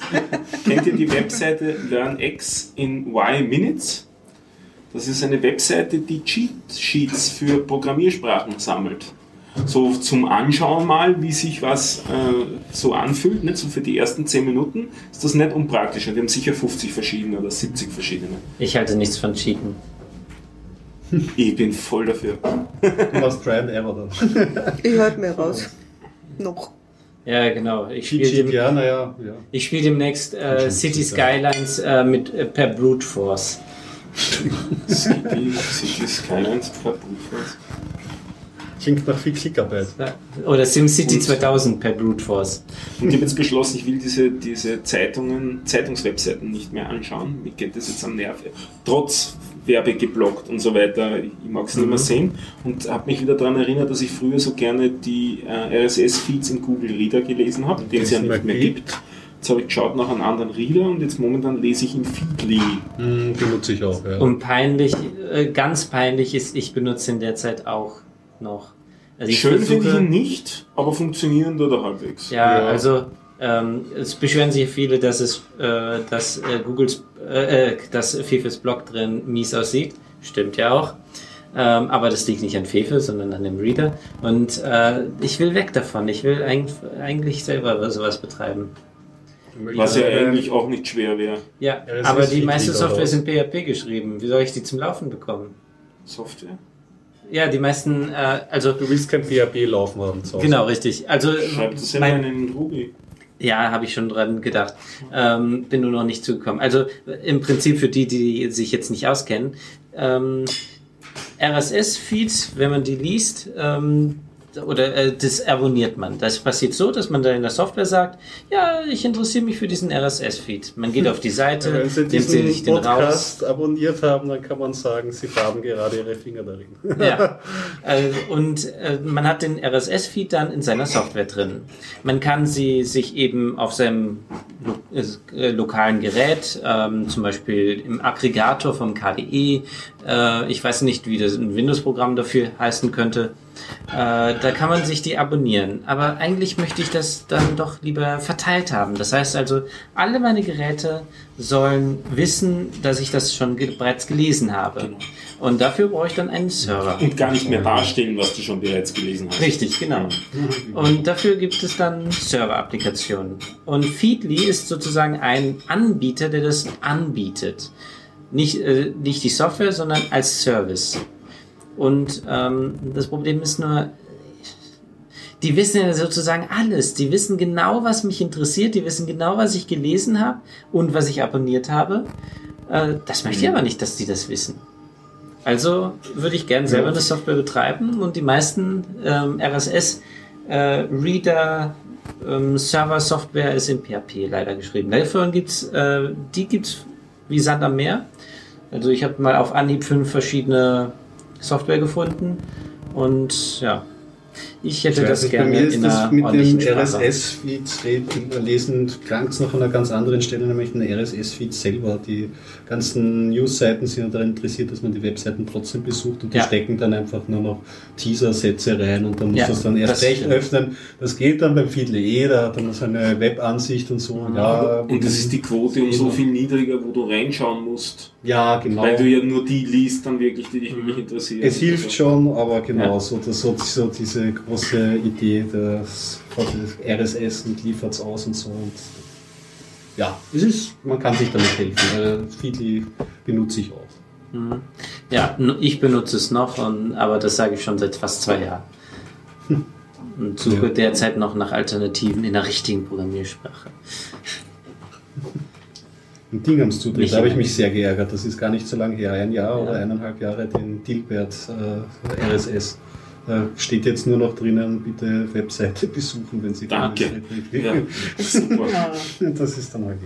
Kennt ihr die Webseite LearnX in Y Minutes? Das ist eine Webseite, die Cheat Sheets für Programmiersprachen sammelt. So zum Anschauen mal, wie sich was äh, so anfühlt, nicht so für die ersten 10 Minuten, ist das nicht unpraktisch. Und Wir haben sicher 50 verschiedene oder 70 verschiedene. Ich halte nichts von Cheaten. Ich bin voll dafür. Du machst Try and Ever dann. Ich halte mir raus. Noch. Ja, genau. Ich Cheat spiele dem, ja, naja. Ja. ich spiel demnächst äh, City. Skylines äh, mit, äh, per Brute Force. City, City Skylines Verbuchers. Klingt nach viel Klickarbeit. Oder SimCity Und- 2000 per Brute Force. Und ich habe jetzt beschlossen, ich will diese, diese Zeitungen, Zeitungswebseiten nicht mehr anschauen. Mir geht das jetzt am Nerv. Trotz Werbe geblockt und so weiter. Ich mag es nicht Mhm. mehr sehen und habe mich wieder daran erinnert, dass ich früher so gerne die äh, RSS-Feeds in Google Reader gelesen habe, den es ja nicht mehr gibt. Jetzt habe ich geschaut nach einem anderen Reader und jetzt momentan lese ich in Feedly. Hm, benutze ich auch, ja. Und peinlich, äh, ganz peinlich ist, ich benutze ihn derzeit auch noch. Also Schön finde ich ihn nicht, aber funktionieren tut er halbwegs. Ja, Ja. also ähm, es beschweren sich viele, dass es, äh, dass äh, Googles, äh, äh, dass Fefes Blog drin mies aussieht. Stimmt ja auch. Ähm, aber das liegt nicht an Fefe, sondern an dem Reader. Und äh, ich will weg davon. Ich will eigentlich, eigentlich selber sowas betreiben. Was ja eigentlich auch nicht schwer wäre. Ja, Ja, aber die meiste Software ist in PHP geschrieben. Wie soll ich die zum Laufen bekommen? Software? Ja, die meisten, äh, also Du willst kein PHP laufen haben zu Hause. genau, richtig. Also Schreibt das selber mein, in den Ruby. Ja, habe ich schon dran gedacht. Ähm, bin nur noch nicht zugekommen. Also im Prinzip für die, die sich jetzt nicht auskennen, ähm, RSS-Feeds, wenn man die liest, ähm, oder äh, das abonniert man. Das passiert so, dass man da in der Software sagt, ja, ich interessiere mich für diesen RSS-Feed. Man geht auf die Seite, Wenn Sie nimmt sich den raus. Podcast abonniert haben, dann kann man sagen, Sie farben gerade Ihre Finger darin. Ja. Äh, und äh, man hat den RSS-Feed dann in seiner Software drin. Man kann sie sich eben auf seinem lo äh, lokalen Gerät, ähm, zum Beispiel im Aggregator vom KDE, äh, ich weiß nicht, wie das ein Windows-Programm dafür heißen könnte, äh, da kann man sich die abonnieren. Aber eigentlich möchte ich das dann doch lieber verteilt haben. Das heißt also, alle meine Geräte sollen wissen, dass ich das schon ge bereits gelesen habe. Und dafür brauche ich dann einen Server. Und gar nicht mehr darstellen, was du schon bereits gelesen hast. Richtig, genau. Und dafür gibt es dann Server-Applikationen. Und Feedly ist sozusagen ein Anbieter, der das anbietet. Nicht, äh, nicht die Software, sondern als Service. Und ähm, das Problem ist nur, die wissen ja sozusagen alles. Die wissen genau, was mich interessiert. Die wissen genau, was ich gelesen habe und was ich abonniert habe. Äh, das möchte ich aber nicht, dass die das wissen. Also würde ich gern selber eine Software betreiben und die meisten ähm, RSS-Reader, ähm, Server-Software ist in PHP leider geschrieben. Davon gibt's, äh, die gibt's wie Sand am Meer. Also ich habe mal auf Anhieb fünf verschiedene Software gefunden und ja, ich hätte Ich das nicht, bei gerne mir ist in das mit dem. RSS-Feeds lesen klang es noch an einer ganz anderen Stelle, nämlich den RSS-Feed selber. Die ganzen News-Seiten sind ja daran interessiert, dass man die Webseiten trotzdem besucht und die Ja. stecken dann einfach nur noch Teaser-Sätze rein und dann muss Ja, das dann erst das recht stimmt. öffnen. Das geht dann beim Feedly eh, da hat man so eine Webansicht und so. Ja, Und das ist die Quote um so viel niedriger, wo du reinschauen musst. Ja, genau. Weil du ja nur die liest, dann wirklich, die dich wirklich interessieren. Es hilft Also, schon, aber genau, Ja. so, das, so, so diese große Idee, das, das RSS und liefert es aus und so. Und ja, es ist, man kann sich damit helfen. Äh, Feedly benutze ich auch. Mhm. Ja, ich benutze es noch, und, aber das sage ich schon seit fast zwei Jahren. Und suche Ja. derzeit noch nach Alternativen in der richtigen Programmiersprache. Ein Ding am Zutritt, da habe ich mich sehr geärgert. Das ist gar nicht so lange her, ein Jahr oder eineinhalb Jahre, den Dilbert äh, RSS. Da steht jetzt nur noch drinnen, bitte Webseite besuchen, wenn Sie Danke. keine Ja, super. Das ist dann halt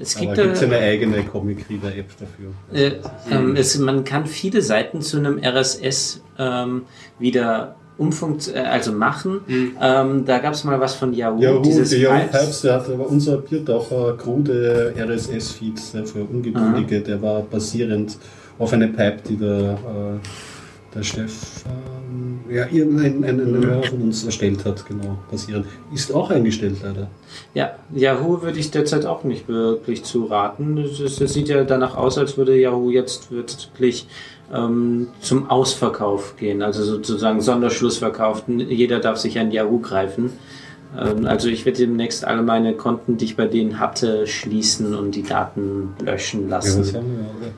Es gibt, gibt es äh, eine eigene Comic-Reader-App dafür. äh, ähm, es, man kann viele Seiten zu einem RSS ähm, wieder umfunkt, äh, also machen. Ähm, da gab es mal was von Yahoo, Yahoo, dieses der Yahoo Pipes. Der hat aber unser Biertaucher krude RSS-Feed für Ungeduldige, der war basierend auf eine Pipe, die der, äh, der Chef, ähm, ja, irgendein ein, ein, Hörer von uns erstellt hat, genau, basierend. Ist auch eingestellt leider. Ja, Yahoo würde ich derzeit auch nicht wirklich zu raten. Das sieht ja danach aus, als würde Yahoo jetzt wirklich ähm, zum Ausverkauf gehen, also sozusagen Sonderschlussverkauf. Jeder darf sich an Yahoo greifen. Ähm, also ich werde demnächst alle meine Konten, die ich bei denen hatte, schließen und die Daten löschen Ja, lassen. wir?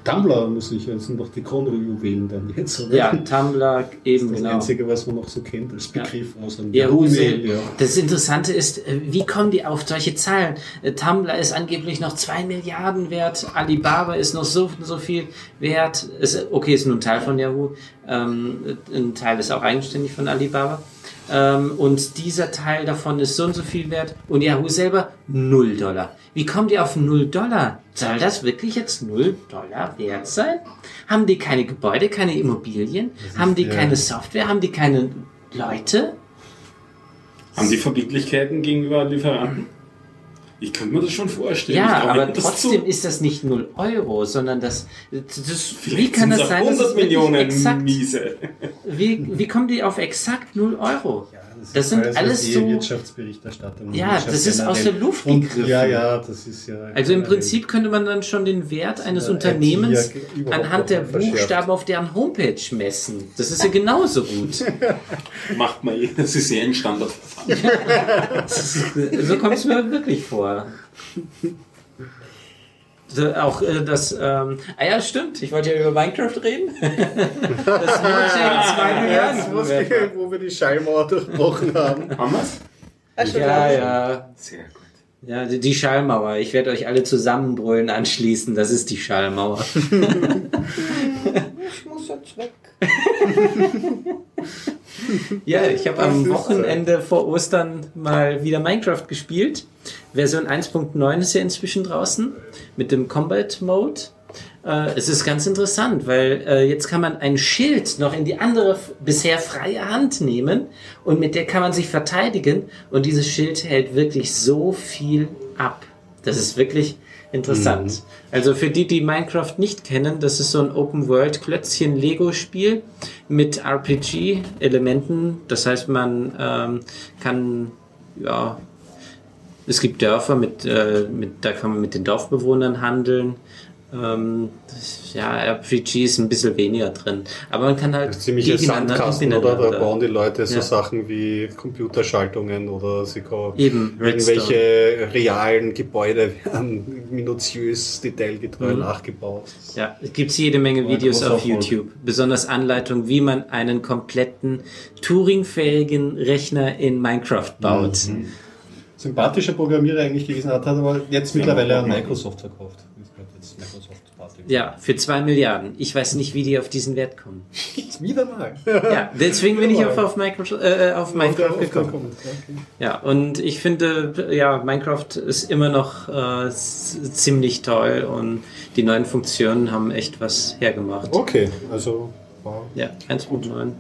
Tumblr muss ich, das sind doch die Kronjuwelen dann jetzt, oder? Ja, Tumblr eben das genau. Einzige, was man noch so kennt als Begriff aus einem Yahoo ja. Das Interessante ist, äh, wie kommen die auf solche Zahlen? Äh, Tumblr ist angeblich noch 2 Milliarden wert, Alibaba ist noch so, so viel wert. Ist, okay, ist nur ein Teil von Yahoo. Ähm, ein Teil ist auch eigenständig von Alibaba. Ähm, und dieser Teil davon ist so und so viel wert. Und Yahoo selber 0 Dollar. Wie kommt ihr auf 0 Dollar? Soll das wirklich jetzt 0 Dollar wert sein? Haben die keine Gebäude, keine Immobilien? Haben die ja. keine Software? Haben die keine Leute? Haben die Verbindlichkeiten gegenüber Lieferanten? Ich könnte mir das schon vorstellen. Ja, aber das trotzdem zu. ist das nicht 0 Euro, sondern das, das wie kann das sein, dass 100 es wirklich Millionen exakt, miese. wie, wie kommen die auf exakt 0 Euro? Das ist sind alles die so- Wirtschaftsberichterstattung. Ja, Wirtschaft das ist aus der. Luft Und- gegriffen. Ja, ja, das ist ja. Also im Prinzip könnte man dann schon den Wert eines Unternehmens ja anhand der. Buchstaben auf deren Homepage messen. Das ist ja genauso gut. Macht mal eh, das ist ja ein Standardverfahren. So kommt es mir wirklich vor. Auch äh, das, ähm, ah ja, stimmt, ich wollte ja über Minecraft reden. das Mojang 2 Milliarden. Ja, wo wir die Schallmauer durchbrochen haben. Haben wir's? Ah, Ja, ja. Sehr gut. Ja, die, die Schallmauer. Ich werde euch alle zusammenbrüllen anschließen. Das ist die Schallmauer. Ich muss jetzt weg. Ja, ich habe am Wochenende vor Ostern mal wieder Minecraft gespielt. Version 1.9 ist ja inzwischen draußen mit dem Combat Mode. Äh, es ist ganz interessant, weil äh, jetzt kann man ein Schild noch in die andere bisher freie Hand nehmen und mit der kann man sich verteidigen und dieses Schild hält wirklich so viel ab. Das ist wirklich interessant. Also für die, die Minecraft nicht kennen, das ist so ein Open-World-Klötzchen-Lego-Spiel mit RPG-Elementen. Das heißt, man ähm, kann, ja, es gibt Dörfer, mit, äh, mit, da kann man mit den Dorfbewohnern handeln. Ähm, ja, RPG ist ein bisschen weniger drin. Aber man kann halt gegeneinander Sandkasten, oder? Da bauen die Leute so Ja. Sachen wie Computerschaltungen oder sie kann Eben, Redstone. irgendwelche realen Gebäude werden minutiös, detailgetreu Mhm. nachgebaut. Ja, es gibt jede Menge Videos auf Erfolg. YouTube. Besonders Anleitung, wie man einen kompletten Turing-fähigen Rechner in Minecraft baut. Mhm. Sympathischer Programmierer eigentlich gewesen hat, hat aber jetzt mittlerweile an Microsoft verkauft. Das Microsoft Party. Ja, für zwei Milliarden. Ich weiß nicht, wie die auf diesen Wert kommen. Wieder mal. Ja, deswegen bin ich auf, auf, Microsoft, äh, auf Minecraft gekommen. Okay. Ja, und ich finde, ja, Minecraft ist immer noch äh, ziemlich toll und die neuen Funktionen haben echt was hergemacht. okay, also. Ja, 1.9.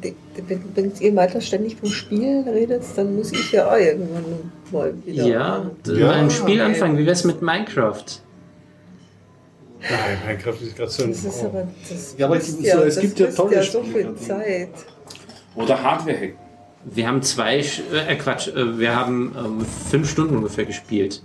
Wenn, wenn ihr weiter ständig vom Spiel redet, dann muss ich ja auch irgendwann mal wieder. Ja, Ja. ein Spiel anfangen. Wie wär's mit Minecraft? Nein, Minecraft ist gerade so ein. Das ist aber. Das Ja, aber frisst so- es das gibt ja tolle ja so Spiele viel. Zeit. Oder Hardware-Hack. Wir haben zwei, Sch- äh Quatsch, äh, wir haben ähm, fünf Stunden ungefähr gespielt.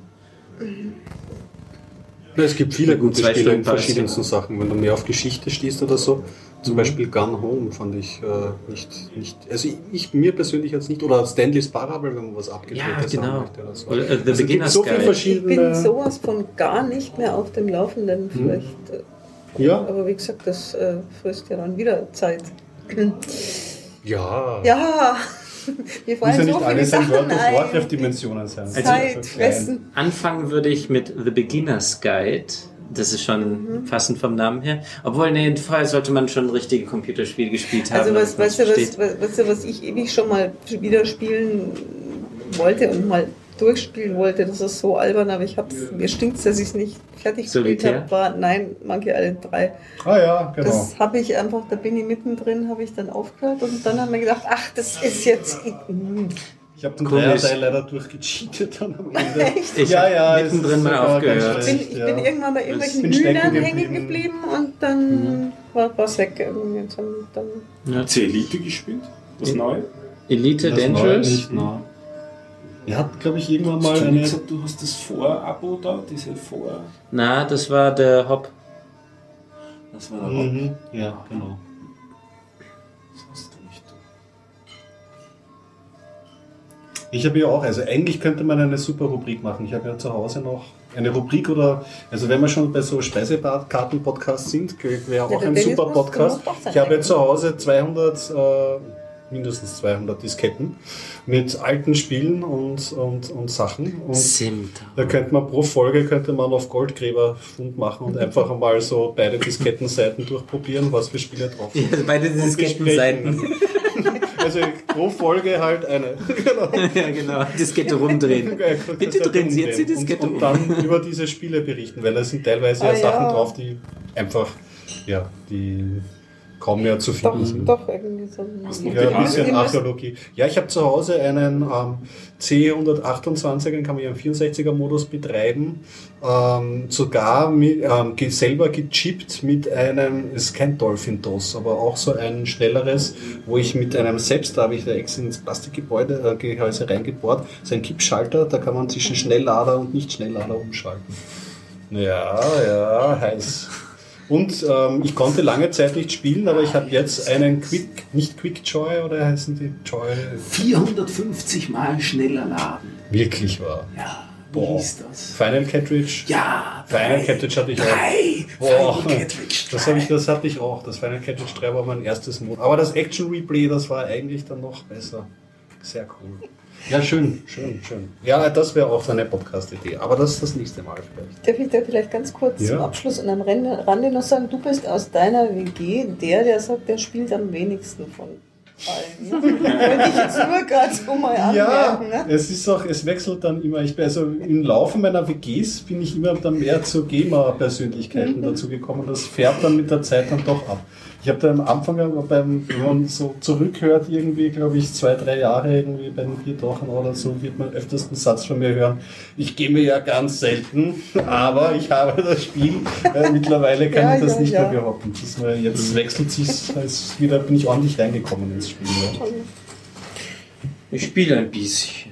Ja, es gibt viele gute Zwei Spiele in verschiedensten Sachen. Wenn du mehr auf Geschichte stehst oder so, zum Beispiel Gun Home fand ich äh, nicht, nicht, also ich, ich mir persönlich jetzt nicht, oder Stanley's Parable, wenn man was abgedrehtes Ja, genau. möchte oder so. Oder, äh, The Also es gibt Beginner's so viele Guide. Ich verschiedene. bin sowas von gar nicht mehr auf dem Laufenden. Vielleicht. äh, ja, Aber wie gesagt, das äh, frisst ja dann wieder Zeit. ja. Ja, Muss fallen ja so nicht viele alles in World of ein. Warcraft-Dimensionen sein. Also-. Anfangen würde ich mit The Beginner's Guide. Das ist schon passend vom Namen her. Obwohl, nee, vorher sollte man schon richtige Computerspiele gespielt haben. Also was, weißt du, was, weißt du, was ich ewig schon mal wieder spielen wollte und mal durchspielen wollte, das ist so albern, aber ich hab's, mir stinkt's, dass ich es nicht fertig gespielt habe, war, nein, Monkey Island 3. Ah ja, genau. Das habe ich einfach, da bin ich mittendrin, habe ich dann aufgehört und dann haben wir gedacht, ach, das ist jetzt... Ich habe den. Dreierteil leider durchgecheatet dann am Ende. Echt? Ich ja, hab ja, es mittendrin mal aufgehört. Ich bin, ich ja. bin irgendwann bei irgendwelchen Hühnern geblieben. hängen geblieben und dann war es weg. irgendwie. Dann, dann Ja. Hat sie Elite gespielt? Das neue? Elite Das Dangerous? nah. Er hat, glaube ich, irgendwann mal eine. gesagt, du hast das Vor-Abo da? Diese Vor... Na, das war der Hop. Das war der Mhm. Ja, genau. Ich habe ja auch, also eigentlich könnte man eine super Rubrik machen. Ich habe ja zu Hause noch eine Rubrik oder, also wenn wir schon bei so Speisekarten-Podcasts sind, wäre auch Ja, ein super muss- Podcast. Ich habe ja zu Hause 200, äh, mindestens 200 Disketten mit alten Spielen und, und, und Sachen. Und Simta. da könnte man pro Folge könnte man auf Goldgräberfund machen und einfach einmal so beide Diskettenseiten durchprobieren, was für Spiele drauf sind. Ja, beide besprechen. Also pro Folge halt eine. genau. ja, genau. Diskette rumdrehen. Bitte drehen Sie jetzt die und, Diskette und um. dann über diese Spiele berichten, weil da sind teilweise ja Ah, Sachen ja. drauf, die einfach, ja, die kaum mehr zu Doch, finden sind. doch, irgendwie so. ein- Ja, ein bisschen Archäologie. Ja, ich habe zu Hause einen ähm, C128, den kann man ja im 64er-Modus betreiben. Ähm, sogar mit, ähm, selber gechippt mit einem, es ist kein Dolphin DOS, aber auch so ein schnelleres, wo ich mit einem selbst, da habe ich da extra ins Plastikgebäude, äh, Gehäuse reingebohrt, so ein Kippschalter, da kann man zwischen Schnelllader und Nicht-Schnelllader umschalten. Ja, ja, heiß. Und ähm, ich konnte lange Zeit nicht spielen, aber ich habe jetzt einen Quick, nicht Quick Joy oder heißen die Joy? 450 Mal schneller laden. Wirklich wahr. Ja, Boah. wie ist das? Final Cartridge? Ja, Final Cartridge hatte ich auch. drei. Boah, Final Cartridge das, ich, das hatte ich auch. Das Final Cartridge 3 war mein erstes Mod. Aber das Action Replay, das war eigentlich dann noch besser. Sehr cool. Ja, schön, schön, schön. Ja, das wäre auch so eine Podcast-Idee. Aber das das nächste Mal vielleicht. Darf ich da vielleicht ganz kurz Ja. zum Abschluss und am Rande, noch sagen, du bist aus deiner WG der, der sagt, der spielt am wenigsten von allen. Ne? Wollte ich jetzt nur gerade so mal Ja, anmerken. Ne? es ist auch, es wechselt dann immer. Ich bin also im Laufe meiner WGs bin ich immer dann mehr zu Gamer-Persönlichkeiten dazu gekommen. Das färbt dann mit der Zeit dann doch ab. Ich habe da am Anfang, aber beim, wenn man so zurückhört, irgendwie, glaube ich, zwei, drei Jahre irgendwie bei den Biertauchen oder so, wird man öfters einen Satz von mir hören. Ich gehe mir ja ganz selten, aber ich habe das Spiel. Äh, mittlerweile kann Ja, ich das ja, nicht ja. mehr behaupten. Das, weil jetzt wechselt sich, wieder bin ich ordentlich reingekommen ins Spiel. Ja. Ich spiele ein bisschen.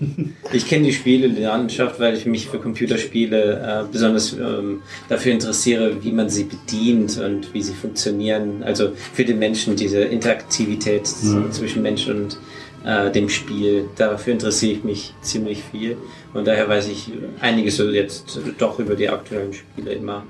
Ich kenne die Spielelandschaft, weil ich mich für Computerspiele äh, besonders ähm, dafür interessiere, wie man sie bedient und wie sie funktionieren. Also für den Menschen diese Interaktivität z- zwischen Mensch und äh, dem Spiel. Dafür interessiere ich mich ziemlich viel. Und daher weiß ich einiges so jetzt doch über die aktuellen Spiele immer.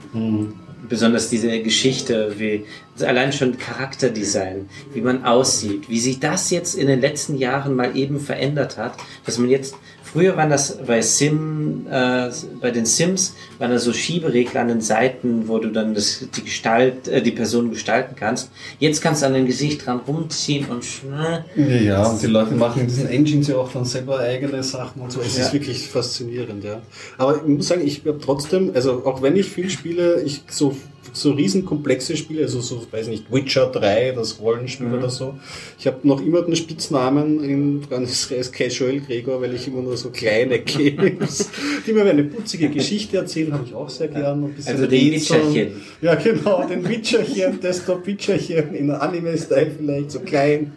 Besonders diese Geschichte, wie allein schon Charakterdesign, wie man aussieht, wie sich das jetzt in den letzten Jahren mal eben verändert hat, dass man jetzt früher waren das bei Sim, äh, bei den Sims waren da so Schieberegler an den Seiten, wo du dann das, die Gestalt, äh, die Person gestalten kannst. Jetzt kannst du an dem Gesicht dran rumziehen und schnell. Ja, und die Leute machen in diesen Engines ja auch dann selber eigene Sachen und so. Es Ja. ist wirklich faszinierend, ja. Aber ich muss sagen, ich habe trotzdem, also auch wenn ich viel spiele, ich so, so riesenkomplexe Spiele, also so, weiß nicht, Witcher 3, das Rollenspiel Mhm. oder so. Ich habe noch immer den Spitznamen in als Casual Gregor, weil ich immer nur so kleine Games, die mir eine putzige Geschichte erzählen, habe ich auch sehr gern. Ein bisschen Also den. Witcherchen. Ja, genau, den Witcherchen, Desktop-Witcherchen in Anime-Style vielleicht, so klein,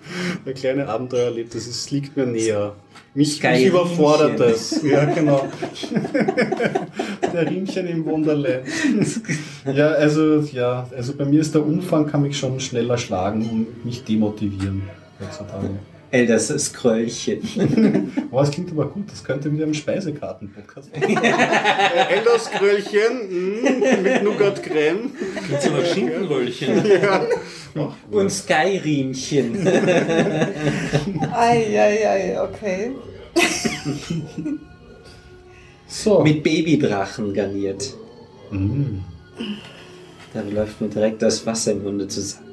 der kleine Abenteuer erlebt, das ist, liegt mir näher. Mich, mich überfordert das. Ja, genau. der Riemchen im Wunderland. Ja, also, ja, also bei mir ist der Umfang, kann mich schon schneller schlagen und mich demotivieren. Heutzutage. Ist Kröllchen. Oh, das klingt aber gut, das könnte wieder im Speisekarten-Podcast äh, Elderskröllchen mm, mit Nougat-Creme. Gibt's noch Schinkenröllchen? Ja. Ach, Und Skyriemchen. Eieiei, okay. So. Mit Babydrachen garniert. Mm. Da läuft mir direkt das Wasser im Munde zusammen.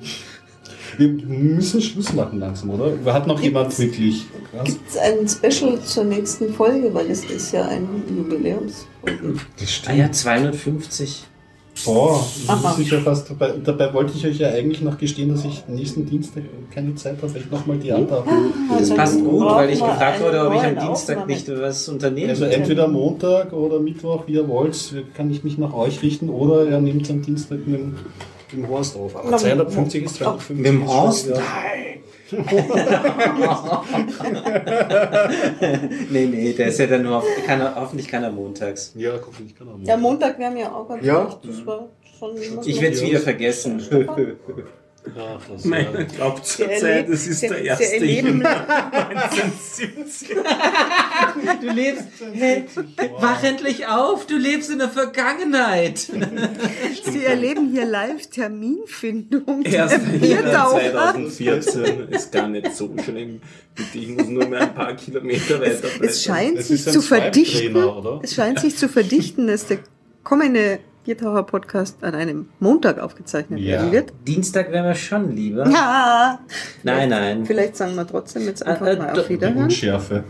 Wir müssen Schluss machen langsam, oder? Hat noch jemand wirklich? Gibt es ein Special zur nächsten Folge, weil es ist ja ein Jubiläumsfolge. Das Ah ja, 250. Boah, das ist sicher fast dabei. Dabei wollte ich euch ja eigentlich noch gestehen, dass ich nächsten Dienstag keine Zeit habe, weil ich nochmal die darf. Das dann passt gut, weil ich gefragt wurde, ob ich am Dienstag nicht was unternehmen Also entweder Montag oder Mittwoch, wie ihr wollt, kann ich mich nach euch richten oder ihr nehmt am Dienstag mit dem, mit dem Horst auf. Aber Na, 250 ist 250. Mit dem Horst? wieder- nee, nee, der ist ja dann nur, auf, kann er, hoffentlich kann er montags. Ja, hoffentlich kann er Ja, Montag wäre mir auch ganz Ja. recht. Das war schon Ich werde es wieder vergessen. Ach, das, Meine glaubt zur Zeit, es ist der erste Jänner 1970. Du lebst, hey, wach endlich auf, du lebst in der Vergangenheit. Sie erleben hier live Terminfindung. 1. Jänner Biertaucher. 2014 ist gar nicht so schlimm. Ich muss nur mehr ein paar Kilometer weiter Es scheint Es sich zu verdichten. Es scheint sich zu verdichten, dass der kommende Biertaucher-Podcast an einem Montag aufgezeichnet Ja. werden wird. Dienstag wäre mir schon lieber. Ja! Nein, nein. Vielleicht sagen wir trotzdem jetzt einfach Äh, äh, mal auf Die Wiederhören. Unschärfe.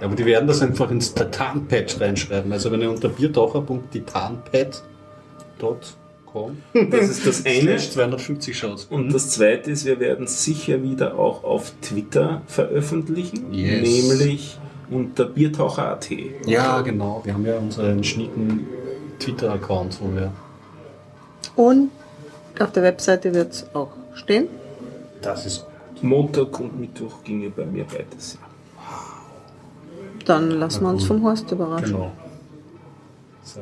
Ja, aber die werden das einfach ins Titan-Patch reinschreiben. Also wenn ihr unter biertaucher.titanpad.com Das ist das eine. slash 250 schaut. Und das zweite ist, wir werden sicher wieder auch auf Twitter veröffentlichen, Yes. nämlich unter biertaucher.at. Ja, genau. Wir haben ja unseren schnieken Twitter-Account, wo wir. Und auf der Webseite wird es auch stehen. Das ist. Montag und Mittwoch ginge bei mir beides. Dann lassen wir uns vom Horst überraschen. Genau.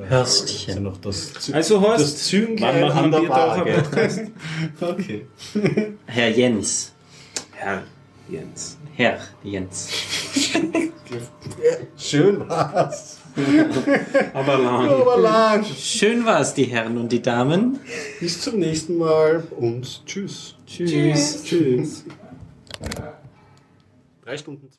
Hörstchen. Also noch das, Zü- Also Horst, das Zünglein machen an der Waage. Podcast? Okay. Herr Jens. Herr Jens. Herr Jens. Schön war's. Aber lang. Aber lang. Schön war es, die Herren und die Damen. Bis zum nächsten Mal und tschüss. Tschüss. Tschüss. Drei Stunden zwei.